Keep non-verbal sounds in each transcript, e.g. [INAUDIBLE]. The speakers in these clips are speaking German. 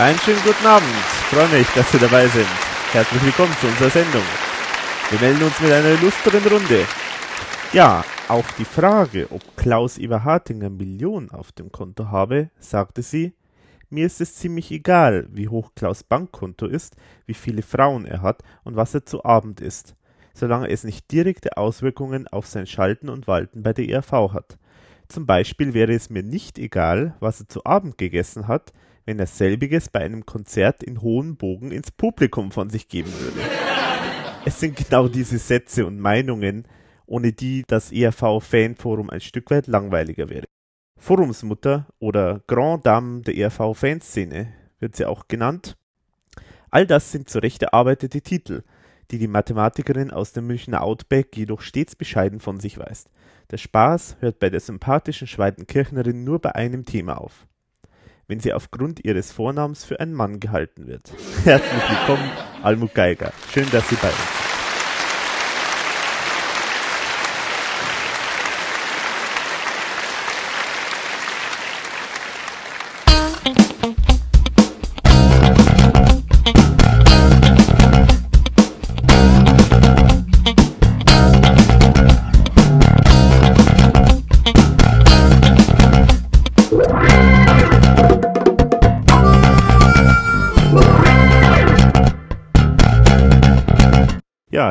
Einen schönen guten Abend. Freue mich, dass Sie dabei sind. Herzlich willkommen zu unserer Sendung. Wir melden uns mit einer illustren Runde. Ja, auf die Frage, ob Klaus Eberhardinger Millionen auf dem Konto habe, sagte sie, mir ist es ziemlich egal, wie hoch Klaus Bankkonto ist, wie viele Frauen er hat und was er zu Abend isst, solange es nicht direkte Auswirkungen auf sein Schalten und Walten bei der ERV hat. Zum Beispiel wäre es mir nicht egal, was er zu Abend gegessen hat, wenn er selbiges bei einem Konzert in hohem Bogen ins Publikum von sich geben würde. Es sind genau diese Sätze und Meinungen, ohne die das ERV-Fanforum ein Stück weit langweiliger wäre. Forumsmutter oder Grand Dame der ERV-Fanszene wird sie auch genannt. All das sind zurecht erarbeitete Titel, die die Mathematikerin aus dem Münchner Outback jedoch stets bescheiden von sich weist. Der Spaß hört bei der sympathischen Schweitenkirchnerin nur bei einem Thema auf wenn sie aufgrund ihres Vornamens für einen Mann gehalten wird. [LAUGHS] Herzlich willkommen, Almut Geiger. Schön, dass Sie bei uns sind.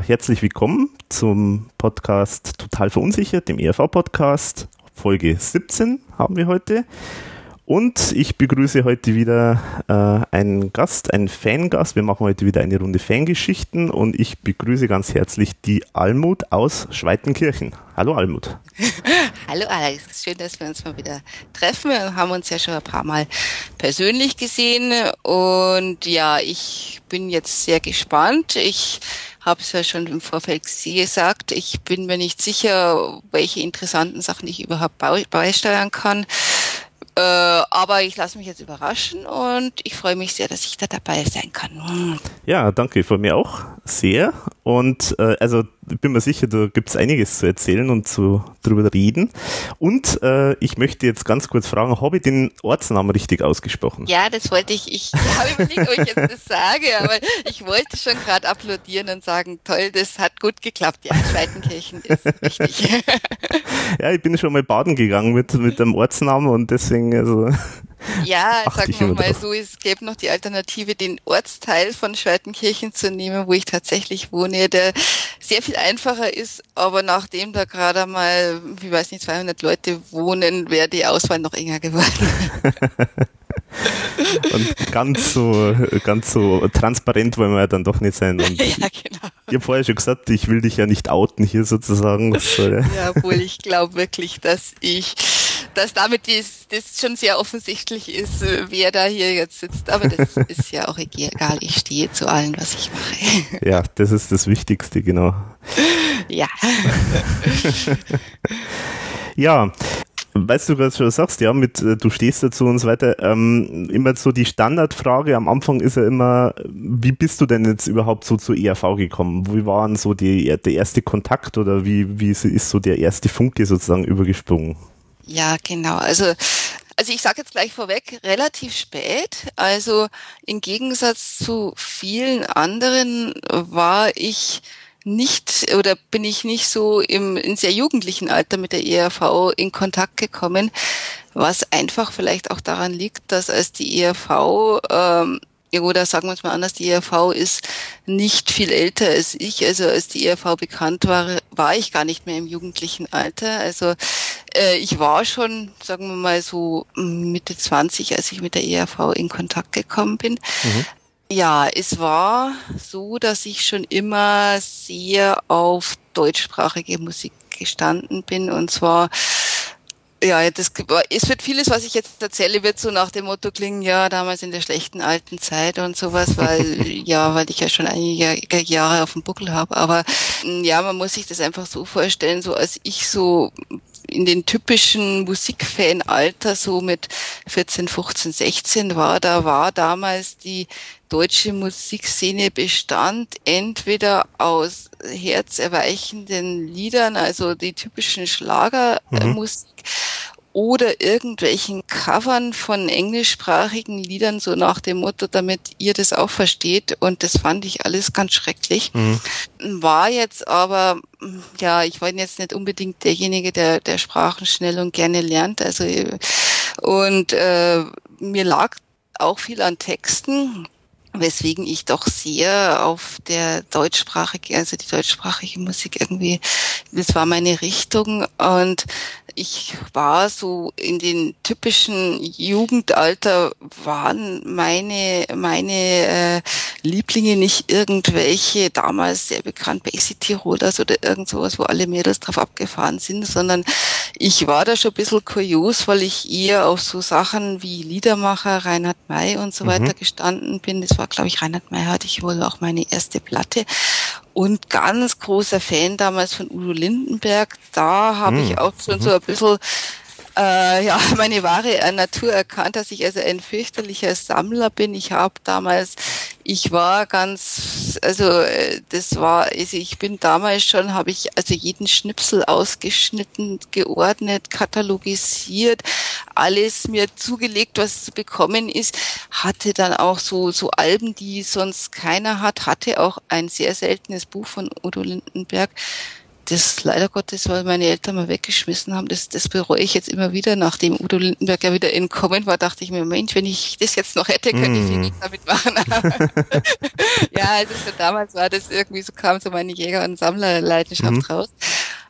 Herzlich willkommen zum Podcast Total Verunsichert, dem ERV-Podcast. Folge 17 haben wir heute. Und ich begrüße heute wieder äh, einen Gast, einen Fangast. Wir machen heute wieder eine Runde Fangeschichten und ich begrüße ganz herzlich die Almut aus Schweitenkirchen. Hallo Almut. [LAUGHS] Hallo Alex, schön, dass wir uns mal wieder treffen. Wir haben uns ja schon ein paar Mal persönlich gesehen und ja, ich bin jetzt sehr gespannt. Ich habe es ja schon im Vorfeld gesagt, ich bin mir nicht sicher, welche interessanten Sachen ich überhaupt beisteuern kann. Äh, aber ich lasse mich jetzt überraschen und ich freue mich sehr, dass ich da dabei sein kann. Hm. Ja, danke, von mir auch sehr. Und äh, also ich bin mir sicher, da gibt es einiges zu erzählen und zu drüber reden. Und äh, ich möchte jetzt ganz kurz fragen, habe ich den Ortsnamen richtig ausgesprochen? Ja, das wollte ich. Ich [LAUGHS] habe überlegt, ob ich jetzt das sage, aber ich wollte schon gerade applaudieren und sagen, toll, das hat gut geklappt. Ja, Schweitenkirchen ist richtig. [LAUGHS] ja, ich bin schon mal baden gegangen mit, mit dem Ortsnamen und deswegen, also ja, [LAUGHS] sagen wir mal so, es gäbe noch die Alternative, den Ortsteil von Schweitenkirchen zu nehmen, wo ich tatsächlich wohne, der sehr viel einfacher ist, aber nachdem da gerade mal, wie weiß nicht, 200 Leute wohnen, wäre die Auswahl noch enger geworden. [LAUGHS] Und ganz so, ganz so transparent wollen wir ja dann doch nicht sein. [LAUGHS] Und ja, genau. Ich habe vorher schon gesagt, ich will dich ja nicht outen hier sozusagen. ja, obwohl ich glaube wirklich, dass ich dass damit dies, das schon sehr offensichtlich ist, äh, wer da hier jetzt sitzt. Aber das [LAUGHS] ist ja auch egal. Ich stehe zu allen, was ich mache. Ja, das ist das Wichtigste, genau. Ja. [LAUGHS] ja. Weißt du, was du sagst, ja, mit äh, du stehst dazu und so weiter, ähm, immer so die Standardfrage am Anfang ist ja immer, wie bist du denn jetzt überhaupt so zur ERV gekommen? Wie war denn so die, der erste Kontakt oder wie, wie ist so der erste Funke sozusagen übergesprungen? Ja, genau. Also also ich sage jetzt gleich vorweg, relativ spät. Also im Gegensatz zu vielen anderen war ich nicht oder bin ich nicht so im in sehr jugendlichen Alter mit der ERV in Kontakt gekommen, was einfach vielleicht auch daran liegt, dass als die ERV ähm, oder sagen wir es mal anders, die ERV ist nicht viel älter als ich. Also als die ERV bekannt war, war ich gar nicht mehr im jugendlichen Alter. Also äh, ich war schon, sagen wir mal so Mitte 20, als ich mit der ERV in Kontakt gekommen bin. Mhm. Ja, es war so, dass ich schon immer sehr auf deutschsprachige Musik gestanden bin und zwar ja, das, es wird vieles, was ich jetzt erzähle, wird so nach dem Motto klingen, ja, damals in der schlechten alten Zeit und sowas, weil, [LAUGHS] ja, weil ich ja schon einige Jahre auf dem Buckel habe. Aber ja, man muss sich das einfach so vorstellen, so als ich so in den typischen Musikfanalter so mit 14, 15, 16 war, da war damals die deutsche Musikszene bestand entweder aus herzerweichenden Liedern, also die typischen Schlagermusik, mhm oder irgendwelchen Covern von englischsprachigen Liedern, so nach dem Motto, damit ihr das auch versteht. Und das fand ich alles ganz schrecklich. Mhm. War jetzt aber, ja, ich war jetzt nicht unbedingt derjenige, der, der Sprachen schnell und gerne lernt. Also, und äh, mir lag auch viel an Texten weswegen ich doch sehr auf der deutschsprachige, also die deutschsprachige Musik irgendwie, das war meine Richtung und ich war so in den typischen Jugendalter waren meine meine äh, Lieblinge nicht irgendwelche damals sehr bekannt Basic Tirolers oder irgend sowas, wo alle Mädels drauf abgefahren sind, sondern ich war da schon ein bisschen kurios, weil ich eher auf so Sachen wie Liedermacher, Reinhard May und so mhm. weiter gestanden bin. Das war, glaube ich, Reinhard May hatte ich wohl auch meine erste Platte und ganz großer Fan damals von Udo Lindenberg. Da habe hm. ich auch schon so ein bisschen äh, ja, [LAUGHS] meine wahre Natur erkannt, dass ich also ein fürchterlicher Sammler bin. Ich habe damals, ich war ganz, also äh, das war, also ich bin damals schon, habe ich also jeden Schnipsel ausgeschnitten, geordnet, katalogisiert, alles mir zugelegt, was zu bekommen ist, hatte dann auch so so Alben, die sonst keiner hat, hatte auch ein sehr seltenes Buch von Udo Lindenberg das leider Gottes, weil meine Eltern mal weggeschmissen haben, das, das bereue ich jetzt immer wieder. Nachdem Udo Lindenberg ja wieder entkommen war, dachte ich mir, Mensch, wenn ich das jetzt noch hätte, könnte ich mm. nichts damit machen. [LAUGHS] ja, also schon damals war das irgendwie so, kam so meine Jäger- und Sammlerleidenschaft mm. raus.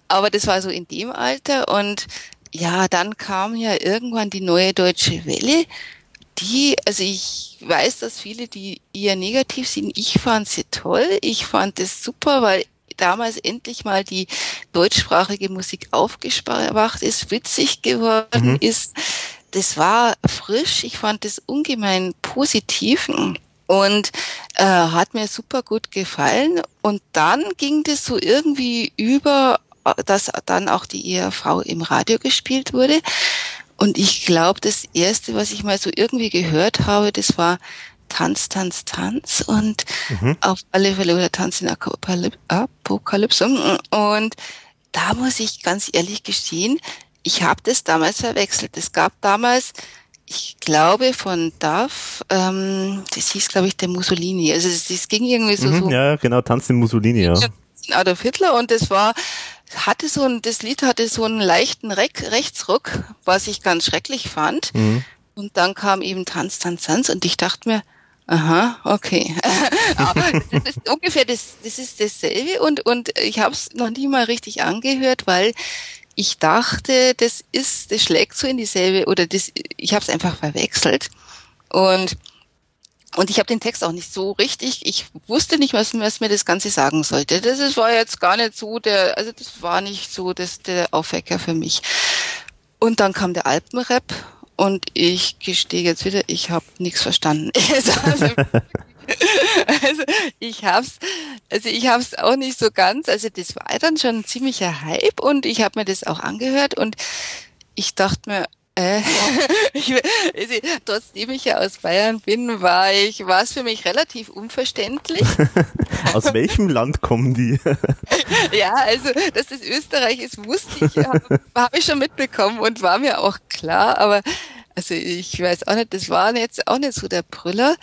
Aber das war so in dem Alter und ja, dann kam ja irgendwann die neue deutsche Welle die, also ich weiß, dass viele die eher negativ sind. Ich fand sie toll. Ich fand es super, weil damals endlich mal die deutschsprachige Musik aufgewacht ist, witzig geworden mhm. ist. Das war frisch. Ich fand das ungemein positiv und äh, hat mir super gut gefallen. Und dann ging das so irgendwie über, dass dann auch die ERV im Radio gespielt wurde. Und ich glaube, das erste, was ich mal so irgendwie gehört habe, das war Tanz, Tanz, Tanz und mhm. auf alle Fälle oder Tanz in Apokalypse. Und da muss ich ganz ehrlich gestehen, ich habe das damals verwechselt. Es gab damals, ich glaube, von DAF, ähm, das hieß, glaube ich, der Mussolini. Also das, das ging irgendwie so, mhm, so. Ja, genau, Tanz in Mussolini, ja. Adolf Hitler und das war, hatte so ein, das Lied hatte so einen leichten Reck, Rechtsruck, was ich ganz schrecklich fand. Mhm. Und dann kam eben Tanz, Tanz, Tanz und ich dachte mir, Aha, okay. [LAUGHS] das ist [LAUGHS] ungefähr das, das ist dasselbe und, und ich habe es noch nie mal richtig angehört, weil ich dachte, das ist, das schlägt so in dieselbe oder das, ich habe es einfach verwechselt und und ich habe den Text auch nicht so richtig. Ich wusste nicht, was, was mir das Ganze sagen sollte. Das ist, war jetzt gar nicht so der, also das war nicht so das der Aufwecker für mich. Und dann kam der Alpenrap und ich gestehe jetzt wieder, ich habe nichts verstanden. [LAUGHS] also ich hab's, also ich hab's auch nicht so ganz. Also das war dann schon ein ziemlicher Hype und ich habe mir das auch angehört und ich dachte mir, äh, [LAUGHS] ich, trotzdem ich ja aus Bayern bin, war ich, war es für mich relativ unverständlich. [LAUGHS] aus welchem Land kommen die? [LAUGHS] ja, also, dass das Österreich ist, wusste ich, habe hab ich schon mitbekommen und war mir auch klar, aber also ich weiß auch nicht, das war jetzt auch nicht so der Brüller.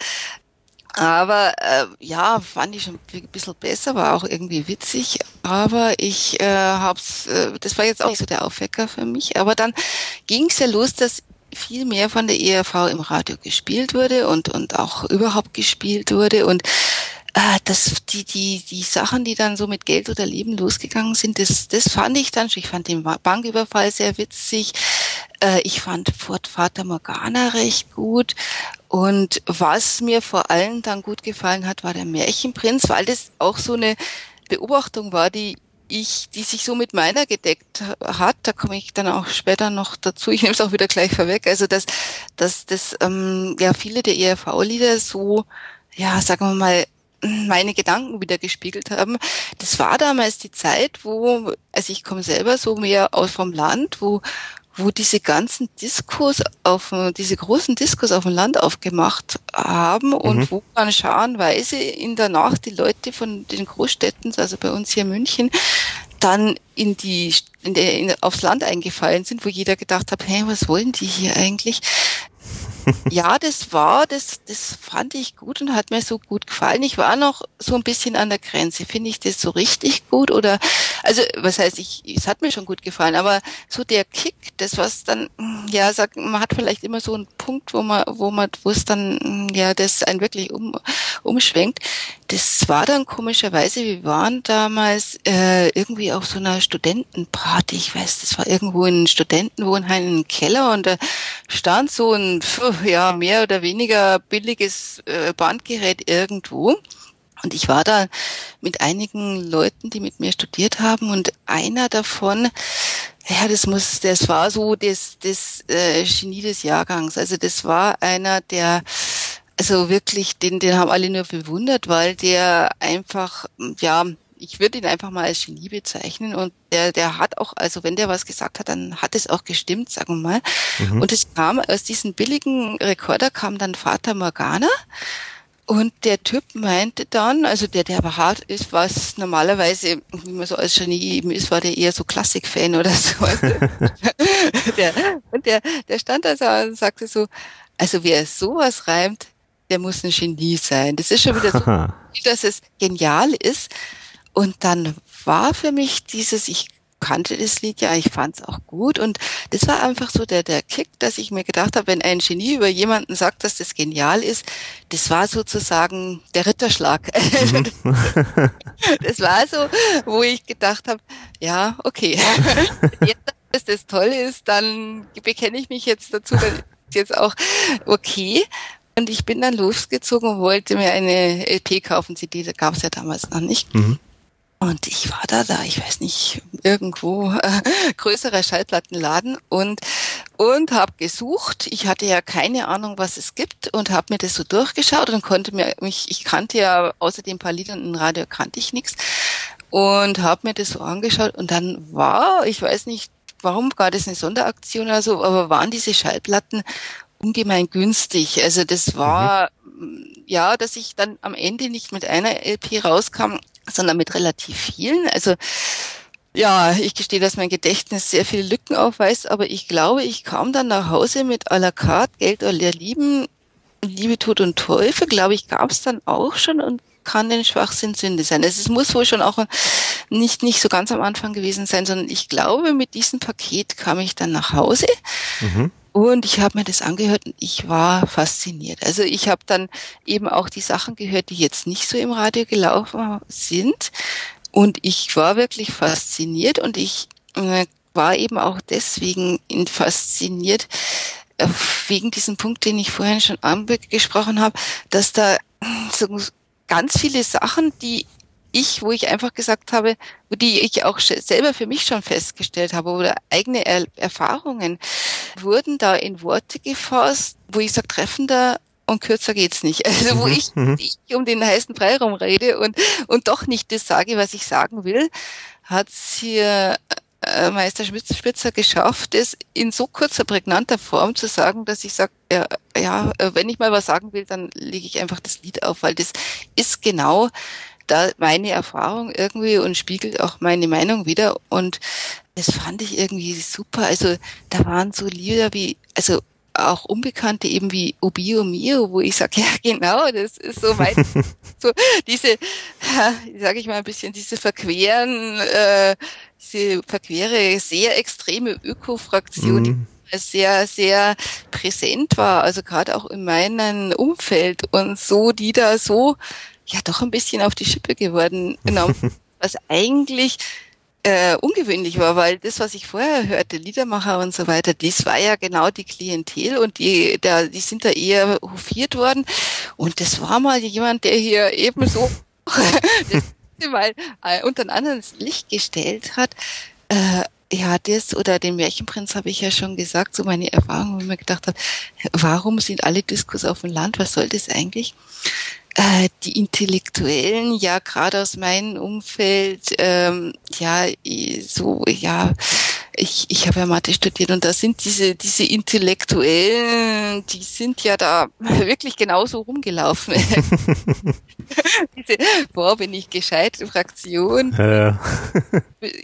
Aber äh, ja, fand ich schon ein bisschen besser, war auch irgendwie witzig. Aber ich äh, hab's, äh, das war jetzt auch so der Aufwecker für mich. Aber dann ging's ja los, dass viel mehr von der ERV im Radio gespielt wurde und und auch überhaupt gespielt wurde und äh, das, die, die, die Sachen, die dann so mit Geld oder Leben losgegangen sind, das, das fand ich dann schon. Ich fand den Banküberfall sehr witzig. Äh, ich fand Fort Vater Morgana recht gut. Und was mir vor allem dann gut gefallen hat, war der Märchenprinz, weil das auch so eine Beobachtung war, die ich, die sich so mit meiner gedeckt hat, da komme ich dann auch später noch dazu, ich nehme es auch wieder gleich vorweg, also dass, dass, dass ähm, ja viele der ERV-Lieder so, ja, sagen wir mal, meine Gedanken wieder gespiegelt haben. Das war damals die Zeit, wo, also ich komme selber so mehr aus vom Land, wo wo diese ganzen Diskos auf, diese großen Diskos auf dem Land aufgemacht haben und mhm. wo dann scharenweise in der Nacht die Leute von den Großstädten, also bei uns hier in München, dann in die in der, in, aufs Land eingefallen sind, wo jeder gedacht hat, hey, was wollen die hier eigentlich? Ja, das war, das, das fand ich gut und hat mir so gut gefallen. Ich war noch so ein bisschen an der Grenze. Finde ich das so richtig gut oder, also, was heißt ich, es hat mir schon gut gefallen, aber so der Kick, das was dann, ja, sagt, man hat vielleicht immer so einen Punkt, wo man, wo man, wo es dann, ja, das einen wirklich um, umschwenkt. Das war dann komischerweise, wir waren damals äh, irgendwie auf so einer Studentenparty, ich weiß, das war irgendwo in Studentenwohnheim im Keller und da stand so ein ja mehr oder weniger billiges äh, Bandgerät irgendwo. Und ich war da mit einigen Leuten, die mit mir studiert haben und einer davon, ja, das muss, das war so das, das äh, Genie des Jahrgangs. Also das war einer, der also wirklich, den, den haben alle nur bewundert, weil der einfach, ja, ich würde ihn einfach mal als Genie bezeichnen und der, der hat auch, also wenn der was gesagt hat, dann hat es auch gestimmt, sagen wir mal. Mhm. Und es kam aus diesem billigen Rekorder kam dann Vater Morgana. Und der Typ meinte dann, also der, der aber hart ist, was normalerweise, wie man so als Genie eben ist, war der eher so Klassik-Fan oder so. [LAUGHS] der, und der, der stand da und sagte so, also wer sowas reimt, der muss ein Genie sein. Das ist schon wieder so, [LAUGHS] dass es genial ist. Und dann war für mich dieses, ich kannte das Lied ja, ich fand es auch gut und das war einfach so der, der Kick, dass ich mir gedacht habe, wenn ein Genie über jemanden sagt, dass das genial ist, das war sozusagen der Ritterschlag. Mhm. [LAUGHS] das war so, wo ich gedacht habe, ja, okay, [LAUGHS] jetzt, dass das toll ist, dann bekenne ich mich jetzt dazu, dann ist jetzt auch okay. Und ich bin dann losgezogen und wollte mir eine LP kaufen, CD, da gab es ja damals noch nicht. Mhm. Und ich war da, da, ich weiß nicht, irgendwo äh, größerer Schallplattenladen und und habe gesucht. Ich hatte ja keine Ahnung, was es gibt und habe mir das so durchgeschaut und konnte mir mich, ich kannte ja außer den paar Liedern im Radio kannte ich nichts und habe mir das so angeschaut und dann war, ich weiß nicht, warum war das eine Sonderaktion oder so, aber waren diese Schallplatten ungemein günstig. Also das war mhm. ja, dass ich dann am Ende nicht mit einer LP rauskam, sondern mit relativ vielen. Also ja, ich gestehe, dass mein Gedächtnis sehr viele Lücken aufweist, aber ich glaube, ich kam dann nach Hause mit à la carte, Geld oder Lieben, Liebe, Tod und Teufel, glaube ich, gab es dann auch schon und kann den Schwachsinn Sünde sein. Also es muss wohl schon auch nicht, nicht so ganz am Anfang gewesen sein, sondern ich glaube, mit diesem Paket kam ich dann nach Hause. Mhm. Und ich habe mir das angehört und ich war fasziniert. Also ich habe dann eben auch die Sachen gehört, die jetzt nicht so im Radio gelaufen sind. Und ich war wirklich fasziniert und ich äh, war eben auch deswegen fasziniert, äh, wegen diesem Punkt, den ich vorhin schon angesprochen habe, dass da so ganz viele Sachen, die ich, wo ich einfach gesagt habe, die ich auch selber für mich schon festgestellt habe oder eigene er Erfahrungen, wurden da in Worte gefasst, wo ich sage, treffender und kürzer geht's nicht. [LAUGHS] Also wo mhm, ich, mhm. ich um den heißen Freiraum rede und, und doch nicht das sage, was ich sagen will, hat hier äh, Meister Spitzer geschafft, es in so kurzer, prägnanter Form zu sagen, dass ich sage, ja, ja, wenn ich mal was sagen will, dann lege ich einfach das Lied auf, weil das ist genau da meine Erfahrung irgendwie und spiegelt auch meine Meinung wieder. Und das fand ich irgendwie super. Also da waren so Lieder wie, also auch Unbekannte eben wie Obio Mio, wo ich sage, [LAUGHS] ja genau, das ist so mein, [LAUGHS] so diese, sage ich mal ein bisschen, diese verqueren, äh, diese verquere, sehr extreme Öko-Fraktion, mhm. die sehr, sehr präsent war, also gerade auch in meinem Umfeld und so, die da so ja doch ein bisschen auf die Schippe geworden, genau, [LAUGHS] was eigentlich äh, ungewöhnlich war, weil das, was ich vorher hörte, Liedermacher und so weiter, das war ja genau die Klientel und die, da, die sind da eher hofiert worden. Und das war mal jemand, der hier eben so [LAUGHS] [LAUGHS] mal äh, unter ein anderes Licht gestellt hat. Äh, ja, das oder den Märchenprinz habe ich ja schon gesagt, so meine Erfahrung, wo ich mir gedacht habe, warum sind alle Diskurs auf dem Land, was soll das eigentlich? Äh, die Intellektuellen, ja gerade aus meinem Umfeld, ähm, ja so ja ich, ich habe ja Mathe studiert und da sind diese, diese Intellektuellen, die sind ja da [LAUGHS] wirklich genauso rumgelaufen. [LAUGHS] diese, boah, bin ich gescheit, Fraktion. Ja,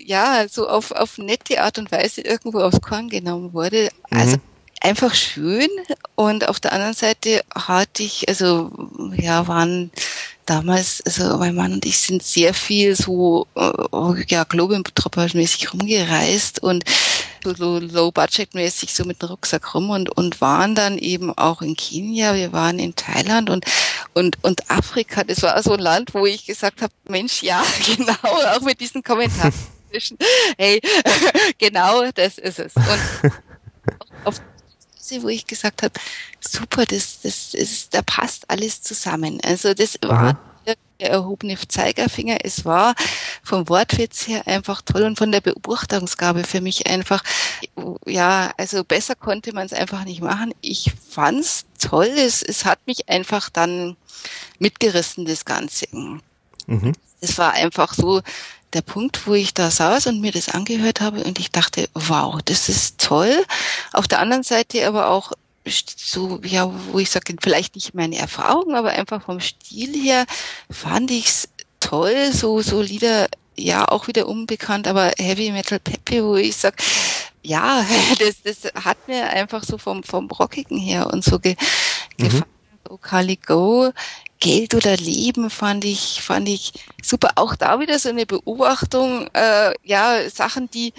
ja, so auf, auf nette Art und Weise irgendwo aufs Korn genommen wurde. Also mhm. Einfach schön. Und auf der anderen Seite hatte ich, also ja, waren damals, also mein Mann und ich sind sehr viel so, äh, ja, Globetrotter-mäßig rumgereist und so low-budget-mäßig so mit dem Rucksack rum und, und waren dann eben auch in Kenia, wir waren in Thailand und, und, und Afrika, das war so ein Land, wo ich gesagt habe, Mensch, ja, [LAUGHS] genau, auch mit diesen Kommentaren. [LAUGHS] hey, [LAUGHS] genau, das ist es. Und auf wo ich gesagt habe, super, das, das ist, da passt alles zusammen. Also das war der erhobene Zeigerfinger. Es war vom Wortwitz her einfach toll und von der Beobachtungsgabe für mich einfach, ja, also besser konnte man es einfach nicht machen. Ich fand's toll. Es, es hat mich einfach dann mitgerissen, das Ganze. Mhm. Es war einfach so, der Punkt, wo ich da saß und mir das angehört habe und ich dachte, wow, das ist toll. Auf der anderen Seite aber auch so, ja, wo ich sage, vielleicht nicht meine Erfahrung, aber einfach vom Stil her fand ich's toll, so, so Lieder, ja, auch wieder unbekannt, aber Heavy Metal Peppy, wo ich sag, ja, [LAUGHS] das, das hat mir einfach so vom, vom Rockigen her und so ge, mhm. gefallen. So Kali Go, Geld oder Leben fand ich, fand ich super. Auch da wieder so eine Beobachtung, äh, ja, Sachen, die,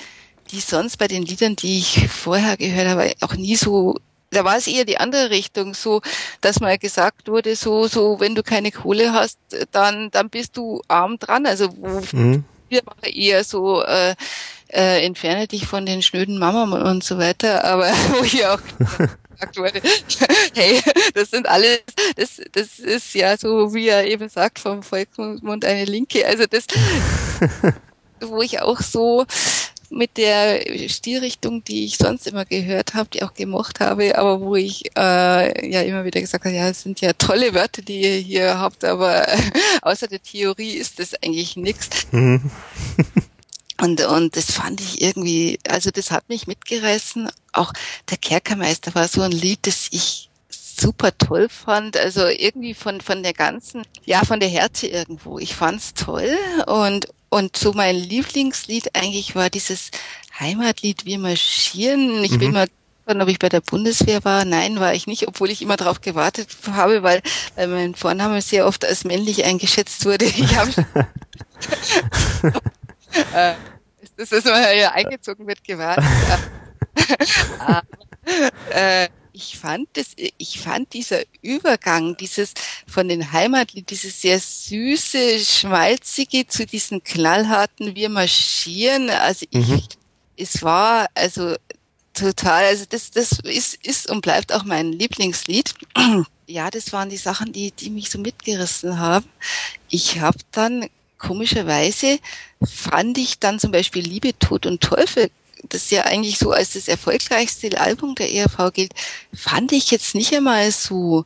die sonst bei den Liedern, die ich vorher gehört habe, auch nie so da war es eher die andere Richtung, so, dass mal gesagt wurde, so, so, wenn du keine Kohle hast, dann, dann bist du arm dran. Also, wo mhm. wir machen eher so, äh, äh, entferne dich von den schnöden Mama und so weiter, aber [LAUGHS] wo ich auch [LAUGHS] gesagt [LAUGHS] wurde, hey, das sind alles, das, das ist ja so, wie er eben sagt, vom Volksmund eine Linke. Also das, [LAUGHS] wo ich auch so mit der Stilrichtung, die ich sonst immer gehört habe, die auch gemocht habe, aber wo ich äh, ja immer wieder gesagt habe, ja, es sind ja tolle Wörter, die ihr hier habt, aber [LAUGHS] außer der Theorie ist das eigentlich nichts. Und, und das fand ich irgendwie, also das hat mich mitgerissen. Auch der Kerkermeister war so ein Lied, das ich super toll fand. Also irgendwie von, von der ganzen, ja, von der Härte irgendwo. Ich fand's toll. Und, und so mein Lieblingslied eigentlich war dieses Heimatlied Wir marschieren. Ich mhm. bin mal ob ich bei der Bundeswehr war. Nein, war ich nicht, obwohl ich immer darauf gewartet habe, weil, weil mein Vorname sehr oft als männlich eingeschätzt wurde. Ich habe [LAUGHS] [LAUGHS] äh, das ist mal ja eingezogen wird gewartet. [LAUGHS] äh, ich fand das, ich fand dieser Übergang, dieses von den Heimatlied, dieses sehr süße, schmalzige zu diesen knallharten, wir marschieren. Also ich, mhm. es war also total, also das, das ist, ist und bleibt auch mein Lieblingslied. [CLEARS THROAT] Ja, das waren die Sachen, die, die mich so mitgerissen haben. Ich habe dann komischerweise fand ich dann zum Beispiel Liebe, Tod und Teufel, das ja eigentlich so als das erfolgreichste Album der ERV gilt, fand ich jetzt nicht einmal so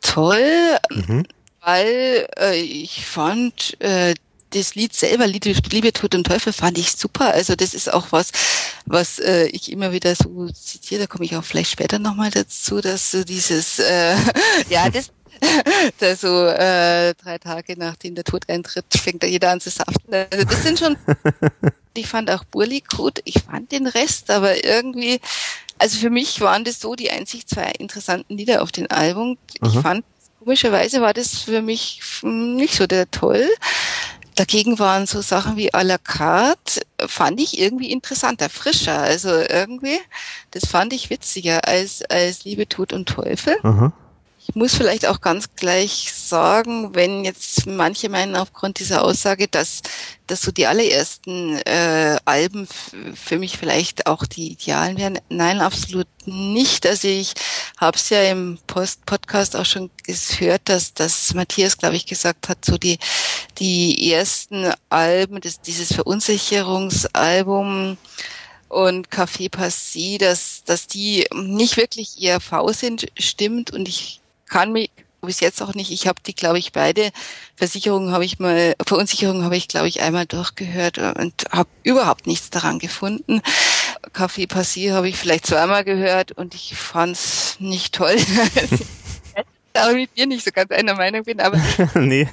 toll, mhm. weil äh, ich fand äh, das Lied selber, Liebe, Liebe, Tod und Teufel, fand ich super. Also das ist auch was, was äh, ich immer wieder so zitiere, da komme ich auch vielleicht später nochmal dazu, dass so dieses, äh, [LAUGHS] ja, das, [LAUGHS] da so äh, drei Tage nachdem der Tod eintritt, fängt da jeder an zu saften. Also das sind schon, [LAUGHS] ich fand auch Burli gut, ich fand den Rest, aber irgendwie, also für mich waren das so die einzig zwei interessanten Lieder auf dem Album. Ich Aha. fand, komischerweise war das für mich nicht so der toll. Dagegen waren so Sachen wie à la carte, fand ich irgendwie interessanter, frischer. Also irgendwie, das fand ich witziger als, als Liebe, Tod und Teufel. Aha. Ich muss vielleicht auch ganz gleich sagen, wenn jetzt manche meinen aufgrund dieser Aussage, dass, dass so die allerersten äh, Alben für mich vielleicht auch die Idealen wären. Nein, absolut nicht. Also ich habe es ja im Post Podcast auch schon gehört, dass, dass Matthias, glaube ich, gesagt hat, so die, die ersten Alben, das, dieses Verunsicherungsalbum, und Café Passé, dass, dass die nicht wirklich ERV sind, stimmt. Und ich kann mich bis jetzt auch nicht. Ich habe die, glaube ich, beide Versicherungen habe ich mal, Verunsicherungen habe ich, glaube ich, einmal durchgehört und habe überhaupt nichts daran gefunden. Café Passier habe ich vielleicht zweimal gehört und ich fand's nicht toll. [LAUGHS] [LAUGHS] da ich mit dir nicht so ganz einer Meinung bin, aber [LAUGHS] nee.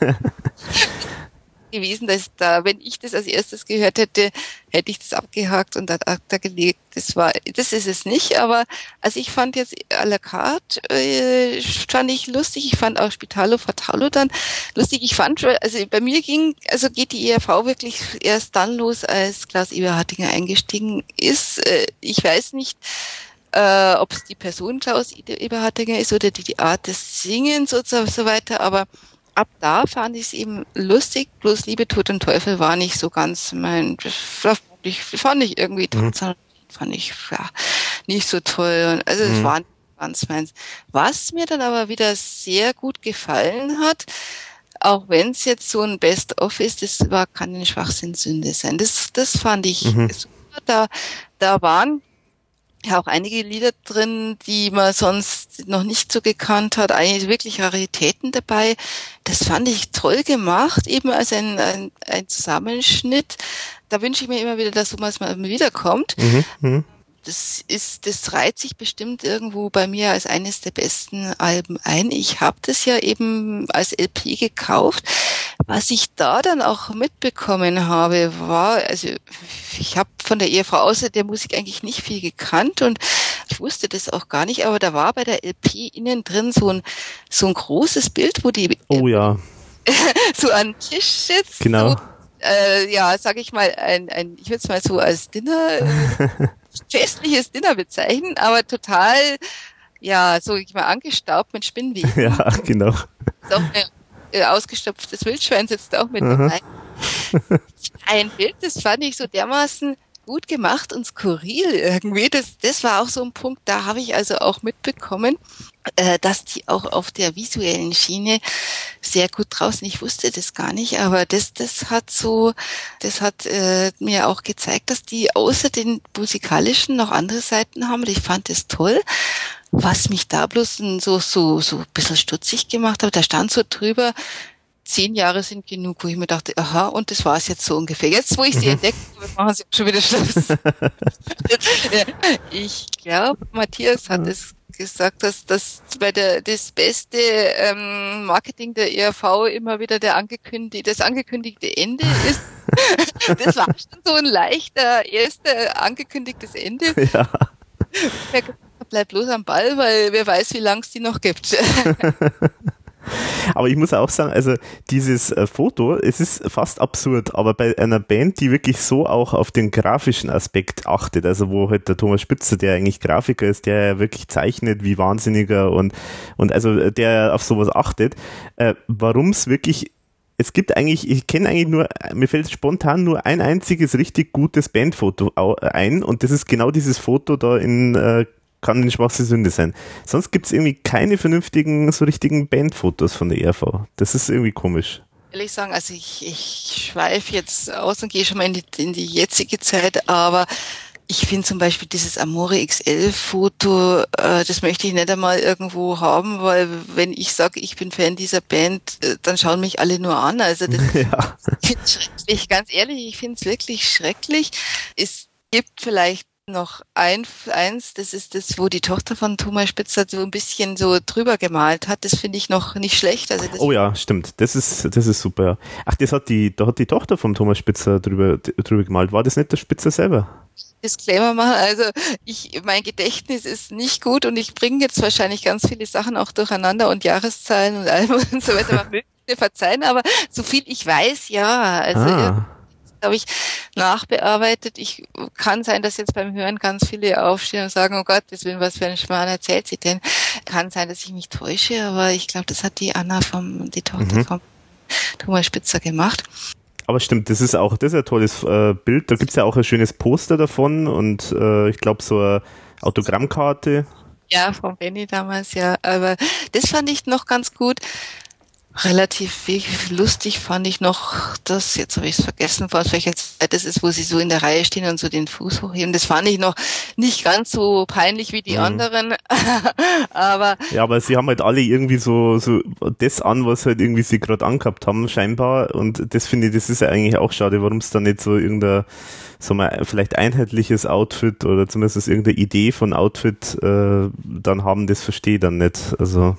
Gewesen, dass da, wenn ich das als erstes gehört hätte, hätte ich das abgehakt und ad acta gelegt. Das war, das ist es nicht, aber also ich fand jetzt à la carte, äh, fand ich lustig. Ich fand auch Spitalo Fatalo dann lustig. Ich fand, also bei mir ging, also geht die ERV wirklich erst dann los, als Klaus Eberhardinger eingestiegen ist. Äh, ich weiß nicht, äh, ob es die Person Klaus Eberhardinger ist oder die, die Art des Singens und so, so weiter, aber ab da fand ich es eben lustig, bloß Liebe, Tod und Teufel war nicht so ganz mein, das fand ich, fand ich irgendwie mhm. fand ich ja, nicht so toll. Und also es mhm. war nicht ganz meins. Was mir dann aber wieder sehr gut gefallen hat, auch wenn es jetzt so ein Best-of ist, das war keine Schwachsinnssünde sein. Das, das fand ich mhm. super. Da, da waren ja auch einige Lieder drin, die man sonst noch nicht so gekannt hat, eigentlich wirklich Raritäten dabei. Das fand ich toll gemacht, eben als ein, ein, ein Zusammenschnitt. Da wünsche ich mir immer wieder, dass sowas mal wiederkommt. Mhm, mh das ist, das reiht sich bestimmt irgendwo bei mir als eines der besten Alben ein. Ich habe das ja eben als LP gekauft. Was ich da dann auch mitbekommen habe, war, also ich habe von der Ehefrau außer der Musik eigentlich nicht viel gekannt und ich wusste das auch gar nicht, aber da war bei der LP innen drin so ein so ein großes Bild, wo die Oh ja. [LAUGHS] so an Tisch sitzt. Genau. So, äh, ja, sag ich mal, ein, ein ich würde es mal so als Dinner äh, [LAUGHS] festliches Dinner bezeichnen, aber total, ja, so ich mal angestaubt mit Spinnweben. [LAUGHS] Ja, genau. Doch ein äh, ausgestopftes Wildschwein sitzt auch mit dabei. Ein Bild, das fand ich so dermaßen gut gemacht und skurril irgendwie. Das, das war auch so ein Punkt, da habe ich also auch mitbekommen, dass die auch auf der visuellen Schiene sehr gut draußen. Ich wusste das gar nicht, aber das, das hat so, das hat äh, mir auch gezeigt, dass die außer den musikalischen noch andere Seiten haben. Ich fand das toll. Was mich da bloß so, so, so ein bisschen stutzig gemacht hat, da stand so drüber, zehn Jahre sind genug, wo ich mir dachte, aha, und das war es jetzt so ungefähr. Jetzt, wo ich sie mhm. entdeckt habe, machen sie schon wieder Schluss. [LAUGHS] ich glaube, Matthias hat es gesagt, dass das bei der das beste ähm, Marketing der ERV immer wieder der angekündigte, das angekündigte Ende ist. [LAUGHS] das war schon so ein leichter erster angekündigtes Ende. [LAUGHS] Ja. Bleib bloß am Ball, weil wer weiß, wie lang es die noch gibt. Aber ich muss auch sagen, also dieses äh, Foto, es ist fast absurd, aber bei einer Band, die wirklich so auch auf den grafischen Aspekt achtet, also wo halt der Thomas Spitzer, der eigentlich Grafiker ist, der ja wirklich zeichnet wie Wahnsinniger und, und also der auf sowas achtet, äh, warum es wirklich es gibt eigentlich, ich kenne eigentlich nur, mir fällt spontan nur ein einziges richtig gutes Bandfoto ein und das ist genau dieses Foto da in äh, kann eine schwachste Sünde sein. Sonst gibt es irgendwie keine vernünftigen, so richtigen Bandfotos von der ERV. Das ist irgendwie komisch. Ehrlich sagen, also ich, ich schweife jetzt aus und gehe schon mal in die, in die jetzige Zeit, aber ich finde zum Beispiel dieses Amore XL-Foto, äh, das möchte ich nicht einmal irgendwo haben, weil wenn ich sage, ich bin Fan dieser Band, äh, dann schauen mich alle nur an. Also das [LAUGHS] ja. ist schrecklich, ganz ehrlich, ich finde es wirklich schrecklich. Es gibt vielleicht noch ein, eins, das ist das, wo die Tochter von Thomas Spitzer so ein bisschen so drüber gemalt hat. Das finde ich noch nicht schlecht. Also oh ja, stimmt. Das ist, das ist super. Ach, das hat die, da hat die Tochter von Thomas Spitzer drüber, drüber gemalt. War das nicht der Spitzer selber? Disclaimer machen. Also ich, mein Gedächtnis ist nicht gut und ich bringe jetzt wahrscheinlich ganz viele Sachen auch durcheinander und Jahreszahlen und allem [LAUGHS] und so weiter. Man möge mir verzeihen, aber so viel ich weiß, ja. Also ah habe ich nachbearbeitet. Ich kann sein, dass jetzt beim Hören ganz viele aufstehen und sagen, oh Gott, das will was für ein Schmarrn erzählt sie denn. Kann sein, dass ich mich täusche, aber ich glaube, das hat die Anna vom, die Tochter mhm. vom Thomas Spitzer gemacht. Aber stimmt, das ist auch, das ist ein tolles äh, Bild. Da gibt's ja auch ein schönes Poster davon und äh, ich glaube so eine Autogrammkarte. Ja, von Benny damals, ja. Aber das fand ich noch ganz gut relativ lustig fand ich noch, das, jetzt habe ich es vergessen, vor welcher Zeit das ist, wo sie so in der Reihe stehen und so den Fuß hochheben. Das fand ich noch nicht ganz so peinlich wie die mhm. anderen. [LAUGHS] aber Ja, aber sie haben halt alle irgendwie so, so das an, was halt irgendwie sie gerade angehabt haben, scheinbar. Und das finde ich, das ist ja eigentlich auch schade, warum es da nicht so irgendein, so mal vielleicht einheitliches Outfit oder zumindest irgendeine Idee von Outfit äh, dann haben, das verstehe ich dann nicht. Also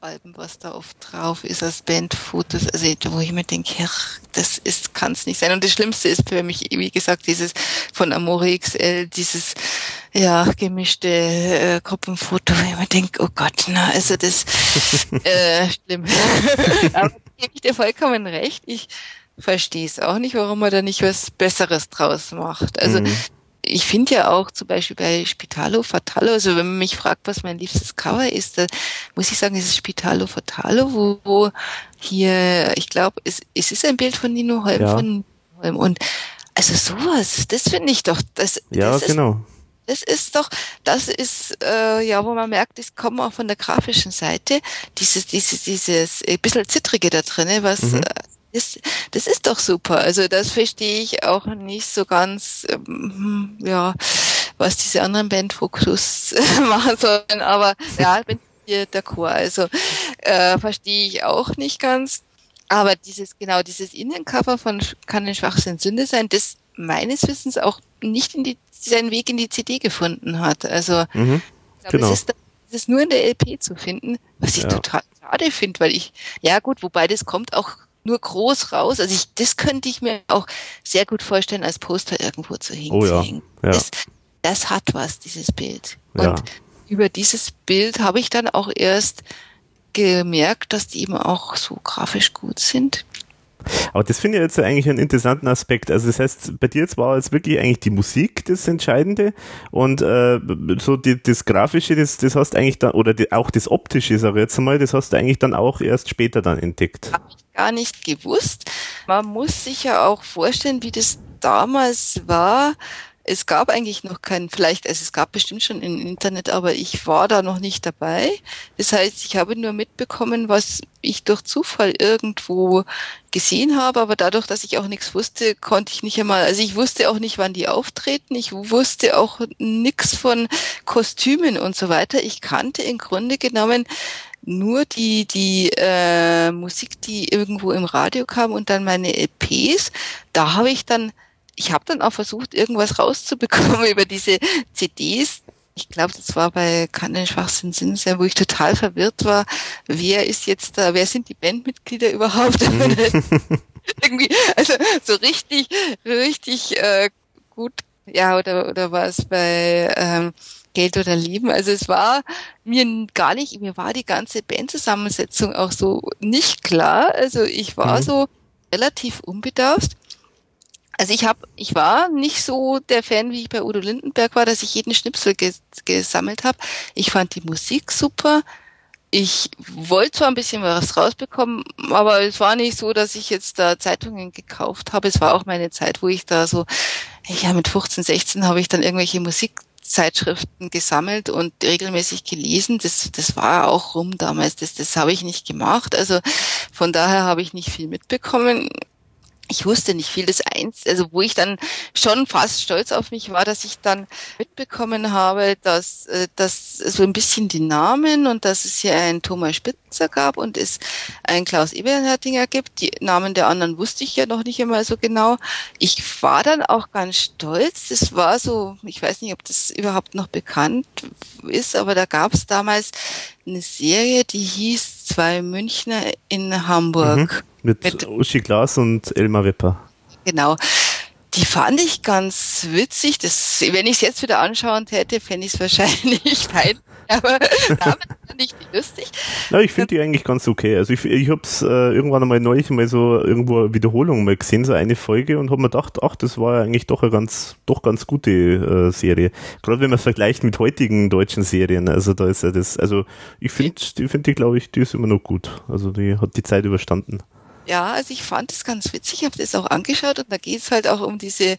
Alben, was da oft drauf ist als Bandfotos, also wo ich mir denke, ja, das ist, kann es nicht sein. Und das Schlimmste ist für mich, wie gesagt, dieses von Amore XL, dieses ja gemischte äh, Gruppenfoto, wo ich mir denke, oh Gott, na, also das [LAUGHS] äh, schlimm. [LAUGHS] Aber gebe ich dir vollkommen recht. Ich verstehe es auch nicht, warum man da nicht was Besseres draus macht. Also mhm ich finde ja auch zum Beispiel bei Spitalo Fatalo, also wenn man mich fragt, was mein liebstes Cover ist, da muss ich sagen, es ist Spitalo Fatalo, wo, wo hier, ich glaube, es, es ist ein Bild von Nino Holm ja. von Holm und also sowas, das finde ich doch, das, ja, das genau. Das ist doch, das ist äh, ja, wo man merkt, es kommt auch von der grafischen Seite, dieses, dieses, dieses ein bisschen zittrige da drinne, was mhm. äh, das, das ist doch super. Also das verstehe ich auch nicht so ganz, ähm, ja, was diese anderen Bandfokus [LAUGHS] machen sollen. Aber ja, bin hier der Chor. Also äh, verstehe ich auch nicht ganz. Aber dieses, genau, dieses Innencover von Kann ein Schwachsinn Sünde sein, das meines Wissens auch nicht in die, seinen Weg in die CD gefunden hat. Also mhm, ich glaube, genau. es, ist, es ist nur in der LP zu finden, was ich ja. total schade finde, weil ich, ja gut, wobei das kommt auch nur groß raus. Also ich, das könnte ich mir auch sehr gut vorstellen, als Poster irgendwo zu hängen. Oh ja. ja. Das, das hat was, dieses Bild. Und ja. über dieses Bild habe ich dann auch erst gemerkt, dass die eben auch so grafisch gut sind. Aber das finde ich jetzt eigentlich einen interessanten Aspekt. Also das heißt, bei dir jetzt war jetzt wirklich eigentlich die Musik das Entscheidende und äh, so die, das Grafische, das, das hast du eigentlich dann, oder die, auch das Optische, sage ich jetzt mal, das hast du eigentlich dann auch erst später dann entdeckt. Habe ich gar nicht gewusst. Man muss sich ja auch vorstellen, wie das damals war, es gab eigentlich noch keinen, vielleicht, also es gab bestimmt schon im Internet, aber ich war da noch nicht dabei. Das heißt, ich habe nur mitbekommen, was ich durch Zufall irgendwo gesehen habe, aber dadurch, dass ich auch nichts wusste, konnte ich nicht einmal, also ich wusste auch nicht, wann die auftreten, ich wusste auch nichts von Kostümen und so weiter. Ich kannte im Grunde genommen nur die, die äh, Musik, die irgendwo im Radio kam und dann meine LPs. Da habe ich dann ich habe dann auch versucht, irgendwas rauszubekommen [LAUGHS] über diese CDs. Ich glaube, das war bei Kann Schwachsinn Sinn sein, wo ich total verwirrt war. Wer ist jetzt da, wer sind die Bandmitglieder überhaupt? Mhm. [LAUGHS] Irgendwie, also so richtig, richtig äh, gut, ja, oder, oder war es bei ähm, Geld oder Lieben. Also es war mir gar nicht, mir war die ganze Bandzusammensetzung auch so nicht klar. Also ich war mhm. so relativ unbedarft. Also ich habe, ich war nicht so der Fan, wie ich bei Udo Lindenberg war, dass ich jeden Schnipsel ges gesammelt habe. Ich fand die Musik super. Ich wollte zwar ein bisschen was rausbekommen, aber es war nicht so, dass ich jetzt da Zeitungen gekauft habe. Es war auch meine Zeit, wo ich da so, ja, mit 15, 16 habe ich dann irgendwelche Musikzeitschriften gesammelt und regelmäßig gelesen. Das, das war auch rum damals. Das, das habe ich nicht gemacht. Also von daher habe ich nicht viel mitbekommen ich wusste nicht viel. Das eins, also wo ich dann schon fast stolz auf mich war, dass ich dann mitbekommen habe, dass, äh, dass so ein bisschen die Namen und dass es hier einen Thomas Spitzer gab und es einen Klaus Eberhardinger gibt. Die Namen der anderen wusste ich ja noch nicht einmal so genau. Ich war dann auch ganz stolz. Das war so, ich weiß nicht, ob das überhaupt noch bekannt ist, aber da gab es damals eine Serie, die hieß Zwei Münchner in Hamburg. Mhm mit, mit Uschi Glas und Elmar Wepper. Genau. Die fand ich ganz witzig. Das, wenn ich es jetzt wieder anschauen täte, fände ich es wahrscheinlich [LAUGHS] fein. [LAUGHS] Aber damit fand ich die lustig. Ja, ich finde die eigentlich ganz okay. Also ich, ich habe es äh, irgendwann einmal neulich mal so irgendwo eine Wiederholung mal gesehen, so eine Folge und habe mir gedacht, ach, das war ja eigentlich doch eine ganz, doch ganz gute äh, Serie. Gerade wenn man es vergleicht mit heutigen deutschen Serien. Also da ist ja das, also ich finde, die finde ich, glaube ich, die ist immer noch gut. Also die hat die Zeit überstanden. Ja, also ich fand es ganz witzig, habe das auch angeschaut und da geht es halt auch um diese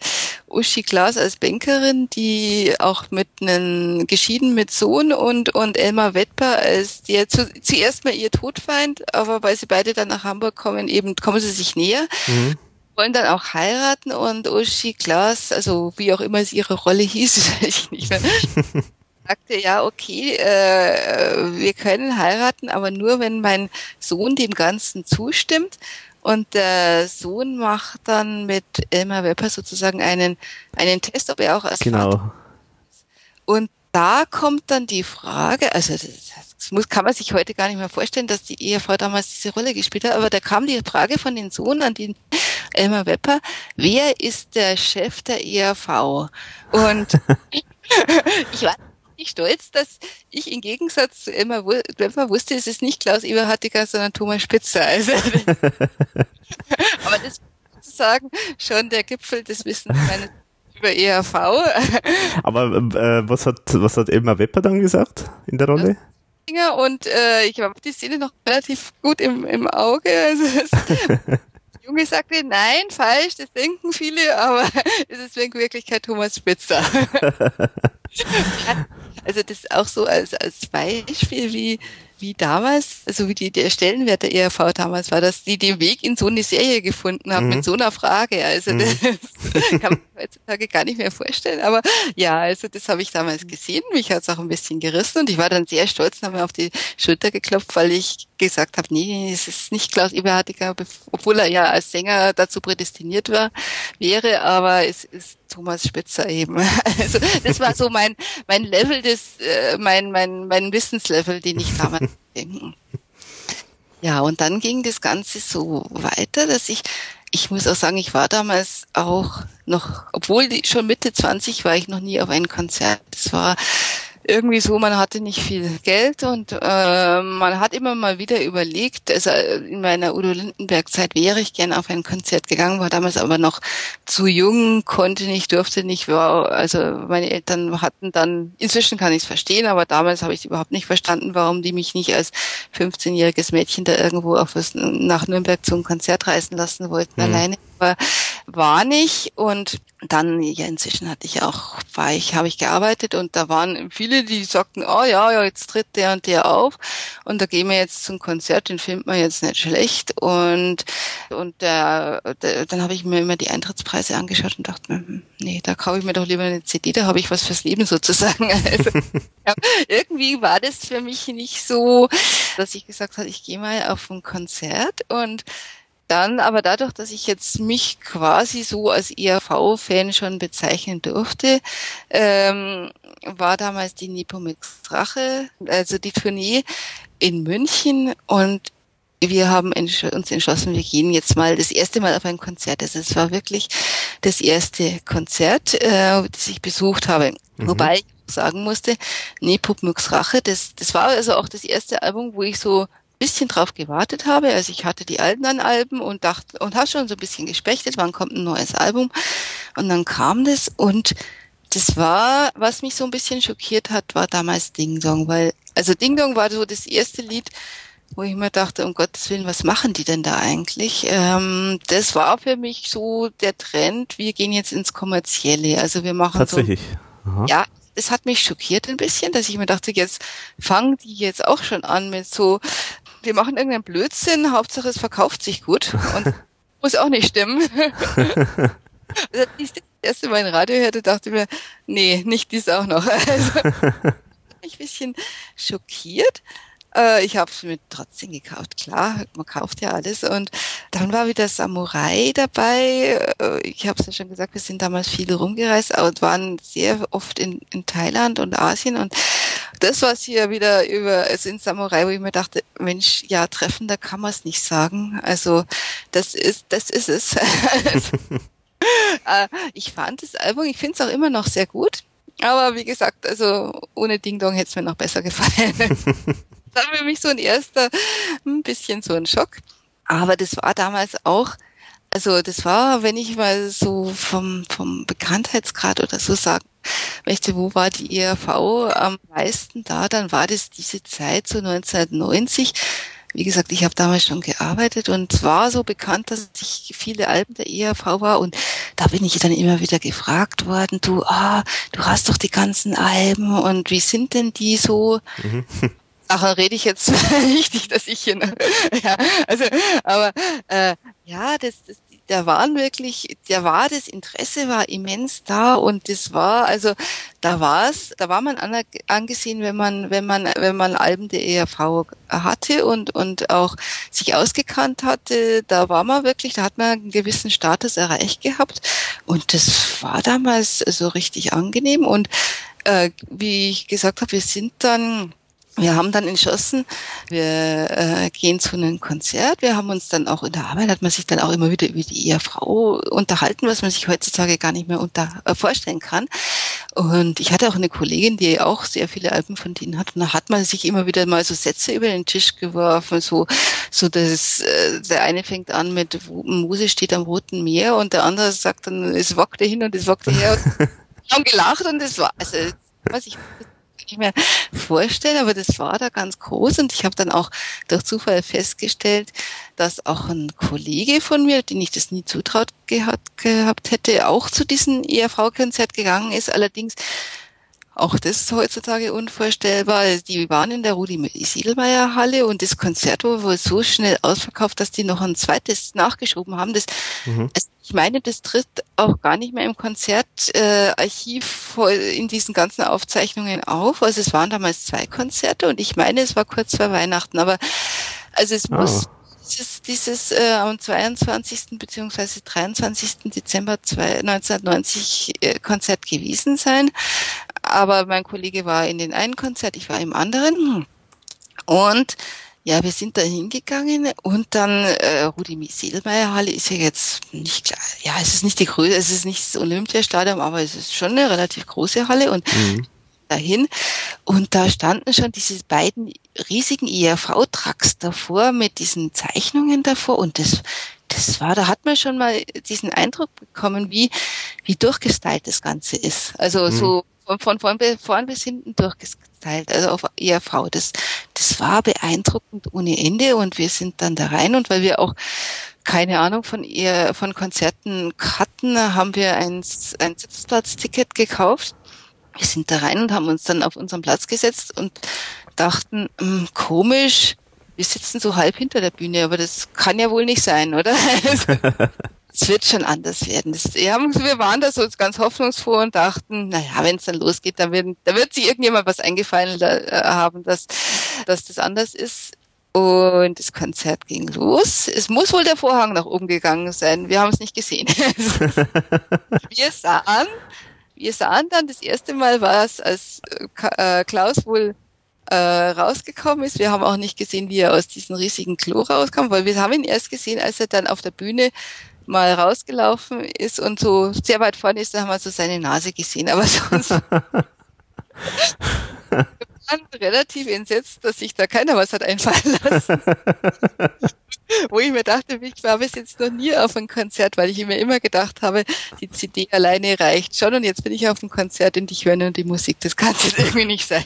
Uschi Glas als Bankerin, die auch mit einem geschieden mit Sohn und und Elmar Wettper als der zu, zuerst mal ihr Todfeind, aber weil sie beide dann nach Hamburg kommen, eben kommen sie sich näher. Mhm. Wollen dann auch heiraten und Uschi Glas, also wie auch immer sie ihre Rolle hieß, [LAUGHS] weiß ich nicht mehr, [LAUGHS] sagte, ja, okay, äh, wir können heiraten, aber nur, wenn mein Sohn dem Ganzen zustimmt. Und der Sohn macht dann mit Elmar Wepper sozusagen einen, einen Test, ob er auch als genau. Vater Und da kommt dann die Frage, also das, das muss, kann man sich heute gar nicht mehr vorstellen, dass die Ehefrau damals diese Rolle gespielt hat, aber da kam die Frage von den Sohn an den Elmar Wepper, wer ist der Chef der ERV? Und [LAUGHS] [LAUGHS] ich war richtig stolz, dass ich im Gegensatz zu Elmar Wepper wusste, es ist nicht Klaus Eberhardiger, sondern Thomas Spitzer. Also, [LAUGHS] aber das ist sozusagen schon der Gipfel des Wissens meines über ERV. Aber äh, was hat was hat Elmar Wepper dann gesagt in der Rolle? Und äh, ich habe die Szene noch relativ gut im, im Auge. Also [LAUGHS] Junge sagte, nein, falsch, das denken viele, [LAUGHS] aber es ist in Wirklichkeit Thomas Spitzer. [LAUGHS] also das auch so als, als Beispiel, wie, wie damals, also wie die, der Stellenwert der ERV damals war, dass die den Weg in so eine Serie gefunden haben mhm. mit so einer Frage. Also mhm. das [LAUGHS] kann man heutzutage gar nicht mehr vorstellen. Aber ja, also das habe ich damals gesehen. Mich hat es auch ein bisschen gerissen und ich war dann sehr stolz und habe mir auf die Schulter geklopft, weil ich gesagt habe, nee, es ist nicht Klaus Eberhardiger, obwohl er ja als Sänger dazu prädestiniert war, wäre, aber es ist Thomas Spitzer eben. [LAUGHS] Also das war so mein mein Level des äh, mein mein mein Wissenslevel, den ich damals [LAUGHS] denken. Ja, und dann ging das Ganze so weiter, dass ich ich muss auch sagen, ich war damals auch noch, obwohl schon Mitte 20 war ich noch nie auf ein Konzert. Das war irgendwie so, man hatte nicht viel Geld und äh, man hat immer mal wieder überlegt, also in meiner Udo Lindenberg Zeit wäre ich gern auf ein Konzert gegangen, war damals aber noch zu jung, konnte nicht, durfte nicht, war, also meine Eltern hatten dann, inzwischen kann ich es verstehen, aber damals habe ich überhaupt nicht verstanden, warum die mich nicht als 15-jähriges Mädchen da irgendwo auf was, nach Nürnberg zum Konzert reisen lassen wollten, mhm. alleine aber war nicht. Und dann ja inzwischen hatte ich auch war ich habe ich gearbeitet und da waren viele die sagten oh ja ja jetzt tritt der und der auf. Und da gehen wir jetzt zum Konzert den findet man jetzt nicht schlecht. Und und der, der dann habe ich mir immer die Eintrittspreise angeschaut und dachte mir hm, nee da kaufe ich mir doch lieber eine CD da habe ich was fürs Leben sozusagen. [LAUGHS] Also, ja, irgendwie war das für mich nicht so dass ich gesagt habe ich gehe mal auf ein Konzert und dann aber dadurch, dass ich jetzt mich quasi so als ERV-Fan schon bezeichnen durfte, ähm, war damals die Nepomix Rache, also die Tournee in München und wir haben uns entschlossen, wir gehen jetzt mal das erste Mal auf ein Konzert. Also es war wirklich das erste Konzert, äh, das ich besucht habe. Mhm. Wobei ich sagen musste, Nepomux Rache, das, das war also auch das erste Album, wo ich so bisschen drauf gewartet habe. Also ich hatte die alten Alben und dachte und habe schon so ein bisschen gespechtet, wann kommt ein neues Album. Und dann kam das und das war, was mich so ein bisschen schockiert hat, war damals Ding Dong, weil also Ding Dong war so das erste Lied, wo ich mir dachte, um Gottes Willen, was machen die denn da eigentlich? Ähm, das war für mich so der Trend, wir gehen jetzt ins Kommerzielle. Also wir machen Tatsächlich. so. Aha. Ja, es hat mich schockiert ein bisschen, dass ich mir dachte, jetzt fangen die jetzt auch schon an mit so wir machen irgendeinen Blödsinn, Hauptsache es verkauft sich gut und [LAUGHS] muss auch nicht stimmen. [LAUGHS] also, als ich das erste Mal ein Radio hörte, dachte ich mir, nee, nicht dies auch noch. [LAUGHS] Also, ich ein bisschen schockiert. Äh, ich habe es mir trotzdem gekauft, klar, man kauft ja alles. Und dann war wieder Samurai dabei. Äh, ich habe es ja schon gesagt, wir sind damals viel rumgereist und waren sehr oft in, in Thailand und Asien. Und das, was hier wieder über es in Samurai, wo ich mir dachte, Mensch, ja, treffender kann man es nicht sagen. Also das ist, das ist es. [LAUGHS] Äh, ich fand das Album, ich finde es auch immer noch sehr gut. Aber wie gesagt, also ohne Ding Dong hätte es mir noch besser gefallen. [LAUGHS] das war für mich so ein erster, ein bisschen so ein Schock. Aber das war damals auch, also das war, wenn ich mal so vom, vom Bekanntheitsgrad oder so sagen möchte, wo war die ERV am meisten da, dann war das diese Zeit, so 1990. wie gesagt, ich habe damals schon gearbeitet und es war so bekannt, dass ich viele Alben der ERV war und da bin ich dann immer wieder gefragt worden, du, ah, du hast doch die ganzen Alben und wie sind denn die so? Mhm. [LAUGHS] Ach, rede ich jetzt [LAUGHS] richtig, dass ich hier, noch, [LAUGHS] ja, also, aber äh, ja, das, das, da waren wirklich, da war das Interesse war immens da und das war, also da war es, da war man angesehen, wenn man, wenn man, wenn man Alben der ERV hatte und und auch sich ausgekannt hatte, da war man wirklich, da hat man einen gewissen Status erreicht gehabt und das war damals so richtig angenehm und äh, wie ich gesagt habe, wir sind dann wir haben dann entschlossen, wir äh, gehen zu einem Konzert. Wir haben uns dann auch in der Arbeit, hat man sich dann auch immer wieder über die Ehefrau unterhalten, was man sich heutzutage gar nicht mehr unter, äh, vorstellen kann. Und ich hatte auch eine Kollegin, die auch sehr viele Alben von denen hat. Und da hat man sich immer wieder mal so Sätze über den Tisch geworfen, so, so dass äh, der eine fängt an mit Muse steht am Roten Meer und der andere sagt dann, es wackte hin und es wackte her. Und [LAUGHS] haben gelacht und es war, also, was ich nicht mehr vorstellen, aber das war da ganz groß und ich habe dann auch durch Zufall festgestellt, dass auch ein Kollege von mir, den ich das nie zutraut gehabt, gehabt hätte, auch zu diesem ERV-Konzert gegangen ist. Allerdings auch das ist heutzutage unvorstellbar. Die waren in der Rudi Siedelmeier Halle und das Konzert war wohl so schnell ausverkauft, dass die noch ein zweites nachgeschoben haben. Das, mhm. also ich meine, das tritt auch gar nicht mehr im Konzertarchiv äh, in diesen ganzen Aufzeichnungen auf. Also es waren damals zwei Konzerte und ich meine, es war kurz vor Weihnachten. Aber also es ah. muss dieses, dieses äh, am 22. beziehungsweise 23. Dezember 1990 äh, Konzert gewesen sein aber mein Kollege war in den einen Konzert, ich war im anderen. Und ja, wir sind da hingegangen und dann äh, Rudi Sedelmeier Halle ist ja jetzt nicht klar. Ja, es ist nicht die Größe, es ist nicht das Olympiastadion, aber es ist schon eine relativ große Halle und mhm. dahin und da standen schon diese beiden riesigen ERV-Trucks davor mit diesen Zeichnungen davor und das das war, da hat man schon mal diesen Eindruck bekommen, wie wie durchgestylt das Ganze ist. Also mhm. so von, von vorn, vorn bis hinten durchgeteilt, also auf ERV. Das, das war beeindruckend ohne Ende und wir sind dann da rein und weil wir auch keine Ahnung von ihr, von Konzerten hatten, haben wir ein, ein Sitzplatzticket gekauft. Wir sind da rein und haben uns dann auf unseren Platz gesetzt und dachten, mh, hm, komisch, wir sitzen so halb hinter der Bühne, aber das kann ja wohl nicht sein, oder? [LAUGHS] [LAUGHS] es wird schon anders werden. Das, ja, wir waren da so ganz hoffnungsfroh und dachten, naja, wenn es dann losgeht, dann wird, da wird sich irgendjemand was eingefallen äh, haben, dass, dass das anders ist. Und das Konzert ging los. Es muss wohl der Vorhang nach oben gegangen sein. Wir haben es nicht gesehen. [LAUGHS] wir sahen, wir sahen dann das erste Mal, war es, als äh, Klaus wohl äh, rausgekommen ist. Wir haben auch nicht gesehen, wie er aus diesem riesigen Klo rauskam, weil wir haben ihn erst gesehen, als er dann auf der Bühne mal rausgelaufen ist und so sehr weit vorne ist, da haben wir so seine Nase gesehen, aber [LAUGHS] sonst [LAUGHS] wir waren relativ entsetzt, dass sich da keiner was hat einfallen lassen. [LAUGHS] Wo ich mir dachte, ich war bis jetzt noch nie auf einem Konzert, weil ich mir immer gedacht habe, die CD alleine reicht schon und jetzt bin ich auf einem Konzert und ich höre nur die Musik. Das kann es irgendwie nicht sein.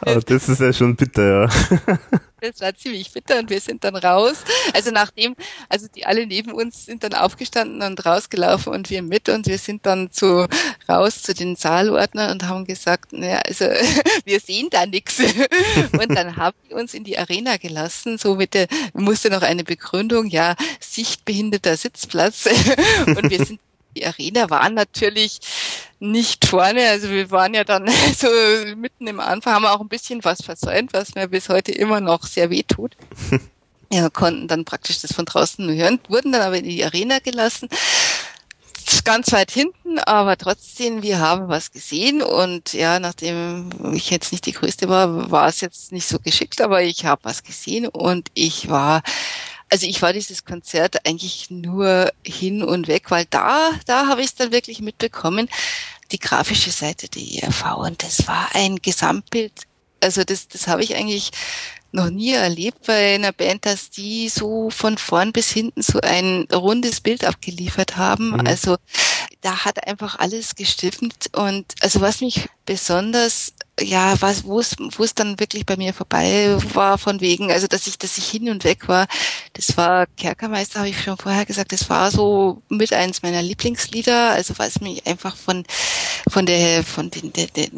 Aber das ist ja schon bitter, ja. [LAUGHS] Das war ziemlich bitter und wir sind dann raus. Also nachdem, also die alle neben uns sind dann aufgestanden und rausgelaufen und wir mit und wir sind dann zu raus zu den Saalordnern und haben gesagt, naja, also [LAUGHS] wir sehen da nichts. [LAUGHS] Und dann haben die uns in die Arena gelassen, so mit der, musste noch eine Begründung, ja, sichtbehinderter Sitzplatz. Und wir sind die Arena war natürlich nicht vorne. Also wir waren ja dann [LAUGHS] so mitten im Anfang, haben auch ein bisschen was versäumt, was mir bis heute immer noch sehr weh tut. [LAUGHS] Ja, konnten dann praktisch das von draußen nur hören, wurden dann aber in die Arena gelassen. Ganz weit hinten, aber trotzdem, wir haben was gesehen und ja, nachdem ich jetzt nicht die Größte war, war es jetzt nicht so geschickt, aber ich habe was gesehen und ich war also ich war dieses Konzert eigentlich nur hin und weg, weil da, da habe ich es dann wirklich mitbekommen, die grafische Seite der ERV und das war ein Gesamtbild. Also das, das habe ich eigentlich noch nie erlebt bei einer Band, dass die so von vorn bis hinten so ein rundes Bild abgeliefert haben. Mhm. Also da hat einfach alles gestimmt und also was mich besonders ja, was, wo es, wo es dann wirklich bei mir vorbei war, von wegen, also dass ich, dass ich hin und weg war, das war Kerkermeister, habe ich schon vorher gesagt, das war so mit eins meiner Lieblingslieder, also weil es mich einfach von, von der, von den, der, der,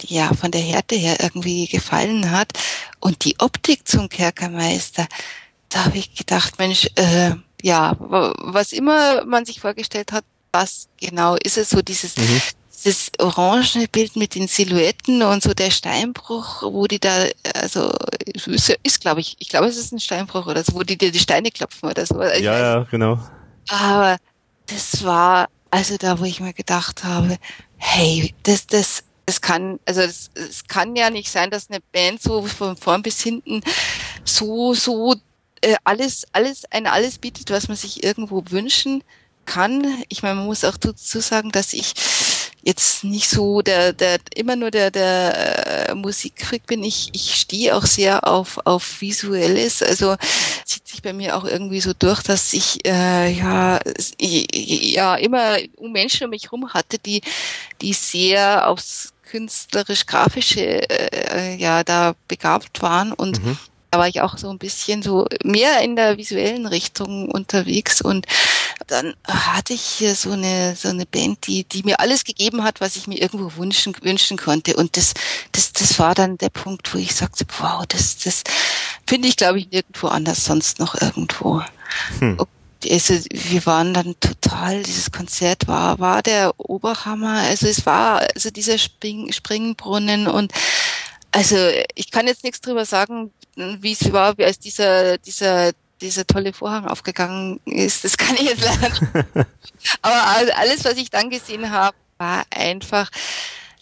ja, von der Härte her irgendwie gefallen hat. Und die Optik zum Kerkermeister, da habe ich gedacht, Mensch, äh, ja, was immer man sich vorgestellt hat, was genau ist es so dieses, mhm das orangene Bild mit den Silhouetten und so der Steinbruch, wo die da, also ist, ist glaube ich, ich glaube, es ist ein Steinbruch oder so, wo die dir die Steine klopfen oder so. Ich ja, ja, genau. Aber das war, also da, wo ich mir gedacht habe, hey, das, das, es kann, also es, es kann ja nicht sein, dass eine Band so von vorn bis hinten so, so äh, alles, alles, ein alles bietet, was man sich irgendwo wünschen kann. Ich meine, man muss auch dazu sagen, dass ich jetzt nicht so der, der immer nur der, der äh, Musikfreak bin. Ich, ich stehe auch sehr auf, auf Visuelles. Also zieht sich bei mir auch irgendwie so durch, dass ich äh, ja, ja immer Menschen um mich herum hatte, die, die sehr aufs künstlerisch-grafische äh, ja da begabt waren und mhm. da war ich auch so ein bisschen so mehr in der visuellen Richtung unterwegs und dann hatte ich hier so eine, so eine Band, die, die mir alles gegeben hat, was ich mir irgendwo wünschen, wünschen konnte. Und das, das, das war dann der Punkt, wo ich sagte, wow, das, das finde ich, glaube ich, nirgendwo anders sonst noch irgendwo. Hm. Also wir waren dann total, dieses Konzert war, war der Oberhammer. Also es war, also dieser Spring, Springbrunnen und also ich kann jetzt nichts drüber sagen, wie es war, wie als dieser, dieser dieser tolle Vorhang aufgegangen ist. Das kann ich jetzt nicht. Aber alles, was ich dann gesehen habe, war einfach,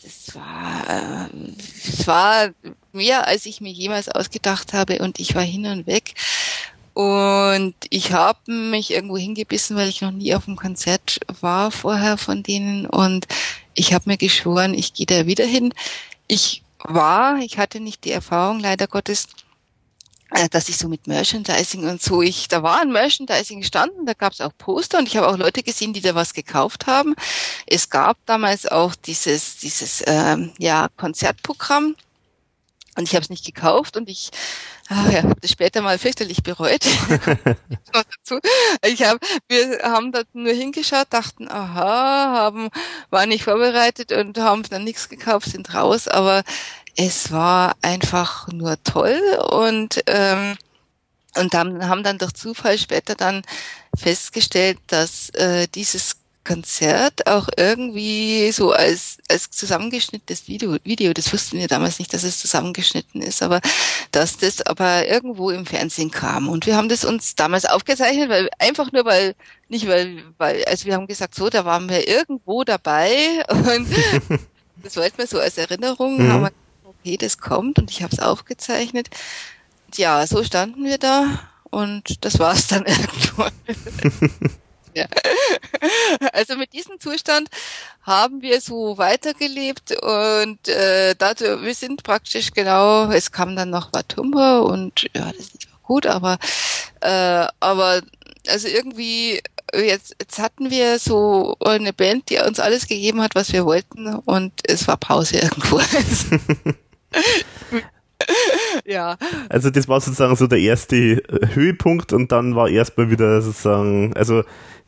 es war, es war mehr, als ich mir jemals ausgedacht habe und ich war hin und weg. Und ich habe mich irgendwo hingebissen, weil ich noch nie auf einem Konzert war vorher von denen. Und ich habe mir geschworen, ich gehe da wieder hin. Ich war, ich hatte nicht die Erfahrung, leider Gottes, äh, dass ich so mit Merchandising und so, ich, da war ein Merchandising gestanden, da gab es auch Poster und ich habe auch Leute gesehen, die da was gekauft haben. Es gab damals auch dieses, dieses ähm, ja, Konzertprogramm und ich habe es nicht gekauft und ich ah, ja, habe das später mal fürchterlich bereut. [LAUGHS] ich hab, wir haben da nur hingeschaut, dachten, aha, haben, waren nicht vorbereitet und haben dann nichts gekauft, sind raus, aber es war einfach nur toll und ähm, und dann haben dann durch Zufall später dann festgestellt, dass äh, dieses Konzert auch irgendwie so als als zusammengeschnittenes Video Video das wussten wir damals nicht dass es zusammengeschnitten ist aber dass das aber irgendwo im Fernsehen kam und wir haben das uns damals aufgezeichnet weil einfach nur weil nicht weil weil also wir haben gesagt so da waren wir irgendwo dabei und [LAUGHS] das wollten wir so als Erinnerung mhm. haben wir okay, das kommt und ich habe es aufgezeichnet. Ja, so standen wir da und das war es dann [LAUGHS] irgendwo. [LAUGHS] ja. Also mit diesem Zustand haben wir so weitergelebt und äh, dazu, wir sind praktisch genau, es kam dann noch Watumba und ja, das ist gut, aber äh, aber also irgendwie jetzt, jetzt hatten wir so eine Band, die uns alles gegeben hat, was wir wollten und es war Pause irgendwo. [LAUGHS] ja. Also das war sozusagen so der erste äh, Höhepunkt und dann war erstmal wieder sozusagen, also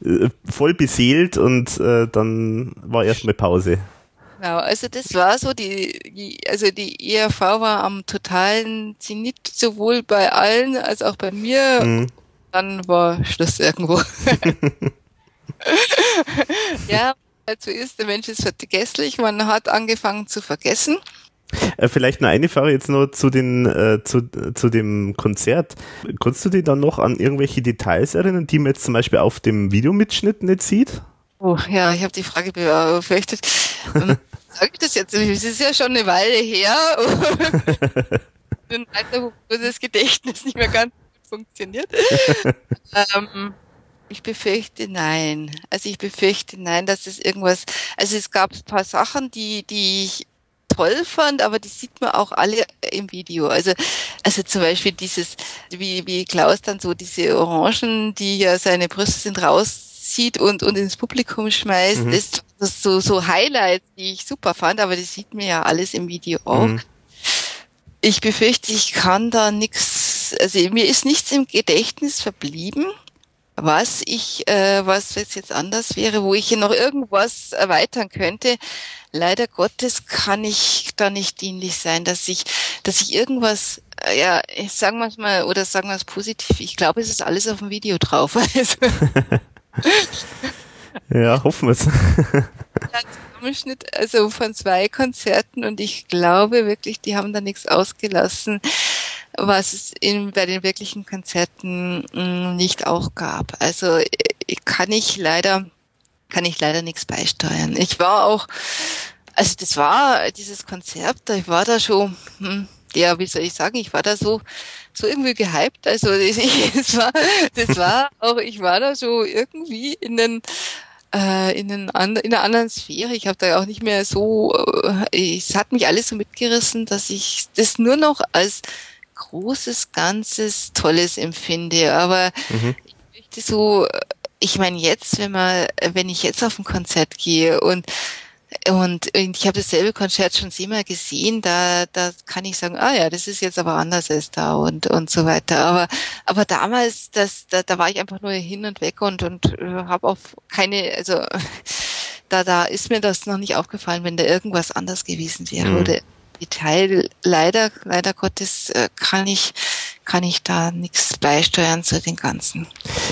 äh, voll beseelt und äh, dann war erstmal Pause. Genau, also das war so, die, also die ERV war am totalen Zenit, sowohl bei allen als auch bei mir. Mhm. Dann war Schluss irgendwo. [LAUGHS] ja, dazu ist, der Mensch ist vergesslich, man hat angefangen zu vergessen. Äh, vielleicht noch eine Frage jetzt noch zu, den, äh, zu, zu dem Konzert. Kannst du dich dann noch an irgendwelche Details erinnern, die man jetzt zum Beispiel auf dem Videomitschnitt nicht sieht? Oh, ja, ich habe die Frage befürchtet. Ähm, [LAUGHS] Sag ich das jetzt? Es ist ja schon eine Weile her. [LAUGHS] Ein Alter, wo das Gedächtnis nicht mehr ganz gut funktioniert. [LAUGHS] ähm, ich befürchte nein. Also ich befürchte nein, dass es irgendwas. Also es gab ein paar Sachen, die die ich toll fand, aber die sieht man auch alle im Video. Also, also zum Beispiel dieses, wie, wie Klaus dann so diese Orangen, die ja seine Brüste sind, raus zieht und, und ins Publikum schmeißt. Mhm. Das, das so, so Highlights, die ich super fand, aber das sieht mir ja alles im Video auch. Mhm. Ich befürchte, ich kann da nichts, also mir ist nichts im Gedächtnis verblieben, was ich, äh, was jetzt anders wäre, wo ich hier noch irgendwas erweitern könnte. Leider Gottes kann ich da nicht dienlich sein, dass ich, dass ich irgendwas, äh, ja, ich sag mal, oder sagen wir es positiv, ich glaube, es ist alles auf dem Video drauf. [LAUGHS] Also. [LAUGHS] ja, hoffen wir [LAUGHS] es. Also von zwei Konzerten und ich glaube wirklich, die haben da nichts ausgelassen, was es in, bei den wirklichen Konzerten mm, nicht auch gab. Also äh, kann ich leider, kann ich leider nichts beisteuern. Ich war auch, also das war dieses Konzert, ich war da schon, hm, ja, wie soll ich sagen, ich war da so, so irgendwie gehypt. Also [LAUGHS] es war, das war auch, ich war da so irgendwie in den äh, in, den, in einer anderen Sphäre. Ich habe da auch nicht mehr so, äh, es hat mich alles so mitgerissen, dass ich das nur noch als großes, ganzes, tolles empfinde. Aber mhm. ich möchte so, ich meine jetzt, wenn man, wenn ich jetzt auf ein Konzert gehe und und, ich habe dasselbe Konzert schon siebenmal gesehen, da, da kann ich sagen, ah ja, das ist jetzt aber anders als da und, und so weiter. Aber, aber damals, das, da, da war ich einfach nur hin und weg und, und äh, habe auf keine, also [LAUGHS] da, da ist mir das noch nicht aufgefallen, wenn da irgendwas anders gewesen wäre. Mhm. Oder Detail, leider, leider Gottes äh, kann ich kann ich da nichts beisteuern zu den ganzen.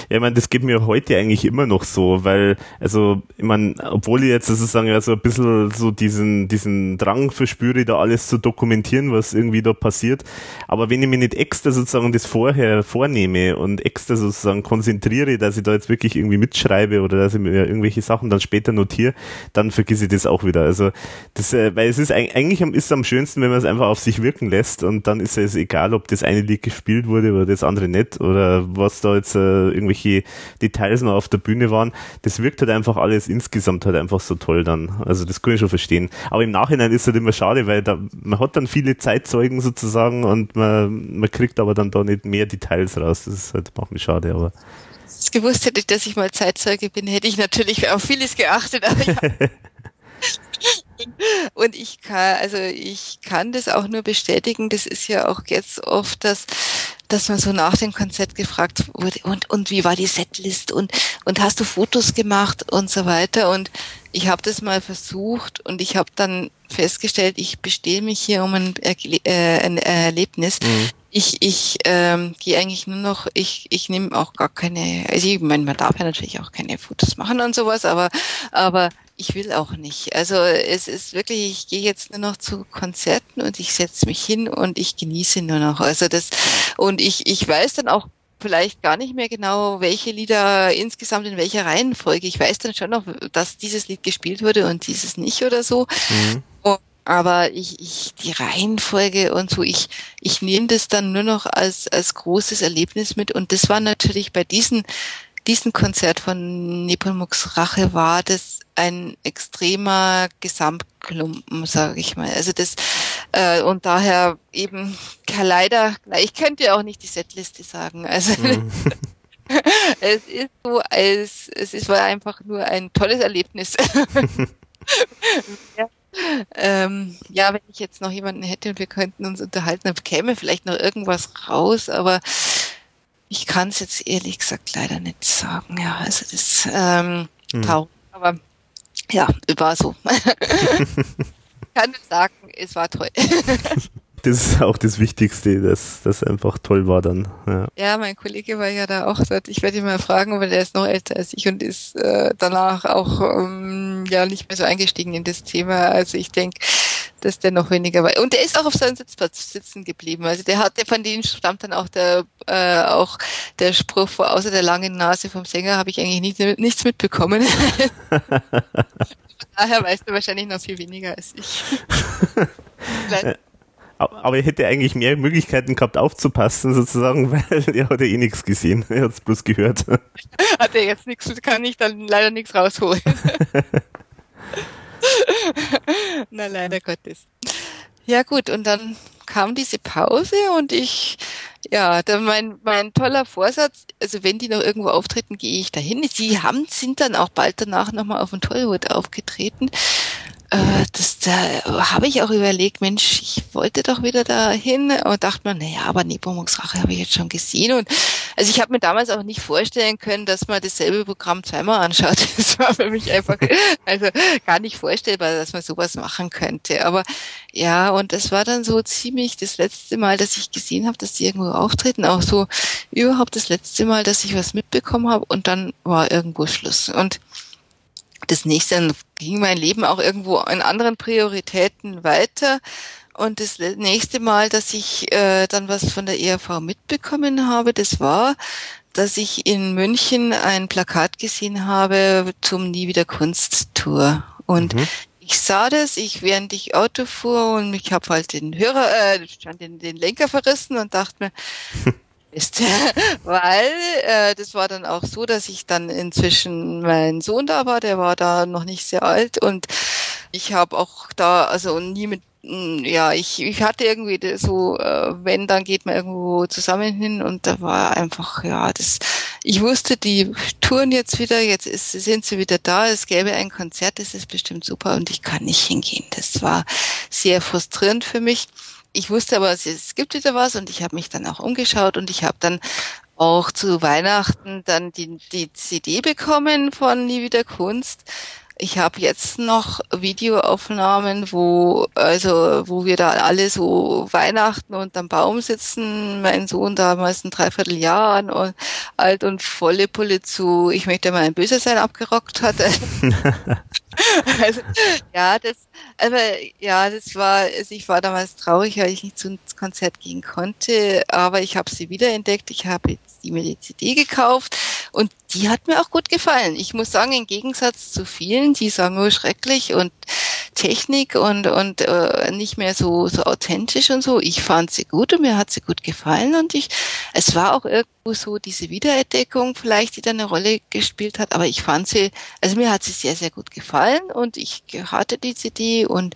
Ja, ich meine, das geht mir heute eigentlich immer noch so, weil, also, ich meine, obwohl ich jetzt sozusagen ja so ein bisschen so diesen, diesen Drang verspüre, da alles zu dokumentieren, was irgendwie da passiert, aber wenn ich mir nicht extra sozusagen das vorher vornehme und extra sozusagen konzentriere, dass ich da jetzt wirklich irgendwie mitschreibe oder dass ich mir irgendwelche Sachen dann später notiere, dann vergesse ich das auch wieder. Also, das, äh, weil es ist eigentlich ist es am schönsten, wenn man es einfach auf sich wirken lässt und dann ist es egal, ob das eine Lied gespielt wurde oder das andere nicht oder was da jetzt äh, irgendwelche Details noch auf der Bühne waren. Das wirkt halt einfach alles insgesamt halt einfach so toll dann. Also das kann ich schon verstehen. Aber im Nachhinein ist es halt immer schade, weil da, man hat dann viele Zeitzeugen sozusagen und man, man kriegt aber dann da nicht mehr Details raus. Das ist halt, macht mich schade, aber gewusst hätte, dass ich mal Zeitzeuge bin, hätte ich natürlich auf vieles geachtet, aber ich [LAUGHS] Und ich kann, also ich kann das auch nur bestätigen. Das ist ja auch jetzt oft, dass, dass man so nach dem Konzert gefragt wurde, und, und wie war die Setlist und, und hast du Fotos gemacht und so weiter. Und ich habe das mal versucht und ich habe dann festgestellt, ich bestehe mich hier um ein, äh, ein Erlebnis. Mhm. Ich, ich ähm, gehe eigentlich nur noch, ich, ich nehme auch gar keine, also ich meine, man darf ja natürlich auch keine Fotos machen und sowas, aber, aber ich will auch nicht. Also es ist wirklich, ich gehe jetzt nur noch zu Konzerten und ich setze mich hin und ich genieße nur noch. Also das und ich ich weiß dann auch vielleicht gar nicht mehr genau, welche Lieder insgesamt in welcher Reihenfolge. Ich weiß dann schon noch, dass dieses Lied gespielt wurde und dieses nicht oder so. Mhm. aber ich, ich die Reihenfolge und so, ich ich nehme das dann nur noch als als großes Erlebnis mit und das war natürlich bei diesen diesen Konzert von Nepomuk's Rache war das ein extremer Gesamtklumpen, sage ich mal. Also das äh, und daher eben leider, ich könnte auch nicht die Setliste sagen. Also mhm. [LAUGHS] [LAUGHS] es ist so, als es ist war einfach nur ein tolles Erlebnis. ja. [LAUGHS] Ähm, ja, wenn ich jetzt noch jemanden hätte und wir könnten uns unterhalten, dann käme vielleicht noch irgendwas raus, aber ich kann es jetzt ehrlich gesagt leider nicht sagen. Ja, also das ähm, mhm. traurig, aber ja, war so. [LAUGHS] kann nur sagen, es war toll. [LAUGHS] das ist auch das Wichtigste, dass das einfach toll war dann. Ja. ja, mein Kollege war ja da auch dort. Ich werde ihn mal fragen, weil er ist noch älter als ich und ist äh, danach auch ähm, ja nicht mehr so eingestiegen in das Thema. Also ich denke, dass der noch weniger war. Und der ist auch auf seinem Sitzplatz sitzen geblieben. Also der hat, der von denen stammt dann auch der äh, auch der Spruch vor außer der langen Nase vom Sänger habe ich eigentlich nicht, nichts mitbekommen. [LAUGHS] Daher weißt du wahrscheinlich noch viel weniger als ich. [LAUGHS] Aber er hätte eigentlich mehr Möglichkeiten gehabt aufzupassen, sozusagen, [LAUGHS] weil er hat ja eh nichts gesehen. Er hat es bloß gehört. Hat er jetzt nichts, kann ich dann leider nichts rausholen. [LAUGHS] Na leider Gottes. Ja gut, und dann kam diese Pause und ich, ja, dann mein, mein toller Vorsatz, also wenn die noch irgendwo auftreten, gehe ich dahin. Sie haben, sind dann auch bald danach nochmal auf dem Tollwood aufgetreten äh, das da habe ich auch überlegt, Mensch, ich wollte doch wieder dahin und dachte mir, naja, aber Nepomuk's Rache habe ich jetzt schon gesehen und also ich habe mir damals auch nicht vorstellen können, dass man dasselbe Programm zweimal anschaut. [LAUGHS] Das war für mich einfach also gar nicht vorstellbar, dass man sowas machen könnte. Aber ja, und das war dann so ziemlich das letzte Mal, dass ich gesehen habe, dass die irgendwo auftreten, auch so überhaupt das letzte Mal, dass ich was mitbekommen habe und dann war irgendwo Schluss. Und das nächste ging mein Leben auch irgendwo in anderen Prioritäten weiter. Und das nächste Mal, dass ich äh, dann was von der ERV mitbekommen habe, das war, dass ich in München ein Plakat gesehen habe zum Nie wieder Kunst Tour. Und mhm. ich sah das, ich während ich Auto fuhr und ich habe halt den Hörer, äh, den, den Lenker verrissen und dachte mir, [LAUGHS] ist, [LAUGHS] weil äh, das war dann auch so, dass ich dann inzwischen mein Sohn da war, der war da noch nicht sehr alt. Und ich habe auch da also nie mit hm, ja, ich, ich hatte irgendwie so, äh, wenn, dann geht man irgendwo zusammen hin. Und da war einfach, ja, das, ich wusste, die touren jetzt wieder, jetzt ist, sind sie wieder da, es gäbe ein Konzert, das ist bestimmt super. Und ich kann nicht hingehen. Das war sehr frustrierend für mich ich wusste aber, es gibt wieder was und ich habe mich dann auch umgeschaut und ich habe dann auch zu Weihnachten dann die, die CD bekommen von Nie wieder Kunst. Ich habe jetzt noch Videoaufnahmen, wo also wo wir da alle so Weihnachten unterm Baum sitzen. Mein Sohn damals ein Dreivierteljahr und alt und volle Pulle zu Ich möchte mal ein Böser sein abgerockt hat. [LAUGHS] also, ja, das, aber ja, das war, also ich war damals traurig, weil ich nicht zum Konzert gehen konnte, aber ich habe sie wiederentdeckt. Ich habe jetzt die mir die CD gekauft und die hat mir auch gut gefallen. Ich muss sagen, im Gegensatz zu vielen, die sagen, oh schrecklich und Technik und und äh, nicht mehr so so authentisch und so. Ich fand sie gut und mir hat sie gut gefallen und ich es war auch irgendwo so diese Wiederentdeckung vielleicht, die da eine Rolle gespielt hat, aber ich fand sie also mir hat sie sehr sehr gut gefallen und ich hatte die CD und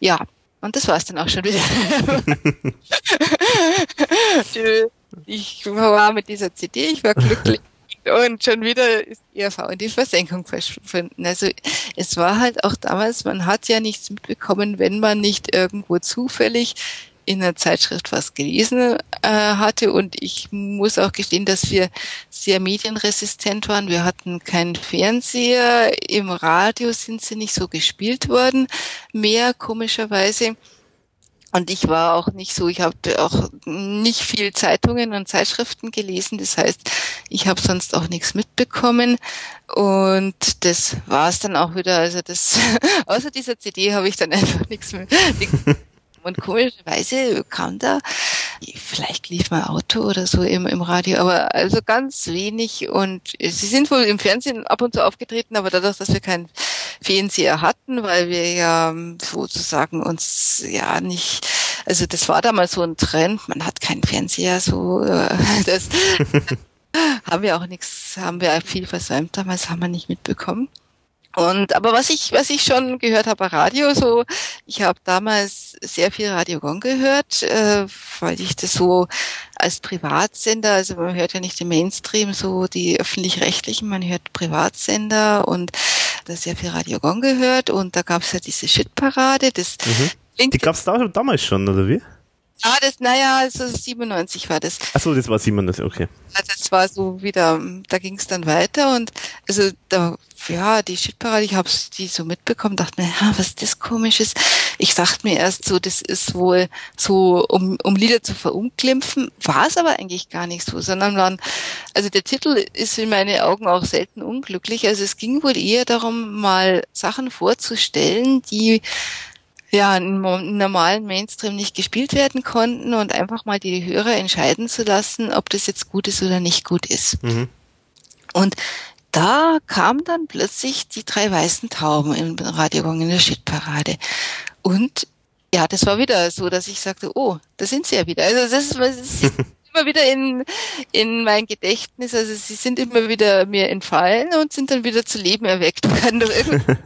ja, und das war es dann auch schon wieder. [LAUGHS] ich war mit dieser CD, ich war glücklich und schon wieder ist ERV in die Versenkung verschwunden. Also es war halt auch damals, man hat ja nichts mitbekommen, wenn man nicht irgendwo zufällig in einer Zeitschrift was gelesen äh, hatte und ich muss auch gestehen, dass wir sehr medienresistent waren. Wir hatten keinen Fernseher, im Radio sind sie nicht so gespielt worden, mehr komischerweise. Und ich war auch nicht so, ich habe auch nicht viel Zeitungen und Zeitschriften gelesen. Das heißt, ich habe sonst auch nichts mitbekommen. Und das war es dann auch wieder. Also das, [LAUGHS] außer dieser CD habe ich dann einfach nichts mehr. [LAUGHS] Und komischerweise kam da, vielleicht lief mein Auto oder so im, im Radio, aber also ganz wenig. Und sie sind wohl im Fernsehen ab und zu aufgetreten, aber dadurch, dass wir keinen Fernseher hatten, weil wir ja sozusagen uns ja nicht, also das war damals so ein Trend, man hat keinen Fernseher, so äh, [LAUGHS] das [LAUGHS] haben wir auch nichts, haben wir viel versäumt damals, haben wir nicht mitbekommen. Und aber was ich was ich schon gehört habe Radio so, ich habe damals sehr viel Radio Gong gehört, äh, weil ich das so als Privatsender, also man hört ja nicht den Mainstream, so die öffentlich-rechtlichen, man hört Privatsender und da sehr viel Radio Gong gehört und da gab es ja diese Shitparade, das mhm. Die gab es da damals schon, oder wie? Ah, das, naja, also 97 war das. Ach so, das war 97, okay. Das war so wieder, da ging es dann weiter und also da, ja, die Shitparade, ich habe die so mitbekommen, dachte mir, ja, was ist das komisches? Ich dachte mir erst so, das ist wohl so, um, um Lieder zu verunglimpfen, war es aber eigentlich gar nicht so, sondern waren, also der Titel ist in meinen Augen auch selten unglücklich. Also es ging wohl eher darum, mal Sachen vorzustellen, die ja, im normalen Mainstream nicht gespielt werden konnten und einfach mal die Hörer entscheiden zu lassen, ob das jetzt gut ist oder nicht gut ist. Mhm. Und da kam dann plötzlich die drei weißen Tauben im Radiogong in der Shitparade. Und ja, das war wieder so, dass ich sagte, oh, da sind sie ja wieder. Also das ist, das ist [LAUGHS] immer wieder in, in mein Gedächtnis. Also sie sind immer wieder mir entfallen und sind dann wieder zu Leben erweckt. Kann doch irgendwie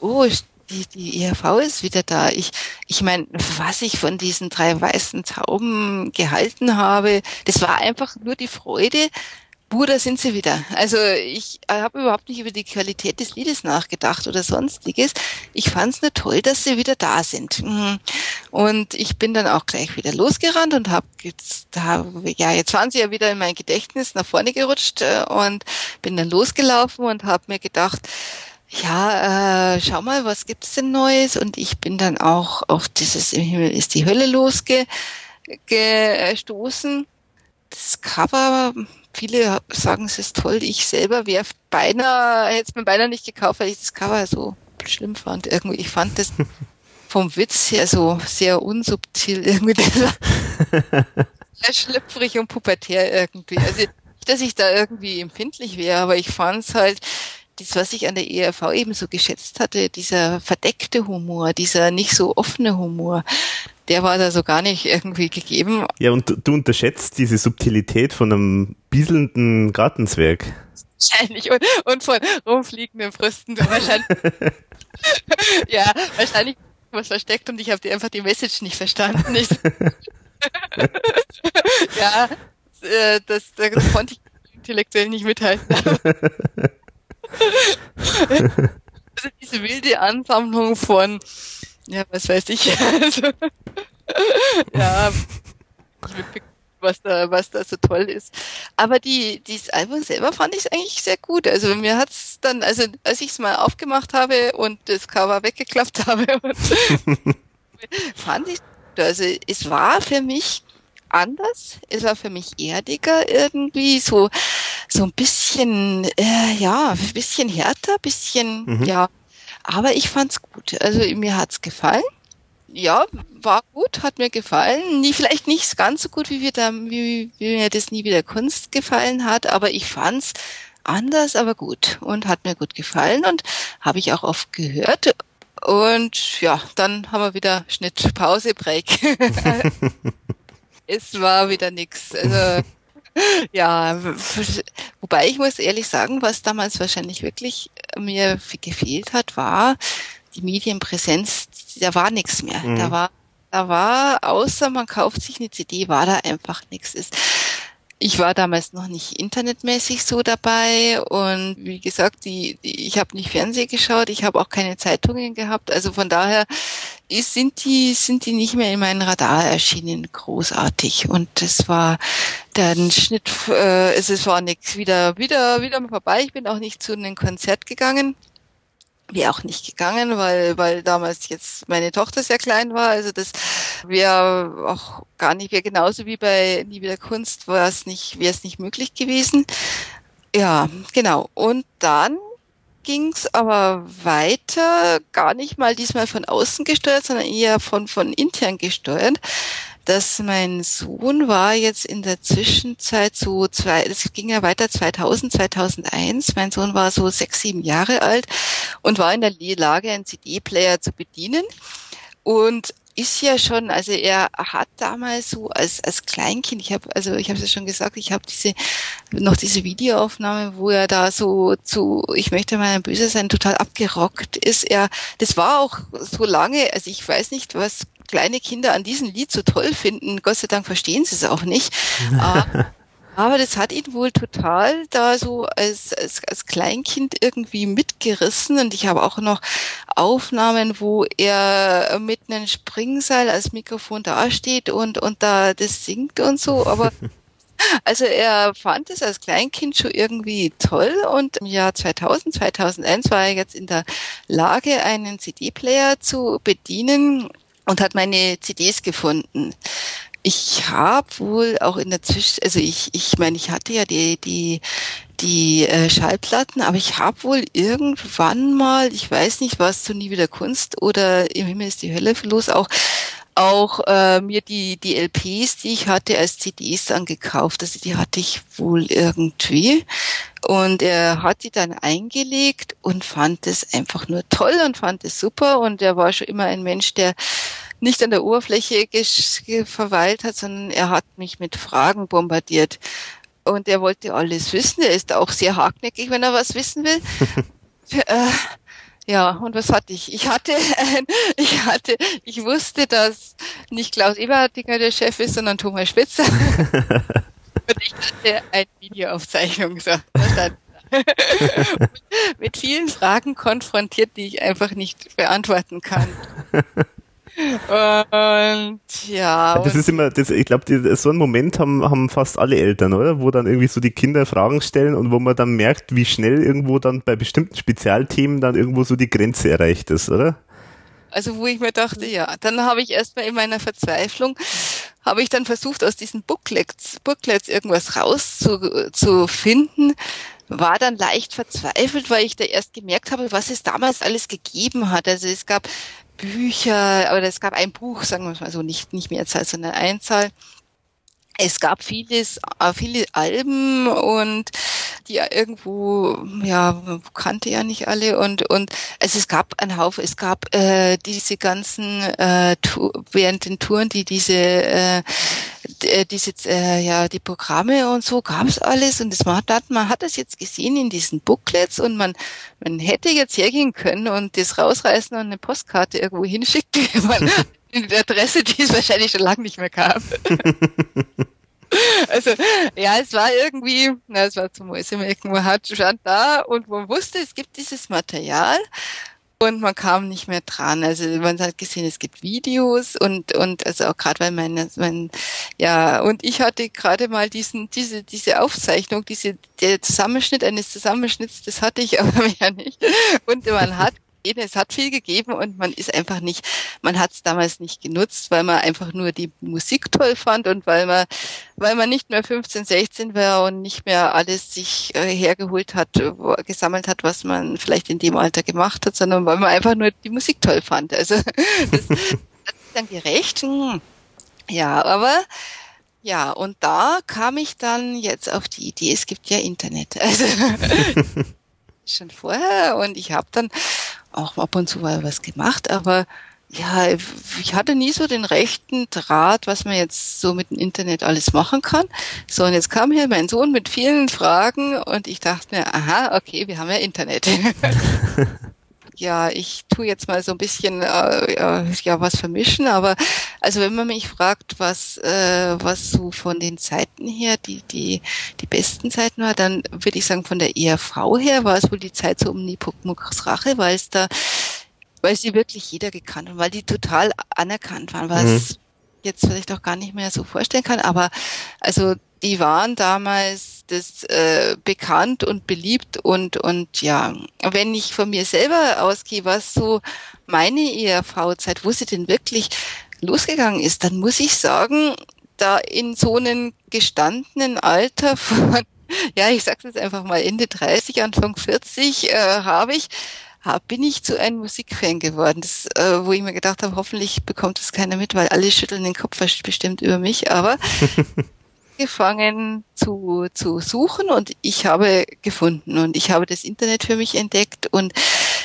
oh, die, die ERV ist wieder da. Ich, ich meine, was ich von diesen drei weißen Tauben gehalten habe, das war einfach nur die Freude, Buh, da sind sie wieder. Also ich habe überhaupt nicht über die Qualität des Liedes nachgedacht oder sonstiges. Ich fand es nur toll, dass sie wieder da sind. Mhm. Und ich bin dann auch gleich wieder losgerannt und habe jetzt, ja, jetzt waren sie ja wieder in mein Gedächtnis nach vorne gerutscht äh, und bin dann losgelaufen und habe mir gedacht, ja, äh, schau mal, was gibt's denn Neues? Und ich bin dann auch auf dieses Im Himmel ist die Hölle losgestoßen. Das Cover viele sagen, es ist toll. Ich selber wäre beinahe, hätte es mir beinahe nicht gekauft, weil ich das Cover so schlimm fand. Irgendwie, ich fand das [LAUGHS] vom Witz her so sehr unsubtil irgendwie. sehr schlüpfrig und pubertär irgendwie. Also nicht, dass ich da irgendwie empfindlich wäre, aber ich fand es halt, das, was ich an der ERV eben so geschätzt hatte, dieser verdeckte Humor, dieser nicht so offene Humor, der war da so gar nicht irgendwie gegeben. Ja, und du unterschätzt diese Subtilität von einem bieselnden Gartenzwerg. Wahrscheinlich. Und, und von rumfliegenden Früsten. Wahrscheinlich. [LAUGHS] ja, wahrscheinlich was versteckt und ich habe dir einfach die Message nicht verstanden. Ich, [LAUGHS] ja, äh, das, das konnte ich intellektuell nicht mithalten. [LAUGHS] also diese wilde Ansammlung von ja, was weiß ich. [LAUGHS] Also, ja, was da, was da so toll ist. Aber die, dieses Album selber fand ich eigentlich sehr gut. Also mir hat's dann, also als ich es mal aufgemacht habe und das Cover weggeklappt [LAUGHS] habe, [LAUGHS] fand ich, also es war für mich anders. Es war für mich erdiger irgendwie, so so ein bisschen, äh, ja, ein bisschen härter, bisschen, mhm. ja, aber ich fand's gut. Also mir hat's gefallen. Ja, war gut, hat mir gefallen. Nie, vielleicht nicht ganz so gut, wie, wir da, wie, wie mir das nie wieder Kunst gefallen hat, aber ich fand's anders, aber gut und hat mir gut gefallen und habe ich auch oft gehört. Und ja, dann haben wir wieder Schnitt, Pause, Break. [LAUGHS] [LAUGHS] es war wieder nix. Also [LAUGHS] ja, wobei ich muss ehrlich sagen, was damals wahrscheinlich wirklich mir gefehlt hat, war die Medienpräsenz. Da war nichts mehr. Mhm. Da war, da war, außer man kauft sich eine CD, war da einfach nichts. Ich war damals noch nicht internetmäßig so dabei und wie gesagt, die, die ich habe nicht Fernsehen geschaut, ich habe auch keine Zeitungen gehabt. Also von daher ist, sind die sind die nicht mehr in meinen Radar erschienen, großartig. Und das war dann Schnitt, äh, es war nichts wieder wieder wieder vorbei. Ich bin auch nicht zu einem Konzert gegangen wäre auch nicht gegangen, weil, weil damals jetzt meine Tochter sehr klein war. Also das wäre auch gar nicht, wäre genauso wie bei Nie wieder Kunst, war es nicht, wäre es nicht möglich gewesen. Ja, genau. Und dann ging's aber weiter, gar nicht mal diesmal von außen gesteuert, sondern eher von, von intern gesteuert dass mein Sohn war jetzt in der Zwischenzeit so zwei, es ging ja weiter 2000, 2001. Mein Sohn war so sechs, sieben Jahre alt und war in der Lage, einen CD-Player zu bedienen. Und ist ja schon, also er hat damals so als als Kleinkind, ich habe also ich habe es ja schon gesagt, ich habe diese noch diese Videoaufnahme, wo er da so zu ich möchte mal ein Böse sein total abgerockt ist. Er das war auch so lange, also ich weiß nicht, was kleine Kinder an diesem Lied so toll finden. Gott sei Dank verstehen sie es auch nicht. [LAUGHS] Aber das hat ihn wohl total da so als, als, als Kleinkind irgendwie mitgerissen. Und ich habe auch noch Aufnahmen, wo er mit einem Springseil als Mikrofon dasteht und, und da das singt und so. Aber [LAUGHS] also er fand es als Kleinkind schon irgendwie toll und im Jahr 2000, 2001 war er jetzt in der Lage, einen CD-Player zu bedienen und hat meine CDs gefunden. Ich habe wohl auch in der Zwischen, also ich, ich meine, ich hatte ja die die die äh, Schallplatten, aber ich habe wohl irgendwann mal, ich weiß nicht, was zu nie wieder Kunst oder im Himmel ist die Hölle los, auch auch äh, mir die die LPs, die ich hatte, als CDs angekauft. Also die hatte ich wohl irgendwie. Und er hat die dann eingelegt und fand es einfach nur toll und fand es super. Und er war schon immer ein Mensch, der nicht an der Oberfläche verweilt hat, sondern er hat mich mit Fragen bombardiert. Und er wollte alles wissen. Er ist auch sehr hartnäckig, wenn er was wissen will. [LAUGHS] äh, Ja, und was hatte ich? Ich hatte, [LAUGHS] ich hatte, ich wusste, dass nicht Klaus Eberhardinger der Chef ist, sondern Thomas Spitzer. [LAUGHS] und ich hatte eine Videoaufzeichnung. So, mit vielen Fragen konfrontiert, die ich einfach nicht beantworten kann. Und ja. Das ist immer, das, ich glaube, so einen Moment haben, haben fast alle Eltern, oder? Wo dann irgendwie so die Kinder Fragen stellen und wo man dann merkt, wie schnell irgendwo dann bei bestimmten Spezialthemen dann irgendwo so die Grenze erreicht ist, oder? Also wo ich mir dachte, ja, dann habe ich erstmal in meiner Verzweiflung, habe ich dann versucht, aus diesen Booklets, Booklets irgendwas rauszufinden, war dann leicht verzweifelt, weil ich da erst gemerkt habe, was es damals alles gegeben hat. Also es gab Bücher, oder es gab ein Buch, sagen wir mal so, nicht, nicht Mehrzahl, sondern Einzahl. Es gab vieles, äh, viele Alben und die irgendwo, ja, kannte ja nicht alle und und also es gab einen Haufen, es gab äh, diese ganzen äh, während den Touren, die diese äh, äh, diese äh, ja die Programme und so gab es alles. Und das man hat man hat das jetzt gesehen in diesen Booklets. Und man man hätte jetzt hergehen können und das rausreißen und eine Postkarte irgendwo hinschicken, [LAUGHS] man die Adresse, die es wahrscheinlich schon lange nicht mehr gab. [LAUGHS] Also, ja, es war irgendwie, na, es war zum Mäusemelken, man hat stand da und man wusste, es gibt dieses Material und man kam nicht mehr dran. Also man hat gesehen, es gibt Videos und und also auch gerade weil mein mein ja und ich hatte gerade mal diesen diese diese Aufzeichnung, diese der Zusammenschnitt eines Zusammenschnitts, das hatte ich [LAUGHS] aber ja nicht und man hat es hat viel gegeben und man ist einfach nicht, man hat es damals nicht genutzt, weil man einfach nur die Musik toll fand und weil man, weil man nicht mehr 15, 16 war und nicht mehr alles sich äh, hergeholt hat, gesammelt hat, was man vielleicht in dem Alter gemacht hat, sondern weil man einfach nur die Musik toll fand. Also [LAUGHS] das, das ist dann gerecht. Hm. Ja, aber ja, und da kam ich dann jetzt auf die Idee, es gibt ja Internet. Also [LAUGHS] schon vorher und ich habe dann auch ab und zu mal was gemacht, aber ja, ich hatte nie so den rechten Draht, was man jetzt so mit dem Internet alles machen kann. So, und jetzt kam hier mein Sohn mit vielen Fragen und ich dachte mir, aha, okay, wir haben ja Internet. [LAUGHS] [LAUGHS] ja, ich tu jetzt mal so ein bisschen äh, ja was vermischen, aber also wenn man mich fragt, was äh, was so von den Zeiten her die die die besten Zeiten war, dann würde ich sagen von der ERV her war es wohl die Zeit so um Nepomuk's Rache, weil es da weil sie wirklich jeder gekannt und weil die total anerkannt waren, was mhm. jetzt vielleicht auch gar nicht mehr so vorstellen kann, aber also die waren damals das äh, bekannt und beliebt und und ja, wenn ich von mir selber ausgehe, was so meine ERV-Zeit, wo sie denn wirklich losgegangen ist, dann muss ich sagen, da in so einem gestandenen Alter von, [LAUGHS] ja, ich sag's jetzt einfach mal Ende 30, Anfang 40, äh, habe ich hab, bin ich zu einem Musikfan geworden, das, äh, wo ich mir gedacht habe, hoffentlich bekommt das keiner mit, weil alle schütteln den Kopf bestimmt über mich, aber [LAUGHS] angefangen zu, zu suchen und ich habe gefunden und ich habe das Internet für mich entdeckt und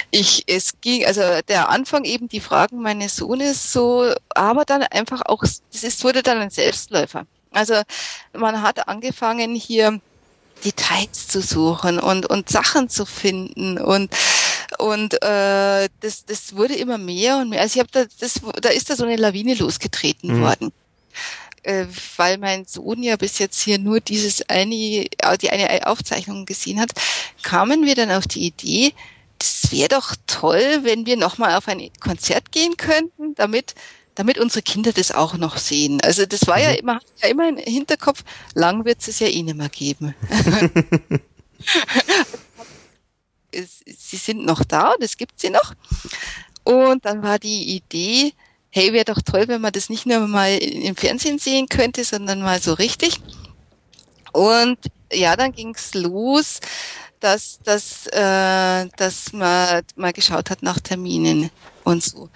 ich, es ging, also der Anfang eben die Fragen meines Sohnes so, aber dann einfach auch, ist, wurde dann ein Selbstläufer. Also man hat angefangen hier Details zu suchen und, und Sachen zu finden und und äh, das, das wurde immer mehr und mehr. Also ich habe da, das, da ist da so eine Lawine losgetreten mhm. worden äh, weil mein Sohn ja bis jetzt hier nur dieses eine, äh, die eine Aufzeichnung gesehen hat, kamen wir dann auf die Idee, das wäre doch toll, wenn wir nochmal auf ein Konzert gehen könnten, damit damit unsere Kinder das auch noch sehen. Also das war ja mhm. immer, ja immer im Hinterkopf, lang wird es ja eh nicht mehr geben. [LAUGHS] sie sind noch da und es gibt sie noch. Und dann war die Idee, hey, wäre doch toll, wenn man das nicht nur mal im Fernsehen sehen könnte, sondern mal so richtig. Und ja, dann ging's los, dass, dass, äh, dass man mal geschaut hat nach Terminen und so.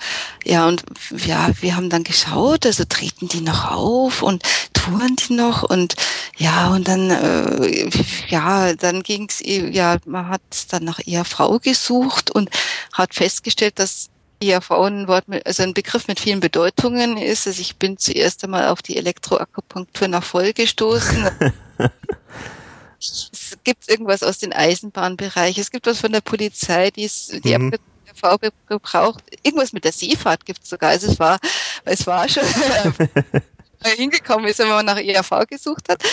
Ja, und ja, wir haben dann geschaut, also treten die noch auf und touren die noch und ja, und dann, äh, ja, dann ging's, ja, man hat dann nach ihrer Frau gesucht und hat festgestellt, dass IAV ein Wort mit, also ein Begriff mit vielen Bedeutungen ist. Also ich bin zuerst einmal auf die Elektroakupunktur nach voll gestoßen. [LAUGHS] es gibt irgendwas aus dem Eisenbahnbereich. Es gibt was von der Polizei, die ist, die mhm. ERV gebraucht. Irgendwas mit der Seefahrt gibt es sogar. Also es war, es war schon [LAUGHS] hingekommen ist, wenn man nach ERV gesucht hat.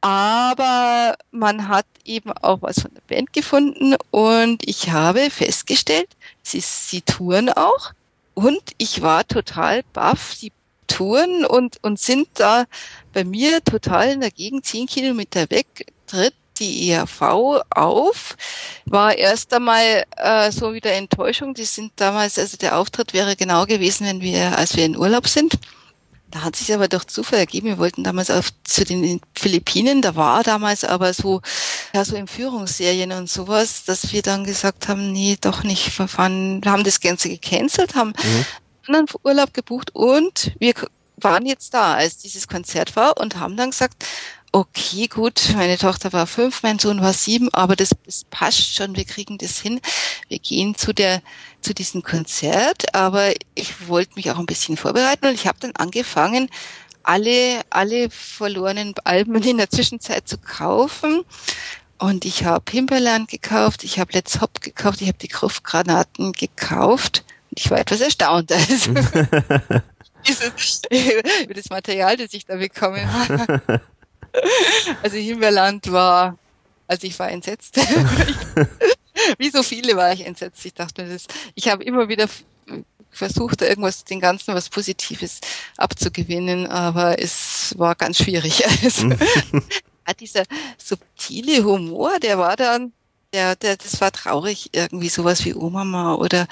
Aber man hat eben auch was von der Band gefunden und ich habe festgestellt, sie, sie touren auch und ich war total baff. Sie touren und, und sind da bei mir total in der Gegend, zehn Kilometer weg, tritt die ERV auf, war erst einmal äh, so wieder Enttäuschung. Die sind damals, also der Auftritt wäre genau gewesen, wenn wir, als wir in Urlaub sind. Da hat sich aber durch Zufall ergeben, wir wollten damals auf zu den Philippinen, da war damals aber so, ja, so in Führungsserien und sowas, dass wir dann gesagt haben, nee, doch nicht verfahren, wir haben das Ganze gecancelt, haben mhm. anderen Urlaub gebucht und wir waren jetzt da, als dieses Konzert war und haben dann gesagt, okay, gut, meine Tochter war fünf, mein Sohn war sieben, aber das, das passt schon, wir kriegen das hin. Wir gehen zu der zu diesem Konzert, aber ich wollte mich auch ein bisschen vorbereiten und ich habe dann angefangen, alle alle verlorenen Alben in der Zwischenzeit zu kaufen. Und ich habe Pimperland gekauft, ich habe Let's Hop gekauft, ich habe die Gruftgranaten gekauft. Und ich war etwas erstaunt. Also, [LAUGHS] dieses, [LAUGHS] über das Material, das ich da bekommen habe. [LAUGHS] Also Himbeerland war, also ich war entsetzt. [LAUGHS] Wie so viele war ich entsetzt. Ich dachte mir, das, ich habe immer wieder versucht, irgendwas, den Ganzen was Positives abzugewinnen, aber es war ganz schwierig. [LAUGHS] Also, dieser subtile Humor, der war dann, der, der, das war traurig, irgendwie sowas wie Oma oder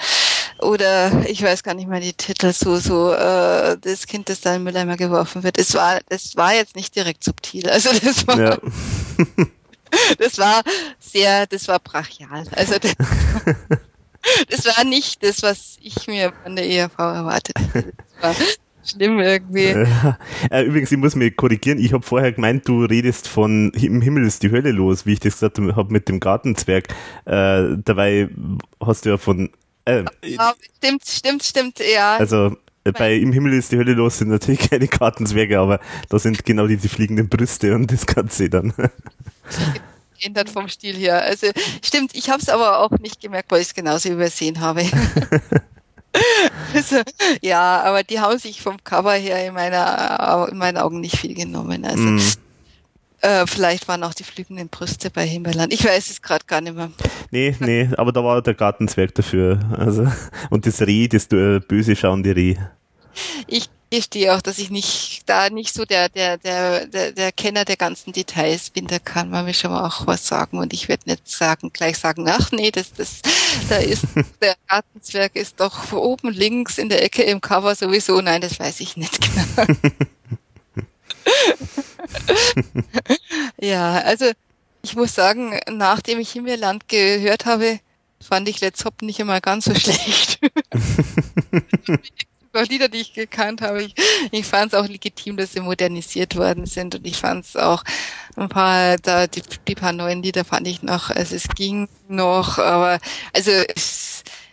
oder ich weiß gar nicht mehr die Titel, so, so, äh, das Kind, das da in Mülleimer geworfen wird. Es war, das war jetzt nicht direkt subtil. Also das war, ja. [LAUGHS] [LAUGHS] das war sehr, das war brachial. Also das, [LAUGHS] das war nicht das, was ich mir von der ERV erwartet hatte. Das war schlimm irgendwie. Äh, übrigens, ich muss mich korrigieren. Ich habe vorher gemeint, du redest von Im Himmel ist die Hölle los, wie ich das gesagt habe mit dem Gartenzwerg. Äh, dabei hast du ja von äh, stimmt, stimmt, stimmt, ja. Also bei Im Himmel ist die Hölle los sind natürlich keine Gartenzwerge, aber da sind genau diese fliegenden Brüste und das Ganze dann. [LAUGHS] Ändert vom Stil her. Also stimmt, ich habe es aber auch nicht gemerkt, weil ich es genauso übersehen habe. [LAUGHS] also, ja, aber die haben sich vom Cover her in, meiner, in meinen Augen nicht viel genommen. Also mm. Äh, vielleicht waren auch die fliegenden Brüste bei Himbeerland. Ich weiß es gerade gar nicht mehr. Nee, nee, aber da war der Gartenzwerg dafür. Also, und das Reh, das äh, böse schauende Reh. Ich gestehe auch, dass ich nicht da nicht so der, der, der, der, der Kenner der ganzen Details bin. Da kann man mir schon mal auch was sagen und ich werde nicht sagen, gleich sagen, ach nee, das, das, da ist, [LAUGHS] der Gartenzwerg ist doch oben links in der Ecke im Cover sowieso. Nein, das weiß ich nicht genau. [LAUGHS] ja, also ich muss sagen, nachdem ich Himbeerland gehört habe, fand ich Let's Hop nicht immer ganz so schlecht. [LAUGHS] Auch Lieder, die ich gekannt habe. Ich, ich fand es auch legitim, dass sie modernisiert worden sind und ich fand es auch ein paar, da die, die paar neuen Lieder fand ich noch, also es ging noch, aber also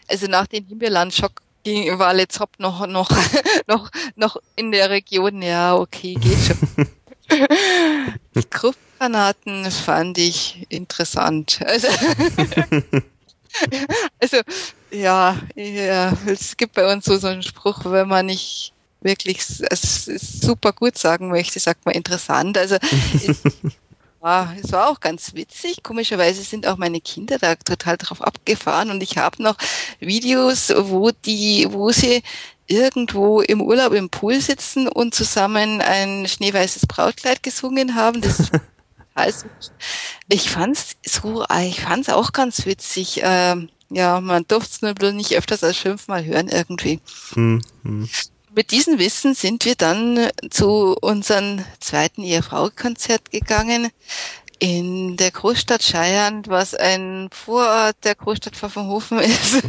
also nach dem Himbeerland-Schock ging, war Let's Hop noch, noch, [LAUGHS] noch, noch in der Region, ja, okay, geht schon. [LAUGHS] Die Gruppgranaten fand ich interessant. Also, [LAUGHS] [LAUGHS] also ja, ja, es gibt bei uns so, so einen Spruch, wenn man nicht wirklich es super gut sagen möchte, sagt man interessant. Also ich, [LAUGHS] war, es war auch ganz witzig. Komischerweise sind auch meine Kinder da total drauf abgefahren und ich habe noch Videos, wo die, wo sie irgendwo im Urlaub im Pool sitzen und zusammen ein schneeweißes Brautkleid gesungen haben. Das [LAUGHS] also, ich fand's so, ich fand's auch ganz witzig. Ähm, ja, man durfte es nur bloß nicht öfters als fünfmal hören irgendwie. Hm, hm. Mit diesem Wissen sind wir dann zu unserem zweiten Ehefrau-Konzert gegangen in der Großstadt Scheiern, was ein Vorort der Großstadt Pfaffenhofen [LAUGHS] ist. [LAUGHS]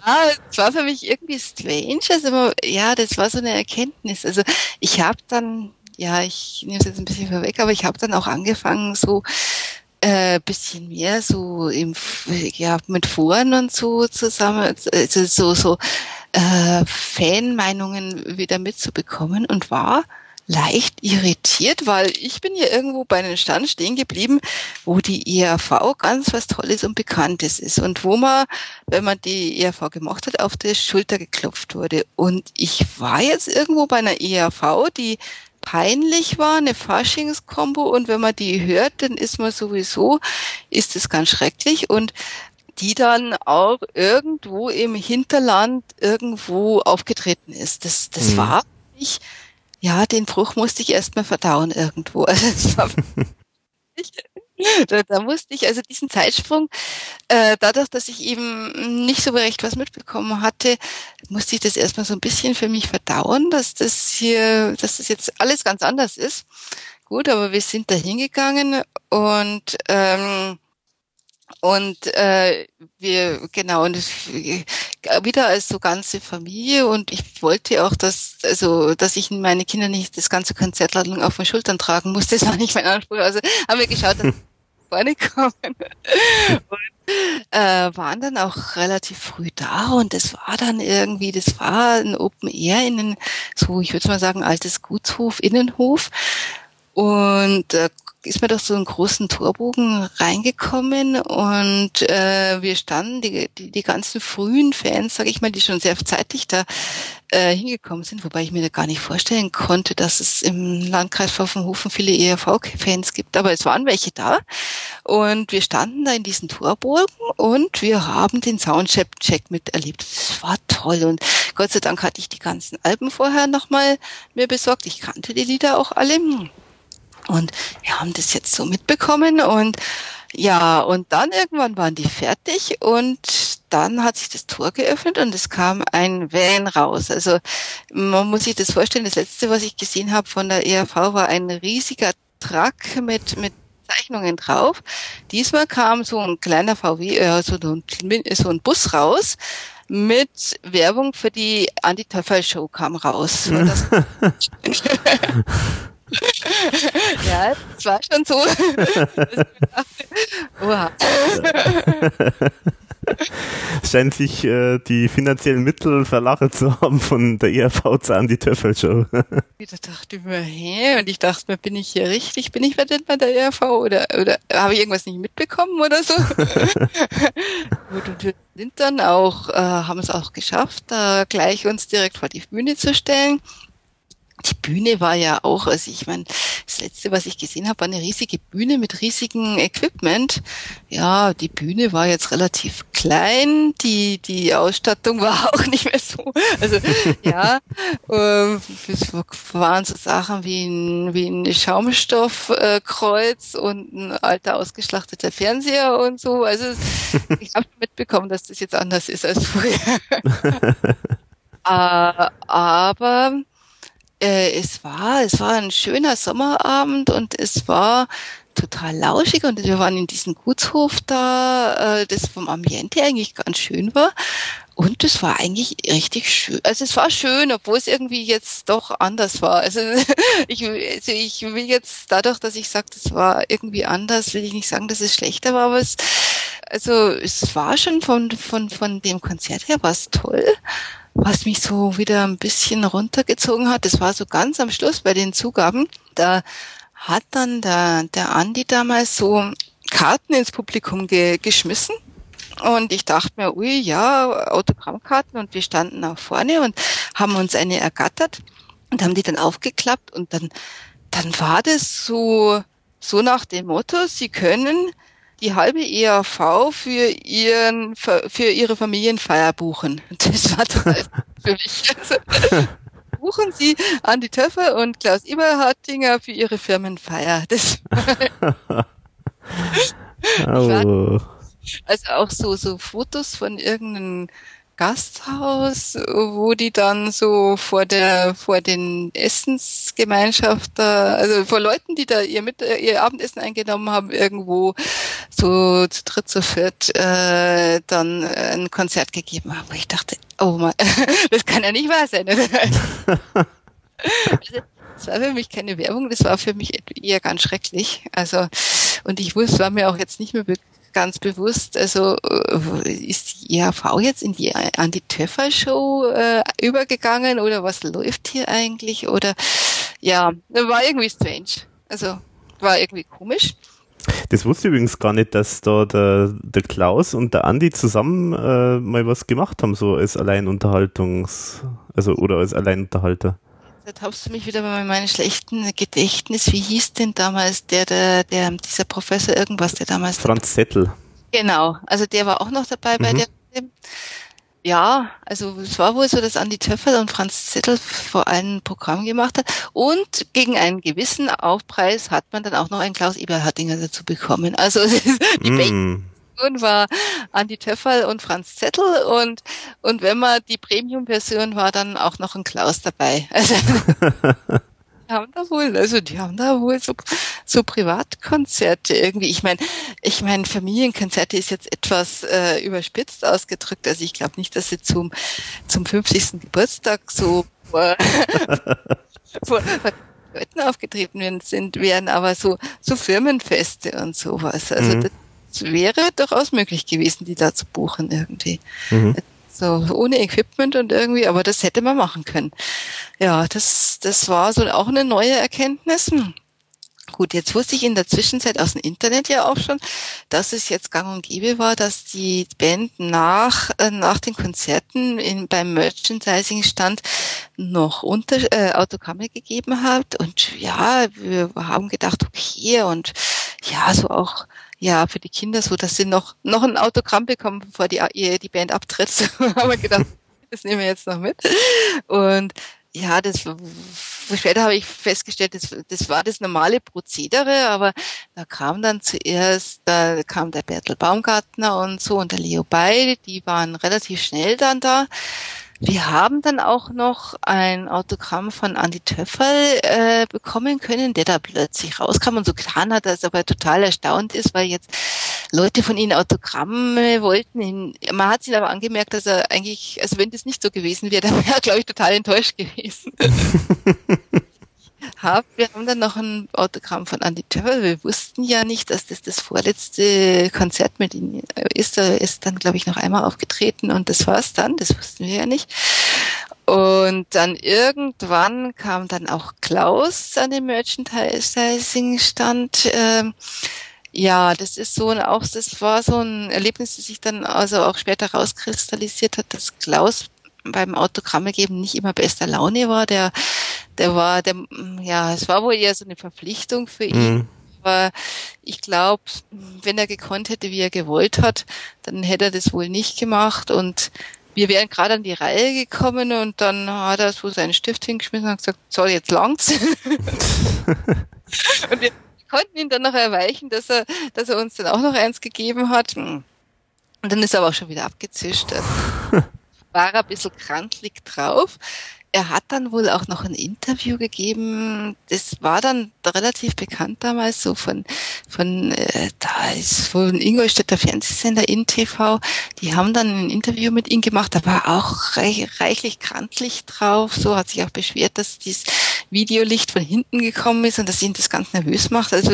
ah, es war für mich irgendwie strange. Also ja, das war so eine Erkenntnis. Also ich habe dann, ja, ich nehme es jetzt ein bisschen vorweg, aber ich habe dann auch angefangen, so äh, bisschen mehr so im ja mit Foren und so zusammen also so so äh, Fanmeinungen wieder mitzubekommen und war leicht irritiert, weil ich bin ja irgendwo bei einem Stand stehen geblieben, wo die ERV ganz was Tolles und Bekanntes ist und wo man, wenn man die ERV gemacht hat, auf die Schulter geklopft wurde. Und ich war jetzt irgendwo bei einer ERV, die peinlich war, eine Faschingskombo und wenn man die hört, dann ist man sowieso, ist es ganz schrecklich und die dann auch irgendwo im Hinterland irgendwo aufgetreten ist. Das, das mhm. war nicht, ja, den Bruch musste ich erstmal verdauen irgendwo. Also [LAUGHS] [LAUGHS] da, da musste ich also diesen Zeitsprung, äh, dadurch, dass ich eben nicht so recht was mitbekommen hatte, musste ich das erstmal so ein bisschen für mich verdauen, dass das hier, dass das jetzt alles ganz anders ist. Gut, aber wir sind da hingegangen und ähm, und äh, wir, genau, und wieder als so ganze Familie und ich wollte auch, dass, also, dass ich meine Kinder nicht das ganze Konzert lang auf den Schultern tragen musste, das war nicht mein Anspruch. Also haben wir geschaut, dass [LAUGHS] vorne kommen. Und äh, waren dann auch relativ früh da und es war dann irgendwie, das war ein Open Air in einen, so, ich würde mal sagen, altes Gutshof, Innenhof. Und äh, ist mir durch so einen großen Torbogen reingekommen und äh, wir standen, die, die, die ganzen frühen Fans, sage ich mal, die schon sehr zeitig da äh, hingekommen sind, wobei ich mir da gar nicht vorstellen konnte, dass es im Landkreis Pfaffenhofen viele ERV-Fans gibt, aber es waren welche da und wir standen da in diesen Torbogen und wir haben den Soundcheck miterlebt. Das war toll und Gott sei Dank hatte ich die ganzen Alben vorher nochmal mir besorgt. Ich kannte die Lieder auch alle und wir haben das jetzt so mitbekommen und ja, und dann irgendwann waren die fertig und dann hat sich das Tor geöffnet und es kam ein Van raus. Also man muss sich das vorstellen, das letzte, was ich gesehen habe von der ERV, war ein riesiger Truck mit, mit Zeichnungen drauf. Diesmal kam so ein kleiner VW, äh, so, ein, so ein Bus raus mit Werbung für die Anti-Töffel-Show kam raus. [LAUGHS] [LAUGHS] ja, es war schon so. [LAUGHS] Oha. Scheint sich äh, die finanziellen Mittel verlachen zu haben von der ERV an die Töffel-Show. [LAUGHS] ich dachte mir, hä? Und ich dachte mir, bin ich hier richtig? Bin ich denn bei der ERV? Oder, oder habe ich irgendwas nicht mitbekommen oder so? [LAUGHS] und wir sind dann auch, äh, haben es auch geschafft, da gleich uns direkt vor die Bühne zu stellen die Bühne war ja auch, also ich meine, das letzte, was ich gesehen habe, war eine riesige Bühne mit riesigem Equipment. Ja, die Bühne war jetzt relativ klein, die die Ausstattung [LAUGHS] war auch nicht mehr so. Also ja, äh, es waren so Sachen wie ein, wie ein Schaumstoffkreuz äh, und ein alter ausgeschlachteter Fernseher und so. Also [LAUGHS] ich habe mitbekommen, dass das jetzt anders ist als früher. [LAUGHS] äh, aber äh, es war, es war ein schöner Sommerabend und es war total lauschig und wir waren in diesem Gutshof da, äh, das vom Ambiente eigentlich ganz schön war. Und es war eigentlich richtig schön. Also es war schön, obwohl es irgendwie jetzt doch anders war. Also [LAUGHS] ich, also ich will jetzt dadurch, dass ich sage, das war irgendwie anders, will ich nicht sagen, dass es schlechter war, aber es, also es war schon von, von, von dem Konzert her war es toll was mich so wieder ein bisschen runtergezogen hat, das war so ganz am Schluss bei den Zugaben. Da hat dann der, der Andi damals so Karten ins Publikum ge, geschmissen. Und ich dachte mir, ui, ja, Autogrammkarten. Und wir standen auch vorne und haben uns eine ergattert und haben die dann aufgeklappt. Und dann, dann war das so, so nach dem Motto, sie können die halbe ERV für ihren für ihre Familienfeier buchen. [LAUGHS] Das war total [LAUGHS] für mich. Also, [LAUGHS] buchen Sie Andi Töffer und Klaus Eberhardinger für ihre Firmenfeier. Das oh. also auch so so Fotos von irgendeinem Gasthaus, wo die dann so vor der vor den Essensgemeinschaft da, also vor Leuten, die da ihr mit ihr Abendessen eingenommen haben, irgendwo so zu dritt, zu viert äh, dann ein Konzert gegeben haben, wo ich dachte, oh mein, [LAUGHS] das kann ja nicht wahr sein. also, [LAUGHS] das war für mich keine Werbung, das war für mich eher ganz schrecklich. Also und ich wusste, war mir auch jetzt nicht mehr ganz bewusst, also äh, ist die IHV jetzt in die, an die Töffer-Show äh, übergegangen oder was läuft hier eigentlich? Oder ja, war irgendwie strange. Also war irgendwie komisch. Das wusste ich übrigens gar nicht, dass da der, der Klaus und der Andi zusammen äh, mal was gemacht haben, so als Alleinunterhaltungs, also oder als Alleinunterhalter. Da taubst du mich wieder bei meinem schlechten Gedächtnis. Wie hieß denn damals der, der, der, dieser Professor irgendwas, der damals. Franz Zettel. Genau, also der war auch noch dabei bei mhm. der. Ja, also es war wohl so, dass Andi Töffel und Franz Zettel vor allem ein Programm gemacht hat. Und gegen einen gewissen Aufpreis hat man dann auch noch einen Klaus Eberhardinger dazu bekommen. Also [LAUGHS] mm. Version war Andi Töffel und Franz Zettel und, und wenn man die Premium-Version war, dann auch noch ein Klaus dabei. [LAUGHS] Also, die haben da wohl, also die haben da wohl so, so Privatkonzerte irgendwie. Ich meine, ich meine, Familienkonzerte ist jetzt etwas äh, überspitzt ausgedrückt. Also ich glaube nicht, dass sie zum, zum 50. Geburtstag so vor, [LAUGHS] vor, vor Leuten aufgetreten sind, wären aber so, so Firmenfeste und sowas. Also mhm. das wäre durchaus möglich gewesen, die da zu buchen irgendwie. Mhm. So ohne Equipment und irgendwie, aber das hätte man machen können. Ja, das, das war so auch eine neue Erkenntnis. Gut, jetzt wusste ich in der Zwischenzeit aus dem Internet ja auch schon, dass es jetzt gang und gäbe war, dass die Band nach, äh, nach den Konzerten in, beim Merchandising-Stand noch unter, äh, Autogramme gegeben hat. Und ja, wir haben gedacht, okay, und ja, so auch ja, für die Kinder so, dass sie noch, noch ein Autogramm bekommen, bevor die, die Band abtritt. [LAUGHS] So haben wir gedacht, [LAUGHS] das nehmen wir jetzt noch mit. Und ja, das später habe ich festgestellt, das, das war das normale Prozedere, aber da kam dann zuerst, da kam der Bertel Baumgartner und so und der Leo Bay, die waren relativ schnell dann da. Wir haben dann auch noch ein Autogramm von Andy Töffel äh, bekommen können, der da plötzlich rauskam und so getan hat, dass er aber total erstaunt ist, weil jetzt Leute von ihnen Autogramme wollten. Man hat sich aber angemerkt, dass er eigentlich, also wenn das nicht so gewesen wäre, [LAUGHS] dann wäre er, glaube ich, total enttäuscht gewesen. [LAUGHS] hab, wir haben dann noch ein Autogramm von Andy Töffel. Wir wussten ja nicht, dass das das vorletzte Konzert mit ihm ist. Er ist dann, glaube ich, noch einmal aufgetreten und das war's dann. Das wussten wir ja nicht. Und dann irgendwann kam dann auch Klaus an den Merchandising-Stand. Ähm, ja, das ist so auch, das war so ein Erlebnis, das sich dann also auch später rauskristallisiert hat, dass Klaus beim Autogramme geben nicht immer bester Laune war. Der, der war, der, ja, es war wohl eher so eine Verpflichtung für ihn. Mhm. Aber ich glaube, wenn er gekonnt hätte, wie er gewollt hat, dann hätte er das wohl nicht gemacht und wir wären gerade an die Reihe gekommen und dann hat er so seinen Stift hingeschmissen und gesagt, so, jetzt langt's. [LAUGHS] und wir konnten ihn dann noch erweichen, dass er, dass er uns dann auch noch eins gegeben hat. Und dann ist er aber auch schon wieder abgezischt [LAUGHS] war er ein bisschen krantlig drauf. Er hat dann wohl auch noch ein Interview gegeben. Das war dann relativ bekannt damals, so von, von äh, da ist von Ingolstädter Fernsehsender in TV. Die haben dann ein Interview mit ihm gemacht. Da war auch reich, reichlich krantlich drauf. So hat sich auch beschwert, dass dieses Videolicht von hinten gekommen ist und dass ihn das ganz nervös macht. Also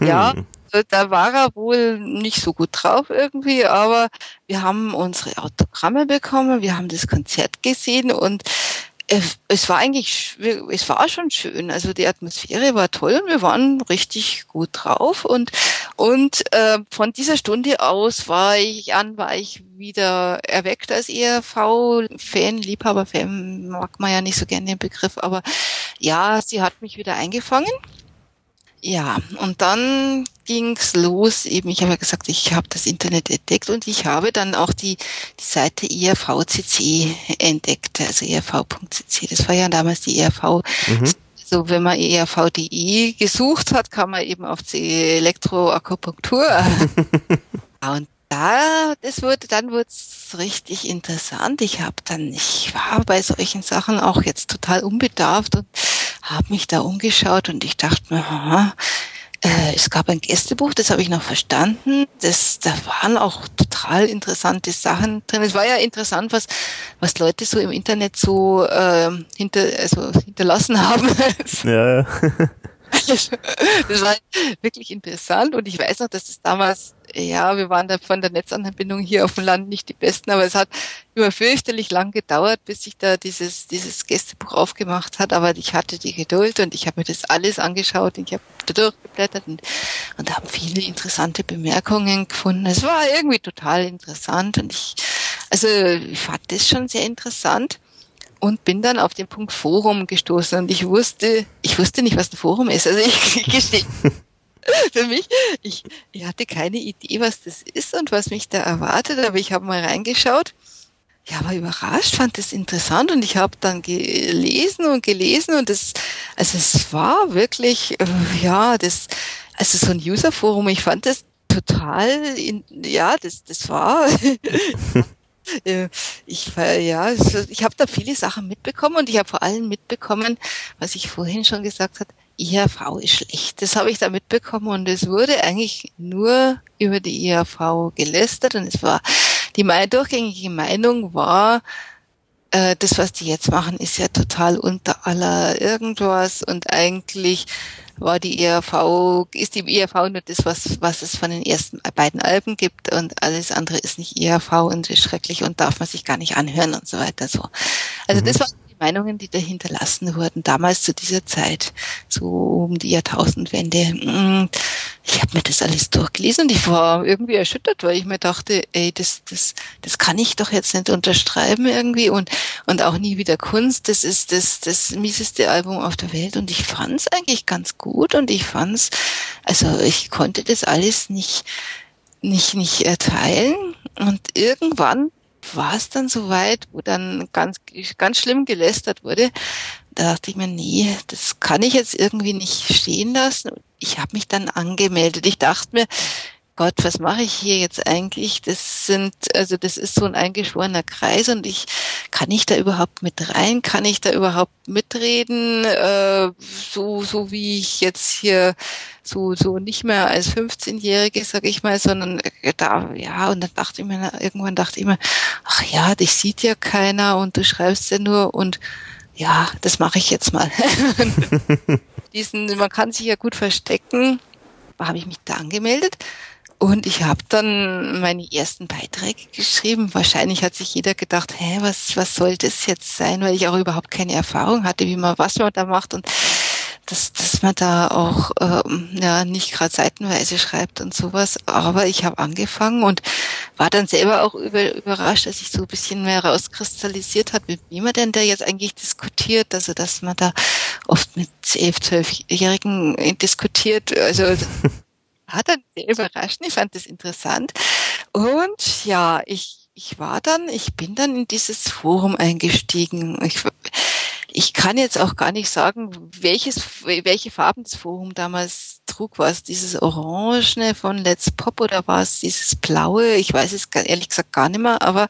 ja, hm. Also da war er wohl nicht so gut drauf irgendwie, aber wir haben unsere Autogramme bekommen, wir haben das Konzert gesehen und es war eigentlich, es war schon schön. Also die Atmosphäre war toll und wir waren richtig gut drauf und und äh, von dieser Stunde aus war ich an, war ich wieder erweckt als ERV-Fan, Liebhaber-Fan, mag man ja nicht so gerne den Begriff, aber ja, sie hat mich wieder eingefangen ja, und dann ging's los. Eben, ich habe ja gesagt, ich habe das Internet entdeckt und ich habe dann auch die, die Seite ERVCC entdeckt, also erv.cc. Das war ja damals die ERV. Mhm. So, wenn man ERV.de gesucht hat, kam man eben auf die Elektroakupunktur. [LAUGHS] und da, das wurde, dann wurde es richtig interessant. Ich habe dann, ich war bei solchen Sachen auch jetzt total unbedarft und habe mich da umgeschaut und ich dachte mir, aha, äh, es gab ein Gästebuch, das habe ich noch verstanden. Das, da waren auch total interessante Sachen drin. Es war ja interessant, was, was Leute so im Internet so äh, hinter, also hinterlassen haben. [LAUGHS] Ja, ja. [LAUGHS] das war wirklich interessant und ich weiß noch, dass es damals, ja, wir waren da von der Netzanbindung hier auf dem Land nicht die Besten, aber es hat immer fürchterlich lang gedauert, bis sich da dieses, dieses Gästebuch aufgemacht hat, aber ich hatte die Geduld und ich habe mir das alles angeschaut und ich habe da durchgeblättert und, und haben viele interessante Bemerkungen gefunden. Es war irgendwie total interessant und ich, also ich fand das schon sehr interessant und bin dann auf den Punkt Forum gestoßen und ich wusste, ich wusste nicht, was ein Forum ist. Also ich, ich gestehe [LAUGHS] [LAUGHS] für mich, ich, ich hatte keine Idee, was das ist und was mich da erwartet, aber ich habe mal reingeschaut. Ja, war überrascht, fand das interessant und ich habe dann gelesen und gelesen und das, also es war wirklich, äh, ja, das, also so ein User-Forum, ich fand das total, in, ja, das, das war, [LAUGHS] Äh, ich ja, ich habe da viele Sachen mitbekommen und ich habe vor allem mitbekommen, was ich vorhin schon gesagt habe, IHV ist schlecht. Das habe ich da mitbekommen und es wurde eigentlich nur über die IHV gelästert und es war die durchgängige Meinung war, äh, das, was die jetzt machen, ist ja total unter aller irgendwas und eigentlich war die ERV, ist die ERV nur das, was, was es von den ersten beiden Alben gibt und alles andere ist nicht ERV und ist schrecklich und darf man sich gar nicht anhören und so weiter so. Also mhm. das war Meinungen, die da hinterlassen wurden, damals zu dieser Zeit, so um die Jahrtausendwende. Mm, ich habe mir das alles durchgelesen und ich war irgendwie erschüttert, weil ich mir dachte, ey, das, das, das kann ich doch jetzt nicht unterschreiben irgendwie und, und auch nie wieder Kunst. Das ist das, das mieseste Album auf der Welt und ich fand es eigentlich ganz gut und ich fand's, also ich konnte das alles nicht, nicht, nicht erteilen und irgendwann war es dann soweit, wo dann ganz, ganz schlimm gelästert wurde. Da dachte ich mir, nee, das kann ich jetzt irgendwie nicht stehen lassen. Ich habe mich dann angemeldet. Ich dachte mir, Gott, was mache ich hier jetzt eigentlich? Das sind, also das ist so ein eingeschworener Kreis und ich kann ich da überhaupt mit rein? Kann ich da überhaupt mitreden? Äh, so, so wie ich jetzt hier so, so nicht mehr als 15-Jährige, sag ich mal, sondern äh, da, ja, und dann dachte ich mir, irgendwann dachte ich mir, ach ja, dich sieht ja keiner und du schreibst ja nur und ja, das mache ich jetzt mal. [LAUGHS] Diesen, man kann sich ja gut verstecken. Habe ich mich da angemeldet und ich habe dann meine ersten Beiträge geschrieben. Wahrscheinlich hat sich jeder gedacht, hä, was, was soll das jetzt sein, weil ich auch überhaupt keine Erfahrung hatte, wie man, was man da macht und dass, dass man da auch ähm, ja nicht gerade seitenweise schreibt und sowas. Aber ich habe angefangen und war dann selber auch über, überrascht, dass sich so ein bisschen mehr rauskristallisiert hat, mit wem man denn da jetzt eigentlich diskutiert. Also dass man da oft mit elf, zwölfjährigen diskutiert. Also [LAUGHS] hat dann sehr überrascht. Ich fand das interessant. Und ja, ich, ich war dann, ich bin dann in dieses Forum eingestiegen. Ich, ich kann jetzt auch gar nicht sagen, welches, welche Farben das Forum damals trug. War es dieses Orangene von Let's Pop oder war es dieses Blaue? Ich weiß es ehrlich gesagt gar nicht mehr, aber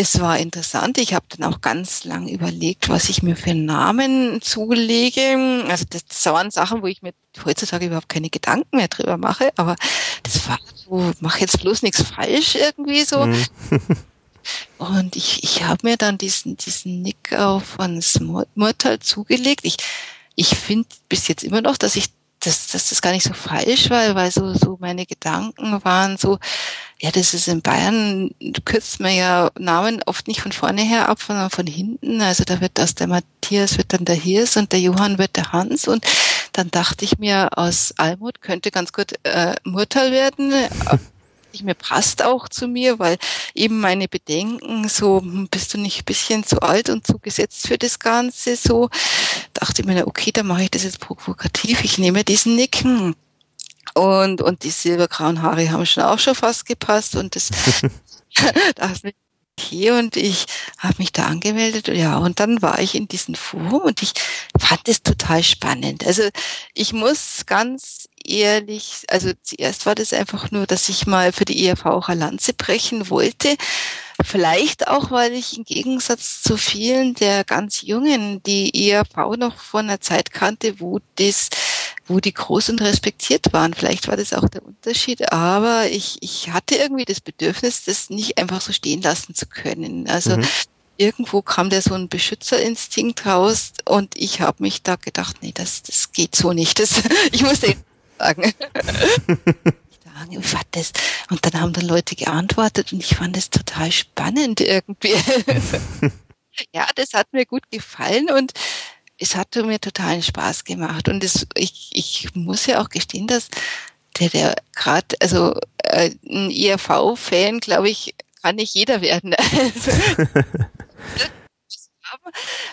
es war interessant. Ich habe dann auch ganz lang überlegt, was ich mir für Namen zulege. Also das, waren Sachen, wo ich mir heutzutage überhaupt keine Gedanken mehr drüber mache. Aber das war so, mach jetzt bloß nichts falsch irgendwie so. Mhm. [LAUGHS] Und ich, ich habe mir dann diesen, diesen Nick auf von Smurtal zugelegt. Ich, ich finde bis jetzt immer noch, dass ich dass, dass das gar nicht so falsch war, weil so, so meine Gedanken waren so, ja, das ist in Bayern, kürzt mir ja Namen oft nicht von vorne her ab, sondern von hinten. Also da wird aus der Matthias wird dann der Hirs und der Johann wird der Hans. Und dann dachte ich mir, aus Almut könnte ganz gut äh, Murtal werden. [LAUGHS] ich mir passt auch zu mir, weil eben meine Bedenken so, hm, bist du nicht ein bisschen zu alt und zu gesetzt für das Ganze, so dachte ich mir, okay, dann mache ich das jetzt provokativ, ich nehme diesen Nicken. Und, und die silbergrauen Haare haben schon auch schon fast gepasst und das, [LAUGHS] [LAUGHS] das mit okay und ich habe mich da angemeldet ja und dann war ich in diesem Forum und ich fand es total spannend. Also ich muss ganz ehrlich, also zuerst war das einfach nur, dass ich mal für die ERV auch eine Lanze brechen wollte. Vielleicht auch, weil ich im Gegensatz zu vielen der ganz Jungen die ERV noch von einer Zeit kannte, wo das, wo die groß und respektiert waren. Vielleicht war das auch der Unterschied, aber ich, ich hatte irgendwie das Bedürfnis, das nicht einfach so stehen lassen zu können. Also mhm irgendwo kam da so ein Beschützerinstinkt raus und ich habe mich da gedacht, nee, das, das geht so nicht. Das, [LAUGHS] ich muss sagen. [LAUGHS] ich fand das, und dann haben dann Leute geantwortet und ich fand das total spannend irgendwie. [LAUGHS] ja, das hat mir gut gefallen und es hat mir totalen Spaß gemacht. Und es, ich, ich muss ja auch gestehen, dass der, der gerade, also äh, ein IRV-Fan, glaube ich, kann nicht jeder werden. [LAUGHS]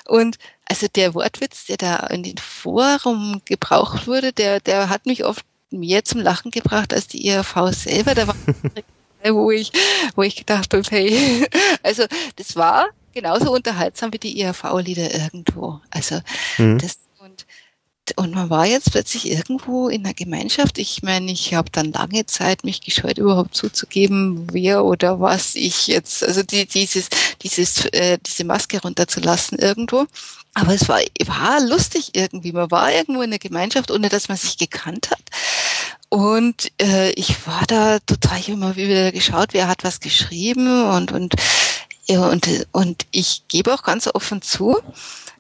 und also der Wortwitz, der da in den Forum gebraucht wurde, der, der hat mich oft mehr zum Lachen gebracht als die IRV selber. Da war [LAUGHS] wo ich, wo ich gedacht habe, hey, [LAUGHS] also das war genauso unterhaltsam wie die IRV-Lieder irgendwo. Also mhm. das und und man war jetzt plötzlich irgendwo in einer Gemeinschaft. Ich meine, ich habe dann lange Zeit mich gescheut, überhaupt zuzugeben, wer oder was ich jetzt, also die, dieses, dieses, äh, diese Maske runterzulassen irgendwo. Aber es war, war lustig irgendwie. Man war irgendwo in der Gemeinschaft, ohne dass man sich gekannt hat. Und äh, ich war da total, ich habe immer wieder geschaut, wer hat was geschrieben und und ja, und, und ich gebe auch ganz offen zu,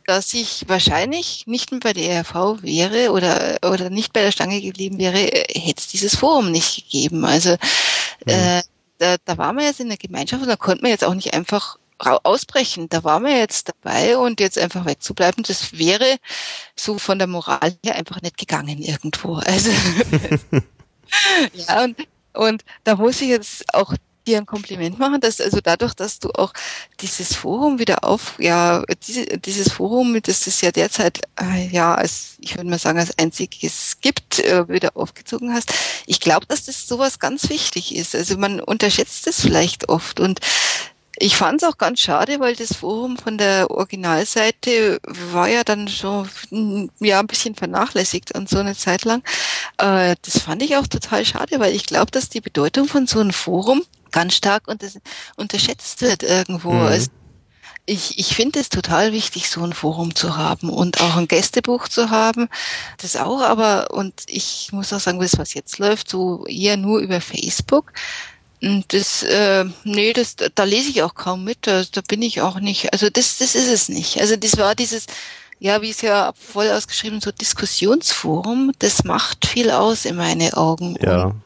dass ich wahrscheinlich nicht mehr bei der ERV wäre oder, oder nicht bei der Stange geblieben wäre, hätte es dieses Forum nicht gegeben. Also mhm. äh, da, da war man jetzt in der Gemeinschaft und da konnte man jetzt auch nicht einfach ausbrechen. Da war man jetzt dabei und jetzt einfach wegzubleiben, das wäre so von der Moral her einfach nicht gegangen irgendwo. Also [LAUGHS] [LAUGHS] ja, und, und da muss ich jetzt auch dir ein Kompliment machen, dass also dadurch, dass du auch dieses Forum wieder auf, ja, diese, dieses Forum, das es ja derzeit, äh, ja, als, ich würde mal sagen, als einziges gibt, äh, wieder aufgezogen hast. Ich glaube, dass das sowas ganz wichtig ist. Also man unterschätzt es vielleicht oft und ich fand es auch ganz schade, weil das Forum von der Originalseite war ja dann schon ja ein bisschen vernachlässigt und so eine Zeit lang. Äh, das fand ich auch total schade, weil ich glaube, dass die Bedeutung von so einem Forum ganz stark unter, unterschätzt wird irgendwo. Mhm. Also ich, ich finde es total wichtig, so ein Forum zu haben und auch ein Gästebuch zu haben. Das auch, aber, und ich muss auch sagen, das, was jetzt läuft, so eher nur über Facebook. Und das, äh, nee, das, da lese ich auch kaum mit, da, da bin ich auch nicht, also das, das ist es nicht. Also das war dieses, ja, wie es ja voll ausgeschrieben, so Diskussionsforum, das macht viel aus in meine Augen. Ja. Und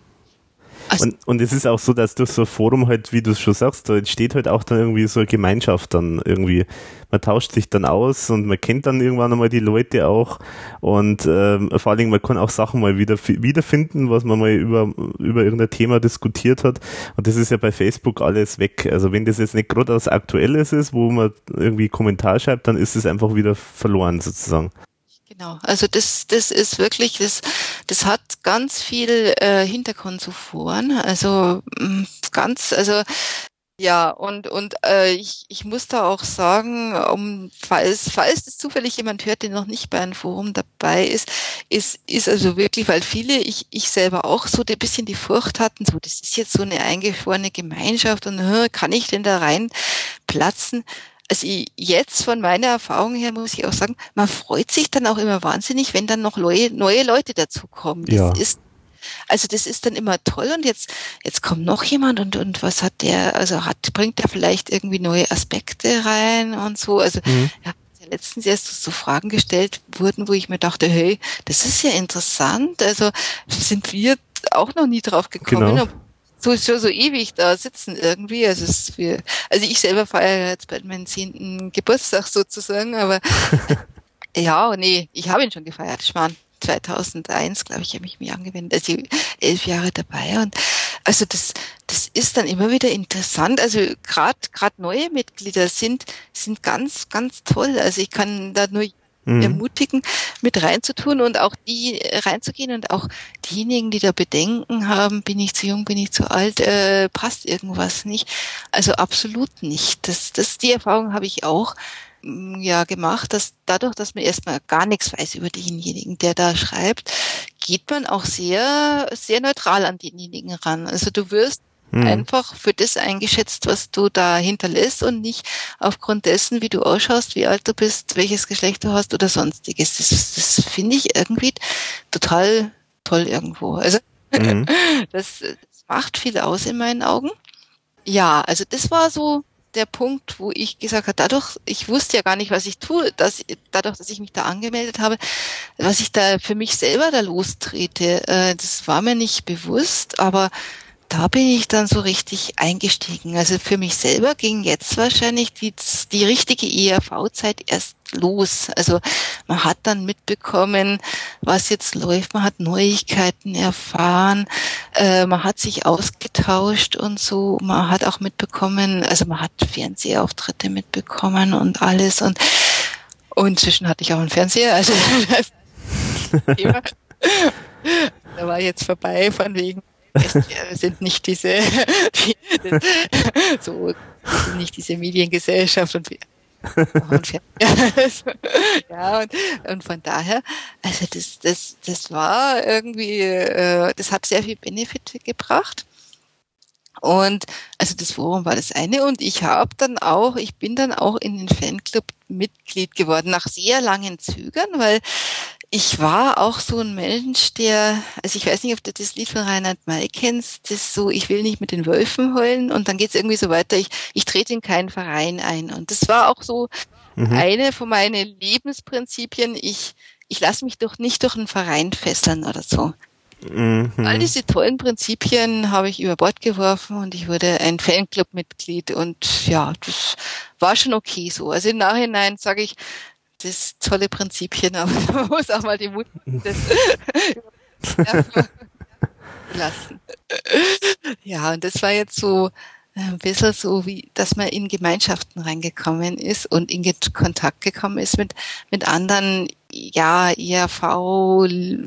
also und, und es ist auch so, dass durch so ein Forum halt, wie du es schon sagst, da entsteht halt auch dann irgendwie so eine Gemeinschaft dann irgendwie. Man tauscht sich dann aus und man kennt dann irgendwann einmal die Leute auch und ähm, vor allen Dingen, man kann auch Sachen mal wieder wiederfinden, was man mal über, über irgendein Thema diskutiert hat und das ist ja bei Facebook alles weg. Also wenn das jetzt nicht gerade was Aktuelles ist, wo man irgendwie Kommentar schreibt, dann ist es einfach wieder verloren sozusagen. Genau, also das, das ist wirklich, das, das hat ganz viel äh, Hintergrund zuvor. Also mm, ganz, also ja, und, und äh, ich, ich muss da auch sagen, um, falls, falls das zufällig jemand hört, der noch nicht bei einem Forum dabei ist, ist, ist also wirklich, weil viele, ich, ich selber auch so ein bisschen die Furcht hatten, so, das ist jetzt so eine eingeschworene Gemeinschaft und kann ich denn da rein platzen? Also jetzt von meiner Erfahrung her muss ich auch sagen, man freut sich dann auch immer wahnsinnig, wenn dann noch neue, neue Leute dazukommen. Das ja. ist also das ist dann immer toll und jetzt jetzt kommt noch jemand und und was hat der also hat bringt der vielleicht irgendwie neue Aspekte rein und so also mhm. ja, letztens erst so Fragen gestellt wurden, wo ich mir dachte, hey, das ist ja interessant. Also sind wir auch noch nie drauf gekommen, genau so schon so ewig da sitzen irgendwie. Also es ist für, also ich selber feiere jetzt bald meinen zehnten Geburtstag sozusagen, aber [LAUGHS] ja, nee, ich habe ihn schon gefeiert. Ich war 2001, glaube ich, habe ich mich angewendet, also elf Jahre dabei und also das, das ist dann immer wieder interessant. Also gerade gerade neue Mitglieder sind sind ganz ganz toll. Also ich kann da nur mhm. ermutigen, mit reinzutun und auch die reinzugehen und auch diejenigen, die da Bedenken haben, bin ich zu jung, bin ich zu alt, äh, passt irgendwas nicht. Also absolut nicht. Das, das, die Erfahrung habe ich auch mm, ja gemacht, dass dadurch, dass man erstmal gar nichts weiß über denjenigen, der da schreibt, geht man auch sehr, sehr neutral an denjenigen ran. Also du wirst mhm. einfach für das eingeschätzt, was du da hinterlässt und nicht aufgrund dessen, wie du ausschaust, wie alt du bist, welches Geschlecht du hast oder sonstiges. Das, das finde ich irgendwie total toll irgendwo. Also mhm. [LAUGHS] das, das macht viel aus in meinen Augen. Ja, also das war so der Punkt, wo ich gesagt habe, dadurch, ich wusste ja gar nicht, was ich tue, dass, dadurch, dass ich mich da angemeldet habe, was ich da für mich selber da lostrete, äh, das war mir nicht bewusst, aber da bin ich dann so richtig eingestiegen. Also für mich selber ging jetzt wahrscheinlich die, die richtige ERV-Zeit erst los. Also man hat dann mitbekommen, was jetzt läuft, man hat Neuigkeiten erfahren, äh, man hat sich ausgetauscht und so, man hat auch mitbekommen, also man hat Fernsehauftritte mitbekommen und alles. Und und inzwischen hatte ich auch einen Fernseher, also [LAUGHS] [LAUGHS] da war jetzt vorbei von wegen wir sind nicht diese, die, [LAUGHS] so, sind nicht diese Mediengesellschaft und wir, [LAUGHS] ja, und, und von daher, also das, das, das war irgendwie, äh, das hat sehr viel Benefit gebracht. Und also das Forum war das eine und ich habe dann auch, ich bin dann auch in den Fanclub Mitglied geworden nach sehr langen Zügern, weil ich war auch so ein Mensch, der, also ich weiß nicht, ob du das Lied von Reinhard May kennst, das so, ich will nicht mit den Wölfen heulen und dann geht's irgendwie so weiter, ich, ich trete in keinen Verein ein. Und das war auch so mhm. eine von meinen Lebensprinzipien, ich, ich lasse mich doch nicht durch einen Verein fesseln oder so. Mhm. All diese tollen Prinzipien habe ich über Bord geworfen und ich wurde ein Fanclub-Mitglied und ja, das war schon okay so. Also im Nachhinein sage ich, das tolle Prinzipien, [LAUGHS] aber man muss auch mal die Mut [LAUGHS] das [LAUGHS] lassen. Ja, und das war jetzt so äh, ein bisschen so, wie, dass man in Gemeinschaften reingekommen ist und in Kontakt gekommen ist mit, mit anderen, ja, ERV-Freunden.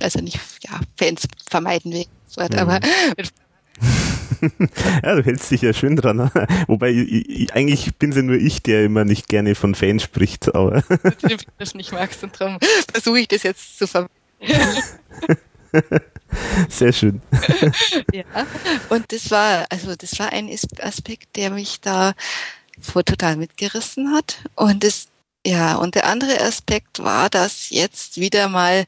Also nicht, ja, Fans vermeiden wir, mhm. aber mit [LAUGHS] ja, du hältst dich ja schön dran. Wobei, ich, ich, eigentlich bin es ja nur ich, der immer nicht gerne von Fans spricht. Aber du [LAUGHS] das nicht magst und darum versuche ich das jetzt zu vermeiden. [LAUGHS] Sehr schön. ja, und das war, also das war ein Aspekt, der mich da total mitgerissen hat. Und das, ja, und der andere Aspekt war, dass jetzt wieder mal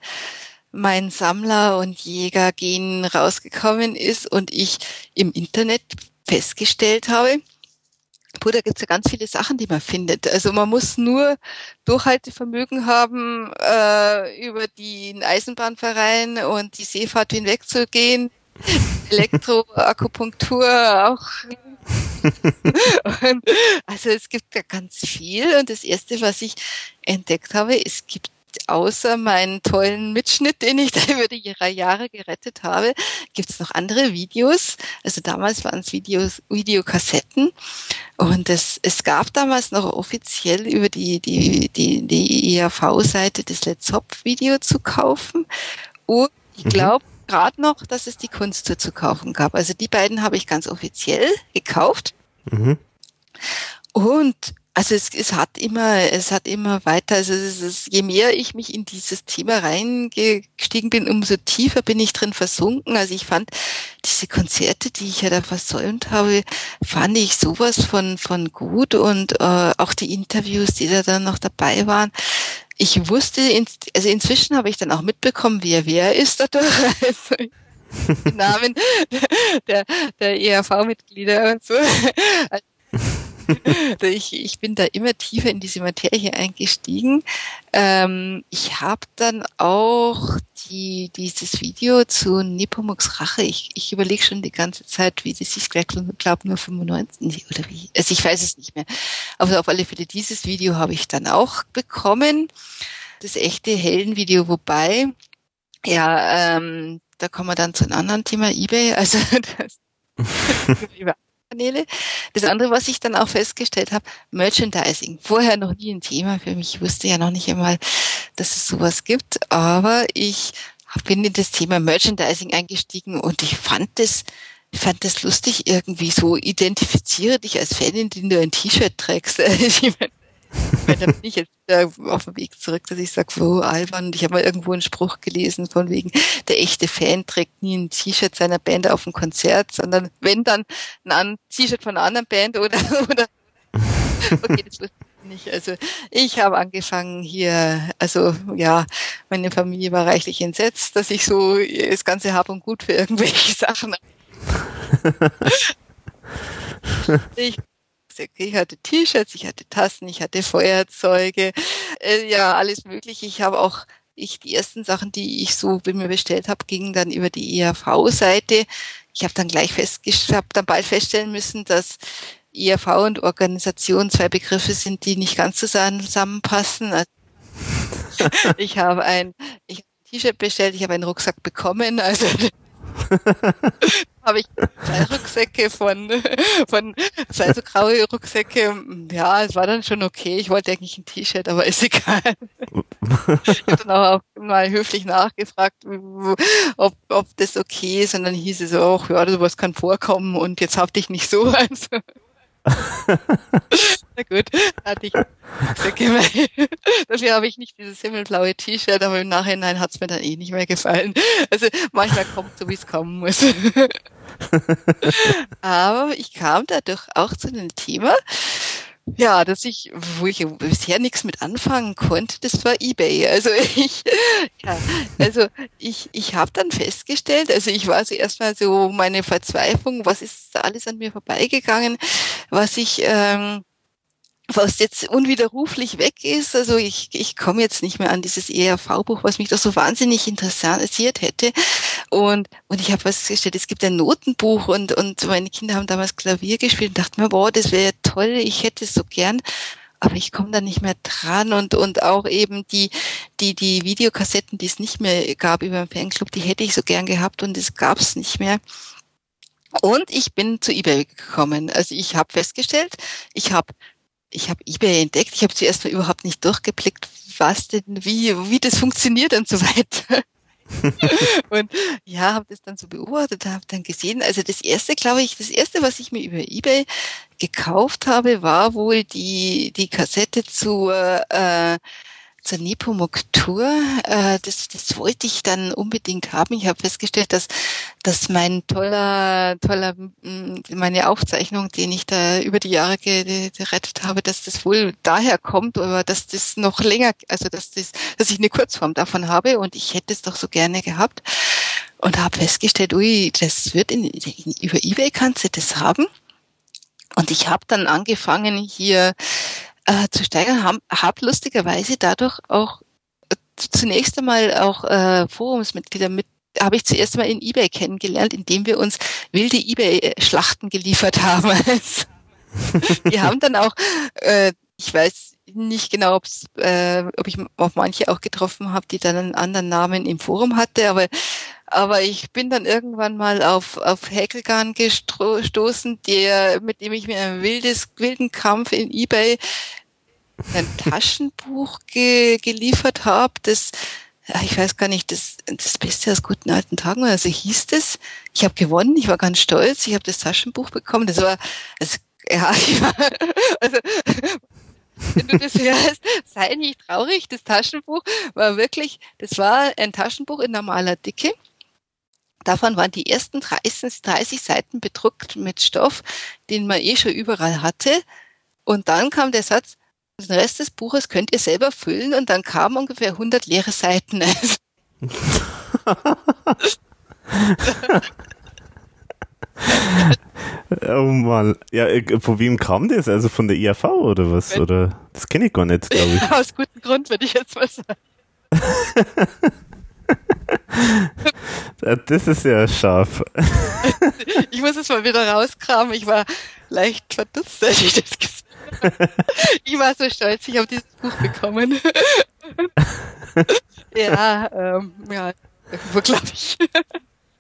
mein Sammler- und Jägergen rausgekommen ist und ich im Internet festgestellt habe, Puh, da gibt's ja ganz viele Sachen, die man findet. Also man muss nur Durchhaltevermögen haben, äh, über den Eisenbahnverein und die Seefahrt hinwegzugehen. [LAUGHS] Elektroakupunktur auch. [LAUGHS] und, also es gibt ja ganz viel. Und das Erste, was ich entdeckt habe, es gibt außer meinen tollen Mitschnitt, den ich [LAUGHS] da über die Jahre gerettet habe, gibt es noch andere Videos. Also damals waren es Videos, Videokassetten. Und es, es gab damals noch offiziell über die, die, die, die ERV-Seite das Let's Hop-Video zu kaufen. Und ich glaube, mhm. gerade noch, dass es die Kunsttour zu kaufen gab. Also die beiden habe ich ganz offiziell gekauft. Mhm. Und also es, es hat immer, es hat immer weiter, also es ist, je mehr ich mich in dieses Thema reingestiegen bin, umso tiefer bin ich drin versunken. Also ich fand diese Konzerte, die ich ja da versäumt habe, fand ich sowas von, von gut und äh, auch die Interviews, die da dann noch dabei waren. Ich wusste, also inzwischen habe ich dann auch mitbekommen, wer wer ist dadurch. [LAUGHS] Also, [LAUGHS] Namen der, der ERV-Mitglieder und so. Also, [LAUGHS] [LAUGHS] ich, ich bin da immer tiefer in diese Materie eingestiegen. Ähm, ich habe dann auch die, dieses Video zu Nepomuks Rache. Ich, ich überlege schon die ganze Zeit, wie das ist, ich glaube nur 95 oder wie. Also ich weiß es nicht mehr. Aber auf alle Fälle dieses Video habe ich dann auch bekommen. Das echte Heldenvideo, wobei, ja, ähm, da kommen wir dann zu einem anderen Thema, eBay. Also [LAUGHS] das, [LAUGHS] Kanäle. Das andere, was ich dann auch festgestellt habe, Merchandising. Vorher noch nie ein Thema für mich. Ich wusste ja noch nicht einmal, dass es sowas gibt, aber ich bin in das Thema Merchandising eingestiegen und ich fand das, ich fand das lustig irgendwie so. Identifiziere dich als Fan, indem du ein T-Shirt trägst. Da [LAUGHS] bin ich jetzt wieder auf dem Weg zurück, dass ich sage, wo albern. Ich habe mal irgendwo einen Spruch gelesen von wegen, der echte Fan trägt nie ein T-Shirt seiner Band auf ein Konzert, sondern wenn dann ein T-Shirt von einer anderen Band oder, [LAUGHS] oder [LAUGHS] okay, das wusste ich nicht. Also ich habe angefangen hier, also ja, meine Familie war reichlich entsetzt, dass ich so das ganze Hab und Gut für irgendwelche [LAUGHS] Sachen ich, ich hatte T-Shirts, ich hatte Tassen, ich hatte Feuerzeuge, äh, ja, alles mögliche. Ich habe auch ich die ersten Sachen, die ich so bei mir bestellt habe, gingen dann über die ERV-Seite. Ich habe dann gleich festgestellt, habe dann bald feststellen müssen, dass ERV und Organisation zwei Begriffe sind, die nicht ganz zusammenpassen. Also [LAUGHS] ich habe ein, ich habe ein T-Shirt bestellt, ich habe einen Rucksack bekommen, also [LAUGHS] habe ich zwei Rucksäcke von, von zwei so graue Rucksäcke. Ja, es war dann schon okay. Ich wollte eigentlich ein T-Shirt, aber ist egal. ich habe dann auch mal höflich nachgefragt, ob, ob das okay ist. Und dann hieß es auch, ja, sowas kann vorkommen und jetzt hab dich nicht so. [LAUGHS] Also. Na gut, hatte ich Dafür habe ich nicht dieses himmelblaue T-Shirt, aber im Nachhinein hat es mir dann eh nicht mehr gefallen. Also manchmal kommt so, wie es kommen muss. [LAUGHS] aber ich kam dadurch auch zu einem Thema, ja, dass ich, wo ich bisher nichts mit anfangen konnte, das war eBay. Also ich, ja, also ich, ich habe dann festgestellt, also ich war so erstmal so meine Verzweiflung, was ist alles an mir vorbeigegangen, was ich ähm, was jetzt unwiderruflich weg ist. Also ich, ich komme jetzt nicht mehr an dieses ERV-Buch, was mich doch so wahnsinnig interessiert hätte. Und, und ich habe festgestellt, es gibt ein Notenbuch und, und meine Kinder haben damals Klavier gespielt und dachten mir, boah, das wäre toll, ich hätte es so gern. Aber ich komme da nicht mehr dran und, und auch eben die, die, die Videokassetten, die es nicht mehr gab über den Fanclub, die hätte ich so gern gehabt und es gab es nicht mehr. Und ich bin zu eBay gekommen. Also ich habe festgestellt, ich habe ich habe eBay entdeckt. Ich habe zuerst mal überhaupt nicht durchgeblickt, was denn, wie, wie das funktioniert und so weiter. [LAUGHS] und ja, habe das dann so beobachtet, habe dann gesehen, also das erste, glaube ich, das erste, was ich mir über eBay gekauft habe, war wohl die die Kassette zu äh, zur Nepomuktur. Äh, das, das wollte ich dann unbedingt haben. Ich habe festgestellt, dass, dass mein toller, toller, mm, meine Aufzeichnung, den ich da über die Jahre gerettet habe, dass das wohl daher kommt, aber dass das noch länger, also dass das, dass ich eine Kurzform davon habe und ich hätte es doch so gerne gehabt und habe festgestellt, ui, das wird in, in, über eBay kannst du das haben. Und ich habe dann angefangen hier äh, zu steigern, habe hab lustigerweise dadurch auch äh, zunächst einmal auch äh, Forumsmitglieder mit habe ich zuerst mal in eBay kennengelernt, indem wir uns wilde eBay-Schlachten geliefert haben. [LAUGHS] wir haben dann auch, äh, ich weiß nicht genau, ob's, äh, ob ich auf manche auch getroffen habe, die dann einen anderen Namen im Forum hatte, aber aber ich bin dann irgendwann mal auf auf Häkelgarn gestoßen, der mit dem ich mir ein wildes wilden Kampf in eBay ein [LAUGHS] Taschenbuch ge geliefert habe, das ich weiß gar nicht, das, das Beste aus guten alten Tagen, also hieß das, ich habe gewonnen, ich war ganz stolz, ich habe das Taschenbuch bekommen, das war, also, ja, [LAUGHS] ich war, also, [LAUGHS] wenn du das hörst, sei nicht traurig, das Taschenbuch war wirklich, das war ein Taschenbuch in normaler Dicke, Davon waren die ersten 30, 30 Seiten bedruckt mit Stoff, den man eh schon überall hatte. Und dann kam der Satz, den Rest des Buches könnt ihr selber füllen und dann kamen ungefähr 100 leere Seiten. [LAUGHS] [LAUGHS] oh Mann. Ja, äh, von wem kam das? Also von der IAV oder was? Oder das kenne ich gar nicht, glaube ich. Aus gutem Grund, würde ich jetzt mal sagen. [LAUGHS] das ist ja scharf. [LAUGHS] ich muss es mal wieder rauskramen. Ich war leicht verdutzt, als ich das gesehen [LAUGHS] ich war so stolz, ich habe dieses Buch bekommen. ja, ähm, ja, wo glaube ich.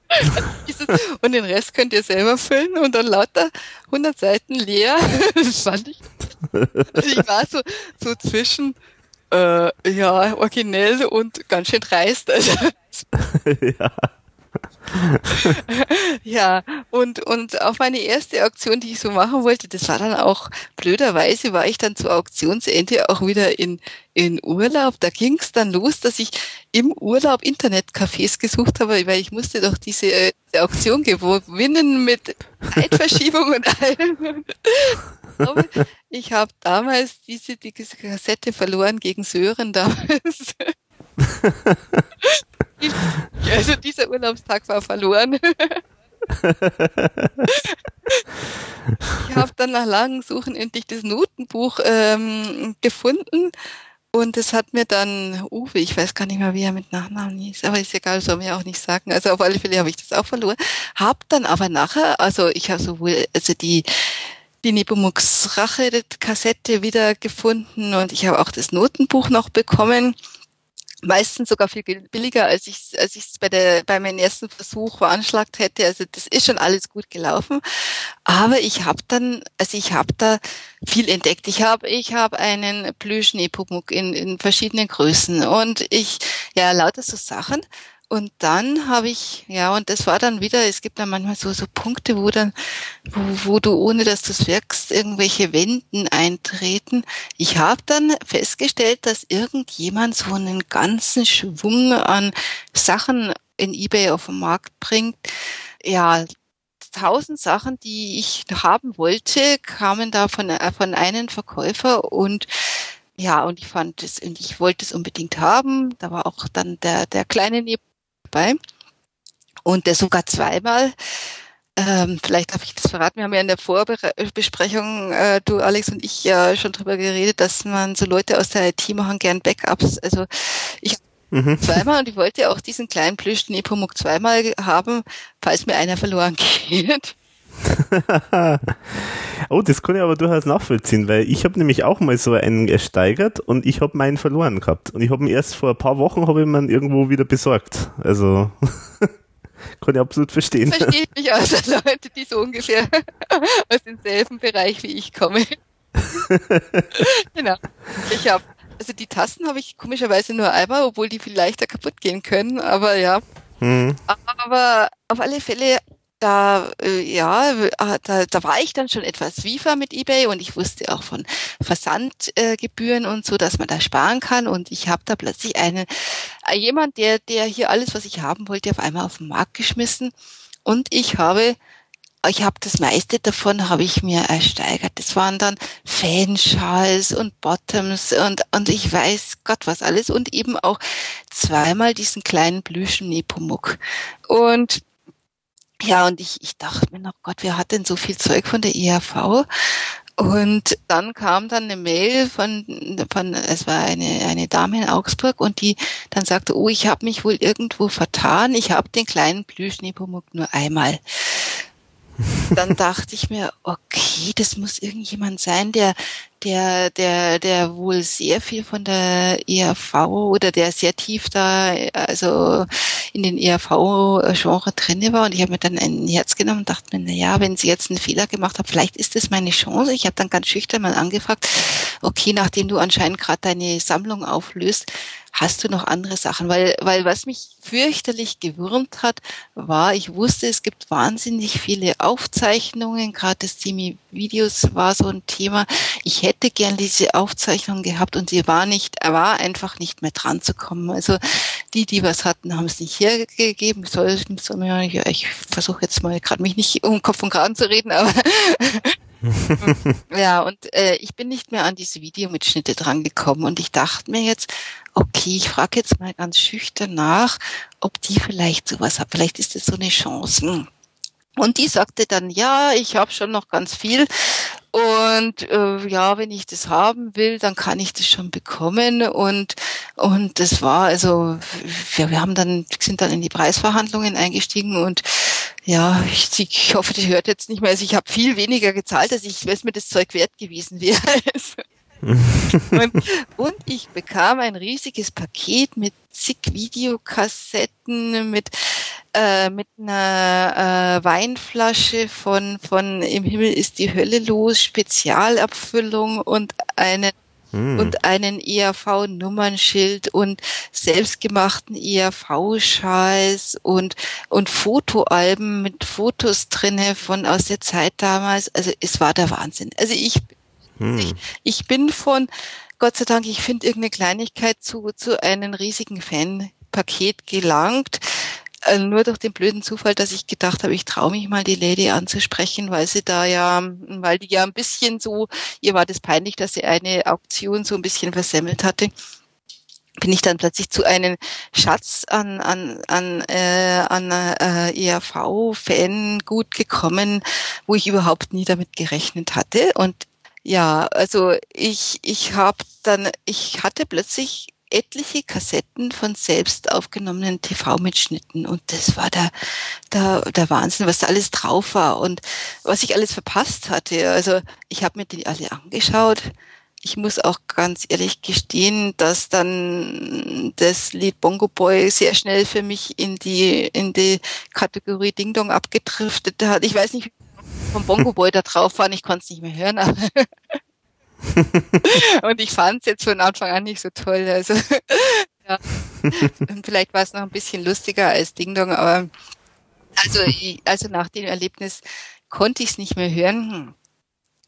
[LAUGHS] und den Rest könnt ihr selber füllen und dann lauter 100 Seiten leer. [LAUGHS] Das fand ich. Ich war so, so zwischen, äh, ja, originell und ganz schön dreist. Also, [LAUGHS] ja. [LAUGHS] ja, und, und auf meine erste Auktion, die ich so machen wollte, das war dann auch, blöderweise war ich dann zu Auktionsende auch wieder in, in Urlaub. Da ging es dann los, dass ich im Urlaub Internetcafés gesucht habe, weil ich musste doch diese äh, Auktion gewinnen mit Zeitverschiebung und allem. Ich habe damals diese, diese Kassette verloren gegen Sören damals. [LAUGHS] also dieser Urlaubstag war verloren. [LAUGHS] ich habe dann nach langem Suchen endlich das Notenbuch ähm, gefunden und es hat mir dann Uwe, ich weiß gar nicht mehr, wie er mit Nachnamen hieß, aber ist egal, soll mir auch nicht sagen. Also auf alle Fälle habe ich das auch verloren. Hab dann aber nachher, also ich habe sowohl also die die Nepomuk's Rache Kassette wieder gefunden und ich habe auch das Notenbuch noch bekommen meistens sogar viel billiger, als ich als ich es bei der bei meinem ersten Versuch veranschlagt hätte. Also das ist schon alles gut gelaufen, aber ich habe dann, also ich habe da viel entdeckt. Ich habe ich habe einen Plüsch-Nepomuk in, in verschiedenen Größen und ich ja lauter so Sachen und dann habe ich, ja, und das war dann wieder, es gibt dann manchmal so, so Punkte, wo dann, wo, wo du, ohne dass du es wirkst, irgendwelche Wenden eintreten. Ich habe dann festgestellt, dass irgendjemand so einen ganzen Schwung an Sachen in eBay auf den Markt bringt. Ja, tausend Sachen, die ich haben wollte, kamen da von, äh, von einem Verkäufer und ja, und ich fand es, und ich wollte es unbedingt haben. Da war auch dann der, der kleine dabei. Und der sogar zweimal. Ähm, vielleicht darf ich das verraten. Wir haben ja in der Vorbesprechung, äh, du Alex und ich ja schon drüber geredet, dass man so Leute aus der IT machen gern Backups. Also ich mhm. zweimal und ich wollte auch diesen kleinen Plüsch Nepomuk zweimal haben, falls mir einer verloren [LAUGHS] geht. [LAUGHS] oh, das kann ich aber durchaus nachvollziehen, weil ich habe nämlich auch mal so einen ersteigert und ich habe meinen verloren gehabt. Und ich habe ihn erst vor ein paar Wochen habe ich ihn irgendwo wieder besorgt. Also [LAUGHS] kann ich absolut verstehen. Verstehe [LAUGHS] ich mich aus Leute, die so ungefähr aus demselben Bereich wie ich komme. genau. Ich habe also die Tasten habe ich komischerweise nur einmal, obwohl die viel leichter kaputt gehen können, aber ja. Hm. Aber auf alle Fälle da äh, ja, ah, da, da war ich dann schon etwas wiefer mit eBay und ich wusste auch von Versandgebühren äh, und so, dass man da sparen kann und ich habe da plötzlich einen äh, jemand, der der hier alles, was ich haben wollte, auf einmal auf den Markt geschmissen und ich habe ich habe das meiste davon habe ich mir ersteigert. Das waren dann Fanschals und Bottoms und und ich weiß Gott was alles und eben auch zweimal diesen kleinen Plüschen Nepomuk. Und ja, und ich, ich dachte mir noch, Gott, wer hat denn so viel Zeug von der IHV? Und dann kam dann eine Mail von, von es war eine, eine Dame in Augsburg und die dann sagte, oh, ich habe mich wohl irgendwo vertan, ich habe den kleinen Plüschnepomuk nur einmal dann dachte ich mir, okay, das muss irgendjemand sein, der, der, der, der wohl sehr viel von der ERV oder der sehr tief da, also in den ERV-Genre drinne war. Und ich habe mir dann ein Herz genommen und dachte mir, na ja, wenn sie jetzt einen Fehler gemacht hat, vielleicht ist das meine Chance. Ich habe dann ganz schüchtern mal angefragt, okay, nachdem du anscheinend gerade deine Sammlung auflöst, hast du noch andere Sachen? Weil, weil was mich fürchterlich gewürmt hat, war, ich wusste, es gibt wahnsinnig viele Aufzeichnungen, gerade das Thema Videos war so ein Thema. Ich hätte gern diese Aufzeichnung gehabt und sie war nicht, er war einfach nicht mehr dran zu kommen. Also die, die was hatten, haben es nicht hergegeben. Soll, soll mir, ich versuche jetzt mal gerade mich nicht um Kopf und Kragen zu reden, aber [LAUGHS] ja, und äh, ich bin nicht mehr an diese Videomitschnitte drangekommen und ich dachte mir jetzt, okay, ich frage jetzt mal ganz schüchtern nach, ob die vielleicht sowas hat. Vielleicht ist das so eine Chance. Und die sagte dann, ja, ich habe schon noch ganz viel. Und äh, ja, wenn ich das haben will, dann kann ich das schon bekommen. Und und das war also, wir, wir haben dann sind dann in die Preisverhandlungen eingestiegen und ja, ich, ich hoffe, das hört jetzt nicht mehr. Also ich habe viel weniger gezahlt, als ich, wenn mir das Zeug wert gewesen wäre. [LAUGHS] und, und, ich bekam ein riesiges Paket mit zig Videokassetten, mit äh, mit einer äh, Weinflasche von von Im Himmel ist die Hölle los, Spezialabfüllung und eine hm. und einen ERV-Nummernschild und selbstgemachten ERV-Scheiß und, und Fotoalben mit Fotos drinne von aus der Zeit damals. Also es war der Wahnsinn. Also ich, hm. ich, ich bin von, Gott sei Dank, ich finde irgendeine Kleinigkeit zu, zu einem riesigen Fanpaket gelangt. Äh, nur durch den blöden Zufall, dass ich gedacht habe, ich traue mich mal die Lady anzusprechen, weil sie da ja, weil die ja ein bisschen so, ihr war das peinlich, dass sie eine Auktion so ein bisschen versemmelt hatte. bin ich dann plötzlich zu einem Schatz an an an äh, an äh, ERV-Fan gut gekommen, wo ich überhaupt nie damit gerechnet hatte. Und ja, also ich ich habe dann ich hatte plötzlich etliche Kassetten von selbst aufgenommenen TV-Mitschnitten und das war der, der, der Wahnsinn, was da alles drauf war und was ich alles verpasst hatte. Also ich habe mir die alle angeschaut. Ich muss auch ganz ehrlich gestehen, dass dann das Lied Bongo Boy sehr schnell für mich in die in die Kategorie Ding Dong abgedriftet hat. Ich weiß nicht, vom Bongo Boy da drauf waren, ich konnte es nicht mehr hören, [LAUGHS] [LAUGHS] und ich fand es jetzt von Anfang an nicht so toll. Also [LAUGHS] ja. vielleicht war es noch ein bisschen lustiger als Ding Dong, aber also, ich, also nach dem Erlebnis konnte ich es nicht mehr hören.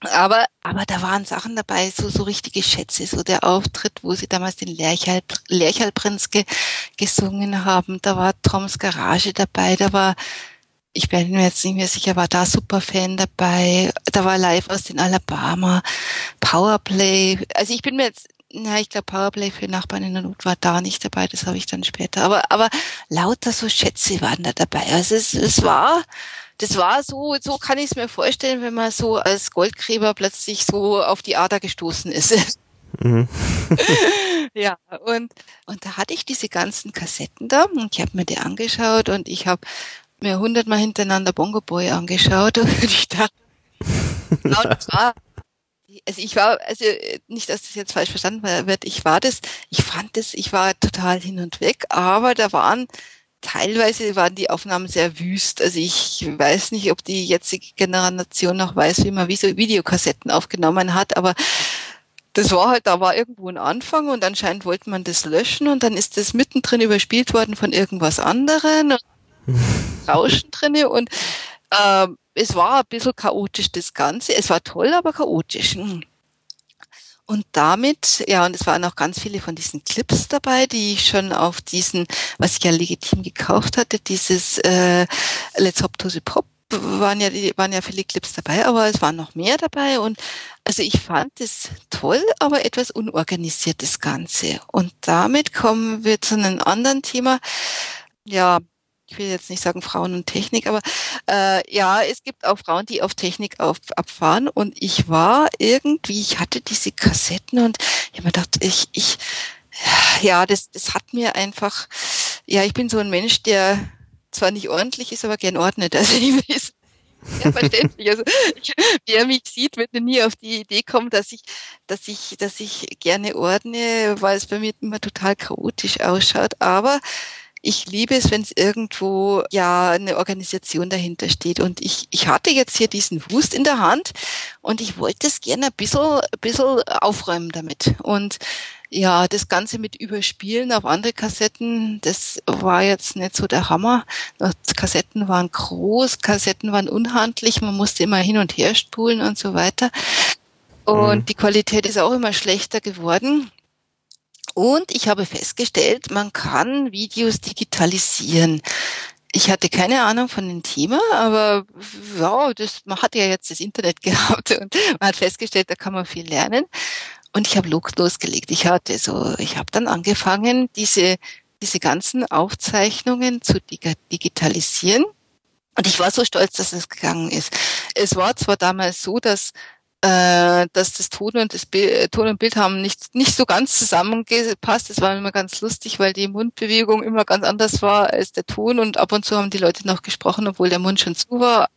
Aber, aber da waren Sachen dabei, so, so richtige Schätze, so der Auftritt, wo sie damals den Lerchal, Lerchalprinz ge, gesungen haben. Da war Toms Garage dabei, da war ich bin mir jetzt nicht mehr sicher, war da Superfan dabei, da war live aus den Alabama, Powerplay, also ich bin mir jetzt, na, ich glaube Powerplay für Nachbarn in der Not war da nicht dabei, das habe ich dann später, aber, aber lauter so Schätze waren da dabei, also es, es war, das war so, so kann ich es mir vorstellen, wenn man so als Goldgräber plötzlich so auf die Ader gestoßen ist. Mhm. [LAUGHS] ja, und, und da hatte ich diese ganzen Kassetten da und ich habe mir die angeschaut und ich habe mir hundertmal hintereinander Bongo Boy angeschaut [LAUGHS] und ich dachte, genau das war, also ich war, also nicht, dass das jetzt falsch verstanden wird, ich war das, ich fand das, ich war total hin und weg, aber da waren teilweise waren die Aufnahmen sehr wüst. Also ich weiß nicht, ob die jetzige Generation noch weiß, wie man Videokassetten aufgenommen hat, aber das war halt, da war irgendwo ein Anfang und anscheinend wollte man das löschen und dann ist das mittendrin überspielt worden von irgendwas anderem. [LAUGHS] Rauschen drinne und äh, es war ein bisschen chaotisch das Ganze. Es war toll, aber chaotisch. Hm. Und damit, ja, und es waren auch ganz viele von diesen Clips dabei, die ich schon auf diesen, was ich ja legitim gekauft hatte, dieses äh, Let's Hop to the Pop, waren ja, waren ja viele Clips dabei, aber es waren noch mehr dabei. Und also ich fand es toll, aber etwas unorganisiert das Ganze. Und damit kommen wir zu einem anderen Thema. Ja, ich will jetzt nicht sagen Frauen und Technik, aber äh, ja, es gibt auch Frauen, die auf Technik auf, abfahren und ich war irgendwie, ich hatte diese Kassetten und ich habe mir gedacht, ich, ich, ja, das, das hat mir einfach, ja, ich bin so ein Mensch, der zwar nicht ordentlich ist, aber gern ordnet. Also ich weiß, ja, verständlich. Also ich, wer mich sieht, wird nie auf die Idee kommen, dass ich, dass ich, dass ich gerne ordne, weil es bei mir immer total chaotisch ausschaut. Aber ich liebe es, wenn es irgendwo ja eine Organisation dahinter steht. Und ich, ich hatte jetzt hier diesen Wust in der Hand und ich wollte es gerne ein bisschen, ein bisschen aufräumen damit. Und ja, das Ganze mit Überspielen auf andere Kassetten, das war jetzt nicht so der Hammer. Kassetten waren groß, Kassetten waren unhandlich, man musste immer hin und her spulen und so weiter. Und mhm. die Qualität ist auch immer schlechter geworden. Und ich habe festgestellt, man kann Videos digitalisieren. Ich hatte keine Ahnung von dem Thema, aber ja, das, man hat ja jetzt das Internet [LAUGHS] gehabt und man hat festgestellt, da kann man viel lernen. Und ich habe losgelegt. Ich hatte so, ich habe dann angefangen, diese diese ganzen Aufzeichnungen zu digitalisieren. Und ich war so stolz, dass es gegangen ist. Es war zwar damals so, dass äh, dass das Ton und das Bild, äh, Ton und Bild haben nicht, nicht so ganz zusammengepasst. Das war immer ganz lustig, weil die Mundbewegung immer ganz anders war als der Ton und ab und zu haben die Leute noch gesprochen, obwohl der Mund schon zu war.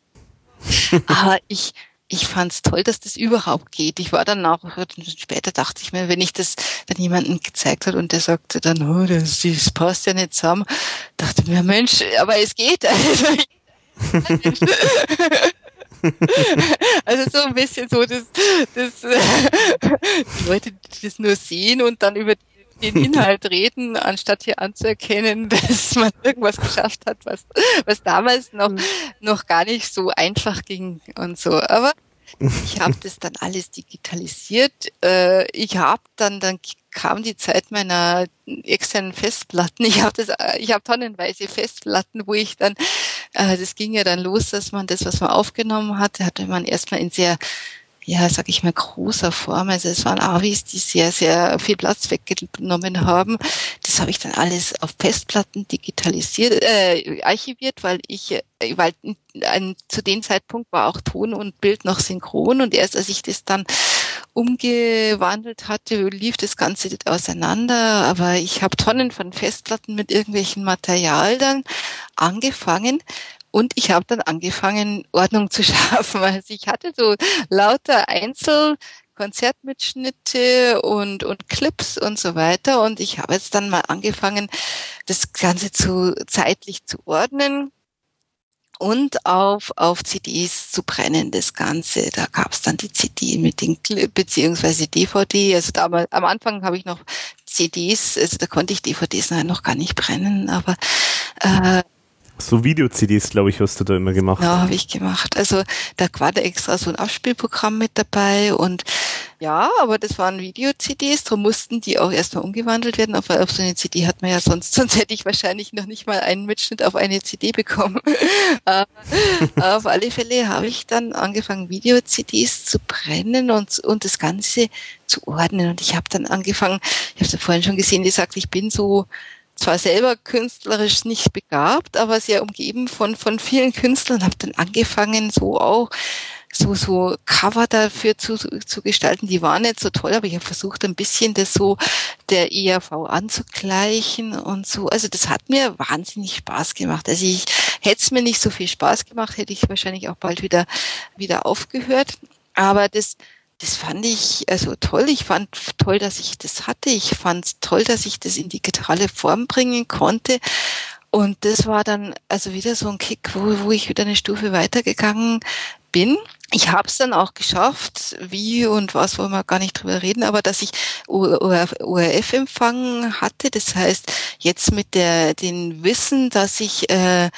[LAUGHS] Aber ich, ich fand's toll, dass das überhaupt geht. Ich war dann auch, später dachte ich mir, wenn ich das dann jemandem gezeigt hat und der sagte dann, oh, das, das passt ja nicht zusammen, dachte mir, Mensch, aber es geht. also [LAUGHS] [LAUGHS] [LAUGHS] so ein bisschen so, dass, dass [LAUGHS] die Leute das nur sehen und dann über den Inhalt reden, anstatt hier anzuerkennen, [LAUGHS] dass man irgendwas geschafft hat, was, was damals noch, noch gar nicht so einfach ging und so. Aber ich habe das dann alles digitalisiert. Äh, ich habe dann, dann kam die Zeit meiner externen Festplatten. Ich habe das, ich habe tonnenweise Festplatten, wo ich dann äh, das ging ja dann los, dass man das, was man aufgenommen hatte, hatte man erstmal in sehr ja, sag ich mal, großer Form. Also es waren Avis, die sehr, sehr viel Platz weggenommen haben. Das habe ich dann alles auf Festplatten digitalisiert, äh, archiviert, weil ich, äh, weil ein, zu dem Zeitpunkt war auch Ton und Bild noch synchron und erst als ich das dann umgewandelt hatte, lief das Ganze auseinander. Aber ich habe Tonnen von Festplatten mit irgendwelchen Material dann angefangen und ich habe dann angefangen, Ordnung zu [LAUGHS] schaffen. Also ich hatte so lauter Einzel Konzertmitschnitte und, und Clips und so weiter. Und ich habe jetzt dann mal angefangen, das Ganze zu zeitlich zu ordnen und auf, auf CDs zu brennen, das Ganze. Da gab es dann die CD mit den Clip, beziehungsweise DVD. Also damals, am Anfang habe ich noch CDs, also da konnte ich DVDs noch gar nicht brennen, aber äh, so Video-CDs, glaube ich, hast du da immer gemacht. Ja, habe ich gemacht. Also da war da extra so ein Abspielprogramm mit dabei und ja, aber das waren Video-CDs, darum mussten die auch erstmal umgewandelt werden. Auf, auf so eine CD hat man ja sonst, [LAUGHS] sonst hätte ich wahrscheinlich noch nicht mal einen Mitschnitt auf eine CD bekommen. [LAUGHS] auf alle Fälle habe ich dann angefangen, Video-CDs zu brennen und, und das Ganze zu ordnen. Und ich habe dann angefangen, ich habe es ja vorhin schon gesehen, die sagt, ich bin so zwar selber künstlerisch nicht begabt, aber sehr umgeben von, von vielen Künstlern, habe dann angefangen, so auch so, so Cover dafür zu, zu gestalten. Die waren nicht so toll, aber ich habe versucht, ein bisschen das so der ERV anzugleichen und so. Also das hat mir wahnsinnig Spaß gemacht. Also ich hätte es mir nicht so viel Spaß gemacht, hätte ich wahrscheinlich auch bald wieder, wieder aufgehört. Aber das, das fand ich also toll. Ich fand toll, dass ich das hatte. Ich fand toll, dass ich das in digitale Form bringen konnte. Und das war dann also wieder so ein Kick, wo, wo ich wieder eine Stufe weitergegangen bin. Ich habe es dann auch geschafft, wie und was wollen wir gar nicht drüber reden, aber dass ich ORF-Empfang hatte. Das heißt, jetzt mit der den Wissen, dass ich äh,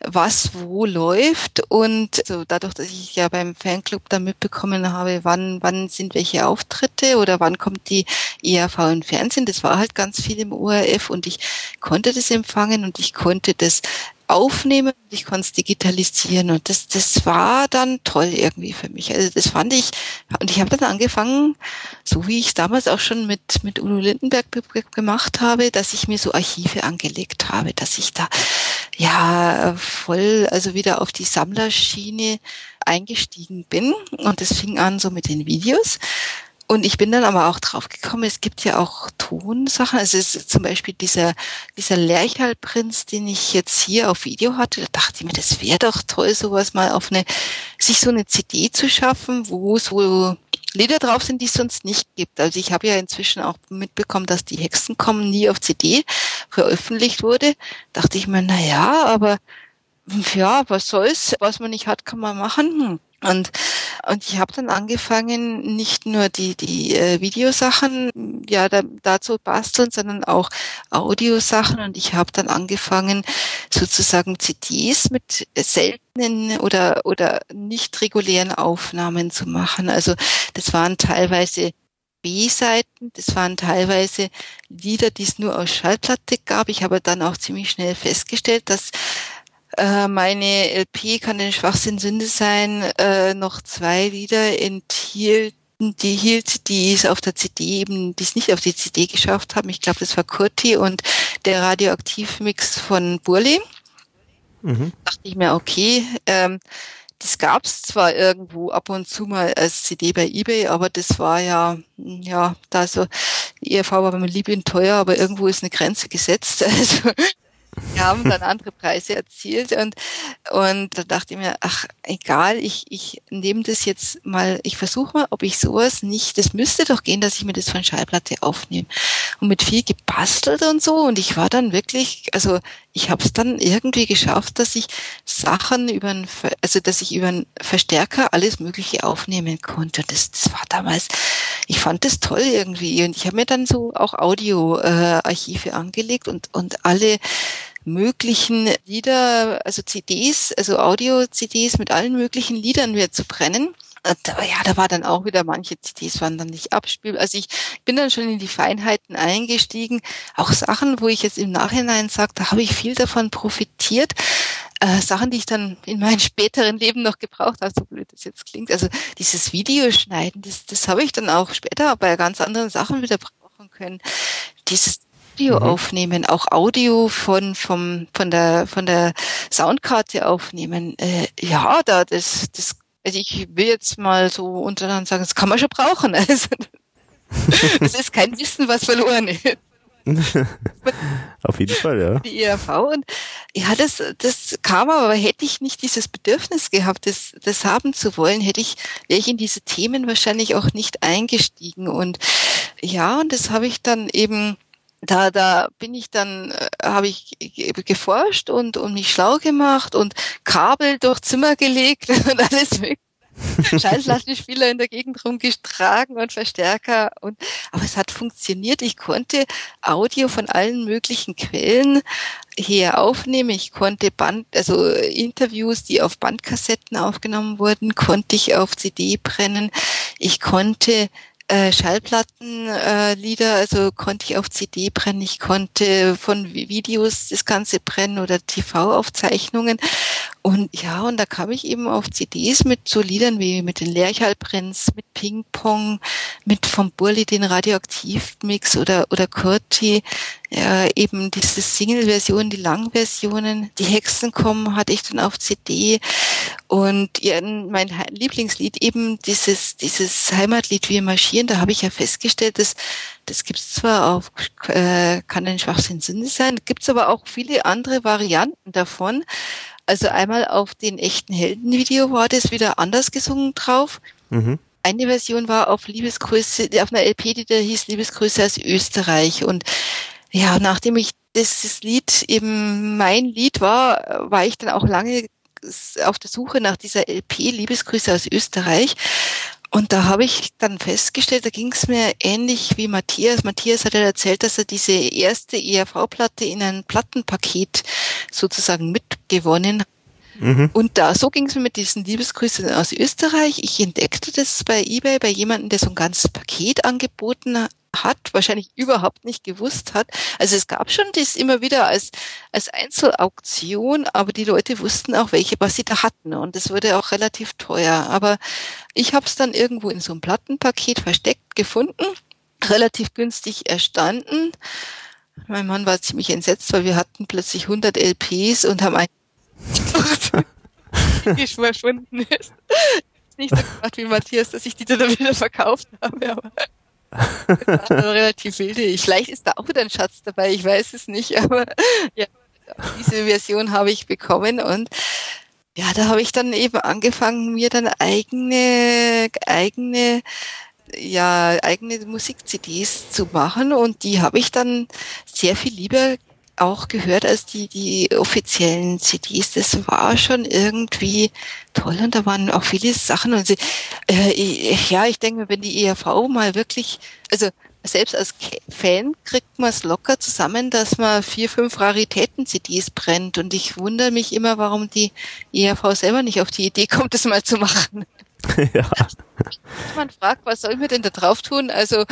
was wo läuft und so dadurch, dass ich ja beim Fanclub da mitbekommen habe, wann wann sind welche Auftritte oder wann kommt die ERV im Fernsehen, das war halt ganz viel im ORF und ich konnte das empfangen und ich konnte das aufnehmen, ich konnte es digitalisieren. Und das, das war dann toll irgendwie für mich. Also das fand ich, und ich habe dann angefangen, so wie ich damals auch schon mit, mit Udo Lindenberg gemacht habe, dass ich mir so Archive angelegt habe, dass ich da ja voll, also wieder auf die Sammlerschiene eingestiegen bin. Und das fing an so mit den Videos und ich bin dann aber auch draufgekommen, es gibt ja auch Tonsachen. Es ist zum Beispiel dieser, dieser Lerchalprinz, den ich jetzt hier auf Video hatte. Da dachte ich mir, das wäre doch toll, sowas mal auf eine, sich so eine CD zu schaffen, wo so Lieder drauf sind, die es sonst nicht gibt. Also ich habe ja inzwischen auch mitbekommen, dass die Hexen kommen nie auf CD veröffentlicht wurde. Dachte ich mir, na ja, aber ja, was soll's? Was man nicht hat, kann man machen. Und, und ich habe dann angefangen, nicht nur die, die äh, Videosachen ja da, da zu basteln, sondern auch Audiosachen. Und ich habe dann angefangen, sozusagen CDs mit seltenen oder, oder nicht regulären Aufnahmen zu machen. Also das waren teilweise B-Seiten, das waren teilweise Lieder, die es nur aus Schallplatte gab. Ich habe dann auch ziemlich schnell festgestellt, dass äh, meine LP kann den Schwachsinn Sünde sein, äh, noch zwei Lieder enthielt die hielt, die es auf der CD eben, die es nicht auf die CD geschafft haben. Ich glaube, das war Kurti und der Radioaktivmix von Burli. Mhm. Dachte ich mir, okay, ähm, das gab es zwar irgendwo ab und zu mal als CD bei eBay, aber das war ja, ja, da so, die ERV war beim Libyen teuer, aber irgendwo ist eine Grenze gesetzt. [LAUGHS] Also wir haben dann andere Preise erzielt und, und da dachte ich mir, ach, egal, ich, ich nehme das jetzt mal, ich versuche mal, ob ich sowas nicht, das müsste doch gehen, dass ich mir das von Schallplatte aufnehme. Und mit viel gebastelt und so und ich war dann wirklich, also ich habe es dann irgendwie geschafft, dass ich Sachen über einen, also dass ich über einen Verstärker alles Mögliche aufnehmen konnte. Das, das war damals, ich fand das toll irgendwie und ich habe mir dann so auch Audioarchive äh, angelegt und und alle möglichen Lieder, also CDs, also Audio-CDs mit allen möglichen Liedern wieder zu brennen. Ja, da war dann auch wieder, manche CDs waren dann nicht abspielbar. Also ich bin dann schon in die Feinheiten eingestiegen. Auch Sachen, wo ich jetzt im Nachhinein sage, da habe ich viel davon profitiert. äh, Sachen, die ich dann in meinem späteren Leben noch gebraucht habe, so blöd das jetzt klingt. Also dieses Videoschneiden, das, das habe ich dann auch später bei ganz anderen Sachen wieder brauchen können. Dieses Audio mhm. aufnehmen, auch Audio von vom von der von der Soundkarte aufnehmen. Äh, ja, da das das also ich will jetzt mal so untereinander sagen, das kann man schon brauchen. [LAUGHS] Also das ist kein Wissen, was verloren ist. [LAUGHS] Auf jeden Fall, ja. Die ERV und ja, das, das kam aber, hätte ich nicht dieses Bedürfnis gehabt, das, das haben zu wollen, hätte ich, wäre ich in diese Themen wahrscheinlich auch nicht eingestiegen und ja, und das habe ich dann eben da, da bin ich dann, äh, habe ich geforscht und, und mich schlau gemacht und Kabel durch Zimmer gelegt [LAUGHS] und alles mögliche. [LAUGHS] Schallplattenspieler in der Gegend rumgetragen und Verstärker und aber es hat funktioniert. Ich konnte Audio von allen möglichen Quellen her aufnehmen. Ich konnte Band, also Interviews, die auf Bandkassetten aufgenommen wurden, konnte ich auf CD brennen. Ich konnte äh, Schallplattenlieder, äh, also konnte ich auf CD brennen, ich konnte von Videos das Ganze brennen oder TV-Aufzeichnungen. Und ja, und da kam ich eben auf CDs mit so Liedern wie mit den Lerchalbrenns, mit Ping Pong, mit vom Burli den Radioaktivmix oder, oder Kurti, ja, eben diese Single-Version, die Langversionen, die Hexen kommen, hatte ich dann auf CD und ja, mein Lieblingslied eben dieses, dieses Heimatlied Wir marschieren, da habe ich ja festgestellt, dass das gibt's zwar auf, äh, kann ein Schwachsinn Sinn sein, gibt's aber auch viele andere Varianten davon. Also einmal auf den echten Heldenvideo war das wieder anders gesungen drauf. Mhm. Eine Version war auf Liebesgrüße, auf einer LP, die da hieß Liebesgrüße aus Österreich. Und ja, nachdem ich das Lied eben mein Lied war, war ich dann auch lange auf der Suche nach dieser LP Liebesgrüße aus Österreich. Und da habe ich dann festgestellt, da ging es mir ähnlich wie Matthias. Matthias hat ja erzählt, dass er diese erste ERV-Platte in ein Plattenpaket sozusagen mitgewonnen hat. Mhm. Und da, so ging es mir mit diesen Liebesgrüßen aus Österreich. Ich entdeckte das bei eBay bei jemandem, der so ein ganzes Paket angeboten hat, wahrscheinlich überhaupt nicht gewusst hat. Also es gab schon das immer wieder als, als Einzelauktion, aber die Leute wussten auch, welche, was sie da hatten. Und das wurde auch relativ teuer. Aber ich habe es dann irgendwo in so einem Plattenpaket versteckt gefunden, relativ günstig erstanden. Mein Mann war ziemlich entsetzt, weil wir hatten plötzlich 100 LPs und haben einen die [LAUGHS] verschwunden [LAUGHS] ist. Nicht so gemacht wie Matthias, dass ich die dann wieder verkauft habe, aber also relativ wilde. Vielleicht ist da auch wieder ein Schatz dabei, ich weiß es nicht, aber ja, diese Version habe ich bekommen und ja, da habe ich dann eben angefangen, mir dann eigene, eigene, ja, eigene Musik-CDs zu machen und die habe ich dann sehr viel lieber auch gehört als die, die offiziellen CDs. Das war schon irgendwie toll und da waren auch viele Sachen und sie, äh, ja, ich denke, wenn die ERV mal wirklich, also selbst als Fan kriegt man es locker zusammen, dass man vier, fünf Raritäten-CDs brennt und ich wundere mich immer, warum die ERV selber nicht auf die Idee kommt, das mal zu machen. [LAUGHS] Ja. Man fragt, was soll wir denn da drauf tun? Also,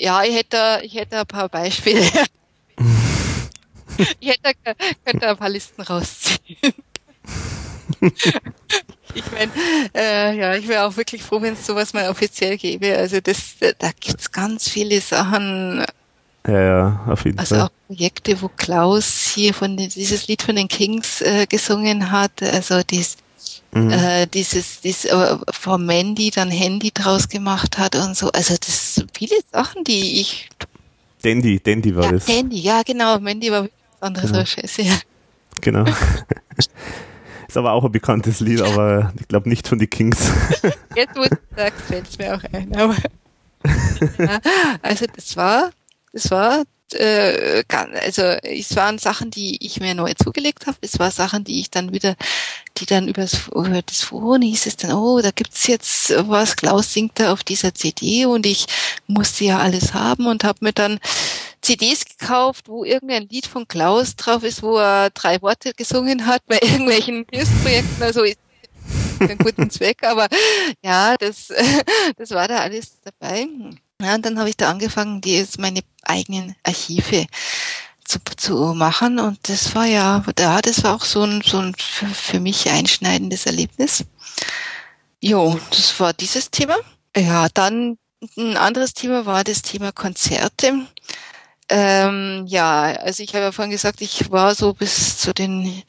ja, ich hätte, ich hätte ein paar Beispiele. [LAUGHS] ich hätte, könnte ein paar Listen rausziehen. [LAUGHS] ich meine, äh, ja, ich wäre auch wirklich froh, wenn es sowas mal offiziell gäbe. Also das, da gibt's ganz viele Sachen. Ja, ja, auf jeden also Fall. Also auch Projekte, wo Klaus hier von den, dieses Lied von den Kings äh, gesungen hat. Also dies, mhm. äh, dieses, dieses äh, von Mandy dann Handy draus gemacht hat und so. Also das sind viele Sachen, die ich. Dandy, Dandy war ja, das. Dandy, ja genau. Mandy war andere genau. Scheiße, ja. Genau. [LAUGHS] Ist aber auch ein bekanntes Lied, aber ich glaube nicht von den Kings. [LAUGHS] Jetzt, wo du sagst, fällt es mir auch ein. Aber [LAUGHS] ja, also das war, das war äh, also es waren Sachen, die ich mir neu zugelegt habe. Es waren Sachen, die ich dann wieder, die dann übers, über das Forum hieß es dann, oh, da gibt's jetzt was, Klaus singt da auf dieser CD und ich musste ja alles haben und habe mir dann CDs gekauft, wo irgendein Lied von Klaus drauf ist, wo er drei Worte gesungen hat bei [LAUGHS] irgendwelchen Hilfsprojekten. Also einen guten Zweck, aber ja, das, [LAUGHS] das war da alles dabei. Ja, und dann habe ich da angefangen, die jetzt meine eigenen Archive zu, zu machen. Und das war ja, ja, das war auch so ein, so ein für, für mich einschneidendes Erlebnis. Jo, das war dieses Thema. Ja, dann ein anderes Thema war das Thema Konzerte. Ähm, ja, also ich habe ja vorhin gesagt, ich war so bis zu den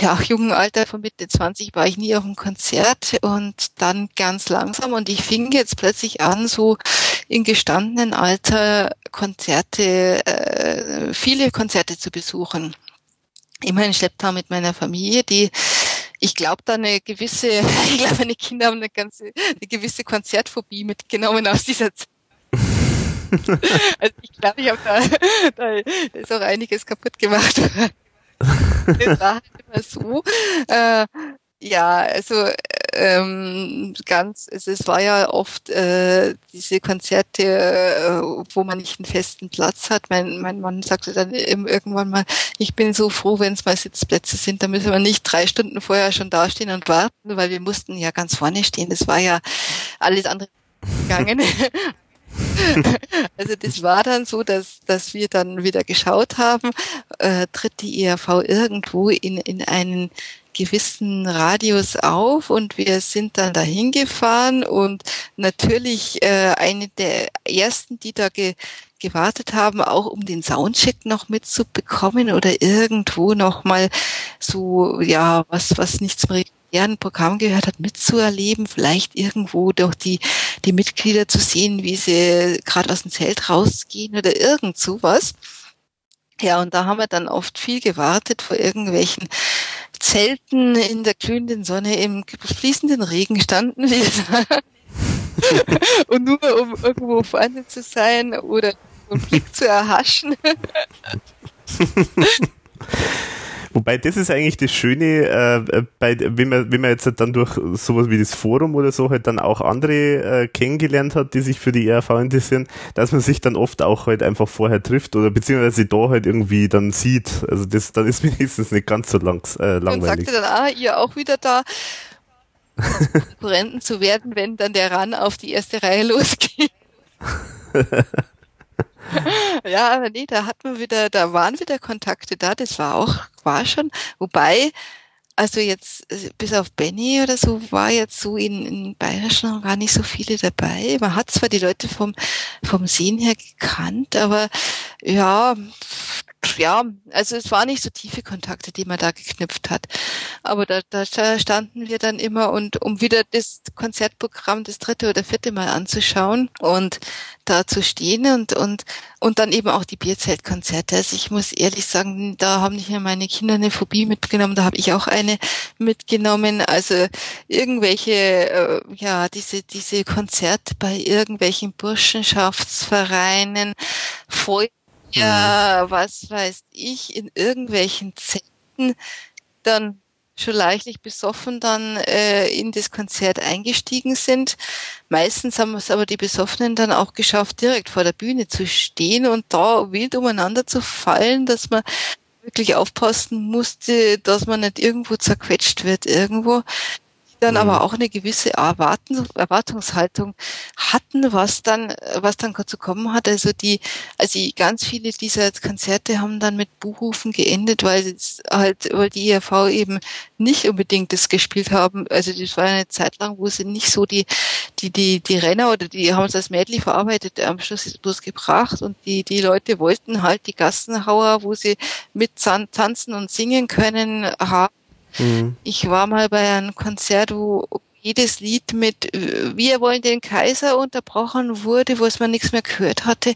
ja, jungen Alter von Mitte 20 war ich nie auf einem Konzert und dann ganz langsam und ich fing jetzt plötzlich an, so in gestandenen Alter Konzerte, äh, viele Konzerte zu besuchen. Immer in Schlepptau mit meiner Familie, die ich glaube, da eine gewisse, [LAUGHS] ich glaube, meine Kinder haben eine ganze, eine gewisse Konzertphobie mitgenommen aus dieser Zeit. [LAUGHS] also ich glaube, ich habe da, da ist auch einiges kaputt gemacht. [LAUGHS] das war halt immer so. Äh, ja, also ähm, ganz, also es war ja oft äh, diese Konzerte, äh, wo man nicht einen festen Platz hat. Mein, mein Mann sagte dann irgendwann mal, ich bin so froh, wenn es mal Sitzplätze sind, da müssen wir nicht drei Stunden vorher schon dastehen und warten, weil wir mussten ja ganz vorne stehen. Das war ja alles andere gegangen. [LAUGHS] [LAUGHS] also das war dann so, dass, dass wir dann wieder geschaut haben, äh, tritt die ERV irgendwo in, in einen gewissen Radius auf und wir sind dann dahin gefahren und natürlich äh, eine der ersten, die da ge gewartet haben, auch um den Soundcheck noch mitzubekommen oder irgendwo noch mal so ja was was nichts mehr ein Programm gehört hat, mitzuerleben, vielleicht irgendwo durch die, die Mitglieder zu sehen, wie sie gerade aus dem Zelt rausgehen oder irgend sowas. Ja, und da haben wir dann oft viel gewartet vor irgendwelchen Zelten in der glühenden Sonne im fließenden Regen standen wir [LAUGHS] und nur um irgendwo vorne zu sein oder einen Blick zu erhaschen. [LAUGHS] Wobei das ist eigentlich das Schöne, äh, bei, wenn man, wenn man jetzt halt dann durch sowas wie das Forum oder so halt dann auch andere äh, kennengelernt hat, die sich für die ERV interessieren, dass man sich dann oft auch halt einfach vorher trifft oder beziehungsweise da halt irgendwie dann sieht. Also das, dann ist [LAUGHS] wenigstens nicht ganz so langs, äh, langweilig. Und sagte dann, ah, ihr auch wieder da. [LAUGHS] Konkurrenten zu werden, wenn dann der Ran auf die erste Reihe losgeht. [LAUGHS] ja, nee, da hat man wieder, da waren wieder Kontakte da, das war auch, war schon, wobei, also jetzt, äh, bis auf Benny oder so, war jetzt so in, in Bayerisch noch gar nicht so viele dabei. Man hat zwar die Leute vom, vom Sehen her gekannt, aber ja, ja, also es waren nicht so tiefe Kontakte, die man da geknüpft hat. Aber da, da standen wir dann immer und um wieder das Konzertprogramm das dritte oder vierte Mal anzuschauen und da zu stehen und, und, und dann eben auch die Bierzeltkonzerte. Also ich muss ehrlich sagen, da haben nicht mehr meine Kinder eine Phobie mitgenommen, da habe ich auch eine mitgenommen. Also irgendwelche, äh, ja, diese, diese Konzerte bei irgendwelchen Burschenschaftsvereinen, Feu ja, was weiß ich, in irgendwelchen Zelten dann schon leichtlich besoffen dann äh, in das Konzert eingestiegen sind. Meistens haben es aber die Besoffenen dann auch geschafft, direkt vor der Bühne zu stehen und da wild umeinander zu fallen, dass man wirklich aufpassen musste, dass man nicht irgendwo zerquetscht wird irgendwo dann mhm. aber auch eine gewisse Erwartung, Erwartungshaltung hatten, was dann, was dann zu kommen hat. Also die, also ganz viele dieser Konzerte haben dann mit Buchrufen geendet, weil es halt, weil die IRV eben nicht unbedingt das gespielt haben. Also das war eine Zeit lang, wo sie nicht so die, die, die, die Renner oder die haben es als Mädchen verarbeitet, am Schluss bloß gebracht und die, die Leute wollten halt die Gassenhauer, wo sie mit tanzen und singen können, haben Mhm. Ich war mal bei einem Konzert, wo jedes Lied mit Wir wollen den Kaiser unterbrochen wurde, wo es man nichts mehr gehört hatte.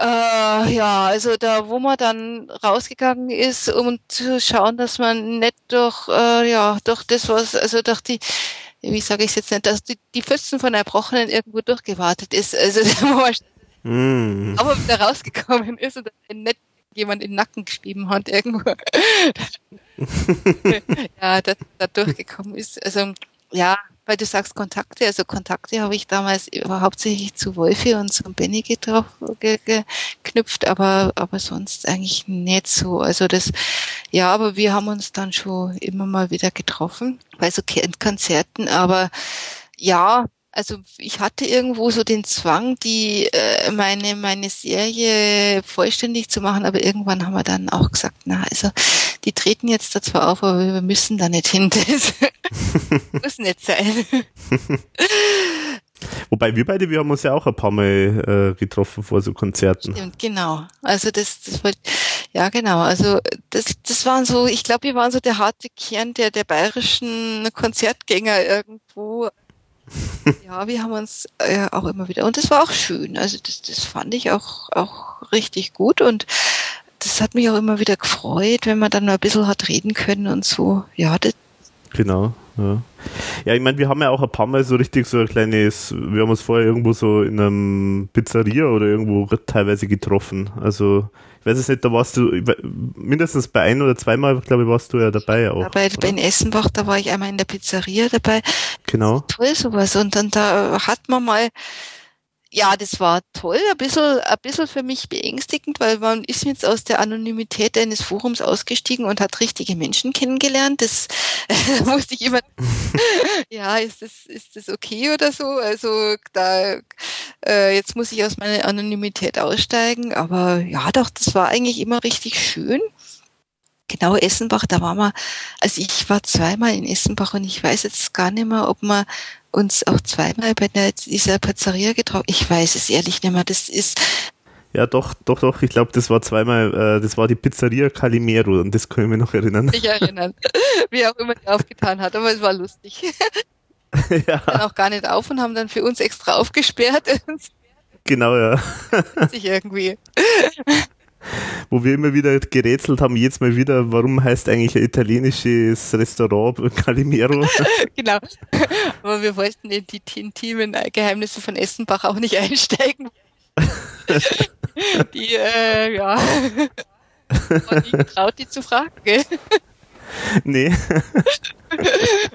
Äh, ja, also da, wo man dann rausgegangen ist, um zu schauen, dass man nicht durch, äh, ja, durch das, was, also durch die, wie sage ich jetzt nicht, dass die, die Pfützen von Erbrochenen irgendwo durchgewartet ist. Also [LAUGHS] wo man mm. aber wieder rausgekommen ist und nicht jemand in den Nacken geschrieben hat irgendwo. [LAUGHS] ja, dass da durchgekommen ist. Also ja, weil du sagst Kontakte, also Kontakte habe ich damals hauptsächlich zu Wolfi und zu Benny geknüpft, aber, aber sonst eigentlich nicht so. Also das, ja, aber wir haben uns dann schon immer mal wieder getroffen bei so Konzerten, aber ja, also ich hatte irgendwo so den Zwang, die äh, meine meine Serie vollständig zu machen, aber irgendwann haben wir dann auch gesagt, na also die treten jetzt da zwar auf, aber wir müssen da nicht hin. [LAUGHS] Das muss nicht sein. [LAUGHS] Wobei wir beide, wir haben uns ja auch ein paar Mal äh, getroffen vor so Konzerten. Stimmt, genau. Also das, das war, ja genau. Also das, das waren so, ich glaube, wir waren so der harte Kern der der bayerischen Konzertgänger irgendwo [LAUGHS] ja, wir haben uns äh, auch immer wieder, und das war auch schön. Also das, das fand ich auch, auch richtig gut und das hat mich auch immer wieder gefreut, wenn man dann mal ein bisschen hat reden können und so. Ja, das, Genau, ja. Ja, ich meine, wir haben ja auch ein paar Mal so richtig so ein kleines, wir haben uns vorher irgendwo so in einem Pizzeria oder irgendwo teilweise getroffen. Also, ich weiß es nicht, da warst du mindestens bei ein oder zweimal, glaube ich, warst du ja dabei auch. Ja, bei, bei Essenbach, da war ich einmal in der Pizzeria dabei. Genau. Toll sowas. Und dann da hat man mal ja, das war toll, ein bisschen, ein bisschen für mich beängstigend, weil man ist jetzt aus der Anonymität eines Forums ausgestiegen und hat richtige Menschen kennengelernt. Das [LAUGHS] äh, musste ich immer, [LAUGHS] ja, ist das, ist das okay oder so? Also da, äh, jetzt muss ich aus meiner Anonymität aussteigen, aber ja, doch, das war eigentlich immer richtig schön. Genau, Essenbach, da war man, also ich war zweimal in Essenbach und ich weiß jetzt gar nicht mehr, ob man uns auch zweimal bei der, dieser Pizzeria getroffen. Ich weiß es ehrlich nicht mehr. Das ist. Ja, doch, doch, doch. Ich glaube, das war zweimal, äh, das war die Pizzeria Calimero und das können wir noch erinnern. Ich erinnern. [LAUGHS] Wie auch immer die aufgetan hat, aber es war lustig. [LAUGHS] ja. Dann auch gar nicht auf und haben dann für uns extra aufgesperrt. genau, ja. Sich irgendwie [LAUGHS] wo wir immer wieder gerätselt haben, jetzt mal wieder, warum heißt eigentlich ein italienisches Restaurant Calimero? [LAUGHS] genau. Aber wir wollten in die intimen Geheimnisse von Essenbach auch nicht einsteigen. [LAUGHS] die, äh, ja. Und ich traut, die zu fragen, gell? Nee. [LAUGHS]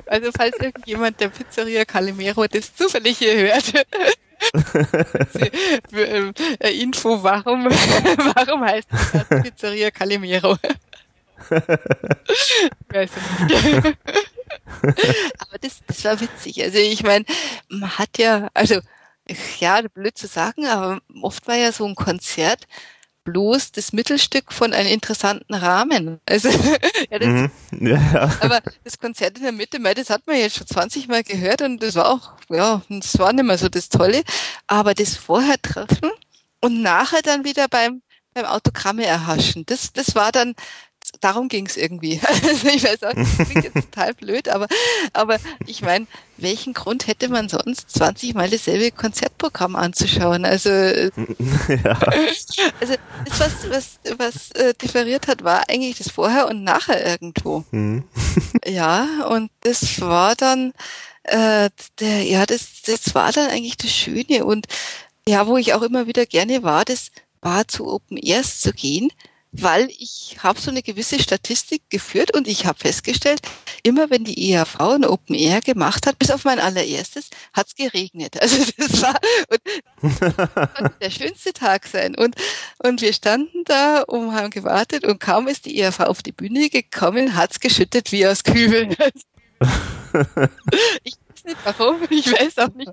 Also falls irgendjemand der Pizzeria Calimero das zufällig hier hört, Info, warum, [LAUGHS] warum heißt das Pizzeria Calimero? Weiß nicht. Aber das, das war witzig. Also ich meine, man hat ja, also ja, blöd zu sagen, aber oft war ja so ein Konzert, bloß das Mittelstück von einem interessanten Rahmen. Also, [LAUGHS] ja, das, mhm. ja. aber das Konzert in der Mitte, das hat man jetzt schon 20 Mal gehört und das war auch, ja, das war nicht mehr so das Tolle. Aber das vorher treffen und nachher dann wieder beim, beim Autogramme erhaschen, das, das war dann, darum ging es irgendwie. [LAUGHS] Also ich weiß auch, das klingt jetzt total blöd, aber, aber ich meine, welchen Grund hätte man sonst 20 Mal dasselbe Konzertprogramm anzuschauen? Also, [LAUGHS] ja. also das, was, was, was äh, differiert hat, war eigentlich das Vorher und Nachher irgendwo. Mhm. [LAUGHS] ja, und das war dann, äh, der, ja, das, das war dann eigentlich das Schöne und ja, wo ich auch immer wieder gerne war, das war zu Open Airs zu gehen, weil ich habe so eine gewisse Statistik geführt und ich habe festgestellt, immer wenn die EAV ein Open Air gemacht hat, bis auf mein allererstes, hat es geregnet. [LAUGHS] Also das war das der schönste Tag sein. Und, und wir standen da und haben gewartet und kaum ist die EAV auf die Bühne gekommen, hat es geschüttet wie aus Kübeln. [LAUGHS] ich weiß nicht warum, ich weiß auch nicht,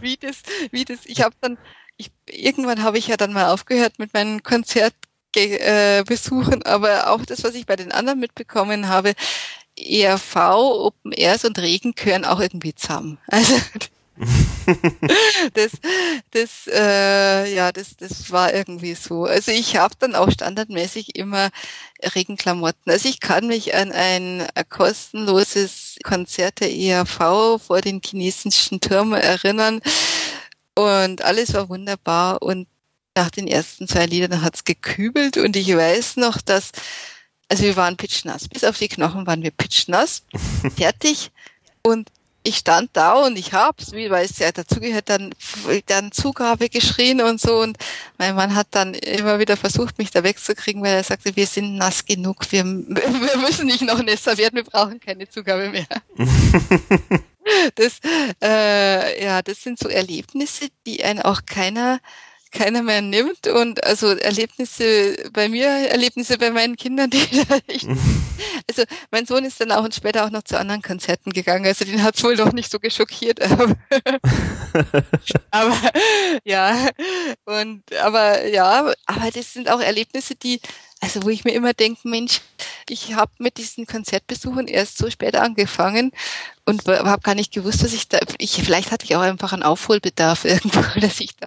wie das, wie das, ich habe dann, ich, irgendwann habe ich ja dann mal aufgehört mit meinen Konzert äh, besuchen, aber auch das, was ich bei den anderen mitbekommen habe, ERV, Open Airs und Regen gehören auch irgendwie zusammen. [LAUGHS] Also das, das, äh, ja, das, das war irgendwie so. Also ich habe dann auch standardmäßig immer Regenklamotten. Also ich kann mich an ein, kostenloses Konzert der ERV vor den chinesischen Türmen erinnern und alles war wunderbar und nach den ersten zwei Liedern hat's gekübelt und ich weiß noch, dass, also wir waren pitchnass. Bis auf die Knochen waren wir pitchnass, [LAUGHS] fertig. Und ich stand da und ich hab's, wie weil es ja dazugehört, dann, dann Zugabe geschrien und so. Und mein Mann hat dann immer wieder versucht, mich da wegzukriegen, weil er sagte, wir sind nass genug, wir, [LAUGHS] wir müssen nicht noch nässer werden, wir brauchen keine Zugabe mehr. [LAUGHS] das, äh, ja, das sind so Erlebnisse, die einen auch keiner keiner mehr nimmt. Und also Erlebnisse bei mir, Erlebnisse bei meinen Kindern, [LAUGHS] die ich, also mein Sohn ist dann auch und später auch noch zu anderen Konzerten gegangen, also den hat es wohl doch nicht so geschockiert, [LAUGHS] aber, aber ja. Und aber ja, aber das sind auch Erlebnisse, die also wo ich mir immer denke, Mensch, ich habe mit diesen Konzertbesuchen erst so spät angefangen und habe gar nicht gewusst, dass ich da, ich vielleicht hatte ich auch einfach einen Aufholbedarf [LAUGHS] irgendwo, dass ich da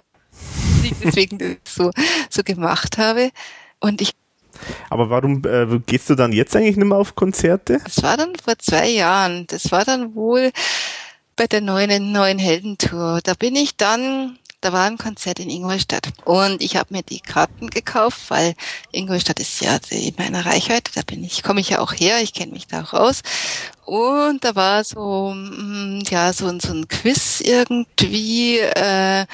deswegen so so gemacht habe und ich aber warum äh, gehst du dann jetzt eigentlich nicht mehr auf Konzerte? Das war dann vor zwei Jahren. Das war dann wohl bei der neuen neuen Heldentour. Da bin ich dann da war ein Konzert in Ingolstadt und ich habe mir die Karten gekauft, weil Ingolstadt ist ja in meiner Reichweite, da bin ich, komme ich ja auch her, ich kenne mich da auch aus. Und da war so, mm, ja, so, so ein Quiz irgendwie, äh,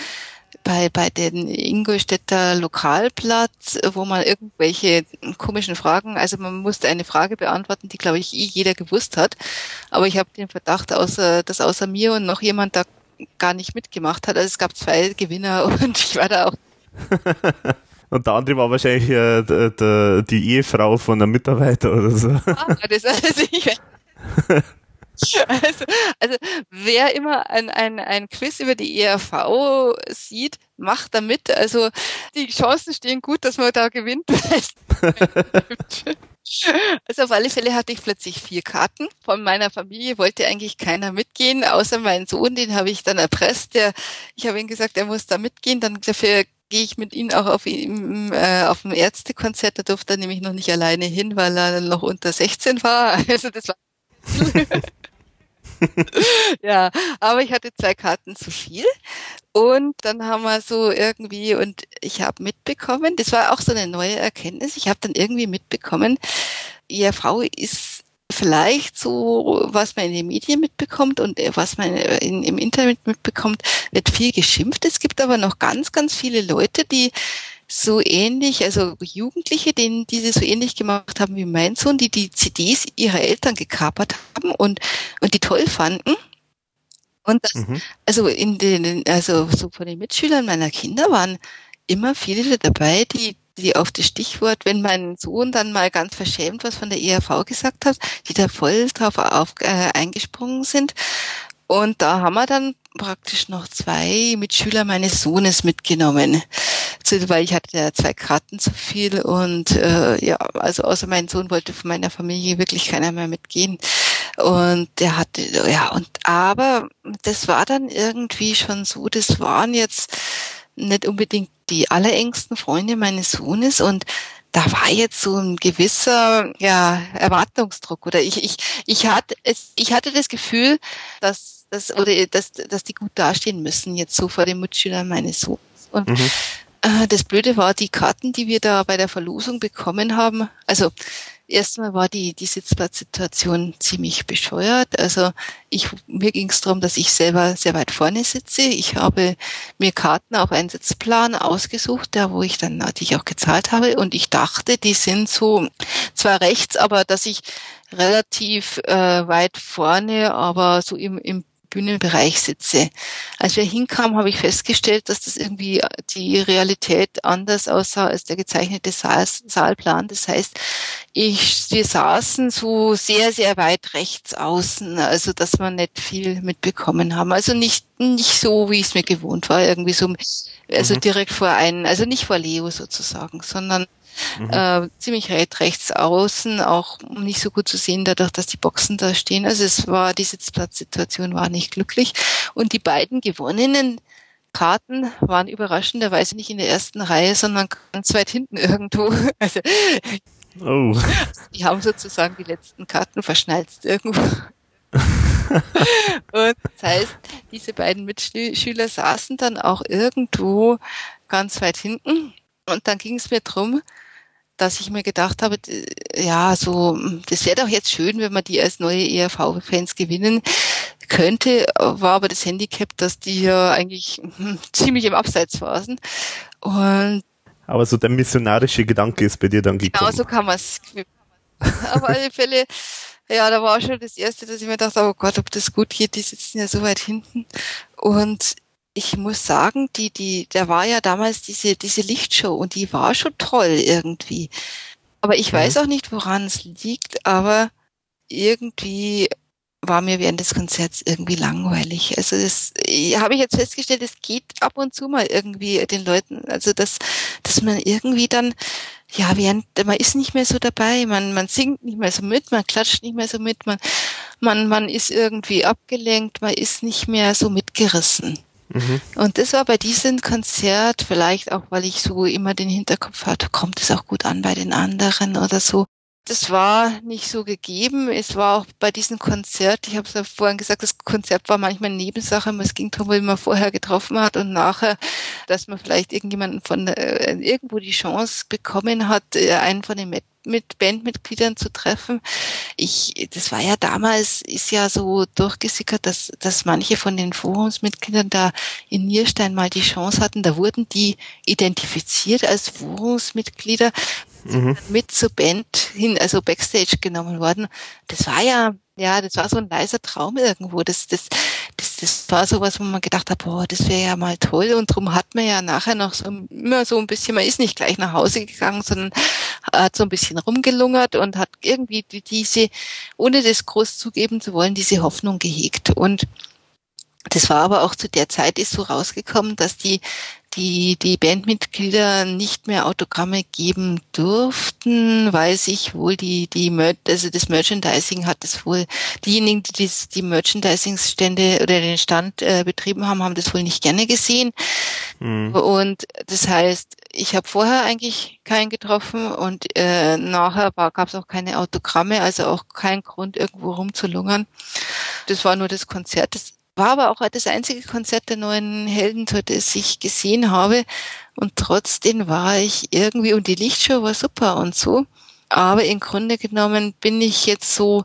bei, bei den Ingolstädter Lokalplatz, wo man irgendwelche komischen Fragen, also man musste eine Frage beantworten, die glaube ich eh jeder gewusst hat. Aber ich habe den Verdacht, außer, dass außer mir und noch jemand da gar nicht mitgemacht hat. Also es gab zwei Gewinner [LAUGHS] und ich war da auch. [LAUGHS] und der andere war wahrscheinlich äh, der, der, die Ehefrau von einem Mitarbeiter oder so. Ah, das, also ich, [LAUGHS] also, also wer immer ein, ein, ein Quiz über die ERV sieht, macht da mit. Also die Chancen stehen gut, dass man da gewinnt. [LAUGHS] Also auf alle Fälle hatte ich plötzlich vier Karten. Von meiner Familie wollte eigentlich keiner mitgehen, außer mein Sohn, den habe ich dann erpresst. Der, ich habe ihm gesagt, er muss da mitgehen, dann dafür gehe ich mit ihm auch auf, ihm, äh, auf ein Ärztekonzert. Da durfte er nämlich noch nicht alleine hin, weil er noch unter 16 war. [LAUGHS] Also das war [LAUGHS] [LAUGHS] ja, aber ich hatte zwei Karten zu viel und dann haben wir so irgendwie und ich habe mitbekommen, das war auch so eine neue Erkenntnis. Ich habe dann irgendwie mitbekommen, Frau ist vielleicht so, was man in den Medien mitbekommt und was man in, im Internet mitbekommt, wird viel geschimpft. Es gibt aber noch ganz, ganz viele Leute, die so ähnlich, also Jugendliche, denen diese so ähnlich gemacht haben wie mein Sohn, die die CDs ihrer Eltern gekapert haben und, und die toll fanden. Und das, mhm. also in den, also so von den Mitschülern meiner Kinder waren immer viele dabei, die, die auf das Stichwort, wenn mein Sohn dann mal ganz verschämt was von der ERV gesagt hat, die da voll drauf auf, äh, eingesprungen sind. Und da haben wir dann praktisch noch zwei Mitschüler meines Sohnes mitgenommen weil ich hatte ja zwei Karten zu viel und äh, ja, also außer mein Sohn wollte von meiner Familie wirklich keiner mehr mitgehen. Und der hatte, ja, und aber das war dann irgendwie schon so, das waren jetzt nicht unbedingt die allerengsten Freunde meines Sohnes und da war jetzt so ein gewisser ja, Erwartungsdruck oder ich ich ich hatte es ich hatte das Gefühl, dass dass oder dass dass die gut dastehen müssen jetzt so vor den Mitschülern meines Sohnes und mhm. Äh, das Blöde war, die Karten, die wir da bei der Verlosung bekommen haben, also erstmal war die, die Sitzplatzsituation ziemlich bescheuert. Also ich, mir ging es darum, dass ich selber sehr weit vorne sitze. Ich habe mir Karten auf einen Sitzplan ausgesucht, der, wo ich dann natürlich auch gezahlt habe. Und ich dachte, die sind so zwar rechts, aber dass ich relativ äh, weit vorne, aber so im, im Bühnenbereich sitze. Als wir hinkamen, habe ich festgestellt, dass das irgendwie die Realität anders aussah als der gezeichnete Saal, Saalplan. Das heißt, ich, wir saßen so sehr, sehr weit rechts außen, also dass wir nicht viel mitbekommen haben. Also nicht, nicht so, wie es mir gewohnt war, irgendwie so, also mhm. direkt vor einen, also nicht vor Leo sozusagen, sondern Mhm. Äh, ziemlich weit rechts außen, auch nicht so gut zu sehen, dadurch, dass die Boxen da stehen. Also es war, die Sitzplatzsituation war nicht glücklich. Und die beiden gewonnenen Karten waren überraschenderweise nicht in der ersten Reihe, sondern ganz weit hinten irgendwo. [LAUGHS] Also, oh. Die haben sozusagen die letzten Karten verschnalzt irgendwo. [LAUGHS] und das heißt, diese beiden Mitschüler saßen dann auch irgendwo ganz weit hinten. Und dann ging es mir drum, dass ich mir gedacht habe, ja, so, das wäre doch jetzt schön, wenn man die als neue ERV-Fans gewinnen könnte, war aber das Handicap, dass die ja eigentlich hm, ziemlich im Abseits waren. Und aber so der missionarische Gedanke ist bei dir dann gekommen. Genau so kann man es. Auf alle Fälle, ja, da war schon das Erste, dass ich mir dachte, oh Gott, ob das gut geht, die sitzen ja so weit hinten. Und ich muss sagen, die, die, da war ja damals diese, diese Lichtshow und die war schon toll irgendwie. Aber ich mhm. weiß auch nicht, woran es liegt, aber irgendwie war mir während des Konzerts irgendwie langweilig. Also das habe ich jetzt festgestellt, es geht ab und zu mal irgendwie den Leuten, also dass, dass man irgendwie dann, ja, während, man ist nicht mehr so dabei, man, man singt nicht mehr so mit, man klatscht nicht mehr so mit, man, man, man ist irgendwie abgelenkt, man ist nicht mehr so mitgerissen. Mhm. Und das war bei diesem Konzert, vielleicht auch, weil ich so immer den Hinterkopf hatte, kommt es auch gut an bei den anderen oder so das war nicht so gegeben. Es war auch bei diesem Konzert, ich habe es ja vorhin gesagt, das Konzert war manchmal eine Nebensache. Es ging darum, wie man vorher getroffen hat und nachher, dass man vielleicht irgendjemanden von äh, irgendwo die Chance bekommen hat, äh, einen von den Met mit Bandmitgliedern zu treffen. Ich, das war ja damals, ist ja so durchgesickert, dass, dass manche von den Forumsmitgliedern da in Nierstein mal die Chance hatten. Da wurden die identifiziert als Forumsmitglieder, mhm. mit zur Band hin, also Backstage genommen worden. Das war ja, ja, das war so ein leiser Traum irgendwo. Das, das, das, das war sowas, wo man gedacht hat, boah, das wäre ja mal toll. Und darum hat man ja nachher noch so immer so ein bisschen, man ist nicht gleich nach Hause gegangen, sondern hat so ein bisschen rumgelungert und hat irgendwie diese, ohne das groß zugeben zu wollen, diese Hoffnung gehegt. Und das war aber auch zu der Zeit ist so rausgekommen, dass die die, die Bandmitglieder nicht mehr Autogramme geben durften, weil sich wohl die, die, also das Merchandising hat es wohl, diejenigen, die das, die Merchandising-Stände oder den Stand äh, betrieben haben, haben das wohl nicht gerne gesehen. Mhm. Und das heißt, ich habe vorher eigentlich keinen getroffen und äh, nachher gab es auch keine Autogramme, also auch kein Grund, irgendwo rumzulungern. Das war nur das Konzert. Das war aber auch das einzige Konzert der neuen Helden, das ich gesehen habe. Und trotzdem war ich irgendwie, und die Lichtshow war super und so. Aber im Grunde genommen bin ich jetzt so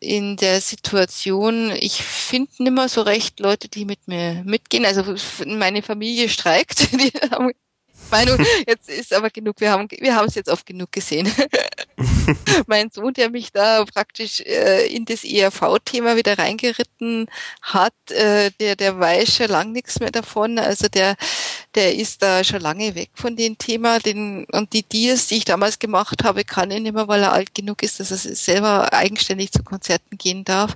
in der Situation, ich finde nimmer so recht Leute, die mit mir mitgehen. Also meine Familie streikt. [LAUGHS] Die haben Meinung, [LAUGHS] jetzt ist aber genug, wir haben wir haben es jetzt oft genug gesehen. [LAUGHS] mein Sohn, der mich da praktisch äh, in das ERV-Thema wieder reingeritten hat, äh, der der weiß schon lang nichts mehr davon. Also der der ist da schon lange weg von dem Thema. Den, und die Deals, die ich damals gemacht habe, kann er nicht mehr, weil er alt genug ist, dass er selber eigenständig zu Konzerten gehen darf.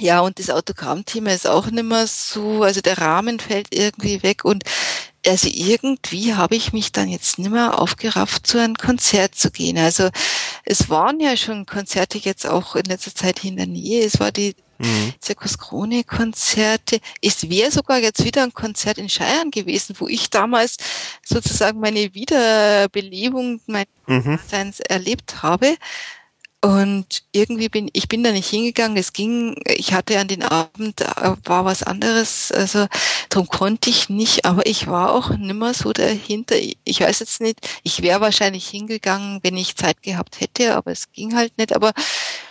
Ja, und das Autogrammthema ist auch nicht mehr so, also der Rahmen fällt irgendwie weg und also irgendwie habe ich mich dann jetzt nicht mehr aufgerafft, zu einem Konzert zu gehen. Also es waren ja schon Konzerte jetzt auch in letzter Zeit in der Nähe. Es war die mhm. Zirkus Krone Konzerte. Es wäre sogar jetzt wieder ein Konzert in Scheiern gewesen, wo ich damals sozusagen meine Wiederbelebung meines mhm. erlebt habe. Und irgendwie bin ich bin da nicht hingegangen. Es ging, ich hatte an den Abend war was anderes, also darum konnte ich nicht. Aber ich war auch nimmer so dahinter. Ich weiß jetzt nicht. Ich wäre wahrscheinlich hingegangen, wenn ich Zeit gehabt hätte, aber es ging halt nicht. Aber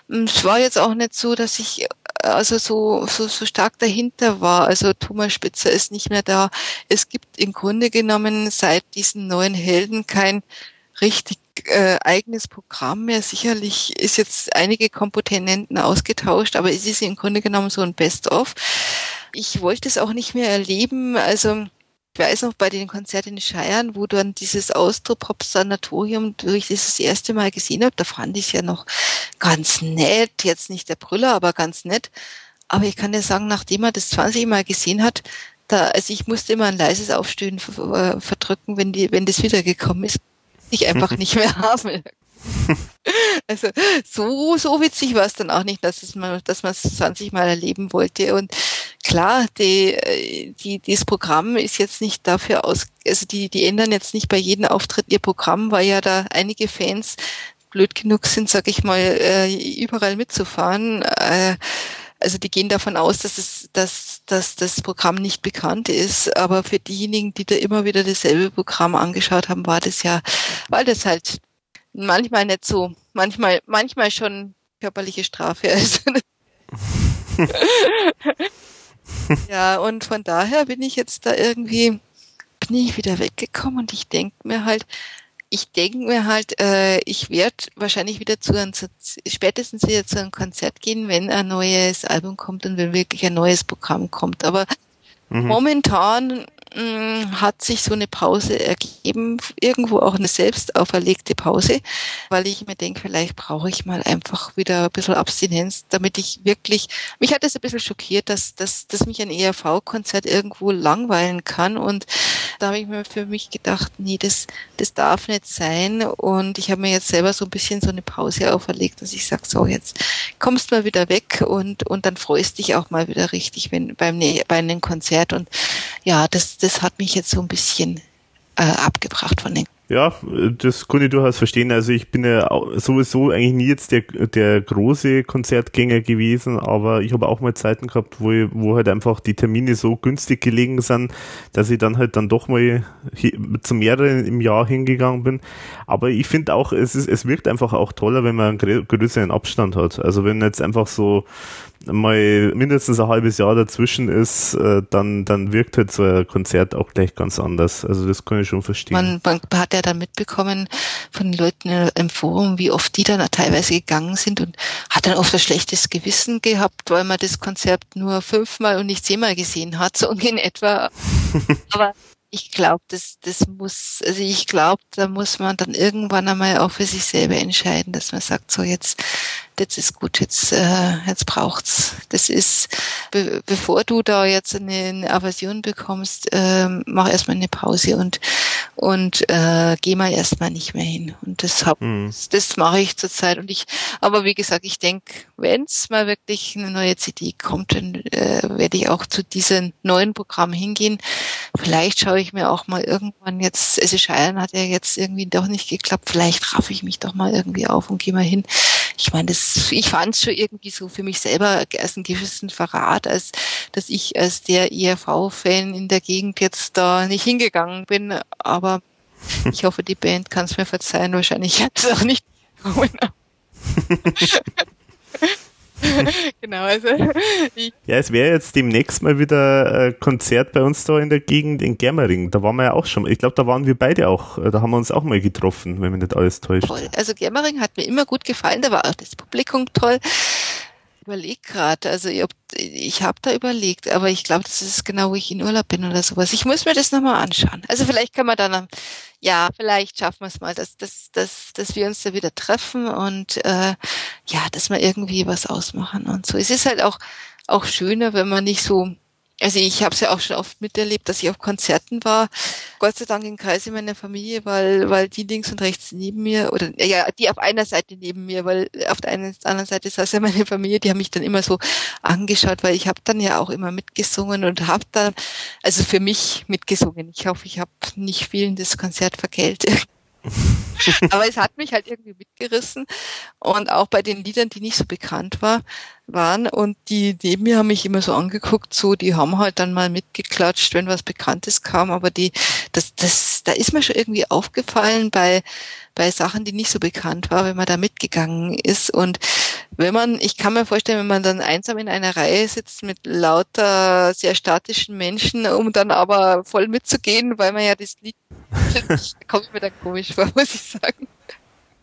hm, es war jetzt auch nicht so, dass ich also so, so, so stark dahinter war. Also Thomas Spitzer ist nicht mehr da. Es gibt im Grunde genommen seit diesen neuen Helden kein richtig äh, eigenes Programm mehr. Sicherlich ist jetzt einige Komponenten ausgetauscht, aber es ist im Grunde genommen so ein Best-of. Ich wollte es auch nicht mehr erleben. Also ich weiß noch bei den Konzerten in Scheiern, wo dann dieses Austropop-Sanatorium, wo ich das das erste Mal gesehen habe, da fand ich es ja noch ganz nett. Jetzt nicht der Brüller, aber ganz nett. Aber ich kann dir sagen, nachdem er das 20 Mal gesehen hat, da, also ich musste immer ein leises Aufstöhnen verdrücken, wenn die, wenn das wiedergekommen ist ich einfach nicht mehr [LAUGHS] haben. Also so so witzig war es dann auch nicht, dass es man dass man es 20 Mal erleben wollte und klar, die die dieses Programm ist jetzt nicht dafür aus also die die ändern jetzt nicht bei jedem Auftritt ihr Programm, weil ja da einige Fans blöd genug sind, sag ich mal, äh, überall mitzufahren. Äh, also die gehen davon aus, dass es, dass, dass das Programm nicht bekannt ist. Aber für diejenigen, die da immer wieder dasselbe Programm angeschaut haben, war das ja, weil das halt manchmal nicht so, manchmal, manchmal schon körperliche Strafe. ist. [LAUGHS] ja, und von daher bin ich jetzt da irgendwie, bin ich wieder weggekommen und ich denke mir halt, ich denke mir halt, äh, ich werde wahrscheinlich wieder zu einem, spätestens wieder zu einem Konzert gehen, wenn ein neues Album kommt und wenn wirklich ein neues Programm kommt. Aber mhm. momentan hat sich so eine Pause ergeben, irgendwo auch eine selbst auferlegte Pause, weil ich mir denke, vielleicht brauche ich mal einfach wieder ein bisschen Abstinenz, damit ich wirklich, mich hat es ein bisschen schockiert, dass, dass, dass mich ein ERV-Konzert irgendwo langweilen kann. Und da habe ich mir für mich gedacht, nee, das, das darf nicht sein. Und ich habe mir jetzt selber so ein bisschen so eine Pause auferlegt, dass ich sage, so jetzt kommst mal wieder weg und, und dann freust dich auch mal wieder richtig wenn, beim, bei einem Konzert. Und ja, das, das hat mich jetzt so ein bisschen äh, abgebracht von den ja, das kann ich durchaus verstehen. Also ich bin ja sowieso eigentlich nie jetzt der, der große Konzertgänger gewesen, aber ich habe auch mal Zeiten gehabt, wo, ich, wo halt einfach die Termine so günstig gelegen sind, dass ich dann halt dann doch mal zu mehreren im Jahr hingegangen bin. Aber ich finde auch, es ist, es wirkt einfach auch toller, wenn man einen größeren Abstand hat. Also wenn jetzt einfach so mal mindestens ein halbes Jahr dazwischen ist, äh, dann, dann wirkt halt so ein Konzert auch gleich ganz anders. Also das kann ich schon verstehen. Man, man hat ja dann mitbekommen von den Leuten im Forum, wie oft die dann teilweise gegangen sind und hat dann oft ein schlechtes Gewissen gehabt, weil man das Konzert nur fünfmal und nicht zehnmal gesehen hat, [LAUGHS] so in etwa. [LAUGHS] Aber ich glaube, das, das muss, also ich glaube, da muss man dann irgendwann einmal auch für sich selber entscheiden, dass man sagt, so jetzt jetzt ist gut, jetzt, äh, jetzt braucht's. Das ist, be bevor du da jetzt eine, eine Aversion bekommst, äh, mach erstmal eine Pause und, und äh, geh mal erstmal nicht mehr hin. Und das hab, mhm. das, das mache ich zurzeit. Und ich, aber wie gesagt, ich denke, wenn's mal wirklich eine neue CD kommt, dann äh, werde ich auch zu diesem neuen Programm hingehen. Vielleicht schaue ich mir auch mal irgendwann jetzt, es ist Scheiern hat ja jetzt irgendwie doch nicht geklappt, vielleicht raff ich mich doch mal irgendwie auf und gehe mal hin ich meine, das, ich fand es schon irgendwie so für mich selber als ein gewissen Verrat, als dass ich als der ERV-Fan in der Gegend jetzt da nicht hingegangen bin. Aber [LAUGHS] ich hoffe, die Band kann es mir verzeihen. Wahrscheinlich hat es auch nicht [LAUGHS] [LAUGHS] genau, also [LAUGHS] ich Ja, es wäre jetzt demnächst mal wieder ein Konzert bei uns da in der Gegend in Germering. Da waren wir ja auch schon. Ich glaube, da waren wir beide auch. Da haben wir uns auch mal getroffen, wenn mich nicht alles täuscht. Toll. Also Germering hat mir immer gut gefallen. Da war auch das Publikum toll überlege gerade, also ich, habe da überlegt, aber ich glaube, das ist genau, wo ich in Urlaub bin oder sowas. Ich muss mir das nochmal anschauen. Also vielleicht kann man dann, ja, vielleicht schaffen wir es mal, dass, dass, dass, dass wir uns da wieder treffen und äh, ja, dass wir irgendwie was ausmachen und so. Es ist halt auch auch schöner, wenn man nicht so also ich habe es ja auch schon oft miterlebt, dass ich auf Konzerten war. Gott sei Dank im Kreise meiner Familie, weil weil die links und rechts neben mir oder ja die auf einer Seite neben mir, weil auf der einen anderen Seite saß ja meine Familie, die haben mich dann immer so angeschaut, weil ich habe dann ja auch immer mitgesungen und habe dann also für mich mitgesungen. Ich hoffe, ich habe nicht vielen das Konzert vergällt. [LAUGHS] [LAUGHS] Aber es hat mich halt irgendwie mitgerissen. Und auch bei den Liedern, die nicht so bekannt war, waren. Und die neben mir haben mich immer so angeguckt, so die haben halt dann mal mitgeklatscht, wenn was Bekanntes kam, aber die das das da ist mir schon irgendwie aufgefallen bei bei Sachen, die nicht so bekannt war, wenn man da mitgegangen ist und wenn man, ich kann mir vorstellen, wenn man dann einsam in einer Reihe sitzt mit lauter sehr statischen Menschen, um dann aber voll mitzugehen, weil man ja das Lied, [LAUGHS] kommt mir dann komisch vor, [LAUGHS] muss ich sagen.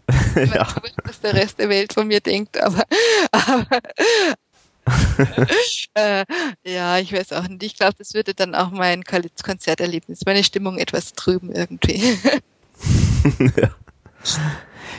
Ich ja. weiß nicht, was der Rest der Welt von mir denkt, aber, aber [LAUGHS] äh, ja, ich weiß auch nicht. Ich glaube, das würde dann auch mein Konzerterlebnis, meine Stimmung etwas trüben irgendwie. ja.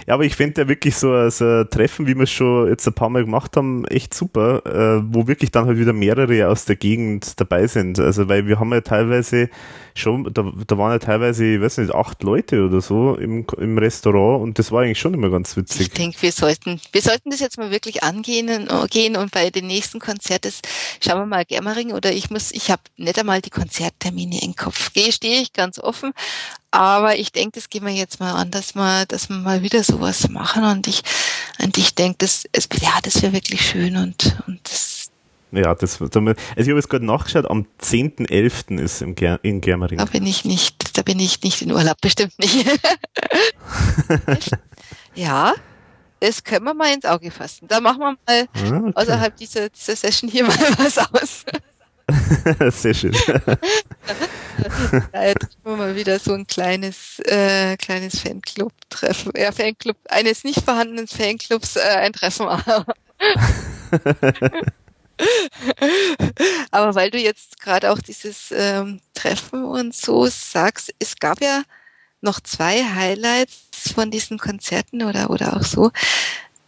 Ja, aber ich finde ja wirklich so, so ein Treffen, wie wir es schon jetzt ein paar Mal gemacht haben, echt super, äh, wo wirklich dann halt wieder mehrere aus der Gegend dabei sind. Also, weil wir haben ja teilweise schon, da, da waren ja teilweise, ich weiß nicht, acht Leute oder so im, im Restaurant und das war eigentlich schon immer ganz witzig. Ich denke, wir sollten, wir sollten das jetzt mal wirklich angehen äh, gehen und bei den nächsten Konzerten schauen wir mal Germering oder ich muss, ich habe nicht einmal die Konzerttermine im Kopf. Stehe ich ganz offen, aber ich denke, das gehen wir jetzt mal an, dass wir, dass wir mal wieder sowas machen und ich, und ich denke, das, ja, das wäre wirklich schön und, und das ja, das, also ich habe jetzt gerade nachgeschaut, am 10.11. ist im Ger in Germering. Da bin ich nicht, da bin ich nicht in Urlaub, [LAUGHS] bestimmt nicht. [LAUGHS] ja, das können wir mal ins Auge fassen. Da machen wir mal ah, okay. außerhalb dieser, dieser Session hier mal was aus. [LAUGHS] Sehr schön. [LAUGHS] ja, jetzt wir mal wieder so ein kleines, äh, kleines Fanclub-Treffen, ja, Fanclub, eines nicht vorhandenen Fanclubs, äh, ein Treffen. [LAUGHS] Aber weil du jetzt gerade auch dieses ähm, Treffen und so sagst, es gab ja noch zwei Highlights von diesen Konzerten oder oder auch so,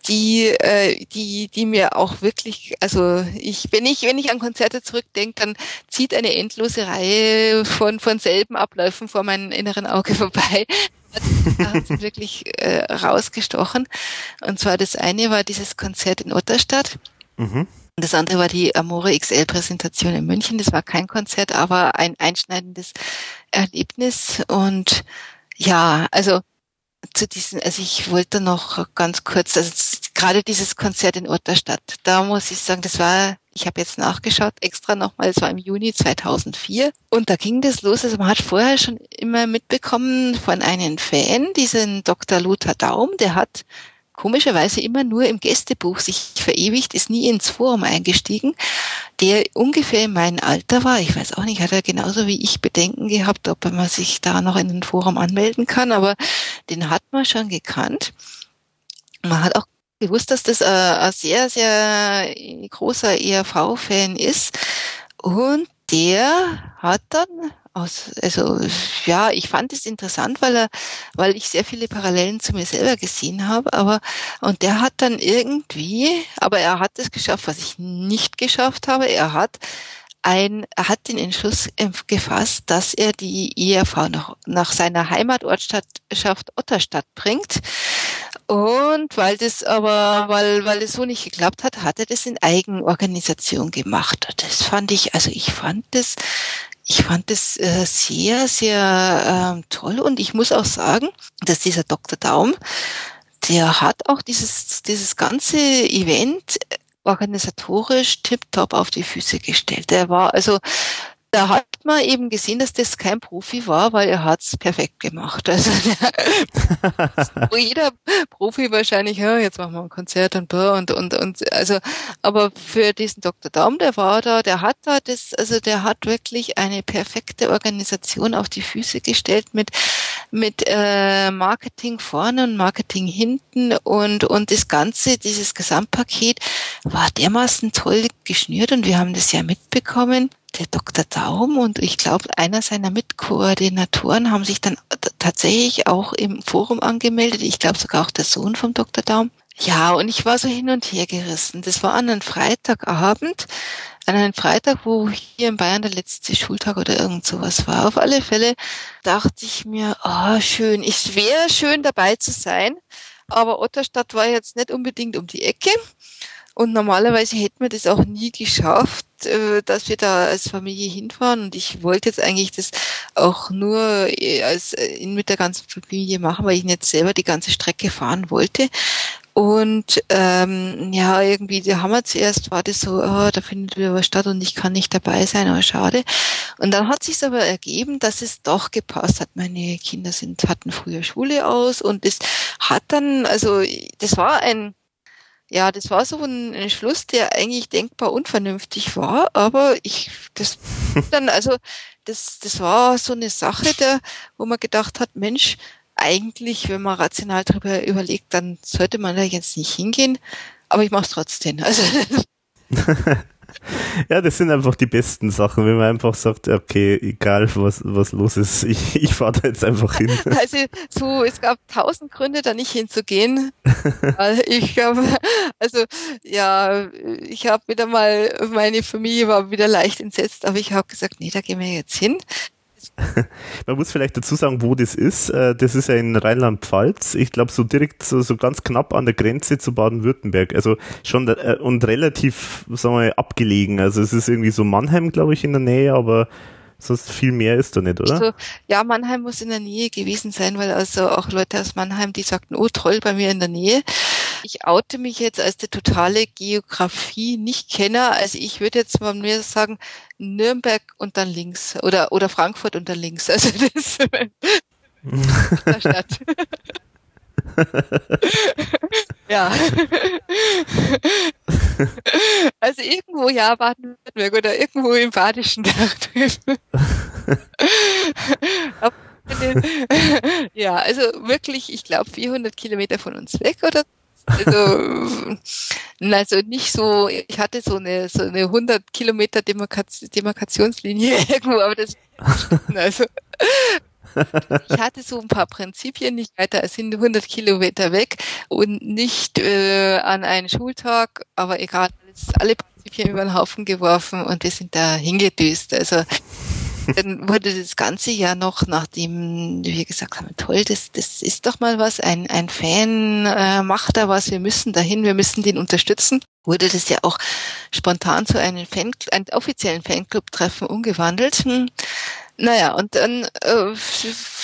die äh, die die mir auch wirklich, also ich wenn ich wenn ich an Konzerte zurückdenke, dann zieht eine endlose Reihe von von selben Abläufen vor meinem inneren Auge [LAUGHS] vorbei. Da hat sie wirklich äh, rausgestochen. Und zwar das eine war dieses Konzert in Otterstadt. Mhm. Und das andere war die Amore XL Präsentation in München. Das war kein Konzert, aber ein einschneidendes Erlebnis. Und ja, also zu diesen, also ich wollte noch ganz kurz, also gerade dieses Konzert in Otterstadt, da muss ich sagen, das war, ich habe jetzt nachgeschaut, extra nochmal, es war im Juni 2004 und da ging das los, also man hat vorher schon immer mitbekommen von einem Fan, diesen Dr. Lothar Daum, der hat komischerweise immer nur im Gästebuch sich verewigt, ist nie ins Forum eingestiegen, der ungefähr in meinem Alter war. Ich weiß auch nicht, hat er genauso wie ich Bedenken gehabt, ob man sich da noch in ein Forum anmelden kann, aber den hat man schon gekannt. Man hat auch gewusst, dass das ein sehr, sehr großer ERV-Fan ist. Und der hat dann aus, also ja, ich fand es interessant, weil er, weil ich sehr viele Parallelen zu mir selber gesehen habe, aber und der hat dann irgendwie, aber er hat es geschafft, was ich nicht geschafft habe. Er hat ein, er hat den Entschluss gefasst, dass er die ERV nach, nach seiner Heimatortschaft Otterstadt bringt. Und weil das aber, weil, weil es so nicht geklappt hat, hat er das in Eigenorganisation gemacht. Das fand ich, also ich fand das ich fand es äh, sehr, sehr äh, toll und ich muss auch sagen, dass dieser Dr. Daum, der hat auch dieses, dieses ganze Event organisatorisch tiptop auf die Füße gestellt. Der war also da hat man eben gesehen, dass das kein Profi war, weil er hat's perfekt gemacht. Also [LAUGHS] jeder Profi wahrscheinlich, ja, jetzt machen wir ein Konzert und und und und also, aber für diesen Dr. Daum, der war da, der hat da das, also der hat wirklich eine perfekte Organisation auf die Füße gestellt mit mit äh, Marketing vorne und Marketing hinten und und das ganze, dieses Gesamtpaket war dermaßen toll geschnürt und wir haben das ja mitbekommen der Dr. Daum und ich glaube, einer seiner Mitkoordinatoren haben sich dann tatsächlich auch im Forum angemeldet. Ich glaube sogar auch der Sohn vom Dr. Daum. Ja, und ich war so hin und her gerissen. Das war an einem Freitagabend, an einem Freitag, wo hier in Bayern der letzte Schultag oder irgend sowas war. Auf alle Fälle dachte ich mir, ah, oh, schön, es wäre schön dabei zu sein, aber Otterstadt war jetzt nicht unbedingt um die Ecke. Und normalerweise hätten wir das auch nie geschafft, äh, dass wir da als Familie hinfahren. Und ich wollte jetzt eigentlich das auch nur äh, als äh, mit der ganzen Familie machen, weil ich nicht selber die ganze Strecke fahren wollte. Und ähm, ja, irgendwie, der Hammer zuerst war das so, oh, da findet wieder was statt und ich kann nicht dabei sein, aber schade. Und dann hat sich aber ergeben, dass es doch gepasst hat. Meine Kinder sind, hatten früher Schule aus und es hat dann, also das war ein ja, das war so ein Entschluss, der eigentlich denkbar unvernünftig war, aber ich, das [LAUGHS] dann, also, das, das war so eine Sache, der, wo man gedacht hat, Mensch, eigentlich, wenn man rational darüber überlegt, dann sollte man da jetzt nicht hingehen, aber ich mache es trotzdem. Also, [LAUGHS] ja, das sind einfach die besten Sachen, wenn man einfach sagt, okay, egal was, was los ist, [LAUGHS] ich, ich fahre da jetzt einfach hin. [LAUGHS] Also so, es gab tausend Gründe, da nicht hinzugehen. [LAUGHS] ich habe, also ja, ich habe wieder mal, meine Familie war wieder leicht entsetzt, aber ich habe gesagt, nee, da gehen wir jetzt hin. [LAUGHS] Man muss vielleicht dazu sagen, wo das ist. Äh, das ist ja in Rheinland-Pfalz. Ich glaube, so direkt, so, so ganz knapp an der Grenze zu Baden-Württemberg. Also schon äh, und relativ, sagen wir, abgelegen. Also es ist irgendwie so Mannheim, glaube ich, in der Nähe, aber sonst viel mehr ist da nicht, oder? Also, ja, Mannheim muss in der Nähe gewesen sein, weil also auch Leute aus Mannheim, die sagten, oh toll, bei mir in der Nähe. Ich oute mich jetzt als der totale Geografie-Nicht-Kenner. Also ich würde jetzt mal mir sagen, Nürnberg und dann links oder, oder Frankfurt und dann links. Also [LAUGHS] das der [LAUGHS] Stadt. ja. Also irgendwo ja Baden-Württemberg oder irgendwo im Badischen [LAUGHS] ja, also wirklich, ich glaube 400 Kilometer von uns weg oder Also, also nicht so, ich hatte so eine, so eine 100 Kilometer Demarkationslinie [LAUGHS] irgendwo, aber das, also, ich hatte so ein paar Prinzipien, nicht weiter als 100 Kilometer weg und nicht äh, an einen Schultag, aber egal, alle Prinzipien über den Haufen geworfen und wir sind da hingedüst. Also dann wurde das ganze Jahr noch, nachdem wir gesagt haben, toll, das, das ist doch mal was, ein, ein Fan äh, macht da was, wir müssen dahin, wir müssen den unterstützen, wurde das ja auch spontan zu einem, Fan, einem offiziellen Fanclub-Treffen umgewandelt. Hm. Naja, und dann äh,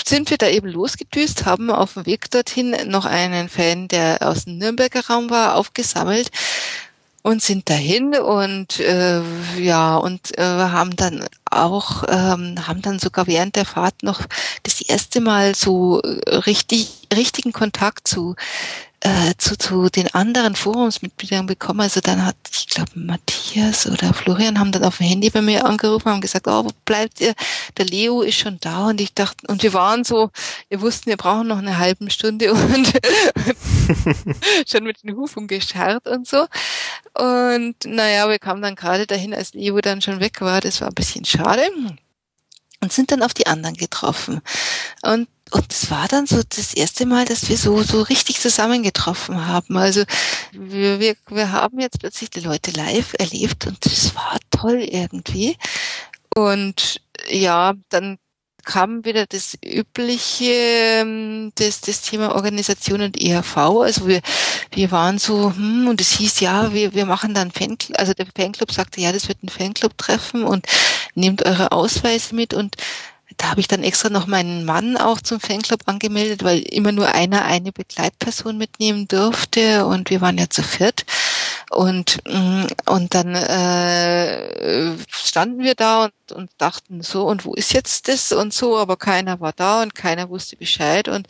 sind wir da eben losgedüst, haben auf dem Weg dorthin noch einen Fan, der aus dem Nürnberger Raum war, aufgesammelt und sind dahin und äh, ja und äh, haben dann auch ähm, haben dann sogar während der Fahrt noch das erste Mal so äh, richtig richtigen Kontakt zu äh, zu, zu den anderen Forumsmitgliedern bekommen. Also dann hat, ich glaube, Matthias oder Florian haben dann auf dem Handy bei mir angerufen, haben gesagt, oh, wo bleibt ihr? Der Leo ist schon da und ich dachte, und wir waren so, wir wussten, wir brauchen noch eine halbe Stunde [LAUGHS] und [LAUGHS] schon mit den Hufen gescharrt und so. Und naja, wir kamen dann gerade dahin, als Leo dann schon weg war. Das war ein bisschen schade und sind dann auf die anderen getroffen. Und und es war dann so das erste Mal, dass wir so, so richtig zusammengetroffen haben. Also wir, wir, wir haben jetzt plötzlich die Leute live erlebt und es war toll irgendwie. Und ja, dann kam wieder das übliche, ähm, das, das Thema Organisation und ERV. Also wir, wir waren so, hm, und es hieß, ja, wir, wir machen dann Fanclub, also der Fanclub sagte, ja, das wird ein Fanclub-Treffen und nehmt eure Ausweise mit und da habe ich dann extra noch meinen Mann auch zum Fanclub angemeldet, weil immer nur einer eine Begleitperson mitnehmen durfte und wir waren ja zu viert. Und, mm, und dann äh, standen wir da und, und dachten so, und wo ist jetzt das und so, aber keiner war da und keiner wusste Bescheid. Und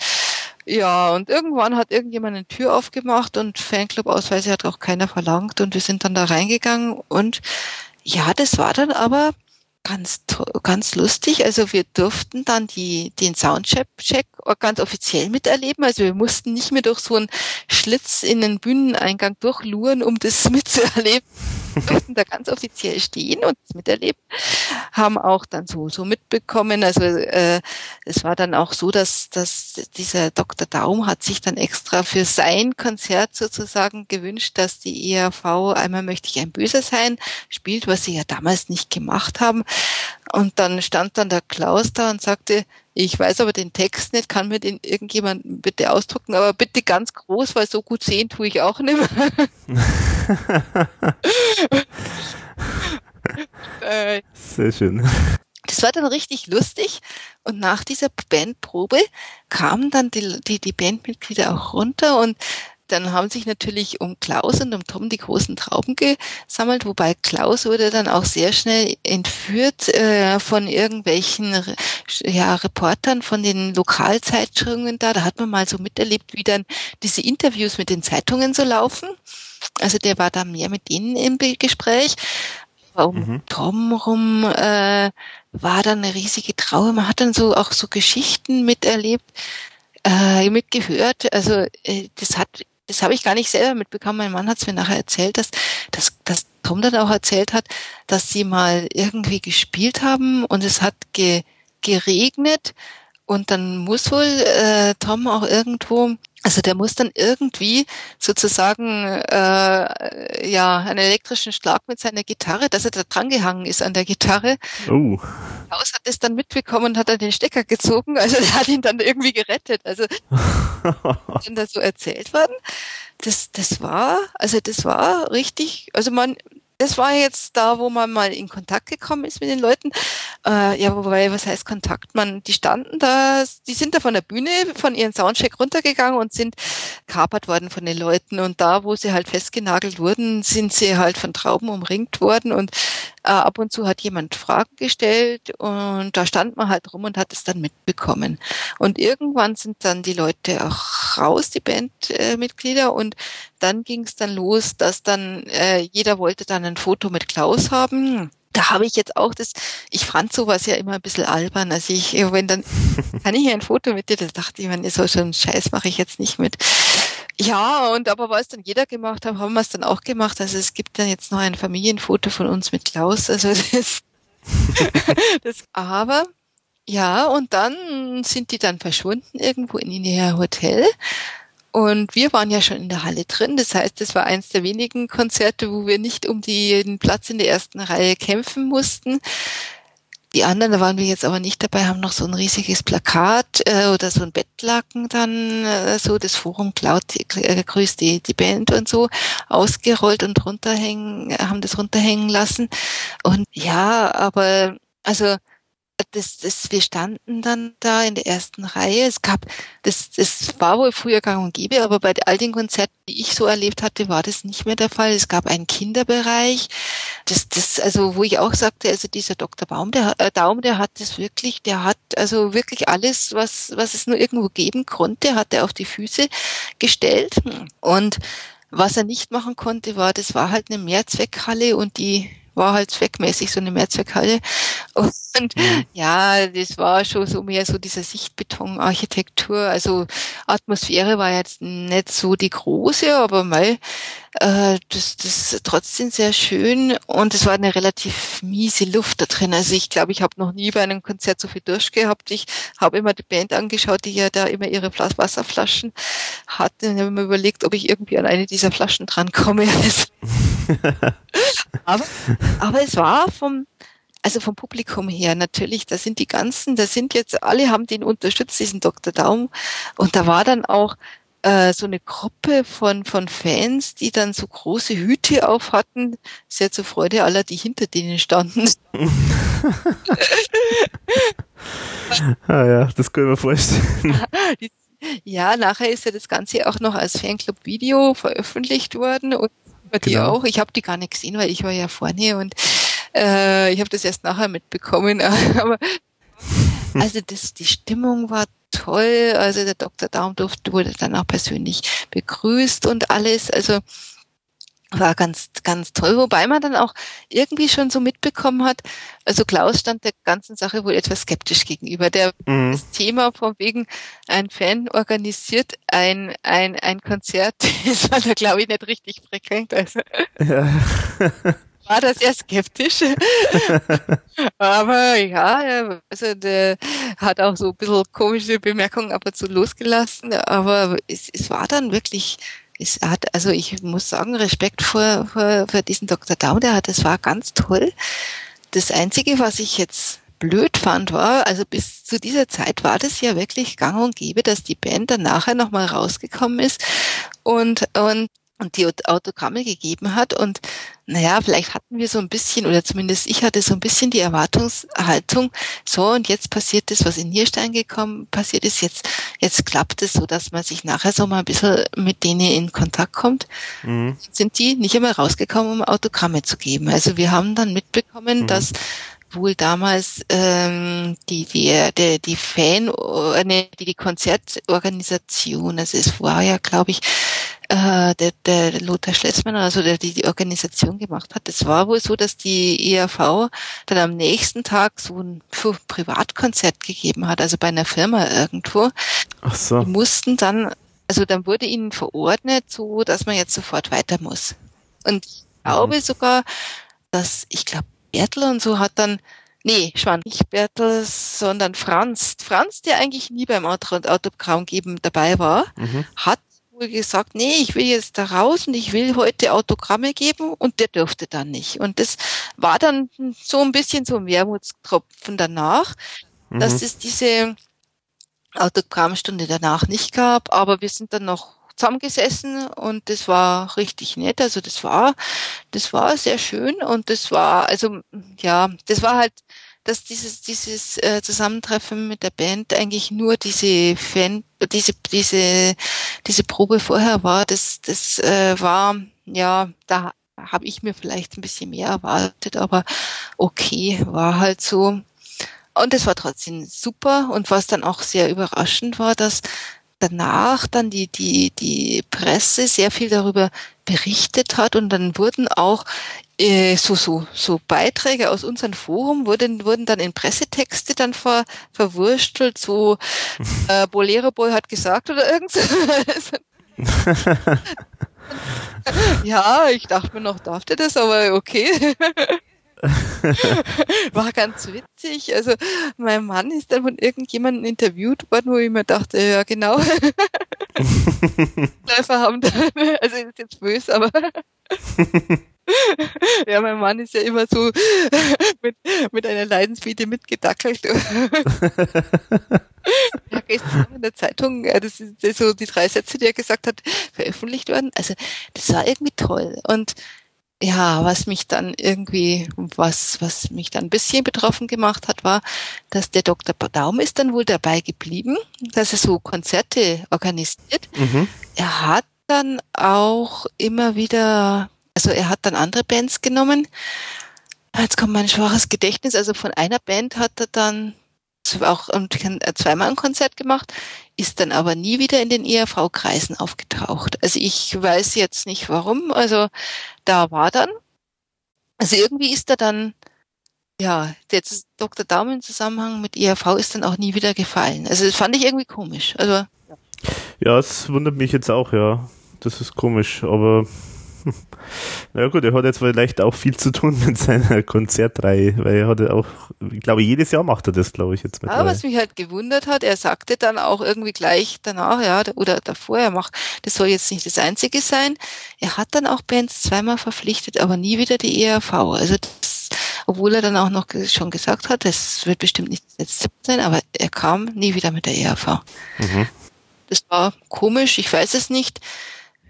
ja, und irgendwann hat irgendjemand eine Tür aufgemacht und Fanclub-Ausweise hat auch keiner verlangt. Und wir sind dann da reingegangen und ja, das war dann aber ganz, ganz lustig. Also wir durften dann die, den Soundcheck ganz offiziell miterleben. Also wir mussten nicht mehr durch so einen Schlitz in den Bühneneingang durchluren, um das [LAUGHS] mitzuerleben. Durften da ganz offiziell stehen und miterleben. Haben auch dann so, so mitbekommen. Also äh, es war dann auch so, dass, dass dieser Dr. Daum hat sich dann extra für sein Konzert sozusagen gewünscht, dass die ERV einmal möchte ich ein Böser sein spielt, was sie ja damals nicht gemacht haben. Und dann stand dann der Klaus da und sagte, ich weiß aber den Text nicht, kann mir den irgendjemand bitte ausdrucken, aber bitte ganz groß, weil so gut sehen tue ich auch nicht mehr. [LAUGHS] Äh, Sehr schön. Das war dann richtig lustig und nach dieser Bandprobe kamen dann die, die, die Bandmitglieder auch runter und dann haben sich natürlich um Klaus und um Tom die großen Trauben gesammelt, wobei Klaus wurde dann auch sehr schnell entführt äh, von irgendwelchen ja, Reportern von den Lokalzeitschriften da. Da hat man mal so miterlebt, wie dann diese Interviews mit den Zeitungen so laufen. Also der war da mehr mit denen im Gespräch. um mhm. Tom rum äh, war dann eine riesige Trauer. Man hat dann so auch so Geschichten miterlebt, äh, mitgehört. Also äh, das hat das habe ich gar nicht selber mitbekommen. Mein Mann hat es mir nachher erzählt, dass, dass, dass Tom dann auch erzählt hat, dass sie mal irgendwie gespielt haben und es hat ge, geregnet und dann muss wohl äh, Tom auch irgendwo also der muss dann irgendwie sozusagen äh, ja einen elektrischen Schlag mit seiner Gitarre, dass er da drangehangen ist an der Gitarre. Oh. Haus hat es dann mitbekommen und hat dann den Stecker gezogen. Also der hat ihn dann irgendwie gerettet. Also [LAUGHS] wenn da so erzählt worden. Das, das war, also das war richtig, also man, das war jetzt da, wo man mal in Kontakt gekommen ist mit den Leuten. Äh, ja, wobei, was heißt Kontakt? Man, die standen da, die sind da von der Bühne, von ihren Soundcheck runtergegangen und sind kapert worden von den Leuten. Und da, wo sie halt festgenagelt wurden, sind sie halt von Trauben umringt worden und äh, ab und zu hat jemand Fragen gestellt und da stand man halt rum und hat es dann mitbekommen. Und irgendwann sind dann die Leute auch raus, die Bandmitglieder, äh, und dann ging es dann los, dass dann äh, jeder wollte dann ein Foto mit Klaus haben da habe ich jetzt auch das, ich fand sowas ja immer ein bisschen albern. Also ich, wenn dann, [LAUGHS] kann ich hier ein Foto mit dir, da dachte ich, man, so schon Scheiß mache ich jetzt nicht mit. Ja, und aber weil es dann jeder gemacht hat, haben wir es dann auch gemacht. Also es gibt dann jetzt noch ein Familienfoto von uns mit Klaus. Also [LAUGHS] das, das aber ja, und dann sind die dann verschwunden irgendwo in ihr Hotel. Und wir waren ja schon in der Halle drin. Das heißt, es war eins der wenigen Konzerte, wo wir nicht um den Platz in der ersten Reihe kämpfen mussten. Die anderen, da waren wir jetzt aber nicht dabei, haben noch so ein riesiges Plakat äh, oder so ein Bettlaken dann, äh, so das Forum Cloud äh, grüßt die, die Band und so, ausgerollt und runterhängen, haben das runterhängen lassen. Und ja, aber also das, das, wir standen dann da in der ersten Reihe. Es gab, das, das war wohl früher gang und gäbe, aber bei all den Konzerten, die ich so erlebt hatte, war das nicht mehr der Fall. Es gab einen Kinderbereich. Das, das, also, wo ich auch sagte, also dieser Dr. Baum, der, äh, Daum, der hat das wirklich, der hat also wirklich alles, was, was es nur irgendwo geben konnte, hat er auf die Füße gestellt. Und was er nicht machen konnte, war, das war halt eine Mehrzweckhalle und die war halt zweckmäßig so eine Mehrzweckhalle. Und mhm. ja, das war schon so mehr so dieser Sichtbetonarchitektur. Also Atmosphäre war jetzt nicht so die große, aber mal äh, das, das trotzdem sehr schön und es war eine relativ miese Luft da drin. Also ich glaube, ich habe noch nie bei einem Konzert so viel Durst gehabt. Ich habe immer die Band angeschaut, die ja da immer ihre Wasserflaschen hatte und habe mir überlegt, ob ich irgendwie an eine dieser Flaschen drankomme. [LAUGHS] [LAUGHS] aber, aber es war vom, also vom Publikum her natürlich, da sind die ganzen, da sind jetzt, alle haben den unterstützt, diesen Dr. Daum. Und da war dann auch äh, so eine Gruppe von, von Fans, die dann so große Hüte auf hatten, sehr zur Freude aller, die hinter denen standen. [LAUGHS] [LAUGHS] ah ja, das können wir vorstellen. [LAUGHS] Ja, nachher ist ja das Ganze auch noch als Fanclub-Video veröffentlicht worden und bei genau. dir auch. Ich habe die gar nicht gesehen, weil ich war ja vorne und äh, ich habe das erst nachher mitbekommen. [LAUGHS] Aber also das, die Stimmung war toll. Also der Dr. Daumdorf wurde dann auch persönlich begrüßt und alles. Also war ganz, ganz toll, wobei man dann auch irgendwie schon so mitbekommen hat, also Klaus stand der ganzen Sache wohl etwas skeptisch gegenüber. Der, mhm. das Thema von wegen, ein Fan organisiert ein, ein, ein Konzert, [LAUGHS] das war da glaube ich nicht richtig prickelnd, also. Ja. [LAUGHS] war da sehr skeptisch. [LAUGHS] Aber ja, also der hat auch so ein bisschen komische Bemerkungen ab und zu losgelassen, aber es, es war dann wirklich es hat, also ich muss sagen, Respekt vor, vor, vor diesen Dr. Daum, der hat, das war ganz toll. Das Einzige, was ich jetzt blöd fand, war, also bis zu dieser Zeit war das ja wirklich gang und gäbe, dass die Band dann nachher nochmal rausgekommen ist und, und und die Autogramme gegeben hat. Und naja, vielleicht hatten wir so ein bisschen, oder zumindest ich hatte so ein bisschen die Erwartungshaltung, so und jetzt passiert das, was in Nierstein gekommen passiert ist, jetzt, jetzt klappt es so, dass man sich nachher so mal ein bisschen mit denen in Kontakt kommt. Mhm. Sind die nicht immer rausgekommen, um Autogramme zu geben. Also wir haben dann mitbekommen, mhm. dass wohl damals ähm, die die die, die Fan äh, ne, die die Konzertorganisation also es war ja glaube ich äh, der, der Lothar Schletzmann, also der die die Organisation gemacht hat, es war wohl so, dass die ERV dann am nächsten Tag so ein Privatkonzert gegeben hat, also bei einer Firma irgendwo. Ach so. Die mussten dann, also dann wurde ihnen verordnet, so dass man jetzt sofort weiter muss. Und ich glaube mhm. sogar, dass, ich glaube, Bertel und so hat dann Nee, Schwan, nicht Bertel, sondern Franz. Franz, der eigentlich nie beim Autogramm geben dabei war, mhm. hat wohl gesagt, nee, ich will jetzt da raus und ich will heute Autogramme geben und der durfte dann nicht. Und das war dann so ein bisschen so ein Wermutstropfen danach, mhm. dass es diese Autogrammstunde danach nicht gab, aber wir sind dann noch zusammengesessen und das war richtig nett. Also das war, das war sehr schön und das war, also ja, das war halt dass dieses dieses äh, Zusammentreffen mit der Band eigentlich nur diese Fan diese diese diese Probe vorher war das das äh, war ja da habe ich mir vielleicht ein bisschen mehr erwartet aber okay war halt so und es war trotzdem super und was dann auch sehr überraschend war dass danach dann die die die Presse sehr viel darüber berichtet hat und dann wurden auch äh, so, so, so Beiträge aus unserem Forum wurden, wurden dann in Pressetexte dann ver, verwurstelt, so [LAUGHS] äh, Bolero Boy hat gesagt oder irgend so. [LAUGHS] ja, ich dachte mir noch, darf der das, aber okay. [LAUGHS] [LAUGHS] War ganz witzig. Also mein Mann ist dann von irgendjemandem interviewt worden, wo ich mir dachte, ja genau. [LAUGHS] Läufer haben da, also ist jetzt böse, aber [LAUGHS] ja, mein Mann ist ja immer so mit, mit einer Leidensbiete mitgedackelt. ja, gestern in der Zeitung, das sind so die drei Sätze, die er gesagt hat, veröffentlicht worden. Also das war irgendwie toll. Und ja, was mich dann irgendwie, was, was mich dann ein bisschen betroffen gemacht hat, war, dass der Dr. Daum ist dann wohl dabei geblieben, dass er so Konzerte organisiert. Mhm. Er hat dann auch immer wieder, also er hat dann andere Bands genommen. Jetzt kommt mein schwaches Gedächtnis. Also von einer Band hat er dann auch zweimal ein Konzert gemacht, ist dann aber nie wieder in den ERV-Kreisen aufgetaucht. Also ich weiß jetzt nicht warum. Also da war dann, also irgendwie ist er dann, ja, jetzt Dr. Daumen im Zusammenhang mit ERV ist dann auch nie wieder gefallen. Also das fand ich irgendwie komisch. Also ja, es wundert mich jetzt auch, ja. Das ist komisch, aber [LAUGHS] na ja gut, er hat jetzt vielleicht auch viel zu tun mit seiner Konzertreihe, weil er hat auch, ich glaube, jedes Jahr macht er das, glaube ich, jetzt mit. Ja, was mich halt gewundert hat, er sagte dann auch irgendwie gleich danach, ja, oder davor, er macht, das soll jetzt nicht das Einzige sein. Er hat dann auch Bands zweimal verpflichtet, aber nie wieder die ERV. Also das, obwohl er dann auch noch schon gesagt hat, das wird bestimmt nicht letzte sein, aber er kam nie wieder mit der ERV. Mhm. Das war komisch, ich weiß es nicht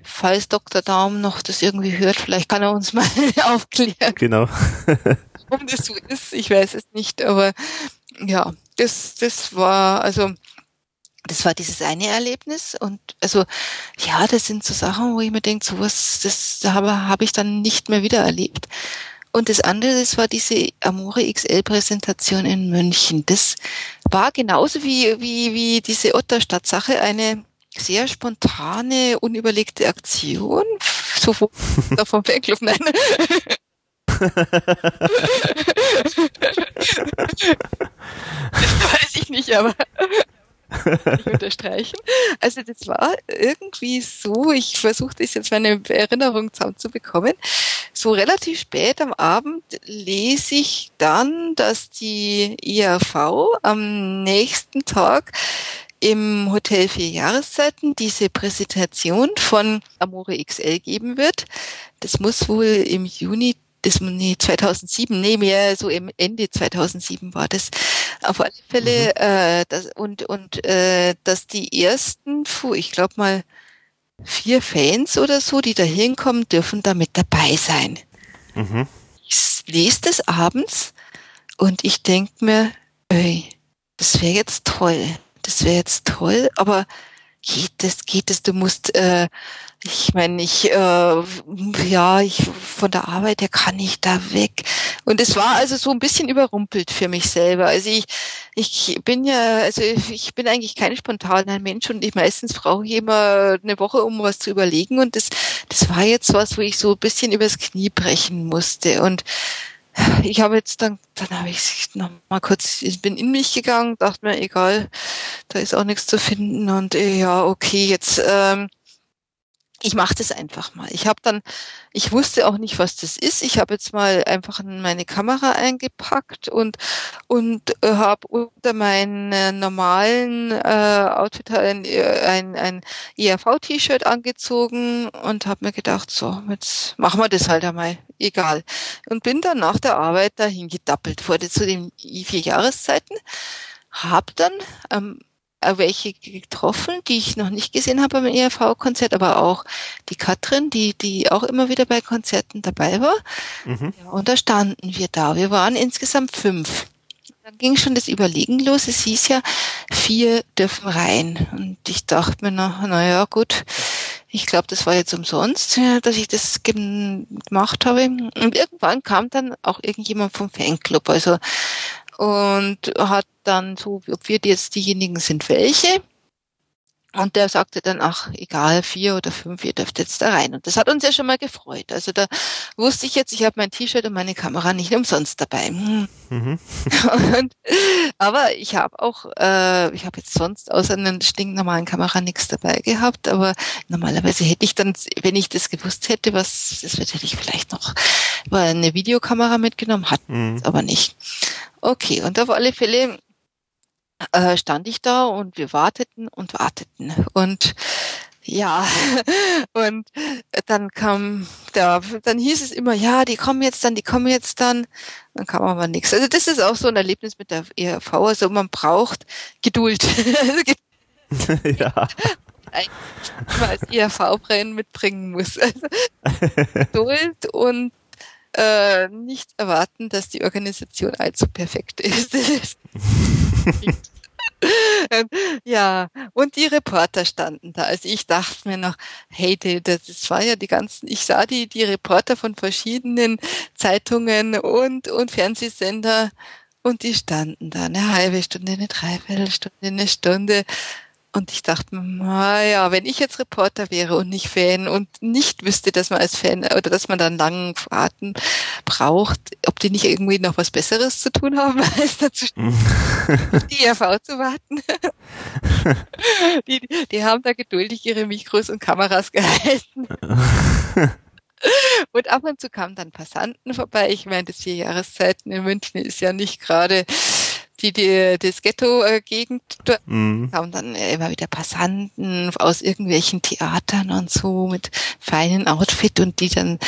falls Dr. Daum noch das irgendwie hört, vielleicht kann er uns [LAUGHS] mal aufklären. Genau. warum das so ist, ich weiß es nicht, aber ja, das, das war, also, das war dieses eine Erlebnis und also ja, das sind so Sachen, wo ich mir denke, sowas, das habe, habe ich dann nicht mehr wieder erlebt. Und das andere, das war diese Amore XL Präsentation in München. Das war genauso wie, wie, wie diese Otterstadt-Sache eine sehr spontane, unüberlegte Aktion. So [LAUGHS] vom, Fanclub, nein. das [LAUGHS] weiß ich nicht, aber ich unterstreichen. Also das war irgendwie so, ich versuche das jetzt meine Erinnerung zusammenzubekommen. So relativ spät am Abend lese ich dann, dass die IAV am nächsten Tag im Hotel Vier Jahreszeiten diese Präsentation von Amore XL geben wird. Das muss wohl im Juni das, nee, 2007, nee, mehr so im Ende 2007 war das. Auf alle Fälle, mhm. äh, das, und, und äh, dass die ersten, puh, ich glaube mal, vier Fans oder so, die da hinkommen, dürfen da mit dabei sein. Mhm. Ich lese das abends und ich denk mir, ey, das wäre jetzt toll das wäre jetzt toll, aber geht das, geht das, du musst, äh, ich meine, ich, äh, ja, ich von der Arbeit her kann ich da weg. Und es war also so ein bisschen überrumpelt für mich selber. Also ich, ich bin ja, also ich bin eigentlich kein spontaner Mensch und ich meistens brauche ich immer eine Woche, um was zu überlegen. Und das, das war jetzt was, wo ich so ein bisschen übers Knie brechen musste. Und ich habe jetzt dann, dann habe ich noch mal kurz, ich bin in mich gegangen, dachte mir, egal, da ist auch nichts zu finden und äh, ja, okay, jetzt ähm, ich mache das einfach mal. Ich habe dann, ich wusste auch nicht, was das ist. Ich habe jetzt mal einfach meine Kamera eingepackt und und äh, habe unter meinen äh, normalen äh, Outfit ein, äh, ein, ein ERV-T-Shirt angezogen und habe mir gedacht, so jetzt machen wir das halt einmal, egal. Und bin dann nach der Arbeit dahin gedappelt, wurde zu den vier Jahreszeiten, hab dann ähm, äh, welche getroffen, die ich noch nicht gesehen habe beim ERV-Konzert, aber auch die Katrin, die, die auch immer wieder bei Konzerten dabei war. Mhm. Ja, und da standen wir da. Wir waren insgesamt fünf. Dann ging schon das Überlegen los. Es hieß ja, vier dürfen rein. Und ich dachte mir noch, na ja, gut. Ich glaube, das war jetzt umsonst, dass ich das gemacht habe. Und irgendwann kam dann auch irgendjemand vom Fanclub. Also und hat dann so, ob wir jetzt diejenigen sind, welche. Und der sagte dann, ach, egal, vier oder fünf, ihr dürft jetzt da rein. Und das hat uns ja schon mal gefreut. Also da wusste ich jetzt, ich habe mein T-Shirt und meine Kamera nicht umsonst dabei. Hm. Mhm. [LAUGHS] und, aber ich habe auch, äh, ich habe jetzt sonst außer einer stinknormalen Kamera nichts dabei gehabt. Aber normalerweise hätte ich dann, wenn ich das gewusst hätte, was das hätte ich vielleicht noch eine Videokamera mitgenommen, hat mhm. aber nicht. Okay, und auf alle Fälle äh, stand ich da und wir warteten und warteten. Und ja, [LAUGHS] und dann kam der, dann hieß es immer, ja, die kommen jetzt dann, die kommen jetzt dann. Dann kam aber nichts. Also das ist auch so ein Erlebnis mit der ERV. Also man braucht Geduld. [LAUGHS] Ja. Man als ERV-Brennen mitbringen muss. Also [LAUGHS] Geduld und äh, nicht erwarten, dass die Organisation allzu perfekt ist. [LAUGHS] ja, und die Reporter standen da. Also ich dachte mir noch, hey, das war ja die ganzen, ich sah die, die Reporter von verschiedenen Zeitungen und, und Fernsehsender und die standen da eine halbe Stunde, eine Dreiviertelstunde, eine Stunde und ich dachte, naja, wenn ich jetzt Reporter wäre und nicht Fan und nicht wüsste, dass man als Fan oder dass man dann langen Fahrten braucht, ob die nicht irgendwie noch was Besseres zu tun haben, [LAUGHS] als dazu [LAUGHS] die ERV zu warten. [LAUGHS] die, die haben da geduldig ihre Mikros und Kameras gehalten. Und ab und zu kamen dann Passanten vorbei. Ich meine, das vier Jahreszeiten in München ist ja nicht gerade die, die das Ghetto-Gegend mhm. kamen dann immer wieder Passanten aus irgendwelchen Theatern und so mit feinen Outfit und die dann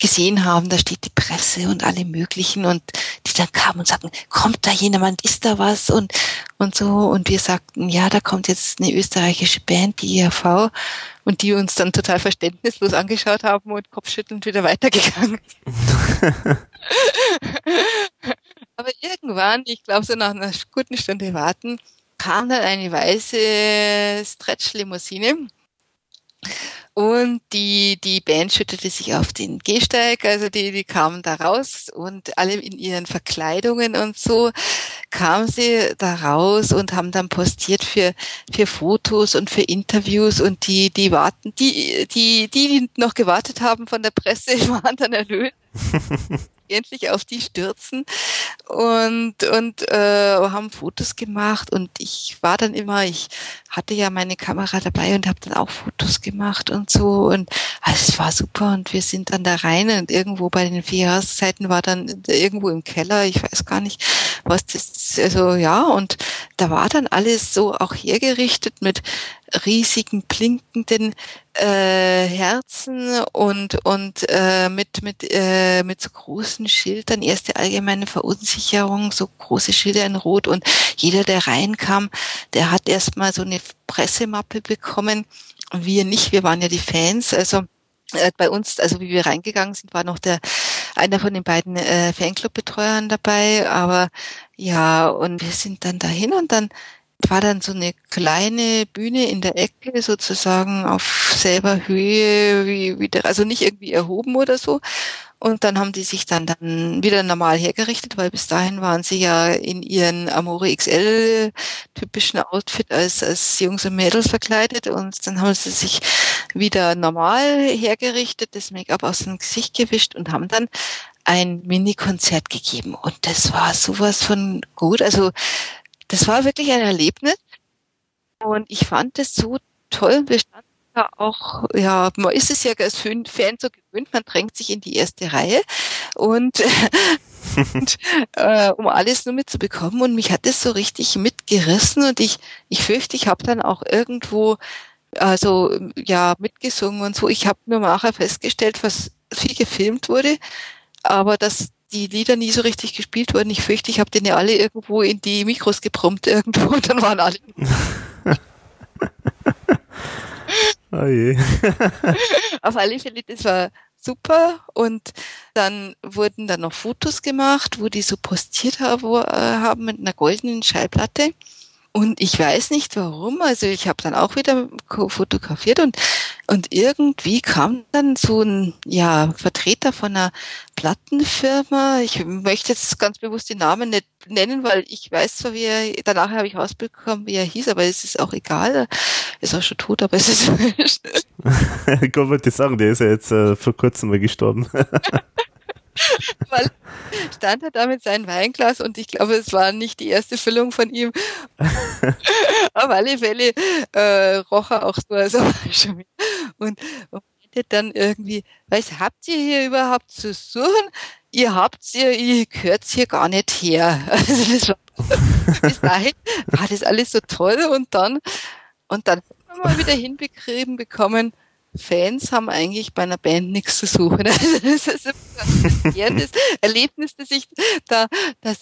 gesehen haben, da steht die Presse und alle möglichen und die dann kamen und sagten, kommt da jemand, ist da was? Und und so. Und wir sagten, ja, da kommt jetzt eine österreichische Band, die IAV und die uns dann total verständnislos angeschaut haben und kopfschüttelnd wieder weitergegangen. [LAUGHS] [LAUGHS] Aber irgendwann, ich glaube so nach einer guten Stunde warten, kam dann eine weiße Stretch-Limousine. Und die, die Band schüttete sich auf den Gehsteig, also die, die kamen da raus und alle in ihren Verkleidungen und so kamen sie da raus und haben dann postiert für, für Fotos und für Interviews. Und die, die warten, die, die, die, die noch gewartet haben von der Presse, [LAUGHS] waren dann erlöst. [LAUGHS] endlich auf die stürzen und und äh, haben Fotos gemacht. Und ich war dann immer, ich hatte ja meine Kamera dabei und habe dann auch Fotos gemacht und so. Und also es war super. Und wir sind dann da rein und irgendwo bei den vier Jahreszeiten war dann irgendwo im Keller, ich weiß gar nicht, was das, also ja und da war dann alles so auch hergerichtet mit riesigen blinkenden äh, Herzen und und äh, mit mit äh, mit so großen Schildern. Erste allgemeine Verunsicherung so große Schilder in Rot. Und jeder der reinkam der hat erstmal so eine Pressemappe bekommen. Wir nicht wir waren ja die Fans. Also äh, bei uns also wie wir reingegangen sind war noch der einer von den beiden äh, Fanclub-Betreuern dabei. Aber ja und wir sind dann dahin und dann war dann so eine kleine Bühne in der Ecke sozusagen auf selber Höhe, wie, wie der, also nicht irgendwie erhoben oder so. Und dann haben die sich dann, dann wieder normal hergerichtet, weil bis dahin waren sie ja in ihren Amore XL typischen Outfit als, als Jungs und Mädels verkleidet und dann haben sie sich wieder normal hergerichtet, das Make-up aus dem Gesicht gewischt und haben dann ein Mini-Konzert gegeben. Und das war sowas von gut. Also das war wirklich ein Erlebnis. Und ich fand es so toll. Wir standen da auch, ja, man ist es ja als Fan so gewöhnt, man drängt sich in die erste Reihe und, und [LAUGHS] äh, um alles nur mitzubekommen. Und mich hat es so richtig mitgerissen und ich, ich fürchte, ich habe dann auch irgendwo also ja mitgesungen und so. Ich habe nur nachher festgestellt, was viel gefilmt wurde, aber dass die Lieder nie so richtig gespielt wurden. Ich fürchte, ich habe den ja alle irgendwo in die Mikros geprompt irgendwo und dann waren alle. [LAUGHS] oh je. [LAUGHS] Auf alle Fälle, das war super und dann wurden dann noch Fotos gemacht, wo die so postiert äh, haben mit einer goldenen Schallplatte. Und ich weiß nicht warum, also ich habe dann auch wieder fotografiert und und irgendwie kam dann so ein ja, Vertreter von einer Plattenfirma. Ich möchte jetzt ganz bewusst den Namen nicht nennen, weil ich weiß zwar, wie er, danach habe ich rausbekommen, wie er hieß, aber es ist auch egal. Er ist auch schon tot, aber es ist [LAUGHS] Ich wollte sagen, der ist ja jetzt äh, vor kurzem mal gestorben. [LAUGHS] weil stand er da mit seinem Weinglas und ich glaube, es war nicht die erste Füllung von ihm. [LAUGHS] Auf alle Fälle äh, roch er auch so, also schon und, und dann irgendwie, was habt ihr hier überhaupt zu suchen? Ihr habt ihr, ihr gehört hier gar nicht her. [LAUGHS] Also das war, [LAUGHS] bis dahin war das alles so toll und dann, und dann haben wir mal wieder hinbegrieben bekommen, Fans haben eigentlich bei einer Band nichts zu suchen. [LAUGHS] Also das ist ein das Erlebnis, dass ich da, dass,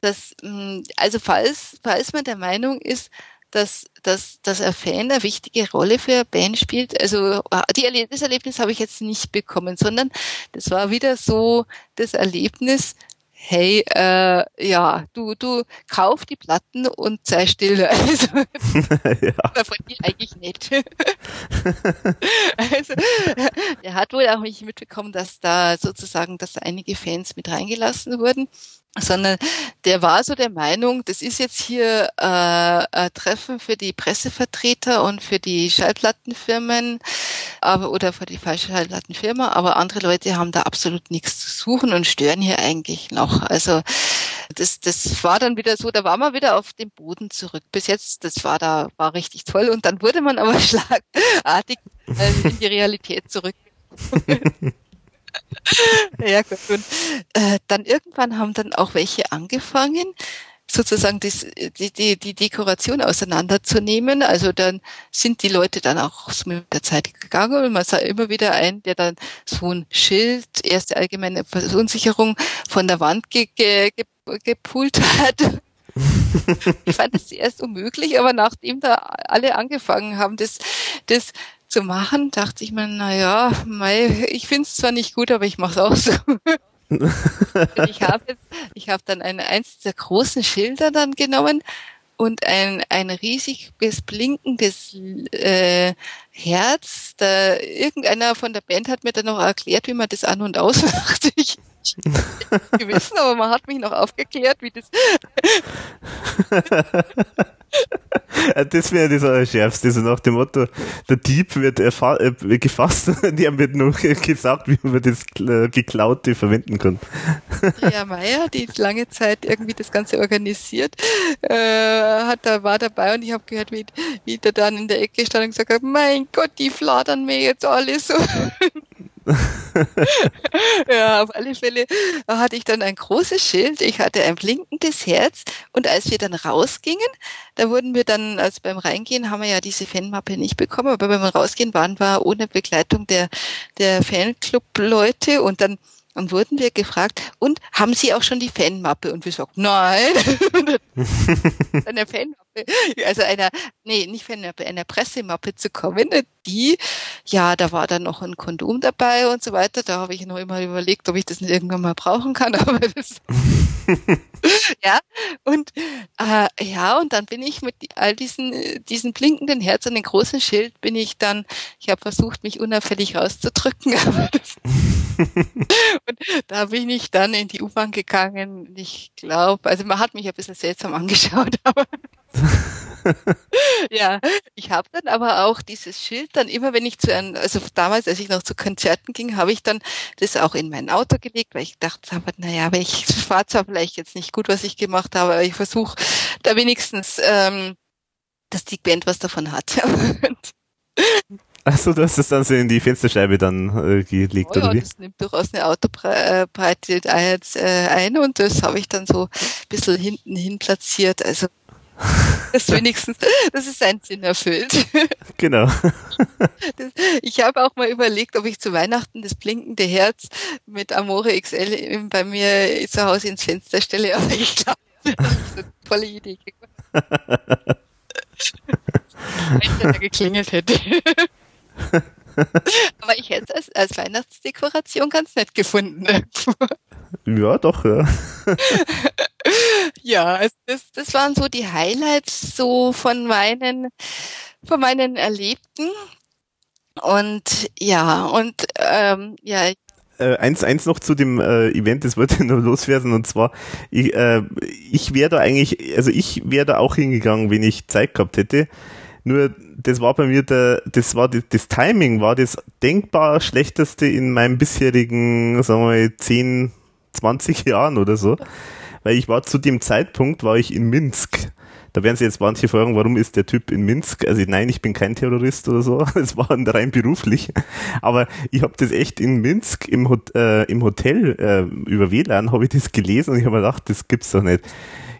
dass, hm, also falls, falls man der Meinung ist, dass, dass, dass ein Fan eine wichtige Rolle für eine Band spielt. Also die Erleb das Erlebnis habe ich jetzt nicht bekommen, sondern das war wieder so das Erlebnis, hey, äh, ja, du, du kauf die Platten und sei still. [LAUGHS] Also, ja. von dir eigentlich nicht. [LAUGHS] also, er hat wohl auch nicht mitbekommen, dass da sozusagen, dass da einige Fans mit reingelassen wurden sondern der war so der Meinung, das ist jetzt hier äh, ein Treffen für die Pressevertreter und für die Schallplattenfirmen aber oder für die falsche Schallplattenfirma, aber andere Leute haben da absolut nichts zu suchen und stören hier eigentlich noch. Also das, das war dann wieder so, da war man wieder auf dem Boden zurück. Bis jetzt, das war da, war richtig toll und dann wurde man aber [LAUGHS] schlagartig äh, in die Realität zurück. [LAUGHS] [LAUGHS] ja, gut. Und äh, dann irgendwann haben dann auch welche angefangen, sozusagen das, die, die, die Dekoration auseinanderzunehmen. Also dann sind die Leute dann auch mit der Zeit gegangen und man sah immer wieder einen, der dann so ein Schild, erste allgemeine Verunsicherung von der Wand ge, ge, ge, gepult hat. [LAUGHS] ich fand es zuerst unmöglich, aber nachdem da alle angefangen haben, das, das zu machen, dachte ich mir, na ja, mei, ich finde es zwar nicht gut, aber ich mache es auch so. ich habe jetzt, ich habe dann eine, eins der großen Schilder dann genommen und ein, ein riesiges blinkendes äh, Herz. Da, irgendeiner von der Band hat mir dann noch erklärt, wie man das an und aus macht. Ich gewissen, [LAUGHS] aber man hat mich noch aufgeklärt, wie das. [LAUGHS] das wäre das Schärfste, so nach dem Motto, der Dieb wird äh, gefasst [LAUGHS] und die haben wird nur gesagt, wie man das äh, Geklaute verwenden kann. Ja, Meier, die lange Zeit irgendwie das Ganze organisiert, äh, hat da war dabei und ich habe gehört, wie, wie der dann in der Ecke stand und gesagt hat, mein Gott, die fladern mir jetzt alles so. [LAUGHS] ja, auf alle Fälle hatte ich dann ein großes Schild, ich hatte ein blinkendes Herz. Und als wir dann rausgingen, da wurden wir dann, also beim Reingehen haben wir ja diese Fanmappe nicht bekommen, aber beim Rausgehen waren wir ohne Begleitung der, der Fanclub-Leute. Und dann und wurden wir gefragt, und haben Sie auch schon die Fanmappe? Und wir sagten, nein. [LAUGHS] eine Fanmappe, also einer, nee, nicht Fanmappe, einer Pressemappe zu kommen. Die, ja, da war dann noch ein Kondom dabei und so weiter. Da habe ich noch immer überlegt, ob ich das irgendwann mal brauchen kann, [LAUGHS] aber das [LAUGHS] ja, und äh, ja, und dann bin ich mit all diesen, diesen blinkenden Herz und dem großen Schild bin ich dann, ich habe versucht, mich unauffällig rauszudrücken, aber das, und da bin ich dann in die U-Bahn gegangen. Ich glaube, also man hat mich ein bisschen seltsam angeschaut, [LAUGHS] aber ja, ich habe dann aber auch dieses Schild dann immer, wenn ich zu einem, also damals, als ich noch zu Konzerten ging, habe ich dann das auch in mein Auto gelegt, weil ich dachte, naja, aber ich fahre zwar vielleicht jetzt nicht gut, was ich gemacht habe, aber ich versuche da wenigstens, ähm, dass die Band was davon hat. [LAUGHS] Achso, du hast es dann so in die Fensterscheibe dann äh, gelegt, oh, oder ja, wie? das nimmt durchaus eine Autobreite äh, ein und das habe ich dann so ein bisschen hinten hin platziert. Also [LAUGHS] das wenigstens, das ist sein Sinn erfüllt. [LAUGHS] Genau. [LAUGHS] Das, ich habe auch mal überlegt, ob ich zu Weihnachten das blinkende Herz mit Amore XL bei mir zu Hause ins Fenster stelle, aber ich glaube, das ist eine tolle Idee. Wenn der da geklingelt hätte. [LAUGHS] Aber ich hätte es als, Weihnachtsdekoration ganz nett gefunden. ja, doch, ja. [LAUGHS] ja, also das, das waren so die Highlights so von meinen, von meinen Erlebten. Und ja, und ähm, ja, äh, eins, eins noch zu dem äh, Event, das wollte ich nur loswerden, und zwar, ich, äh, ich wäre da eigentlich, also ich wäre da auch hingegangen, wenn ich Zeit gehabt hätte. Nur, das war bei mir der, das war, das, das Timing war das denkbar schlechteste in meinem bisherigen, sagen wir mal, 10, 20 Jahren oder so. Weil ich war zu dem Zeitpunkt, war ich in Minsk da werden sich jetzt manche fragen, warum ist der Typ in Minsk? Also nein, ich bin kein Terrorist oder so. [LAUGHS] Es war rein beruflich. Aber ich habe das echt in Minsk im, Hot äh, im Hotel äh, über WLAN habe ich das gelesen und ich habe mir gedacht, das gibt's doch nicht.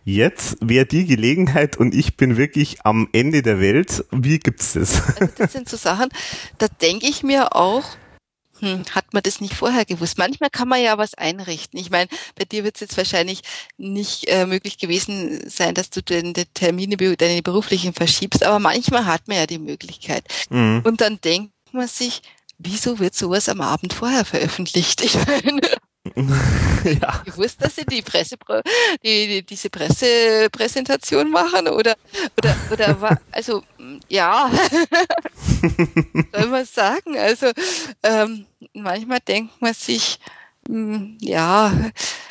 Jetzt wäre die Gelegenheit und ich bin wirklich am Ende der Welt. Wie gibt's das? Also das sind so Sachen, da denke ich mir auch, hm, hat man das nicht vorher gewusst. Manchmal kann man ja was einrichten. Ich meine, bei dir wird es jetzt wahrscheinlich nicht äh, möglich gewesen sein, dass du den, den Termine, deine beruflichen verschiebst, aber manchmal hat man ja die Möglichkeit. Mhm. Und dann denkt man sich, wieso wird sowas am Abend vorher veröffentlicht? Ich meine, [LAUGHS] ja. gewusst, dass sie die Presse, die, die, diese Pressepräsentation machen oder, oder, oder, also, ja, [LAUGHS] soll man sagen, also, ähm, manchmal denkt man sich, hm, ja,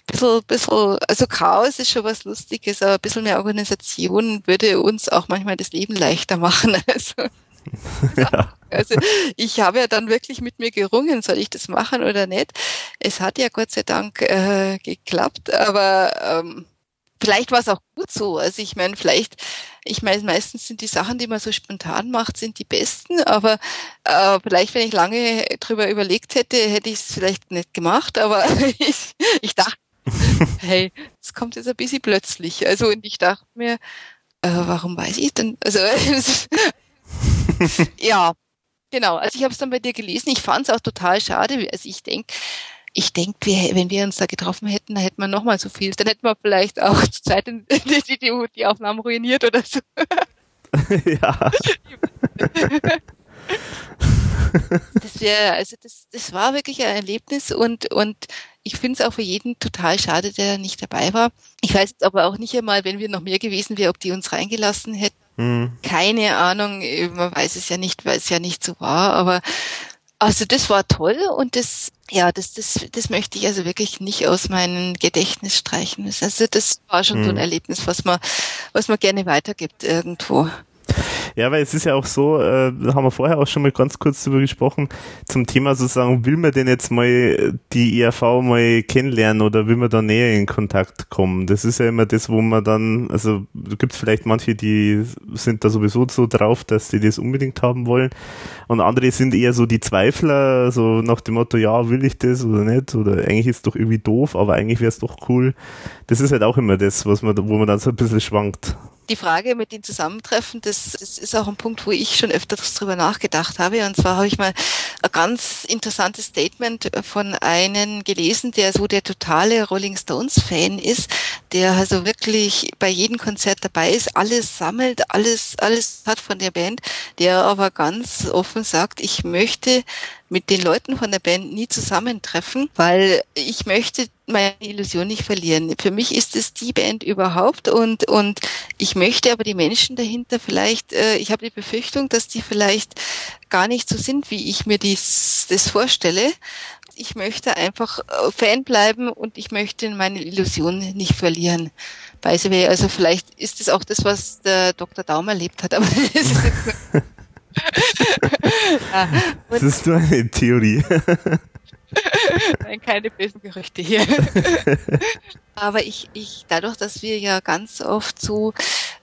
bisschen, bisschen, also Chaos ist schon was Lustiges, aber ein bisschen mehr Organisation würde uns auch manchmal das Leben leichter machen. [LAUGHS] Also. [LAUGHS] ja. Also ich habe ja dann wirklich mit mir gerungen, soll ich das machen oder nicht. Es hat ja Gott sei Dank äh, geklappt, aber ähm, vielleicht war es auch gut so. Also ich meine, vielleicht, ich meine, meistens sind die Sachen, die man so spontan macht, sind die besten, aber äh, vielleicht, wenn ich lange drüber überlegt hätte, hätte ich es vielleicht nicht gemacht, aber [LAUGHS] ich, ich dachte, hey, es kommt jetzt ein bisschen plötzlich. Also und ich dachte mir, äh, warum weiß ich denn? Also [LAUGHS] [LAUGHS] ja, genau. Also ich habe es dann bei dir gelesen. Ich fand es auch total schade. Also ich denke, ich denke, wenn wir uns da getroffen hätten, dann hätten wir noch mal so viel. Dann hätten wir vielleicht auch [LAUGHS] zur Zeit [LAUGHS] die, die, die Aufnahmen ruiniert oder so. ja. das wäre, also das, das war wirklich ein Erlebnis und, und ich finde es auch für jeden total schade, der nicht dabei war. Ich weiß jetzt aber auch nicht einmal, wenn wir noch mehr gewesen wären, ob die uns reingelassen hätten. Hm. Keine Ahnung, man weiß es ja nicht, weil es ja nicht so war, aber also das war toll und das, ja, das, das, das möchte ich also wirklich nicht aus meinem Gedächtnis streichen. Also das war schon hm. so ein hm. Erlebnis, was man, was man gerne weitergibt irgendwo. Ja, weil es ist ja auch so, äh, haben wir vorher auch schon mal ganz kurz darüber gesprochen, zum Thema sozusagen, will man denn jetzt mal die IAV mal kennenlernen oder will man da näher in Kontakt kommen? Das ist ja immer das, wo man dann, also gibt vielleicht manche, die sind da sowieso so drauf, dass die das unbedingt haben wollen und andere sind eher so die Zweifler, so nach dem Motto, ja, will ich das oder nicht oder eigentlich ist es doch irgendwie doof, aber eigentlich wäre es doch cool. Das ist halt auch immer das, was man, wo man dann so ein bisschen schwankt die Frage mit den Zusammentreffen, das, das ist auch ein Punkt, wo ich schon öfters drüber nachgedacht habe. Und zwar habe ich mal ein ganz interessantes Statement von einem gelesen, der so der totale Rolling Stones Fan ist, der also wirklich bei jedem Konzert dabei ist, alles sammelt, alles, alles hat von der Band, der aber ganz offen sagt, ich möchte mit den Leuten von der Band nie zusammentreffen, weil ich möchte meine Illusion nicht verlieren. Für mich ist es die Band überhaupt und, und ich möchte aber die Menschen dahinter vielleicht, äh, ich habe die Befürchtung, dass die vielleicht gar nicht so sind, wie ich mir dies, das vorstelle. Ich möchte einfach äh, Fan bleiben und ich möchte meine Illusion nicht verlieren. Also vielleicht ist es auch das, was der Dr. Daum erlebt hat, aber [LAUGHS] das ist jetzt [LAUGHS] ja, das ist nur eine Theorie. Nein, keine bösen Gerüchte hier. Aber ich, ich, dadurch, dass wir ja ganz oft so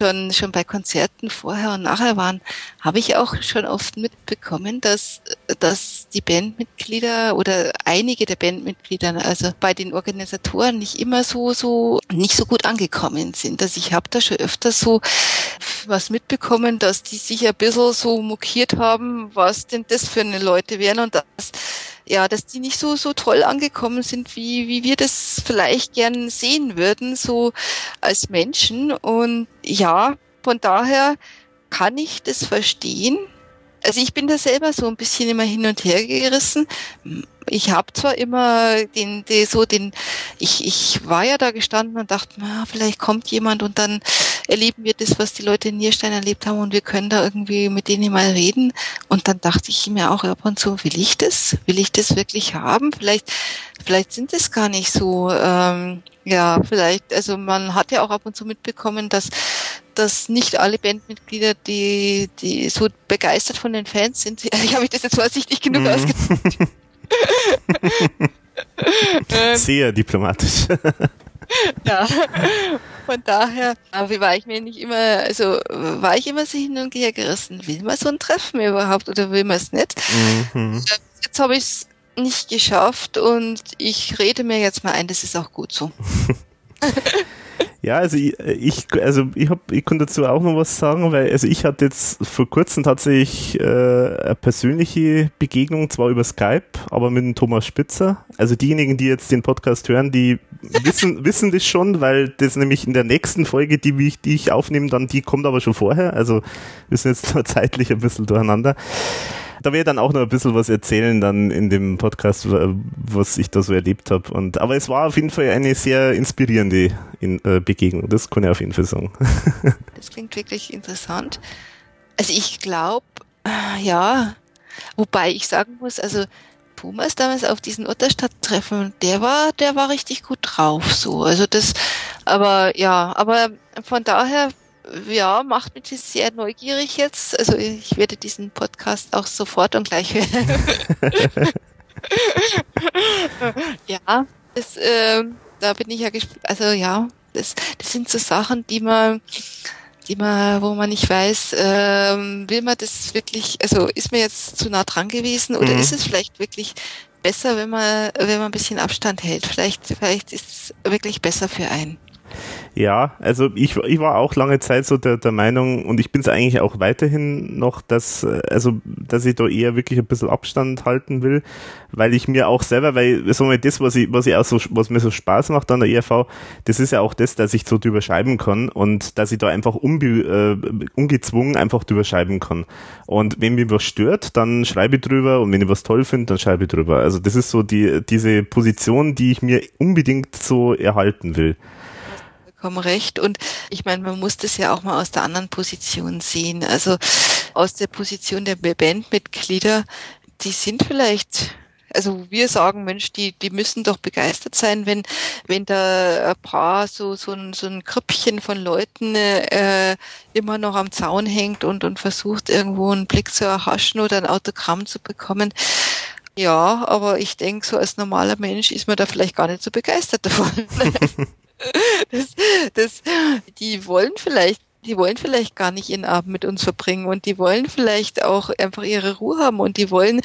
schon, schon bei Konzerten vorher und nachher waren, habe ich auch schon oft mitbekommen, dass, dass die Bandmitglieder oder einige der Bandmitglieder, also bei den Organisatoren nicht immer so, so, nicht so gut angekommen sind. Also ich habe da schon öfter so was mitbekommen, dass die sich ein bisschen so mokiert haben, was denn das für eine Leute wären und dass ja, dass die nicht so, so toll angekommen sind, wie, wie wir das vielleicht gern sehen würden, so als Menschen. Und ja, von daher kann ich das verstehen. Also ich bin da selber so ein bisschen immer hin und her gerissen. Ich habe zwar immer den, den so den, ich, ich war ja da gestanden und dachte, na, vielleicht kommt jemand und dann erleben wir das, was die Leute in Nierstein erlebt haben und wir können da irgendwie mit denen mal reden. Und dann dachte ich mir auch ab und zu, will ich das? Will ich das wirklich haben? Vielleicht, vielleicht sind es gar nicht so, ähm, ja, vielleicht, also man hat ja auch ab und zu mitbekommen, dass dass nicht alle Bandmitglieder, die, die so begeistert von den Fans sind. [LAUGHS] Ich habe mich das jetzt vorsichtig genug mhm. ausgedrückt. [LAUGHS] Sehr diplomatisch. [LAUGHS] ja, von daher aber war ich mir nicht immer, also war ich immer so hin und her gerissen. Will man so ein Treffen überhaupt oder will man es nicht? Mhm. Jetzt habe ich es nicht geschafft und ich rede mir jetzt mal ein, das ist auch gut so. Ja, also ich, ich also ich hab, ich kann dazu auch noch was sagen, weil also ich hatte jetzt vor kurzem tatsächlich äh, eine persönliche Begegnung, zwar über Skype, aber mit dem Thomas Spitzer. Also diejenigen, die jetzt den Podcast hören, die wissen [LAUGHS] wissen das schon, weil das nämlich in der nächsten Folge, die ich, die ich aufnehme, dann die kommt aber schon vorher. Also wir sind jetzt [LAUGHS] zeitlich ein bisschen durcheinander. Da werde ich dann auch noch ein bisschen was erzählen dann in dem Podcast, was ich da so erlebt habe. Und aber es war auf jeden Fall eine sehr inspirierende in, äh, Begegnung. Das kann ich auf jeden Fall sagen. [LAUGHS] das klingt wirklich interessant. Also ich glaube, äh, ja, wobei ich sagen muss, also Thomas damals auf diesen Otterstadt-Treffen, der war, der war richtig gut drauf, so. Also das, aber ja, aber von daher ja, macht mich das sehr neugierig jetzt. Also ich werde diesen Podcast auch sofort und gleich hören. [LAUGHS] ja, das, äh, da bin ich ja gespannt. Also ja, das, das sind so Sachen, die man, die man, wo man nicht weiß, ähm, will man das wirklich, also ist man jetzt zu nah dran gewesen oder mhm. ist es vielleicht wirklich besser, wenn man, wenn man ein bisschen Abstand hält? Vielleicht, vielleicht ist es wirklich besser für einen. Ja, also ich, ich war auch lange Zeit so der, der Meinung und ich bin es eigentlich auch weiterhin noch, dass, also, dass ich da eher wirklich ein bisschen Abstand halten will, weil ich mir auch selber, weil, so mal, das, was ich, was ich auch so, was mir so Spaß macht an der ERV, das ist ja auch das, dass ich so drüber schreiben kann und dass ich da einfach unbe, äh, ungezwungen einfach drüber schreiben kann. Und wenn mir was stört, dann schreibe ich drüber und wenn ich was toll finde, dann schreibe ich drüber. Also das ist so die, diese Position, die ich mir unbedingt so erhalten will vollkommen recht. Und ich meine, man muss das ja auch mal aus der anderen Position sehen. Also aus der Position der Bandmitglieder, die sind vielleicht also wir sagen, Mensch, die, die müssen doch begeistert sein, wenn, wenn da ein paar so, so ein, so ein Krüppchen von Leuten äh, immer noch am Zaun hängt und, und versucht, irgendwo einen Blick zu erhaschen oder ein Autogramm zu bekommen. Ja, aber ich denke, so als normaler Mensch ist man da vielleicht gar nicht so begeistert davon. [LAUGHS] das, das, die wollen vielleicht die wollen vielleicht gar nicht ihren Abend mit uns verbringen und die wollen vielleicht auch einfach ihre Ruhe haben und die wollen,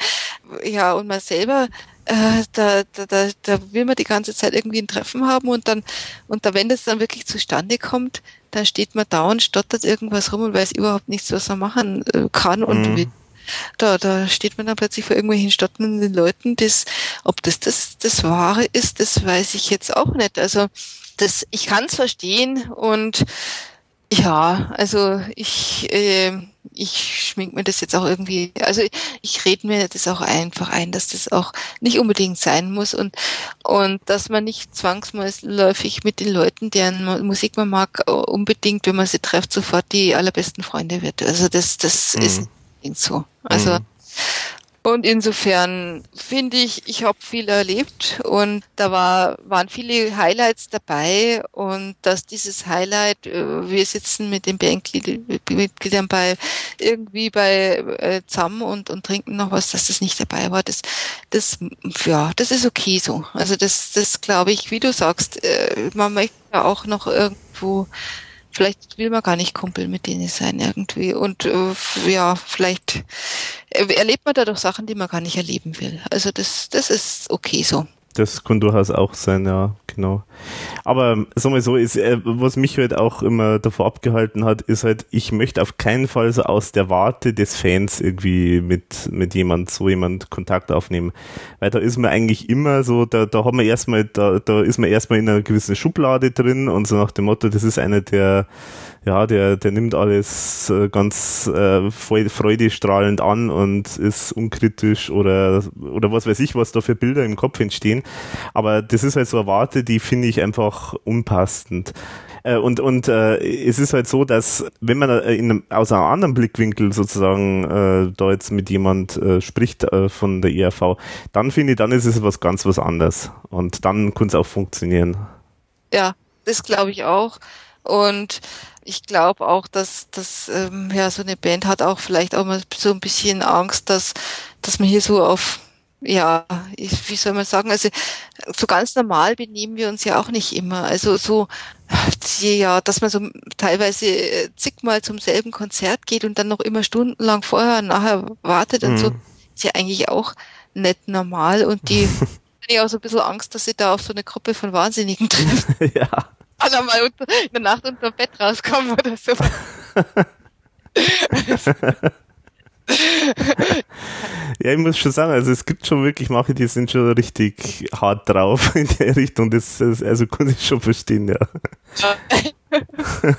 ja, und man selber, äh, da, da, da, da will man die ganze Zeit irgendwie ein Treffen haben und dann, und da, wenn das dann wirklich zustande kommt, dann steht man da und stottert irgendwas rum und weiß überhaupt nichts, was man machen äh, kann und mhm. will. Da, da steht man dann plötzlich vor irgendwelchen stotternden Leuten, das, ob das, das das Wahre ist, das weiß ich jetzt auch nicht. Also das, ich kann es verstehen und ja, also ich, äh, ich schmink mir das jetzt auch irgendwie, also ich rede mir das auch einfach ein, dass das auch nicht unbedingt sein muss und, und dass man nicht zwangsläufig mit den Leuten, deren Musik man mag, unbedingt, wenn man sie trifft, sofort die allerbesten Freunde wird. Also das, das mhm. ist so. Also mhm. Und insofern finde ich, ich habe viel erlebt und da war, waren viele Highlights dabei und dass dieses Highlight, äh, wir sitzen mit den Bandmitgliedern bei irgendwie bei äh, zusammen und, und trinken noch was, dass das nicht dabei war, das, das, ja, das ist okay so. Also das, das glaube ich, wie du sagst, äh, man möchte ja auch noch irgendwo vielleicht will man gar nicht Kumpel mit denen sein irgendwie. Und äh, ja, vielleicht äh, erlebt man da doch Sachen, die man gar nicht erleben will. Also das, das ist okay so. Das kann durchaus auch sein, ja, genau. Aber sagen wir so, ist, äh, was mich halt auch immer davor abgehalten hat, ist halt, ich möchte auf keinen Fall so aus der Warte des Fans irgendwie mit, mit jemand, so jemand Kontakt aufnehmen. Weil da ist man eigentlich immer so, da, da hat man erstmal, da, da ist man erstmal in einer gewissen Schublade drin und so nach dem Motto, das ist einer der, ja, der, der nimmt alles äh, ganz äh, freudestrahlend an und ist unkritisch oder, oder was weiß ich, was da für Bilder im Kopf entstehen. Aber das ist halt so eine Warte, die finde ich einfach unpassend. Äh, und und äh, es ist halt so, dass wenn man äh, in einem, aus einem anderen Blickwinkel sozusagen äh, da jetzt mit jemand äh, spricht äh, von der ERV, dann finde ich, dann ist es was ganz was anderes. Und dann kann es auch funktionieren. Ja, das glaube ich auch. Und ich glaube auch, dass, dass ähm, ja, so eine Band hat auch vielleicht auch mal so ein bisschen Angst, dass, dass man hier so auf ja, ich, wie soll man sagen, also so ganz normal benehmen wir uns ja auch nicht immer. Also so, ja, dass man so teilweise äh, zigmal zum selben Konzert geht und dann noch immer stundenlang vorher und nachher wartet mhm. und so, mhm. ist ja eigentlich auch nicht normal und die [LAUGHS] ich auch so ein bisschen Angst, dass sie da auf so eine Gruppe von Wahnsinnigen treffen. [LAUGHS] ja. Dann mal unter, in der Nacht unter Bett rauskommen oder so. [LAUGHS] ja, ich muss schon sagen, also es gibt schon wirklich manche, die sind schon richtig hart drauf [LAUGHS] in der Richtung. Das, das also kann ich schon verstehen, ja. [LAUGHS]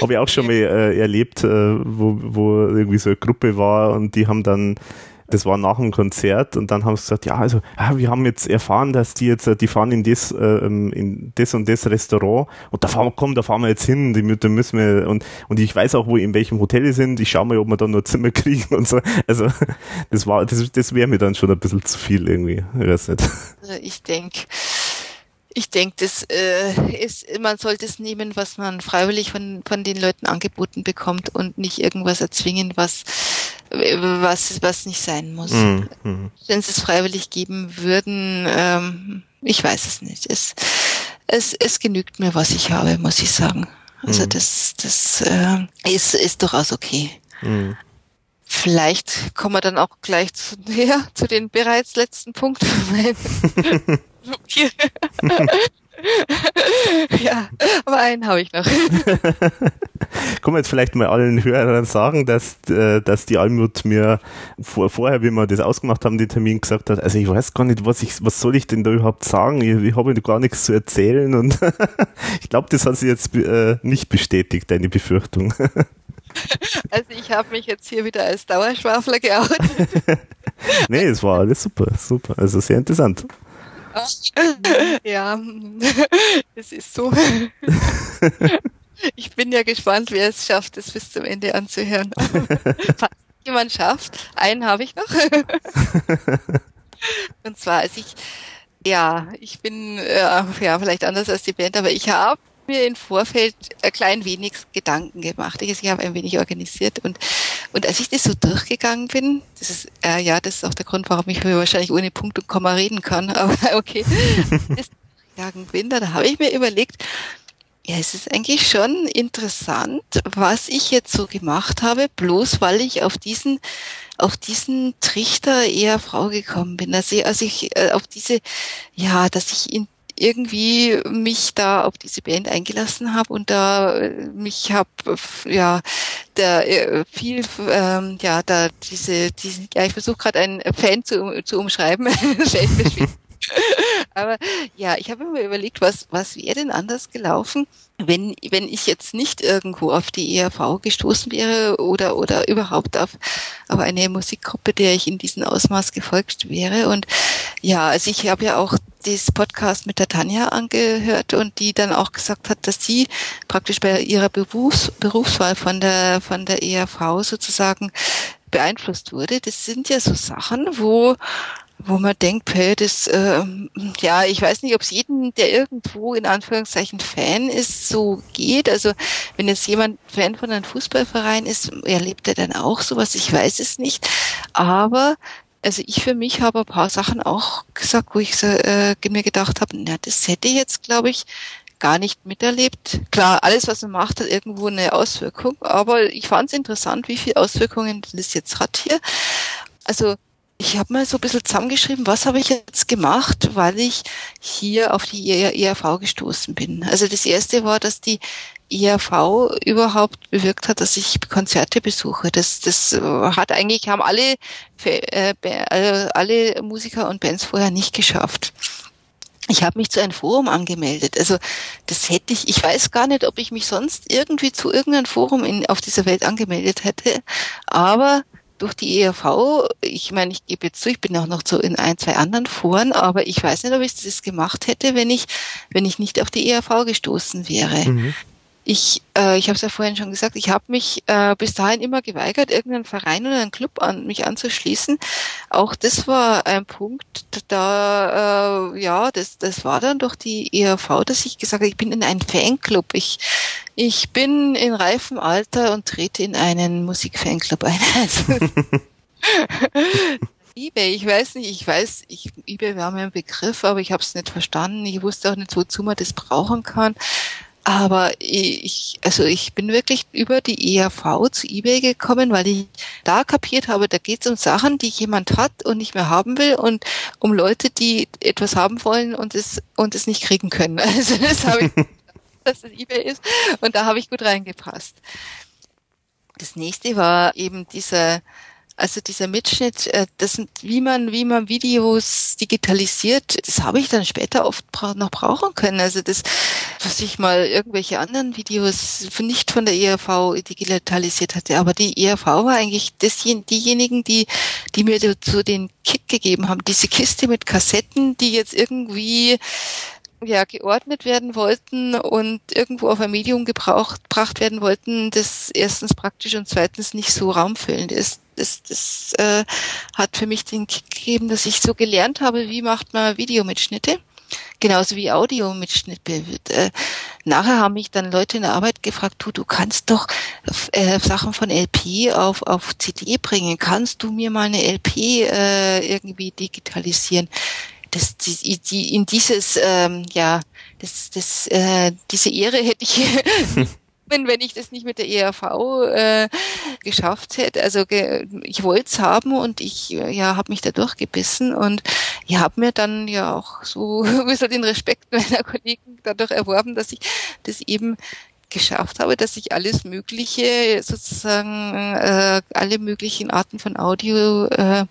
Habe ich auch schon mal äh, erlebt, äh, wo, wo irgendwie so eine Gruppe war und die haben dann das war nach dem Konzert und dann haben sie gesagt, ja, also ja, wir haben jetzt erfahren, dass die jetzt, die fahren in das, äh, in das und das Restaurant und da fahren, komm, da fahren wir jetzt hin, die, da müssen wir und, und ich weiß auch, wo in welchem Hotel die sind, ich schau mal, ob wir da nur Zimmer [LAUGHS] kriegen und so. Also das war, das, das wäre mir dann schon ein bisschen zu viel irgendwie. Ich weiß nicht. Also ich denke, ich denke, das äh, ist, man sollte es nehmen, was man freiwillig von, von den Leuten angeboten bekommt und nicht irgendwas erzwingen, was was, was nicht sein muss. Mhm. Wenn sie es freiwillig geben würden, ähm, ich weiß es nicht. Es, es, es genügt mir, was ich habe, muss ich sagen. Also mhm. das, das äh, ist, ist durchaus okay. Mhm. Vielleicht kommen wir dann auch gleich zu, [LAUGHS] ja, zu den bereits letzten Punkten. [LAUGHS] [LAUGHS] ja, aber einen habe ich noch. [LAUGHS] Kann man jetzt vielleicht mal allen Hörern sagen, dass, äh, dass die Almut mir vor, vorher, wie wir das ausgemacht haben, den Termin gesagt hat, also ich weiß gar nicht, was ich, was soll ich denn da überhaupt sagen? Ich, ich habe gar nichts zu erzählen und [LAUGHS] ich glaube, das hat sie jetzt äh, nicht bestätigt, deine Befürchtung. Also ich habe mich jetzt hier wieder als Dauerschwafler geoutet. nee, es war alles super, super. Also sehr interessant. [LAUGHS] Ja, es ist so. [LAUGHS] Ich bin ja gespannt, wer es schafft, es bis zum Ende anzuhören. [LAUGHS] Falls jemand schafft, einen habe ich noch. Und zwar, als ich, ja, ich bin äh, ja vielleicht anders als die Band, aber ich habe mir im Vorfeld ein klein wenig Gedanken gemacht. Ich, ich habe ein wenig organisiert und und als ich das so durchgegangen bin, das ist äh, ja das ist auch der Grund, warum ich wahrscheinlich ohne Punkt und Komma reden kann. [LAUGHS] Aber okay, das durchgegangen bin, dann habe ich mir überlegt, ja, es ist eigentlich schon interessant, was ich jetzt so gemacht habe, bloß weil ich auf diesen auf diesen Trichter eher Frau gekommen bin. Also, also ich äh, auf diese, ja, dass ich in irgendwie mich da auf diese Band eingelassen habe und da äh, mich habe ja da äh, viel ähm, ja da diese diese ja ich versuche gerade einen Fan zu, zu umschreiben [LAUGHS] [LAUGHS] aber ja ich habe mir überlegt was was wäre denn anders gelaufen wenn, wenn ich jetzt nicht irgendwo auf die ERV gestoßen wäre oder, oder überhaupt auf, auf eine Musikgruppe, der ich in diesem Ausmaß gefolgt wäre. Und ja, also ich habe ja auch das Podcast mit der Tanja angehört und die dann auch gesagt hat, dass sie praktisch bei ihrer Berufs Berufswahl von der, von der ERV sozusagen beeinflusst wurde. Das sind ja so Sachen, wo wo man denkt, hey, das, äh, ja, ich weiß nicht, ob es jedem, der irgendwo in Anführungszeichen Fan ist, so geht. Also wenn jetzt jemand Fan von einem Fußballverein ist, erlebt er dann auch sowas? Ich weiß es nicht. Aber also ich für mich habe ein paar Sachen auch gesagt, wo ich äh, mir gedacht habe, na, das hätte ich jetzt, glaube ich, gar nicht miterlebt. Klar, alles, was man macht, hat irgendwo eine Auswirkung, aber ich fand es interessant, wie viele Auswirkungen das jetzt hat hier. Also ich habe mal so ein bisschen zusammengeschrieben, was habe ich jetzt gemacht, weil ich hier auf die ERV gestoßen bin. Also das erste war, dass die ERV überhaupt bewirkt hat, dass ich Konzerte besuche. Das, das hat eigentlich, haben alle, äh, alle Musiker und Bands vorher nicht geschafft. Ich habe mich zu einem Forum angemeldet. Also das hätte ich, ich weiß gar nicht, ob ich mich sonst irgendwie zu irgendeinem Forum in, auf dieser Welt angemeldet hätte, aber durch die ERV, ich meine, ich gebe jetzt zu, ich bin auch noch so in ein, zwei anderen Foren, aber ich weiß nicht, ob ich das gemacht hätte, wenn ich, wenn ich nicht auf die ERV gestoßen wäre. Mhm ich, äh, ich habe es ja vorhin schon gesagt, ich habe mich äh, bis dahin immer geweigert, irgendeinen Verein oder einen Club an mich anzuschließen. Auch das war ein Punkt, da äh, ja, das, das war dann durch die ERV, dass ich gesagt habe, ich bin in einem Fanclub. Ich, ich bin in reifem Alter und trete in einen Musikfanclub ein. [LAUGHS] eBay, ich weiß nicht, ich weiß, ich, eBay war mir ein Begriff, aber ich habe es nicht verstanden. Ich wusste auch nicht, wozu man das brauchen kann. Aber ich, also ich bin wirklich über die ERV zu eBay gekommen, weil ich da kapiert habe, da geht es um Sachen, die jemand hat und nicht mehr haben will und um Leute, die etwas haben wollen und es und es nicht kriegen können. [LAUGHS] Also das habe ich, [LAUGHS] dass das eBay ist und da habe ich gut reingepasst. Das nächste war eben dieser also dieser Mitschnitt, äh, das sind, wie man, wie man Videos digitalisiert, das habe ich dann später oft noch brauchen können. Also das, was ich mal irgendwelche anderen Videos nicht von der ERV digitalisiert hatte, aber die ERV war eigentlich das, diejenigen, die, die mir so den Kick gegeben haben. Diese Kiste mit Kassetten, die jetzt irgendwie ja, geordnet werden wollten und irgendwo auf ein Medium gebraucht, gebracht werden wollten, das erstens praktisch und zweitens nicht so raumfüllend ist. Das, das äh, hat für mich den Kick gegeben, dass ich so gelernt habe, wie macht man Videomitschnitte. Genauso wie Audiomitschnitte. Äh, nachher haben mich dann Leute in der Arbeit gefragt, du, du kannst doch äh, Sachen von LP auf, auf CD bringen. Kannst du mir mal eine LP äh, irgendwie digitalisieren? das, die, die, in dieses, ähm, ja, das, das, äh, diese Ehre hätte ich [LAUGHS] wenn ich das nicht mit der ERV äh, geschafft hätte. Also ge ich wollte es haben und ich ja habe mich da durchgebissen und ich habe mir dann ja auch so [LAUGHS] ein bisschen den Respekt meiner Kollegen dadurch erworben, dass ich das eben geschafft habe, dass ich alles Mögliche sozusagen äh, alle möglichen Arten von Audio äh,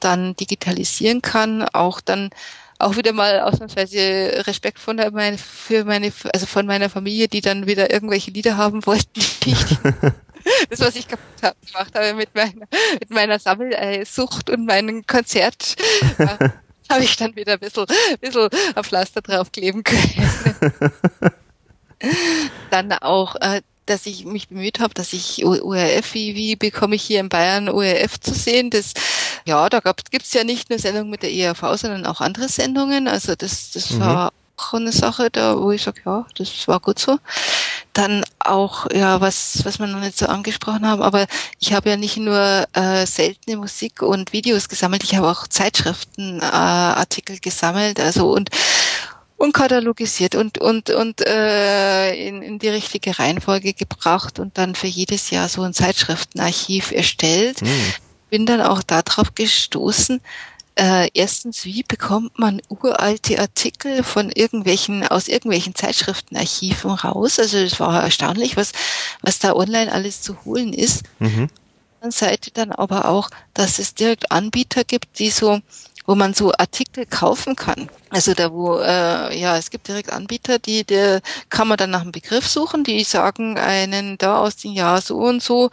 dann digitalisieren kann, auch dann auch wieder mal ausnahmsweise Respekt von meine, für meine, also von meiner Familie, die dann wieder irgendwelche Lieder haben wollten, die ich, [LAUGHS] das, was ich gemacht habe mit meiner, mit meiner Sammelsucht und meinem Konzert, [LAUGHS] habe ich dann wieder ein bisschen, ein bisschen ein Pflaster draufkleben können. [LAUGHS] dann auch äh, dass ich mich bemüht habe, dass ich ORF, wie, wie bekomme ich hier in Bayern ORF zu sehen? Das, ja, da gibt es ja nicht nur Sendungen mit der ERV, sondern auch andere Sendungen. Also das, das mhm. war auch eine Sache, da wo ich sage, ja, das war gut so. Dann auch, ja, was, was wir noch nicht so angesprochen haben, aber ich habe ja nicht nur äh, seltene Musik und Videos gesammelt, ich habe auch Zeitschriftenartikel äh, gesammelt, also und und katalogisiert und und und äh, in, in die richtige Reihenfolge gebracht und dann für jedes Jahr so ein Zeitschriftenarchiv erstellt. Mhm. Bin dann auch darauf gestoßen. Äh, erstens, wie bekommt man uralte Artikel von irgendwelchen aus irgendwelchen Zeitschriftenarchiven raus? Also es war erstaunlich, was was da online alles zu holen ist. Mhm. Seite dann aber auch, dass es direkt Anbieter gibt, die so wo man so Artikel kaufen kann. Also da wo äh, ja es gibt direkt Anbieter, die der kann man dann nach einem Begriff suchen, die sagen einen da aus dem Jahr so und so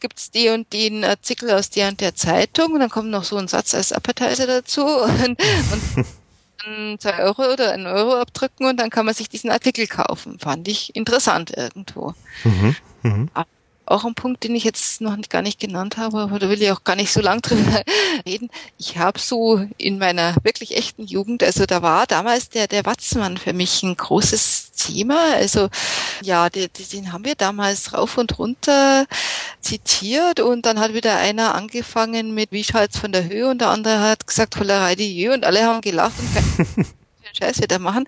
gibt's die und den Artikel aus der und der Zeitung und dann kommt noch so ein Satz als Appetizer dazu und, und zwei Euro oder einen Euro abdrücken und dann kann man sich diesen Artikel kaufen. Fand ich interessant irgendwo. Mhm, mh auch ein Punkt, den ich jetzt noch nicht, gar nicht genannt habe, aber da will ich auch gar nicht so lang [LAUGHS] drüber reden. Ich habe so in meiner wirklich echten Jugend, also da war damals der, der Watzmann für mich ein großes Thema. Also ja, den, den haben wir damals rauf und runter zitiert und dann hat wieder einer angefangen mit wie schalt's von der Höhe und der andere hat gesagt Hollerei die Jö und alle haben gelacht und [LAUGHS] Scheiß wieder machen.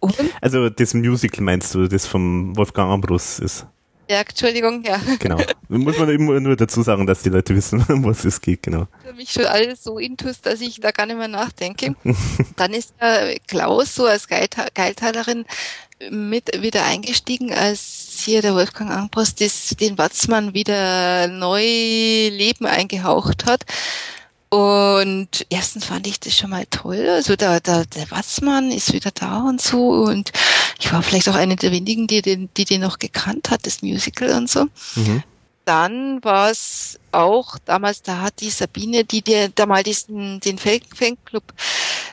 Und also das Musical meinst du, das vom Wolfgang Ambrus ist? Ja, Entschuldigung, ja. Genau. Muss man immer nur dazu sagen, dass die Leute wissen, [LAUGHS] um was es geht, genau. Für mich schon alles so intus, dass ich da gar nicht mehr nachdenke. [LAUGHS] Dann ist ja Klaus so als Geilteilerin mit wieder eingestiegen, als hier der Wolfgang Angpost den Watzmann wieder neu Leben eingehaucht hat. Und erstens fand ich das schon mal toll. Also da, da, der Watzmann ist wieder da und so. Und ich war vielleicht auch eine der wenigen, die den, die den noch gekannt hat, das Musical und so. Mhm. dann war es auch damals, da hat die Sabine, die dir da mal diesen, den Fanclub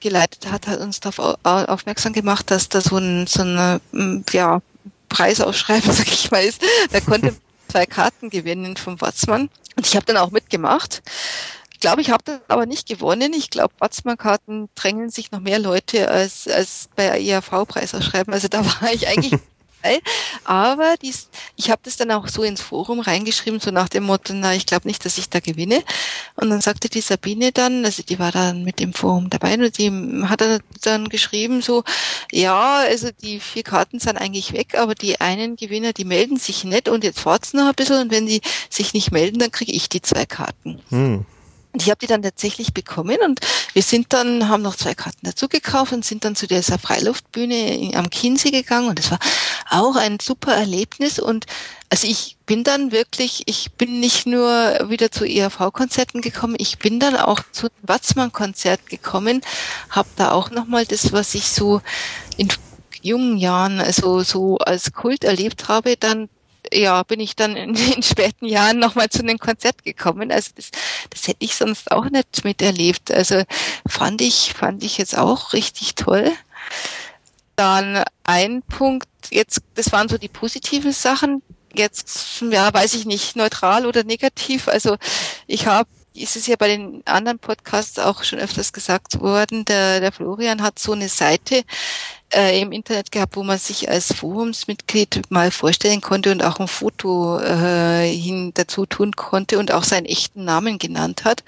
geleitet hat, hat uns darauf aufmerksam gemacht, dass da so ein, so eine, ja, Preisausschreiben, [LAUGHS] sag ich mal, ist. Da konnte [LAUGHS] zwei Karten gewinnen vom Watzmann. Und ich habe dann auch mitgemacht. Ich glaube, ich habe das aber nicht gewonnen. Ich glaube, Watzmann-Karten drängeln sich noch mehr Leute als, als bei IAV-Preisausschreiben. Also da [LAUGHS] war ich eigentlich dabei. Aber dies, ich habe das dann auch so ins Forum reingeschrieben, so nach dem Motto, na, ich glaube nicht, dass ich da gewinne. Und dann sagte die Sabine dann, also die war dann mit dem Forum dabei und die hat dann geschrieben so, ja, also die vier Karten sind eigentlich weg, aber die einen Gewinner, die melden sich nicht und jetzt fahrt's noch ein bisschen und wenn die sich nicht melden, dann kriege ich die zwei Karten. Hm. Und ich habe die dann tatsächlich bekommen und wir sind dann, haben noch zwei Karten dazu gekauft und sind dann zu dieser Freiluftbühne am Chiemsee gegangen und es war auch ein super Erlebnis und also ich bin dann wirklich, ich bin nicht nur wieder zu ERV-Konzerten gekommen, ich bin dann auch zu Watzmann-Konzert gekommen, habe da auch nochmal das, was ich so in jungen Jahren also so als Kult erlebt habe, dann ja, bin ich dann in den [LAUGHS] späten Jahren nochmal zu einem Konzert gekommen. Also das, das hätte ich sonst auch nicht miterlebt. Also fand ich, fand ich jetzt auch richtig toll. Dann ein Punkt, jetzt, das waren so die positiven Sachen. Jetzt, ja, weiß ich nicht, neutral oder negativ. Also ich habe ist es ja bei den anderen Podcasts auch schon öfters gesagt worden, der, der Florian hat so eine Seite äh, im Internet gehabt, wo man sich als Forumsmitglied mal vorstellen konnte und auch ein Foto äh, hin dazu tun konnte und auch seinen echten Namen genannt hat.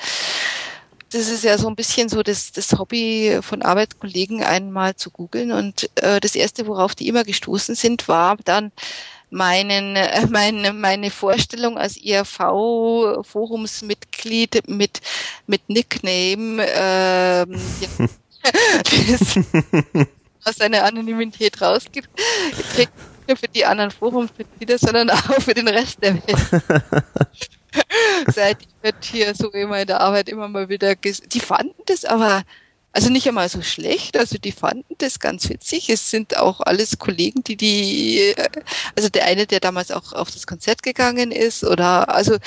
Das ist ja so ein bisschen so das, das Hobby von Arbeitskollegen einmal zu googeln und äh, das erste, worauf die immer gestoßen sind, war dann meinen, äh, meine, meine Vorstellung als IRV-Forumsmitglied mit, mit Nickname, ähm, [LAUGHS] ja, [LAUGHS] [LAUGHS] aus seiner Anonymität rausgibt, trägt nicht nur für die anderen Forumsmitglieder, sondern [LAUGHS] auch für den Rest der Welt. [LAUGHS] Seit wird hier so immer in der Arbeit immer mal wieder, die fanden das aber also nicht einmal so schlecht, also die fanden das ganz witzig. Es sind auch alles Kollegen, die die, äh, also der eine, der damals auch auf das Konzert gegangen ist, oder also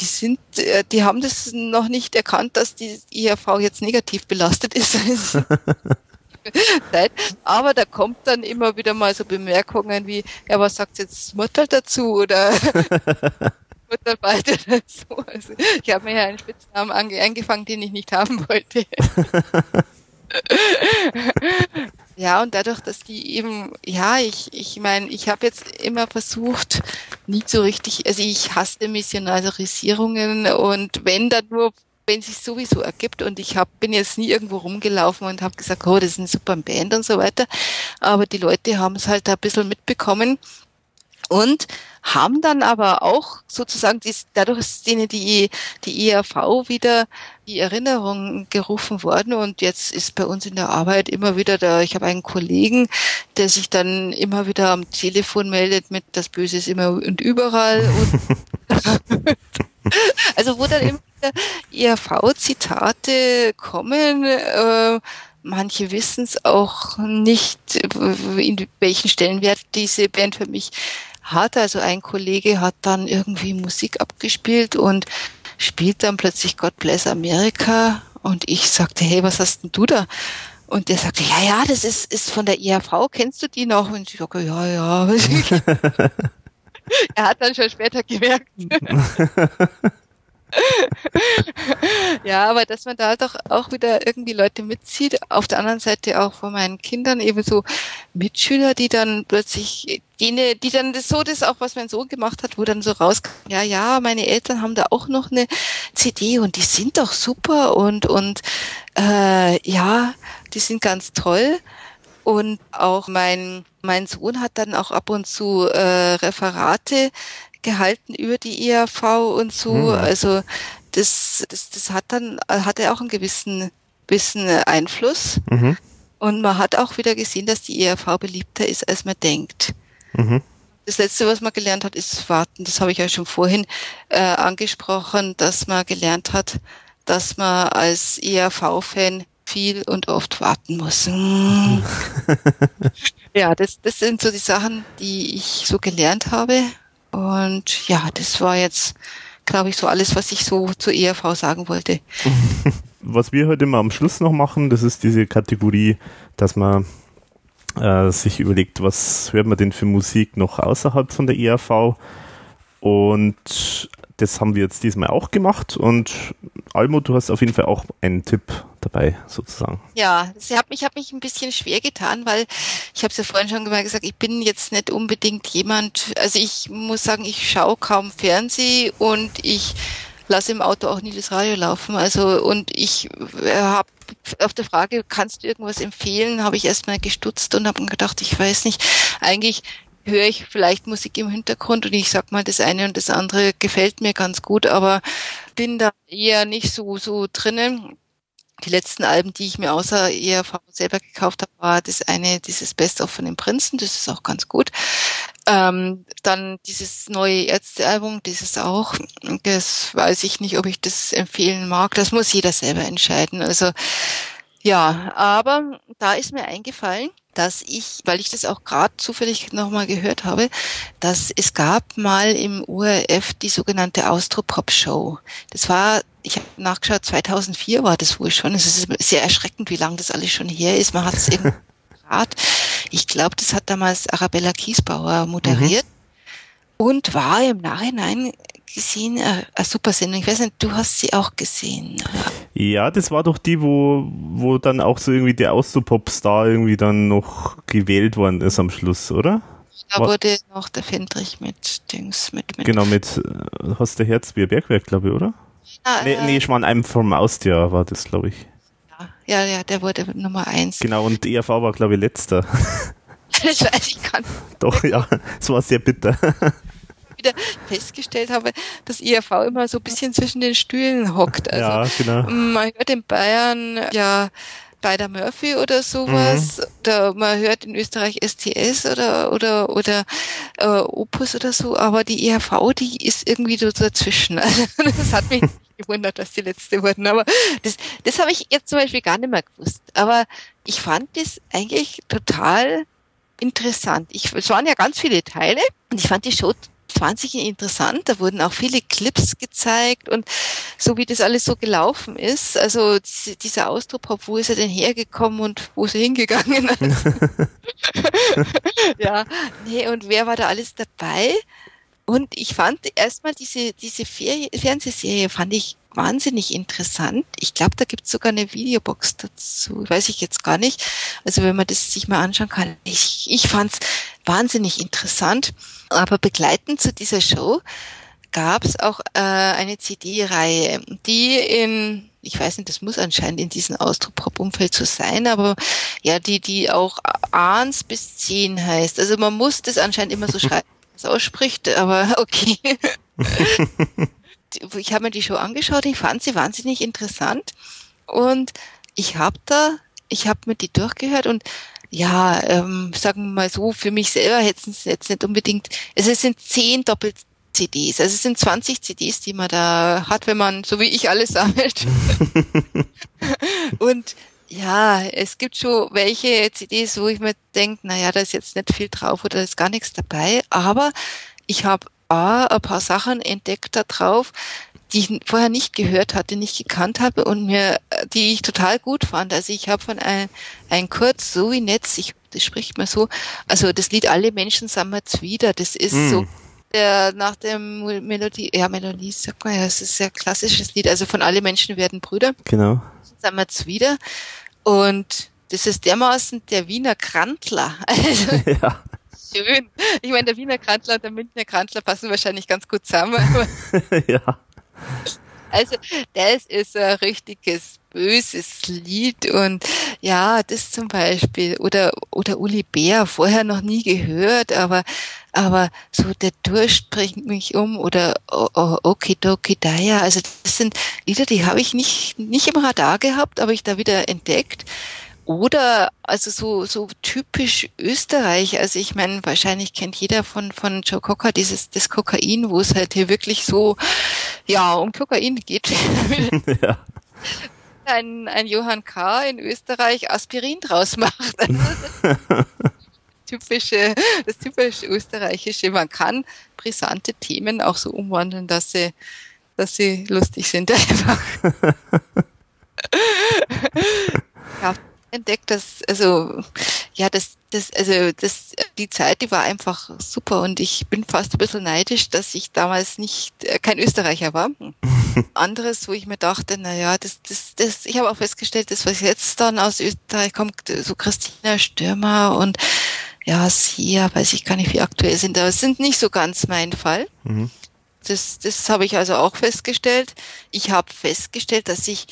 die sind, äh, die haben das noch nicht erkannt, dass die IHV jetzt negativ belastet ist. [LAUGHS] [LAUGHS] Aber da kommt dann immer wieder mal so Bemerkungen wie, ja, was sagt jetzt Mutter dazu oder [LAUGHS] Mutter beide dazu. Also ich habe mir ja einen Spitznamen angefangen, den ich nicht haben wollte. [LAUGHS] ja, und dadurch, dass die eben, ja, ich, ich meine, ich habe jetzt immer versucht, nie so richtig, also ich hasste Missionarisierungen und wenn dann nur wenn sich sowieso ergibt und ich hab, bin jetzt nie irgendwo rumgelaufen und habe gesagt, oh, das ist eine super Band und so weiter, aber die Leute haben es halt ein bisschen mitbekommen und haben dann aber auch sozusagen dies, dadurch ist denen die, die ERV wieder die Erinnerung gerufen worden und jetzt ist bei uns in der Arbeit immer wieder da, ich habe einen Kollegen, der sich dann immer wieder am Telefon meldet mit das Böse ist immer und überall und [LAUGHS] [LAUGHS] also wo dann immer ERV-Zitate kommen, äh, manche wissen es auch nicht, in welchen Stellenwert diese Band für mich hat. Also ein Kollege hat dann irgendwie Musik abgespielt und spielt dann plötzlich God Bless America und ich sagte, hey, was hast denn du da? Und der sagte, ja, ja, das ist, ist von der IAV, kennst du die noch? Und ich sage, ja, ja. [LAUGHS] er hat dann schon später gemerkt. [LAUGHS] [LAUGHS] ja, aber dass man da doch auch wieder irgendwie Leute mitzieht. Auf der anderen Seite auch von meinen Kindern eben so Mitschüler, die dann plötzlich, die, die dann das so das auch, was mein Sohn gemacht hat, wo dann so rauskam, ja, ja, meine Eltern haben da auch noch eine CD und die sind doch super und, und äh, ja, die sind ganz toll. Und auch mein, mein Sohn hat dann auch ab und zu äh, Referate gehalten über die IAV und so. Mhm. Also das, das, das hat dann, hat er auch einen gewissen, gewissen Einfluss. Mhm. Und man hat auch wieder gesehen, dass die IAV beliebter ist, als man denkt. Mhm. Das letzte, was man gelernt hat, ist Warten. Das habe ich ja schon vorhin äh, angesprochen, dass man gelernt hat, dass man als IAV-Fan viel und oft warten muss. [LAUGHS] ja, das, das sind so die Sachen, die ich so gelernt habe Und ja, das war jetzt, glaube ich, so alles, was ich so zur ERV sagen wollte. [LAUGHS] was wir heute mal am Schluss noch machen, das ist diese Kategorie, dass man äh, sich überlegt, was hört man denn für Musik noch außerhalb von der ERV. Und das haben wir jetzt diesmal auch gemacht. Und Almo, du hast auf jeden Fall auch einen Tipp dabei, sozusagen. Ja, ich habe mich, hab mich ein bisschen schwer getan, weil ich habe es ja vorhin schon mal gesagt, ich bin jetzt nicht unbedingt jemand, also ich muss sagen, ich schaue kaum Fernseh und ich lasse im Auto auch nie das Radio laufen. Also und ich äh, habe auf der Frage, kannst du irgendwas empfehlen, habe ich erstmal gestutzt und habe gedacht, ich weiß nicht, eigentlich höre ich vielleicht Musik im Hintergrund und ich sag mal, das eine und das andere gefällt mir ganz gut, aber bin da eher nicht so, so drinnen. Die letzten Alben, die ich mir außer ERV selber gekauft habe, war das eine, dieses Best-of von den Prinzen, das ist auch ganz gut. Ähm, dann dieses neue Ärztealbum, dieses auch, das weiß ich nicht, ob ich das empfehlen mag. Das muss jeder selber entscheiden. Also ja, aber da ist mir eingefallen, dass ich, weil ich das auch gerade zufällig nochmal gehört habe, dass es gab mal im URF die sogenannte Austropop-Show. Das war, ich habe nachgeschaut, 2004 war das wohl schon. Es ist sehr erschreckend, wie lange das alles schon her ist. Man hat es eben [LAUGHS] gerade, ich glaube, das hat damals Arabella Kiesbauer moderiert. Mhm. Und war im Nachhinein gesehen, äh, eine super Sendung. Ich weiß nicht, du hast sie auch gesehen. Ja, das war doch die, wo, wo dann auch so irgendwie der Austropop-Star irgendwie dann noch gewählt worden ist am Schluss, oder? Da wurde noch der Fendrich mit Dings, mit, mit Genau, mit äh, hast der Herzbier Bergwerk, glaube ich, oder? Ja, nee, äh, nee, ich meine, einem vom Austier war das, glaube ich. Ja, ja, der wurde Nummer eins. Genau, und ERV war, glaube ich, letzter. [LAUGHS] [LAUGHS] das weiß ich gar nicht. Doch, ja, es war sehr bitter wieder festgestellt habe, dass IRV immer so ein bisschen zwischen den Stühlen hockt. Also ja, genau. man hört in Bayern ja bei der Murphy oder sowas, mhm. oder man hört in Österreich STS oder oder oder äh, Opus oder so, aber die IRV, die ist irgendwie so dazwischen. [LAUGHS] Also das hat mich gewundert, dass die letzte wurden. Aber das, das habe ich jetzt zum Beispiel gar nicht mehr gewusst. Aber ich fand das eigentlich total interessant. Ich, es waren ja ganz viele Teile und ich fand die Show wahnsinnig interessant. Da wurden auch viele Clips gezeigt und so wie das alles so gelaufen ist. Also diese, dieser Ausdruck, wo ist er denn hergekommen und wo ist er hingegangen? [LAUGHS] [LAUGHS] ja, nee, und wer war da alles dabei? Und ich fand erstmal diese, diese Fernsehserie fand ich wahnsinnig interessant. Ich glaube, da gibt es sogar eine Videobox dazu. Weiß ich jetzt gar nicht. Also wenn man das sich mal anschauen kann. Ich, ich fand es wahnsinnig interessant. Aber begleitend zu dieser Show gab es auch äh, eine CD-Reihe, die in ich weiß nicht, das muss anscheinend in diesem Austropop-Umfeld so sein, aber ja, die, die auch Ahns bis zehn heißt. Also man muss das anscheinend immer so [LAUGHS] schreiben, es ausspricht, aber [LAUGHS] okay. ich habe mir die Show angeschaut, ich fand sie wahnsinnig interessant und ich habe da, ich habe mir die durchgehört und ja, ähm, sagen wir mal so, für mich selber hätten es jetzt nicht unbedingt, also es sind zehn Doppel CDs, also es sind 20 CDs, die man da hat, wenn man, so wie ich, alles sammelt. [LAUGHS] und ja, es gibt schon welche CDs, wo ich mir denke, naja, da ist jetzt nicht viel drauf oder da ist gar nichts dabei, aber ich habe ein paar Sachen entdeckt da drauf, die ich vorher nicht gehört hatte, nicht gekannt habe und mir, die ich total gut fand. Also ich habe von ein, ein Kurz so wie Netz, ich, das spricht man so, also das Lied Alle Menschen sammelt's wieder, das ist mm. so der nach dem Melodie, ja Melodie, sag mal, ja, es ist ein sehr klassisches Lied, also von Alle Menschen werden Brüder. Genau. Sammelt's wieder und das ist dermaßen der Wiener Krantler. [LAUGHS] Also, [LAUGHS] ja schön. Ich meine, der Wiener Krantler und der Münchner Krantler passen wahrscheinlich ganz gut zusammen. [LAUGHS] ja. Also, das ist ein richtiges böses Lied und ja, das zum Beispiel oder oder Uli Bär vorher noch nie gehört, aber aber so der Durst bringt mich um oder Okidoki Daya, also das sind Lieder, die habe ich nicht nicht im Radar gehabt, aber ich da wieder entdeckt oder also so, so typisch Österreich. Also ich meine, wahrscheinlich kennt jeder von, von Joe Cocker dieses das Kokain, wo es halt hier wirklich so ja um Kokain geht. [LAUGHS] ja. Ein, ein Johann K. in Österreich Aspirin draus macht. typische, das typische österreichische. Man kann brisante Themen auch so umwandeln, dass sie, dass sie lustig sind einfach. [LAUGHS] ja, entdeckt, dass, also, ja, das, das, also, das, die Zeit, die war einfach super und ich bin fast ein bisschen neidisch, dass ich damals nicht, äh, kein Österreicher war. [LAUGHS] Anderes, wo ich mir dachte, na ja, das, das, das, ich habe auch festgestellt, das, was jetzt dann aus Österreich kommt, so Christina Stürmer und, ja, sie, ja, weiß ich gar nicht, wie aktuell sind, aber es sind nicht so ganz mein Fall. Mhm. Das, das habe ich also auch festgestellt. Ich habe festgestellt, dass ich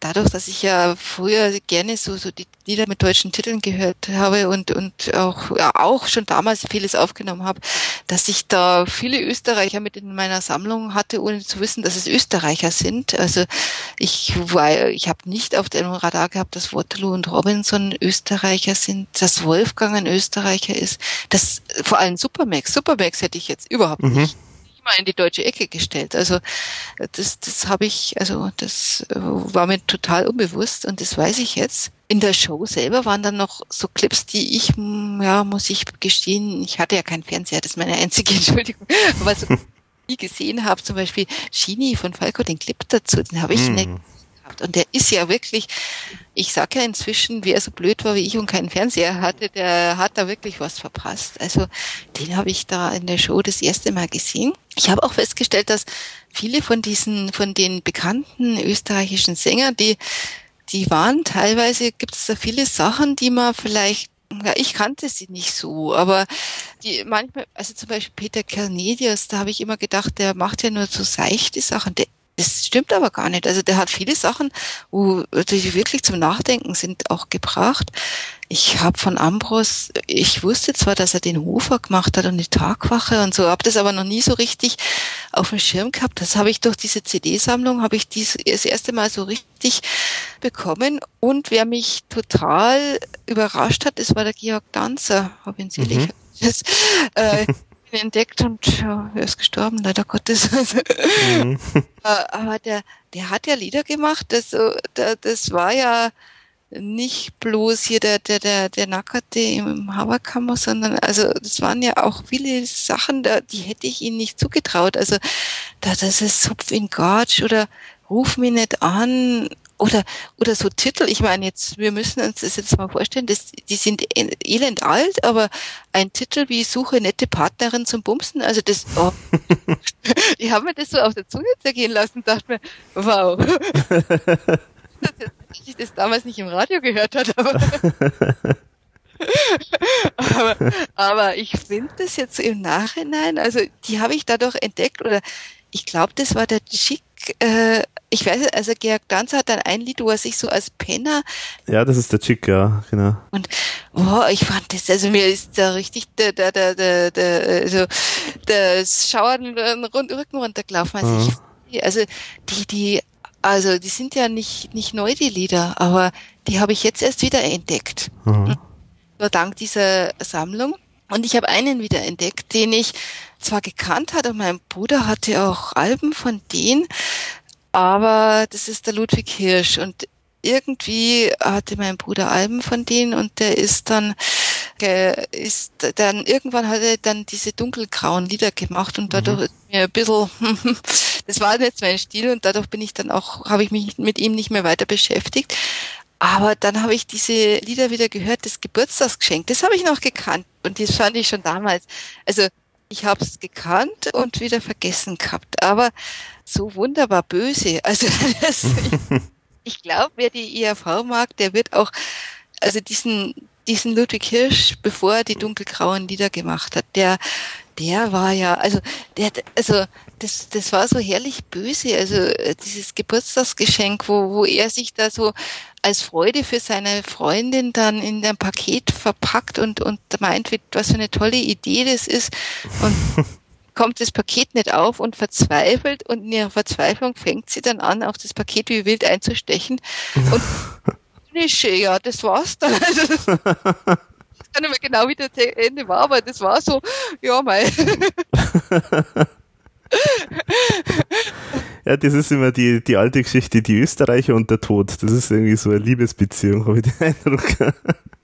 dadurch, dass ich ja früher gerne so, so die Lieder mit deutschen Titeln gehört habe und, und auch, ja, auch schon damals vieles aufgenommen habe, dass ich da viele Österreicher mit in meiner Sammlung hatte, ohne zu wissen, dass es Österreicher sind. Also ich war, ich habe nicht auf dem Radar gehabt, dass Waterloo und Robinson Österreicher sind, dass Wolfgang ein Österreicher ist, dass vor allem Supermax, Supermax hätte ich jetzt überhaupt mhm. nicht in die deutsche Ecke gestellt. Also das, das habe ich, also das äh, war mir total unbewusst und das weiß ich jetzt. In der Show selber waren dann noch so Clips, die ich, ja, muss ich gestehen, ich hatte ja keinen Fernseher, das ist meine einzige [LAUGHS] Entschuldigung, aber so [LAUGHS] nie gesehen habe, zum Beispiel Genie von Falco, den Clip dazu, den habe ich mm. nicht gehabt. Und der ist ja wirklich, ich sage ja inzwischen, wer so blöd war wie ich und keinen Fernseher hatte, der hat da wirklich was verpasst. Also den habe ich da in der Show das erste Mal gesehen. Ich habe auch festgestellt, dass viele von diesen, von den bekannten österreichischen Sängern, die, die waren teilweise, gibt es da viele Sachen, die man vielleicht ja, ich kannte sie nicht so, aber die manchmal, also zum Beispiel Peter Kernedius, da habe ich immer gedacht, der macht ja nur so seichte Sachen. Der das stimmt aber gar nicht. Also der hat viele Sachen, wo die wirklich zum Nachdenken sind, auch gebracht. Ich habe von Ambros, ich wusste zwar, dass er den Hofer gemacht hat und die Tagwache und so, habe das aber noch nie so richtig auf dem Schirm gehabt. Das habe ich durch diese CD-Sammlung, habe ich dies das erste Mal so richtig bekommen. Und wer mich total überrascht hat, das war der Georg Danzer, habe ihn selig. Mhm. Das, äh, [LAUGHS] entdeckt und ja, er ist gestorben, leider Gottes. Mhm. [LAUGHS] Aber der, der hat ja Lieder gemacht, das, das war ja nicht bloß hier der, der, der, der Nackerte im Haberkammer, sondern also das waren ja auch viele Sachen, da, die hätte ich ihm nicht zugetraut. Also da, das ist Supf in Gatsch oder Ruf mich nicht an oder, oder so Titel, ich meine jetzt, wir müssen uns das jetzt mal vorstellen, das, die sind elend alt, aber ein Titel wie Suche nette Partnerin zum Bumsen, also das, oh, [LAUGHS] ich habe mir das so auf der Zunge zergehen lassen, dachte mir, wow. [LAUGHS] dass ich das damals nicht im Radio gehört hat, aber, [LAUGHS] aber, aber ich finde das jetzt so im Nachhinein, also die habe ich dadurch entdeckt oder ich glaube, das war der Chick, äh, ich weiß, also Georg Danzer hat dann ein Lied, wo er sich so als Penner. Ja, das ist der Chick, ja, genau. Und oh, ich fand das, also mir ist da richtig der, der, der, der, der, also das Schauern rund, Rücken runtergelaufen. Also, mhm. ich, also die, die, also die sind ja nicht, nicht neu, die Lieder, aber die habe ich jetzt erst wieder entdeckt. Mhm. Nur dank dieser Sammlung. Und ich habe einen wieder entdeckt, den ich zwar gekannt hatte, und mein Bruder hatte auch Alben von denen, aber das ist der Ludwig Hirsch und irgendwie hatte mein Bruder Alben von denen und der ist dann ist dann irgendwann hat er dann diese dunkelgrauen Lieder gemacht und dadurch mhm. ist mir ein bisschen [LAUGHS] das war jetzt mein Stil und dadurch bin ich dann auch habe ich mich mit ihm nicht mehr weiter beschäftigt aber dann habe ich diese Lieder wieder gehört das Geburtstagsgeschenk das habe ich noch gekannt und das fand ich schon damals also ich habe es gekannt und wieder vergessen gehabt, aber so wunderbar böse. Also [LAUGHS] das, [LAUGHS] ich, ich glaube, wer die IAV mag, der wird auch, also diesen diesen Ludwig Hirsch, bevor er die dunkelgrauen Lieder gemacht hat, der der war ja, also der, also das, das war so herrlich böse, also äh, dieses Geburtstagsgeschenk, wo, wo er sich da so als Freude für seine Freundin dann in ein Paket verpackt und, und meint, was für eine tolle Idee das ist und [LAUGHS] kommt das Paket nicht auf und verzweifelt und in ihrer Verzweiflung fängt sie dann an, auf das Paket wie wild einzustechen und [LAUGHS] ja, das war's dann. [LAUGHS] [LAUGHS] Also, kann nicht mehr genau, wie das Ende war, aber das war so, ja, mal. ja, das ist immer die, die alte Geschichte, die Österreicher und der Tod. Das ist irgendwie so eine Liebesbeziehung, habe ich den Eindruck.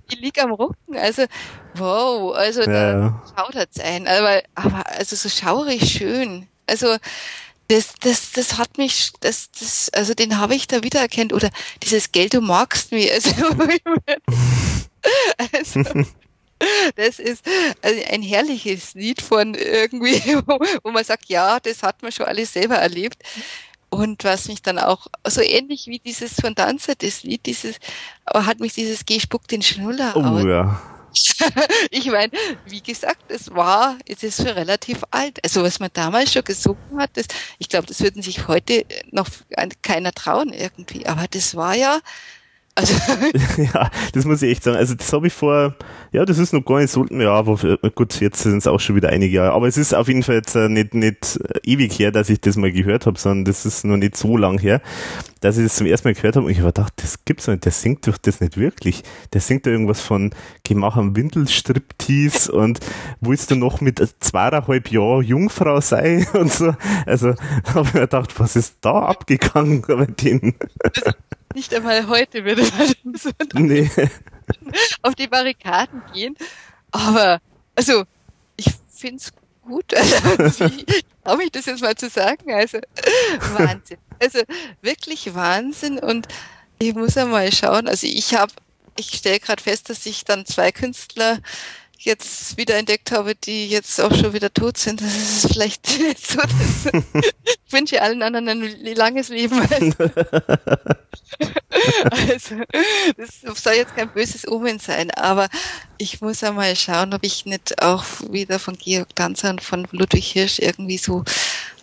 Ich lieg am Rücken, also wow, also ja, da ja. schaudert's ein, aber, aber also so schaurig schön. Also das, das, das hat mich, das, das, also den habe ich da wiedererkannt. Oder dieses Geld, du magst mich. Also, [LAUGHS] also das ist ein herrliches Lied von irgendwie, [LAUGHS] wo man sagt, ja, das hat man schon alles selber erlebt. Und was mich dann auch, so ähnlich wie dieses von Danzer, das Lied, dieses, hat mich dieses Geh spuckt den Schnuller oh, aus. Ja. [LAUGHS] ich meine, wie gesagt, es war, es ist schon relativ alt. Also was man damals schon gesungen hat, das, ich glaube, das würden sich heute noch keiner trauen irgendwie. Aber das war ja, also [LAUGHS] ja, das muss ich echt sagen. Also das habe ich vor, ja, das ist noch gar nicht so, ja, aber gut, jetzt sind es auch schon wieder einige Jahre. Aber es ist auf jeden Fall jetzt äh, nicht, nicht ewig her, dass ich das mal gehört habe, sondern das ist noch nicht so lang her, dass ich das zum ersten Mal gehört habe und ich habe gedacht, das gibt's nicht, der singt doch das nicht wirklich. Der singt da irgendwas von Geh mach am Windelstriptease [LAUGHS] und willst du noch mit zweieinhalb Jahren Jungfrau sein [LAUGHS] und so. Also habe ich mir gedacht, was ist da abgegangen bei denen? Nicht einmal heute würde man [LAUGHS] so nee. auf die Barrikaden gehen. Aber, also, ich find's gut. [LAUGHS] Also, ich traue mich das jetzt mal zu sagen. Also, Wahnsinn. Also, wirklich Wahnsinn. Und ich muss einmal schauen. Also, ich habe, ich stelle gerade fest, dass ich dann zwei Künstler jetzt wieder entdeckt habe, die jetzt auch schon wieder tot sind. Das ist vielleicht [LAUGHS] so. Dass, ich wünsche allen anderen ein langes Leben. Also, das soll jetzt kein böses Omen sein, aber ich muss einmal schauen, ob ich nicht auch wieder von Georg Danzer und von Ludwig Hirsch irgendwie so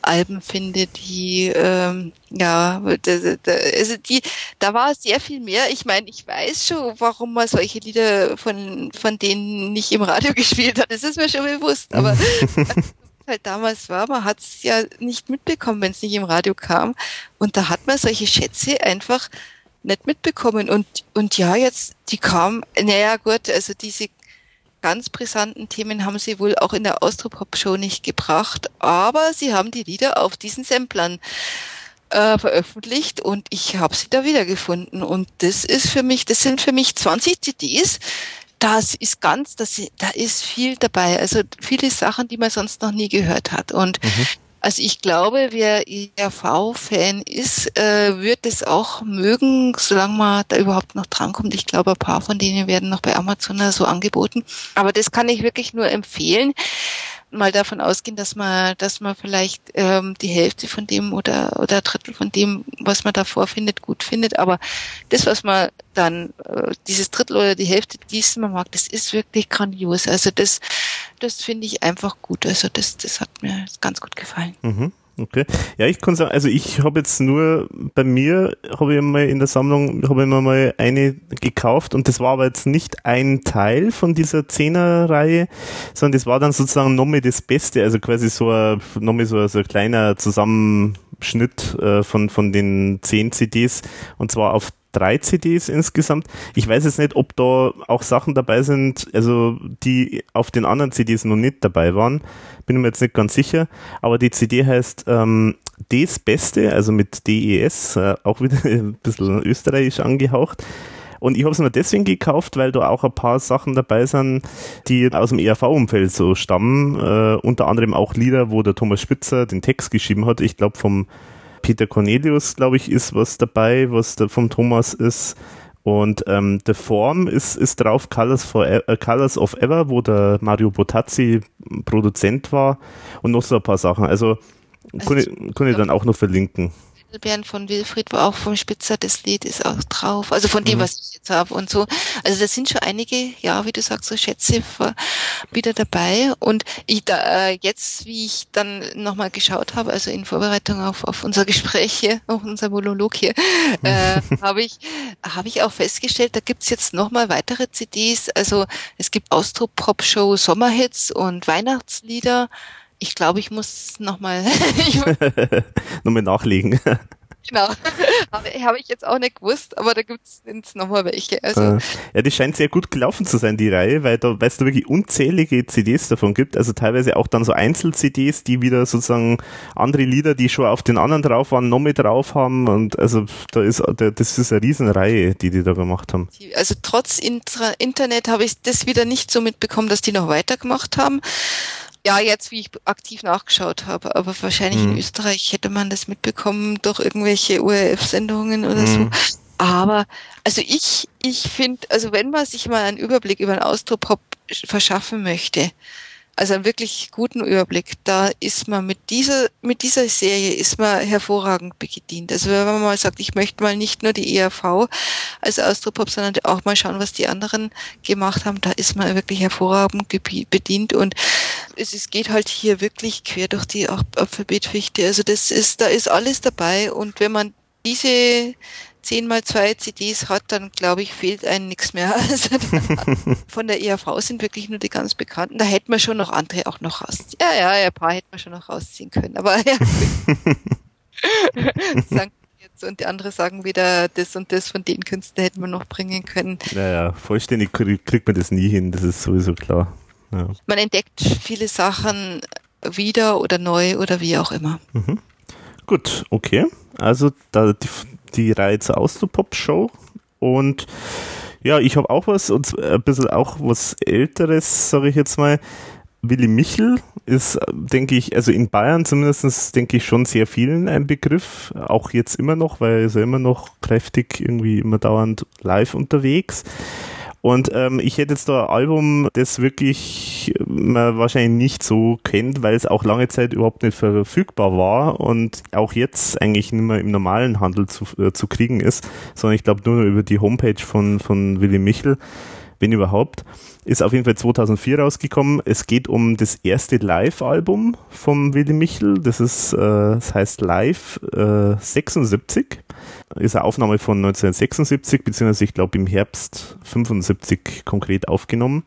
Alben finde, die ähm, ja, da, da, also die, da war sehr viel mehr. Ich meine, ich weiß schon, warum man solche Lieder von von denen nicht im Radio [LAUGHS] gespielt hat. Das ist mir schon bewusst. Aber [LAUGHS] halt damals war, man hat es ja nicht mitbekommen, wenn es nicht im Radio kam. Und da hat man solche Schätze einfach nicht mitbekommen. Und und ja, jetzt die kam. Naja, gut, also diese ganz brisanten Themen haben sie wohl auch in der Austropop-Show nicht gebracht, aber sie haben die Lieder auf diesen Samplern äh, veröffentlicht und ich habe sie da wiedergefunden. Und das ist für mich, das sind für mich 20 CDs. Das ist ganz, das, da ist viel dabei. Also viele Sachen, die man sonst noch nie gehört hat. Und mhm. Also ich glaube, wer ERV-Fan ist, äh, wird es auch mögen, solange man da überhaupt noch drankommt. Ich glaube, ein paar von denen werden noch bei Amazon so angeboten. Aber das kann ich wirklich nur empfehlen mal davon ausgehen, dass man, dass man vielleicht ähm, die Hälfte von dem oder oder Drittel von dem, was man da vorfindet, gut findet. Aber das, was man dann, äh, dieses Drittel oder die Hälfte, die man mag, das ist wirklich grandios. Also das, das finde ich einfach gut. Also das, das hat mir ganz gut gefallen. Mhm. Okay. Ja, ich kann sagen, also ich habe jetzt nur bei mir habe ich mal in der Sammlung habe ich mir mal eine gekauft und das war aber jetzt nicht ein Teil von dieser Zehner-Reihe, sondern das war dann sozusagen nochmal das Beste, also quasi so ein nochmal so, so ein kleiner Zusammenschnitt äh, von von den zehn CDs und zwar auf drei CDs insgesamt. Ich weiß jetzt nicht, ob da auch Sachen dabei sind, also die auf den anderen CDs noch nicht dabei waren. Bin mir jetzt nicht ganz sicher. Aber die CD heißt ähm, Des Beste, also mit DES, äh, auch wieder [LAUGHS] ein bisschen österreichisch angehaucht. Und ich habe es mir deswegen gekauft, weil da auch ein paar Sachen dabei sind, die aus dem ERV-Umfeld so stammen. Äh, unter anderem auch Lieder, wo der Thomas Spitzer den Text geschrieben hat. Ich glaube vom Peter Cornelius, glaube ich, ist was dabei, was da vom Thomas ist. Und ähm, The Form ist, ist drauf, Colors, for, äh, Colors of Ever, wo der Mario Botazzi Produzent war und noch so ein paar Sachen. Also, also kann, ich, kann ich dann auch noch verlinken. Bernd von Wilfried war auch vom Spitzer, das Lied ist auch drauf, also von dem, mhm. was ich jetzt habe und so. Also da sind schon einige, ja, wie du sagst, so Schätze wieder dabei. Und ich da äh, jetzt, wie ich dann nochmal geschaut habe, also in Vorbereitung auf, auf unser Gespräch hier, [LAUGHS] auf unser Monolog hier, [LAUGHS] äh, habe ich, habe ich auch festgestellt, da gibt's jetzt nochmal weitere CDs. Also es gibt Austro-Pop-Show Sommerhits und Weihnachtslieder ich glaube, ich muss nochmal nochmal [LAUGHS] [LAUGHS] nachlegen. [LAUGHS] Genau. Habe, ich jetzt auch nicht gewusst, aber da gibt es jetzt nochmal welche. Also, äh, ja, die scheint sehr gut gelaufen zu sein, die Reihe, weil da, weil es da wirklich unzählige CDs davon gibt, also teilweise auch dann so Einzel-CDs, die wieder sozusagen andere Lieder, die schon auf den anderen drauf waren, noch mit drauf haben und also da ist, das ist eine Riesenreihe, die die da gemacht haben. Also trotz Intra Internet habe ich das wieder nicht so mitbekommen, dass die noch weitergemacht haben. Ja, jetzt, wie ich aktiv nachgeschaut habe, aber wahrscheinlich mhm. in Österreich hätte man das mitbekommen durch irgendwelche ORF-Sendungen oder mhm. so. Aber, also ich, ich finde, also wenn man sich mal einen Überblick über den Austropop verschaffen möchte, also einen wirklich guten Überblick. Da ist man mit dieser, mit dieser Serie ist man hervorragend bedient. Also wenn man mal sagt, ich möchte mal nicht nur die ERV als Austropop, sondern auch mal schauen, was die anderen gemacht haben, da ist man wirklich hervorragend bedient und es, es geht halt hier wirklich quer durch die Alphabetfichte. Also das ist, da ist alles dabei und wenn man diese 10 mal 2 CDs hat, dann glaube ich, fehlt einem nichts mehr. [LAUGHS] Also von der ERV sind wirklich nur die ganz bekannten. Da hätten wir schon noch andere auch noch rausziehen. Ja, ja, ein paar hätten wir schon noch rausziehen können. Aber ja. [LAUGHS] jetzt und die andere sagen wieder, das und das von den Künstlern hätten wir noch bringen können. Naja, vollständig kriegt man das nie hin, das ist sowieso klar. Ja. Man entdeckt viele Sachen wieder oder neu oder wie auch immer. Mhm. Gut, okay. Also da die, die Reihe zur Austropop-Show. Und ja, ich habe auch was, und ein bisschen auch was Älteres, sage ich jetzt mal. Willi Michel ist, denke ich, also in Bayern zumindest, denke ich, schon sehr vielen ein Begriff. Auch jetzt immer noch, weil er ist ja immer noch kräftig irgendwie immer dauernd live unterwegs. Und ähm, ich hätte jetzt da ein Album, das wirklich man wahrscheinlich nicht so kennt, weil es auch lange Zeit überhaupt nicht verfügbar war und auch jetzt eigentlich nicht mehr im normalen Handel zu, äh, zu kriegen ist, sondern ich glaube nur über die Homepage von, von Willy Michel, wenn überhaupt. Ist auf jeden Fall 2004 rausgekommen. Es geht um das erste Live-Album vom Willy Michel. Das ist, äh, das heißt Live äh, 76. Ist eine Aufnahme von 1976, beziehungsweise ich glaube im Herbst 75 konkret aufgenommen.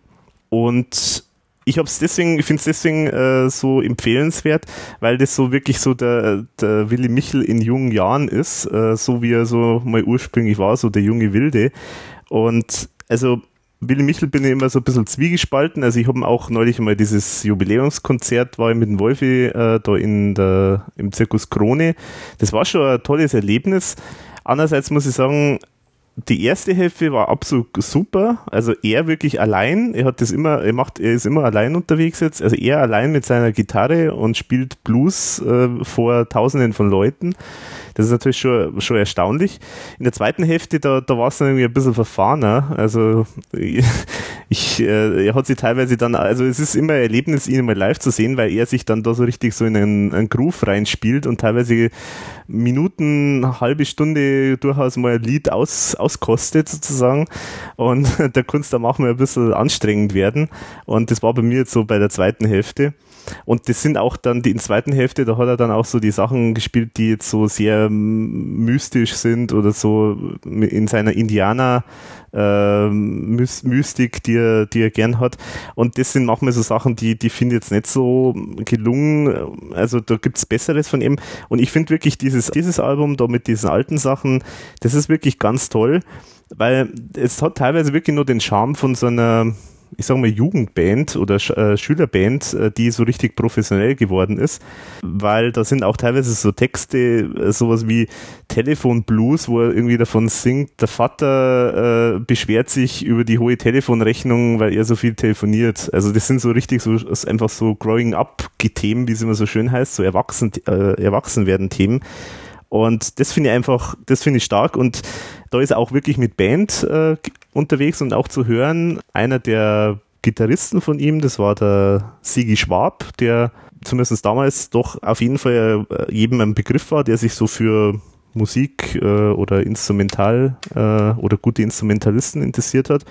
Und ich habe es deswegen, ich finde es deswegen äh, so empfehlenswert, weil das so wirklich so der, der Willy Michel in jungen Jahren ist, äh, so wie er so mal ursprünglich war, so der junge Wilde. Und also Willy Michel bin ich immer so ein bisschen zwiegespalten. Also ich habe auch neulich mal dieses Jubiläumskonzert, war ich mit dem Wolfi äh, da in der, im Zirkus Krone. Das war schon ein tolles Erlebnis. Andererseits muss ich sagen, die erste Hälfte war absolut super. Also er wirklich allein. Er hat das immer, er macht, er ist immer allein unterwegs jetzt. Also er allein mit seiner Gitarre und spielt Blues äh, vor Tausenden von Leuten. Das ist natürlich schon, schon erstaunlich. In der zweiten Hälfte, da, da war es dann irgendwie ein bisschen verfahrener. Also [LAUGHS] ich, äh, er hat sich teilweise dann, also es ist immer ein Erlebnis, ihn mal live zu sehen, weil er sich dann da so richtig so in einen, einen Groove reinspielt und teilweise Minuten, halbe Stunde durchaus mal ein Lied aus, auskostet sozusagen. Und kann es dann auch mal ein bisschen anstrengend werden. Und das war bei mir jetzt so bei der zweiten Hälfte. Und das sind auch dann die in der zweiten Hälfte, da hat er dann auch so die Sachen gespielt, die jetzt so sehr mystisch sind oder so in seiner Indianer äh, Mystik, die er, die er gern hat. Und das sind manchmal so Sachen, die, die finde ich jetzt nicht so gelungen. Also da gibt's Besseres von ihm. Und ich finde wirklich dieses, dieses Album da mit diesen alten Sachen, das ist wirklich ganz toll, weil es hat teilweise wirklich nur den Charme von so einer ich sag mal, Jugendband oder äh, Schülerband, äh, die so richtig professionell geworden ist, weil da sind auch teilweise so Texte, äh, sowas wie Telefon Blues, wo er irgendwie davon singt, der Vater äh, beschwert sich über die hohe Telefonrechnung, weil er so viel telefoniert. Also das sind so richtig so einfach so Growing Up Themen, wie es immer so schön heißt, so erwachsen, äh, erwachsen werden Themen. Und das finde ich einfach, das finde ich stark und da ist er auch wirklich mit Band äh, unterwegs und auch zu hören. Einer der Gitarristen von ihm, das war der Sigi Schwab, der zumindest damals doch auf jeden Fall äh, jedem ein Begriff war, der sich so für Musik äh, oder Instrumental äh, oder gute Instrumentalisten interessiert hat.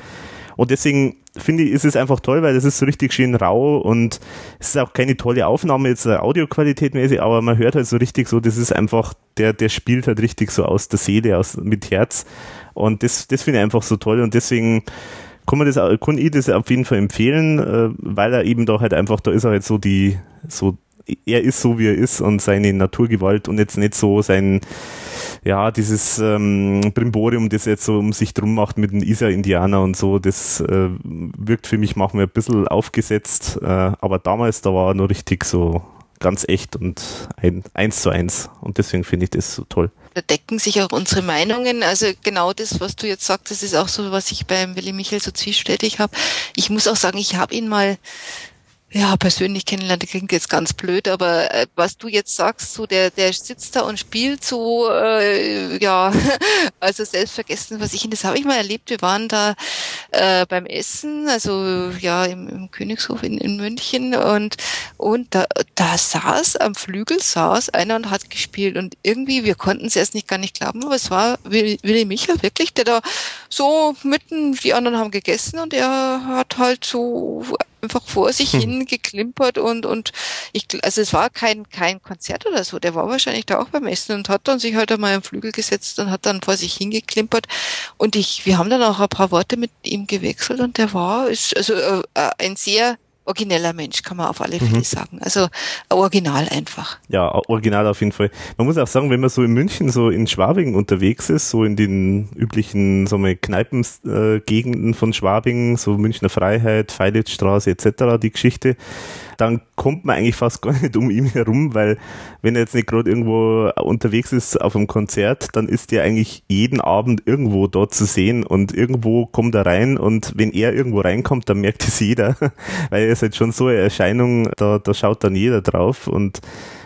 Und deswegen finde ich, ist es einfach toll, weil es ist so richtig schön rau und es ist auch keine tolle Aufnahme jetzt äh, Audioqualität mäßig, aber man hört halt so richtig so, das ist einfach, der, der spielt halt richtig so aus der Seele, aus, mit Herz. Und das, das finde ich einfach so toll und deswegen kann man das, kann ich das auf jeden Fall empfehlen, äh, weil er eben da halt einfach, da ist er halt so die, so, er ist so wie er ist und seine Naturgewalt und jetzt nicht so sein, ja, dieses ähm, Brimborium, das jetzt so um sich drum macht mit den Isa-Indianer und so, das äh, wirkt für mich manchmal ein bisschen aufgesetzt, äh, aber damals, da war er noch richtig so ganz echt und ein, eins zu eins und deswegen finde ich das so toll. Da decken sich auch unsere Meinungen. Also genau das, was du jetzt sagst, das ist auch so, was ich beim Willi Michael so zwiespältig habe. Ich muss auch sagen, ich habe ihn mal ja, persönlich kennenlernen, das klingt jetzt ganz blöd, aber äh, was du jetzt sagst, so der, der sitzt da und spielt so, äh, ja, [LAUGHS] also selbstvergessen, was ich, das habe ich mal erlebt, wir waren da äh, beim Essen, also ja, im, im Königshof in, in München und, und da, da saß, am Flügel saß einer und hat gespielt und irgendwie, wir konnten es erst nicht gar nicht glauben, aber es war Willi Michael wirklich, der da so mitten, die anderen haben gegessen und er hat halt so einfach vor sich hm. hin geklimpert und, und ich, also es war kein, kein Konzert oder so, der war wahrscheinlich da auch beim Essen und hat dann sich halt einmal am Flügel gesetzt und hat dann vor sich hingeklimpert und ich, wir haben dann auch ein paar Worte mit ihm gewechselt und der war, ist also äh, ein sehr origineller Mensch, kann man auf alle Fälle mhm. sagen. Also original einfach. Ja, original auf jeden Fall. Man muss auch sagen, wenn man so in München, so in Schwabing unterwegs ist, so in den üblichen so Kneipengegenden äh, von Schwabing, so Münchner Freiheit, Feilitzstraße etc., die Geschichte, dann kommt man eigentlich fast gar nicht um ihn herum, weil wenn er jetzt nicht gerade irgendwo unterwegs ist auf einem Konzert, dann ist er eigentlich jeden Abend irgendwo dort zu sehen und irgendwo kommt er rein und wenn er irgendwo reinkommt, dann merkt es jeder, [LAUGHS] weil er ist halt schon so eine Erscheinung, da, da schaut dann jeder drauf und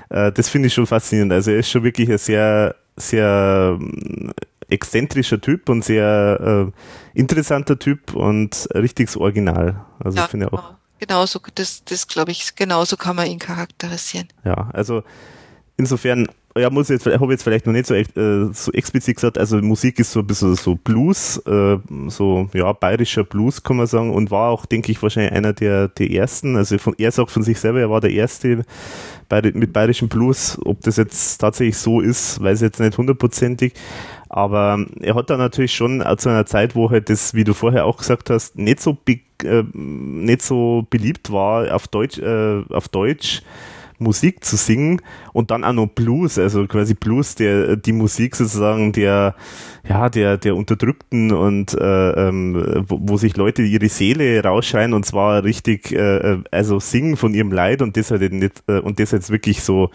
äh, das finde ich schon faszinierend. Also er ist schon wirklich ein sehr, sehr ähm, exzentrischer Typ und sehr äh, interessanter Typ und richtiges Original. Also ja, finde ich auch. Genauso, das, das glaube ich, genauso kann man ihn charakterisieren. Ja, also insofern, ja, muss jetzt, habe jetzt vielleicht noch nicht so, äh, so explizit gesagt, also Musik ist so ein bisschen so Blues, äh, so, ja, bayerischer Blues, kann man sagen, und war auch, denke ich, wahrscheinlich einer der, der ersten, also von, er sagt von sich selber, er war der erste bei, mit bayerischem Blues, ob das jetzt tatsächlich so ist, weiß ich jetzt nicht hundertprozentig, aber er hat da natürlich schon zu einer Zeit, wo halt das, wie du vorher auch gesagt hast, nicht so, äh, nicht so beliebt war, auf Deutsch, äh, auf Deutsch Musik zu singen und dann auch noch Blues, also quasi Blues, der die Musik sozusagen der ja der der Unterdrückten und äh, ähm, wo, wo sich Leute ihre Seele rausschreien und zwar richtig äh, äh also singen von ihrem Leid und das halt nicht äh, und das jetzt wirklich so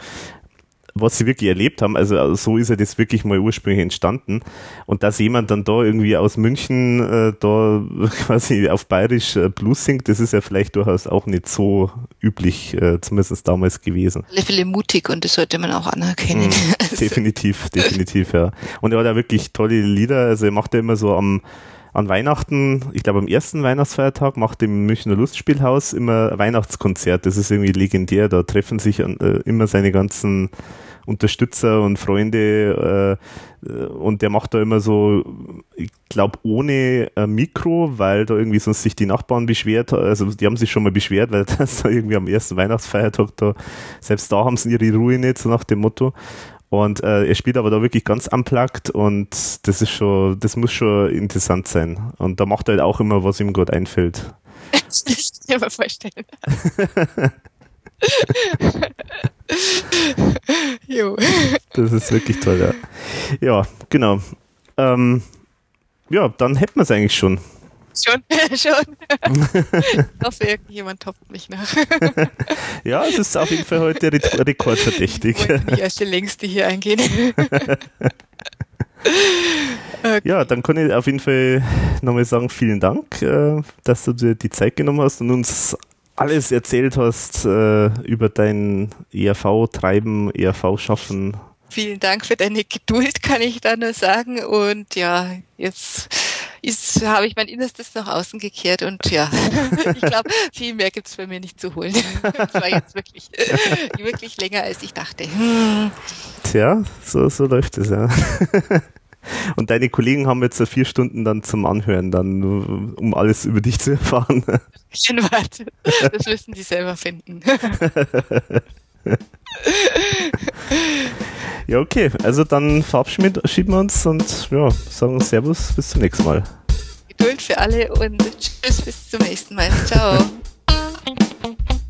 was sie wirklich erlebt haben. Also, also so ist ja das wirklich mal ursprünglich entstanden. Und dass jemand dann da irgendwie aus München äh, da [LAUGHS] quasi auf Bayerisch äh, Blues singt, das ist ja vielleicht durchaus auch nicht so üblich, äh, zumindest damals gewesen. Alle Fälle mutig und das sollte man auch anerkennen. Mm, [LAUGHS] definitiv, definitiv, ja. Und er hat ja wirklich tolle Lieder. Also er macht ja immer so am an Weihnachten, ich glaube am ersten Weihnachtsfeiertag, macht im Münchner Lustspielhaus immer Weihnachtskonzert. Das ist irgendwie legendär. Da treffen sich äh, immer seine ganzen Unterstützer und Freunde äh, und der macht da immer so, ich glaube, ohne äh, Mikro, weil da irgendwie sonst sich die Nachbarn beschwert, also die haben sich schon mal beschwert, weil [LAUGHS] das da irgendwie am ersten Weihnachtsfeiertag da, selbst da haben sie ihre Ruhe nicht, so nach dem Motto. Und äh, er spielt aber da wirklich ganz unplugged und das ist schon, das muss schon interessant sein. Und da macht er halt auch immer, was ihm gerade einfällt. Das [LAUGHS] kann ich mir mal vorstellen. [LAUGHS] jo. Das ist wirklich toll, ja. Ja, genau. Ähm, ja, dann hätten wir es eigentlich schon. Schon, [LAUGHS] schon. [LAUGHS] ich hoffe, irgendjemand toppt mich nach. [LAUGHS] ja, es ist auf jeden Fall heute rekordverdächtig. Die erste längste hier eingehen. okay. Ja, dann kann ich auf jeden Fall nochmal sagen, vielen Dank, äh, dass du dir die Zeit genommen hast und uns alles erzählt hast äh, über dein ERV-Treiben, ERV-Schaffen. Vielen Dank für deine Geduld, kann ich da nur sagen. Und ja, jetzt ist, habe ich mein Innerstes nach außen gekehrt und ja, [LAUGHS] ich glaube, viel mehr gibt's bei mir nicht zu holen. [LAUGHS] Das war jetzt wirklich, [LAUGHS] wirklich länger, als ich dachte. Tja, so, so läuft es ja. Und deine Kollegen haben jetzt vier Stunden dann zum Anhören, dann, um alles über dich zu erfahren. Schön warte. Das müssen die selber finden. [LAUGHS] Ja, okay. Also dann verabschieden wir uns und ja, sagen Servus, bis zum nächsten Mal. Geduld für alle und tschüss, bis zum nächsten Mal. Ciao. [LAUGHS]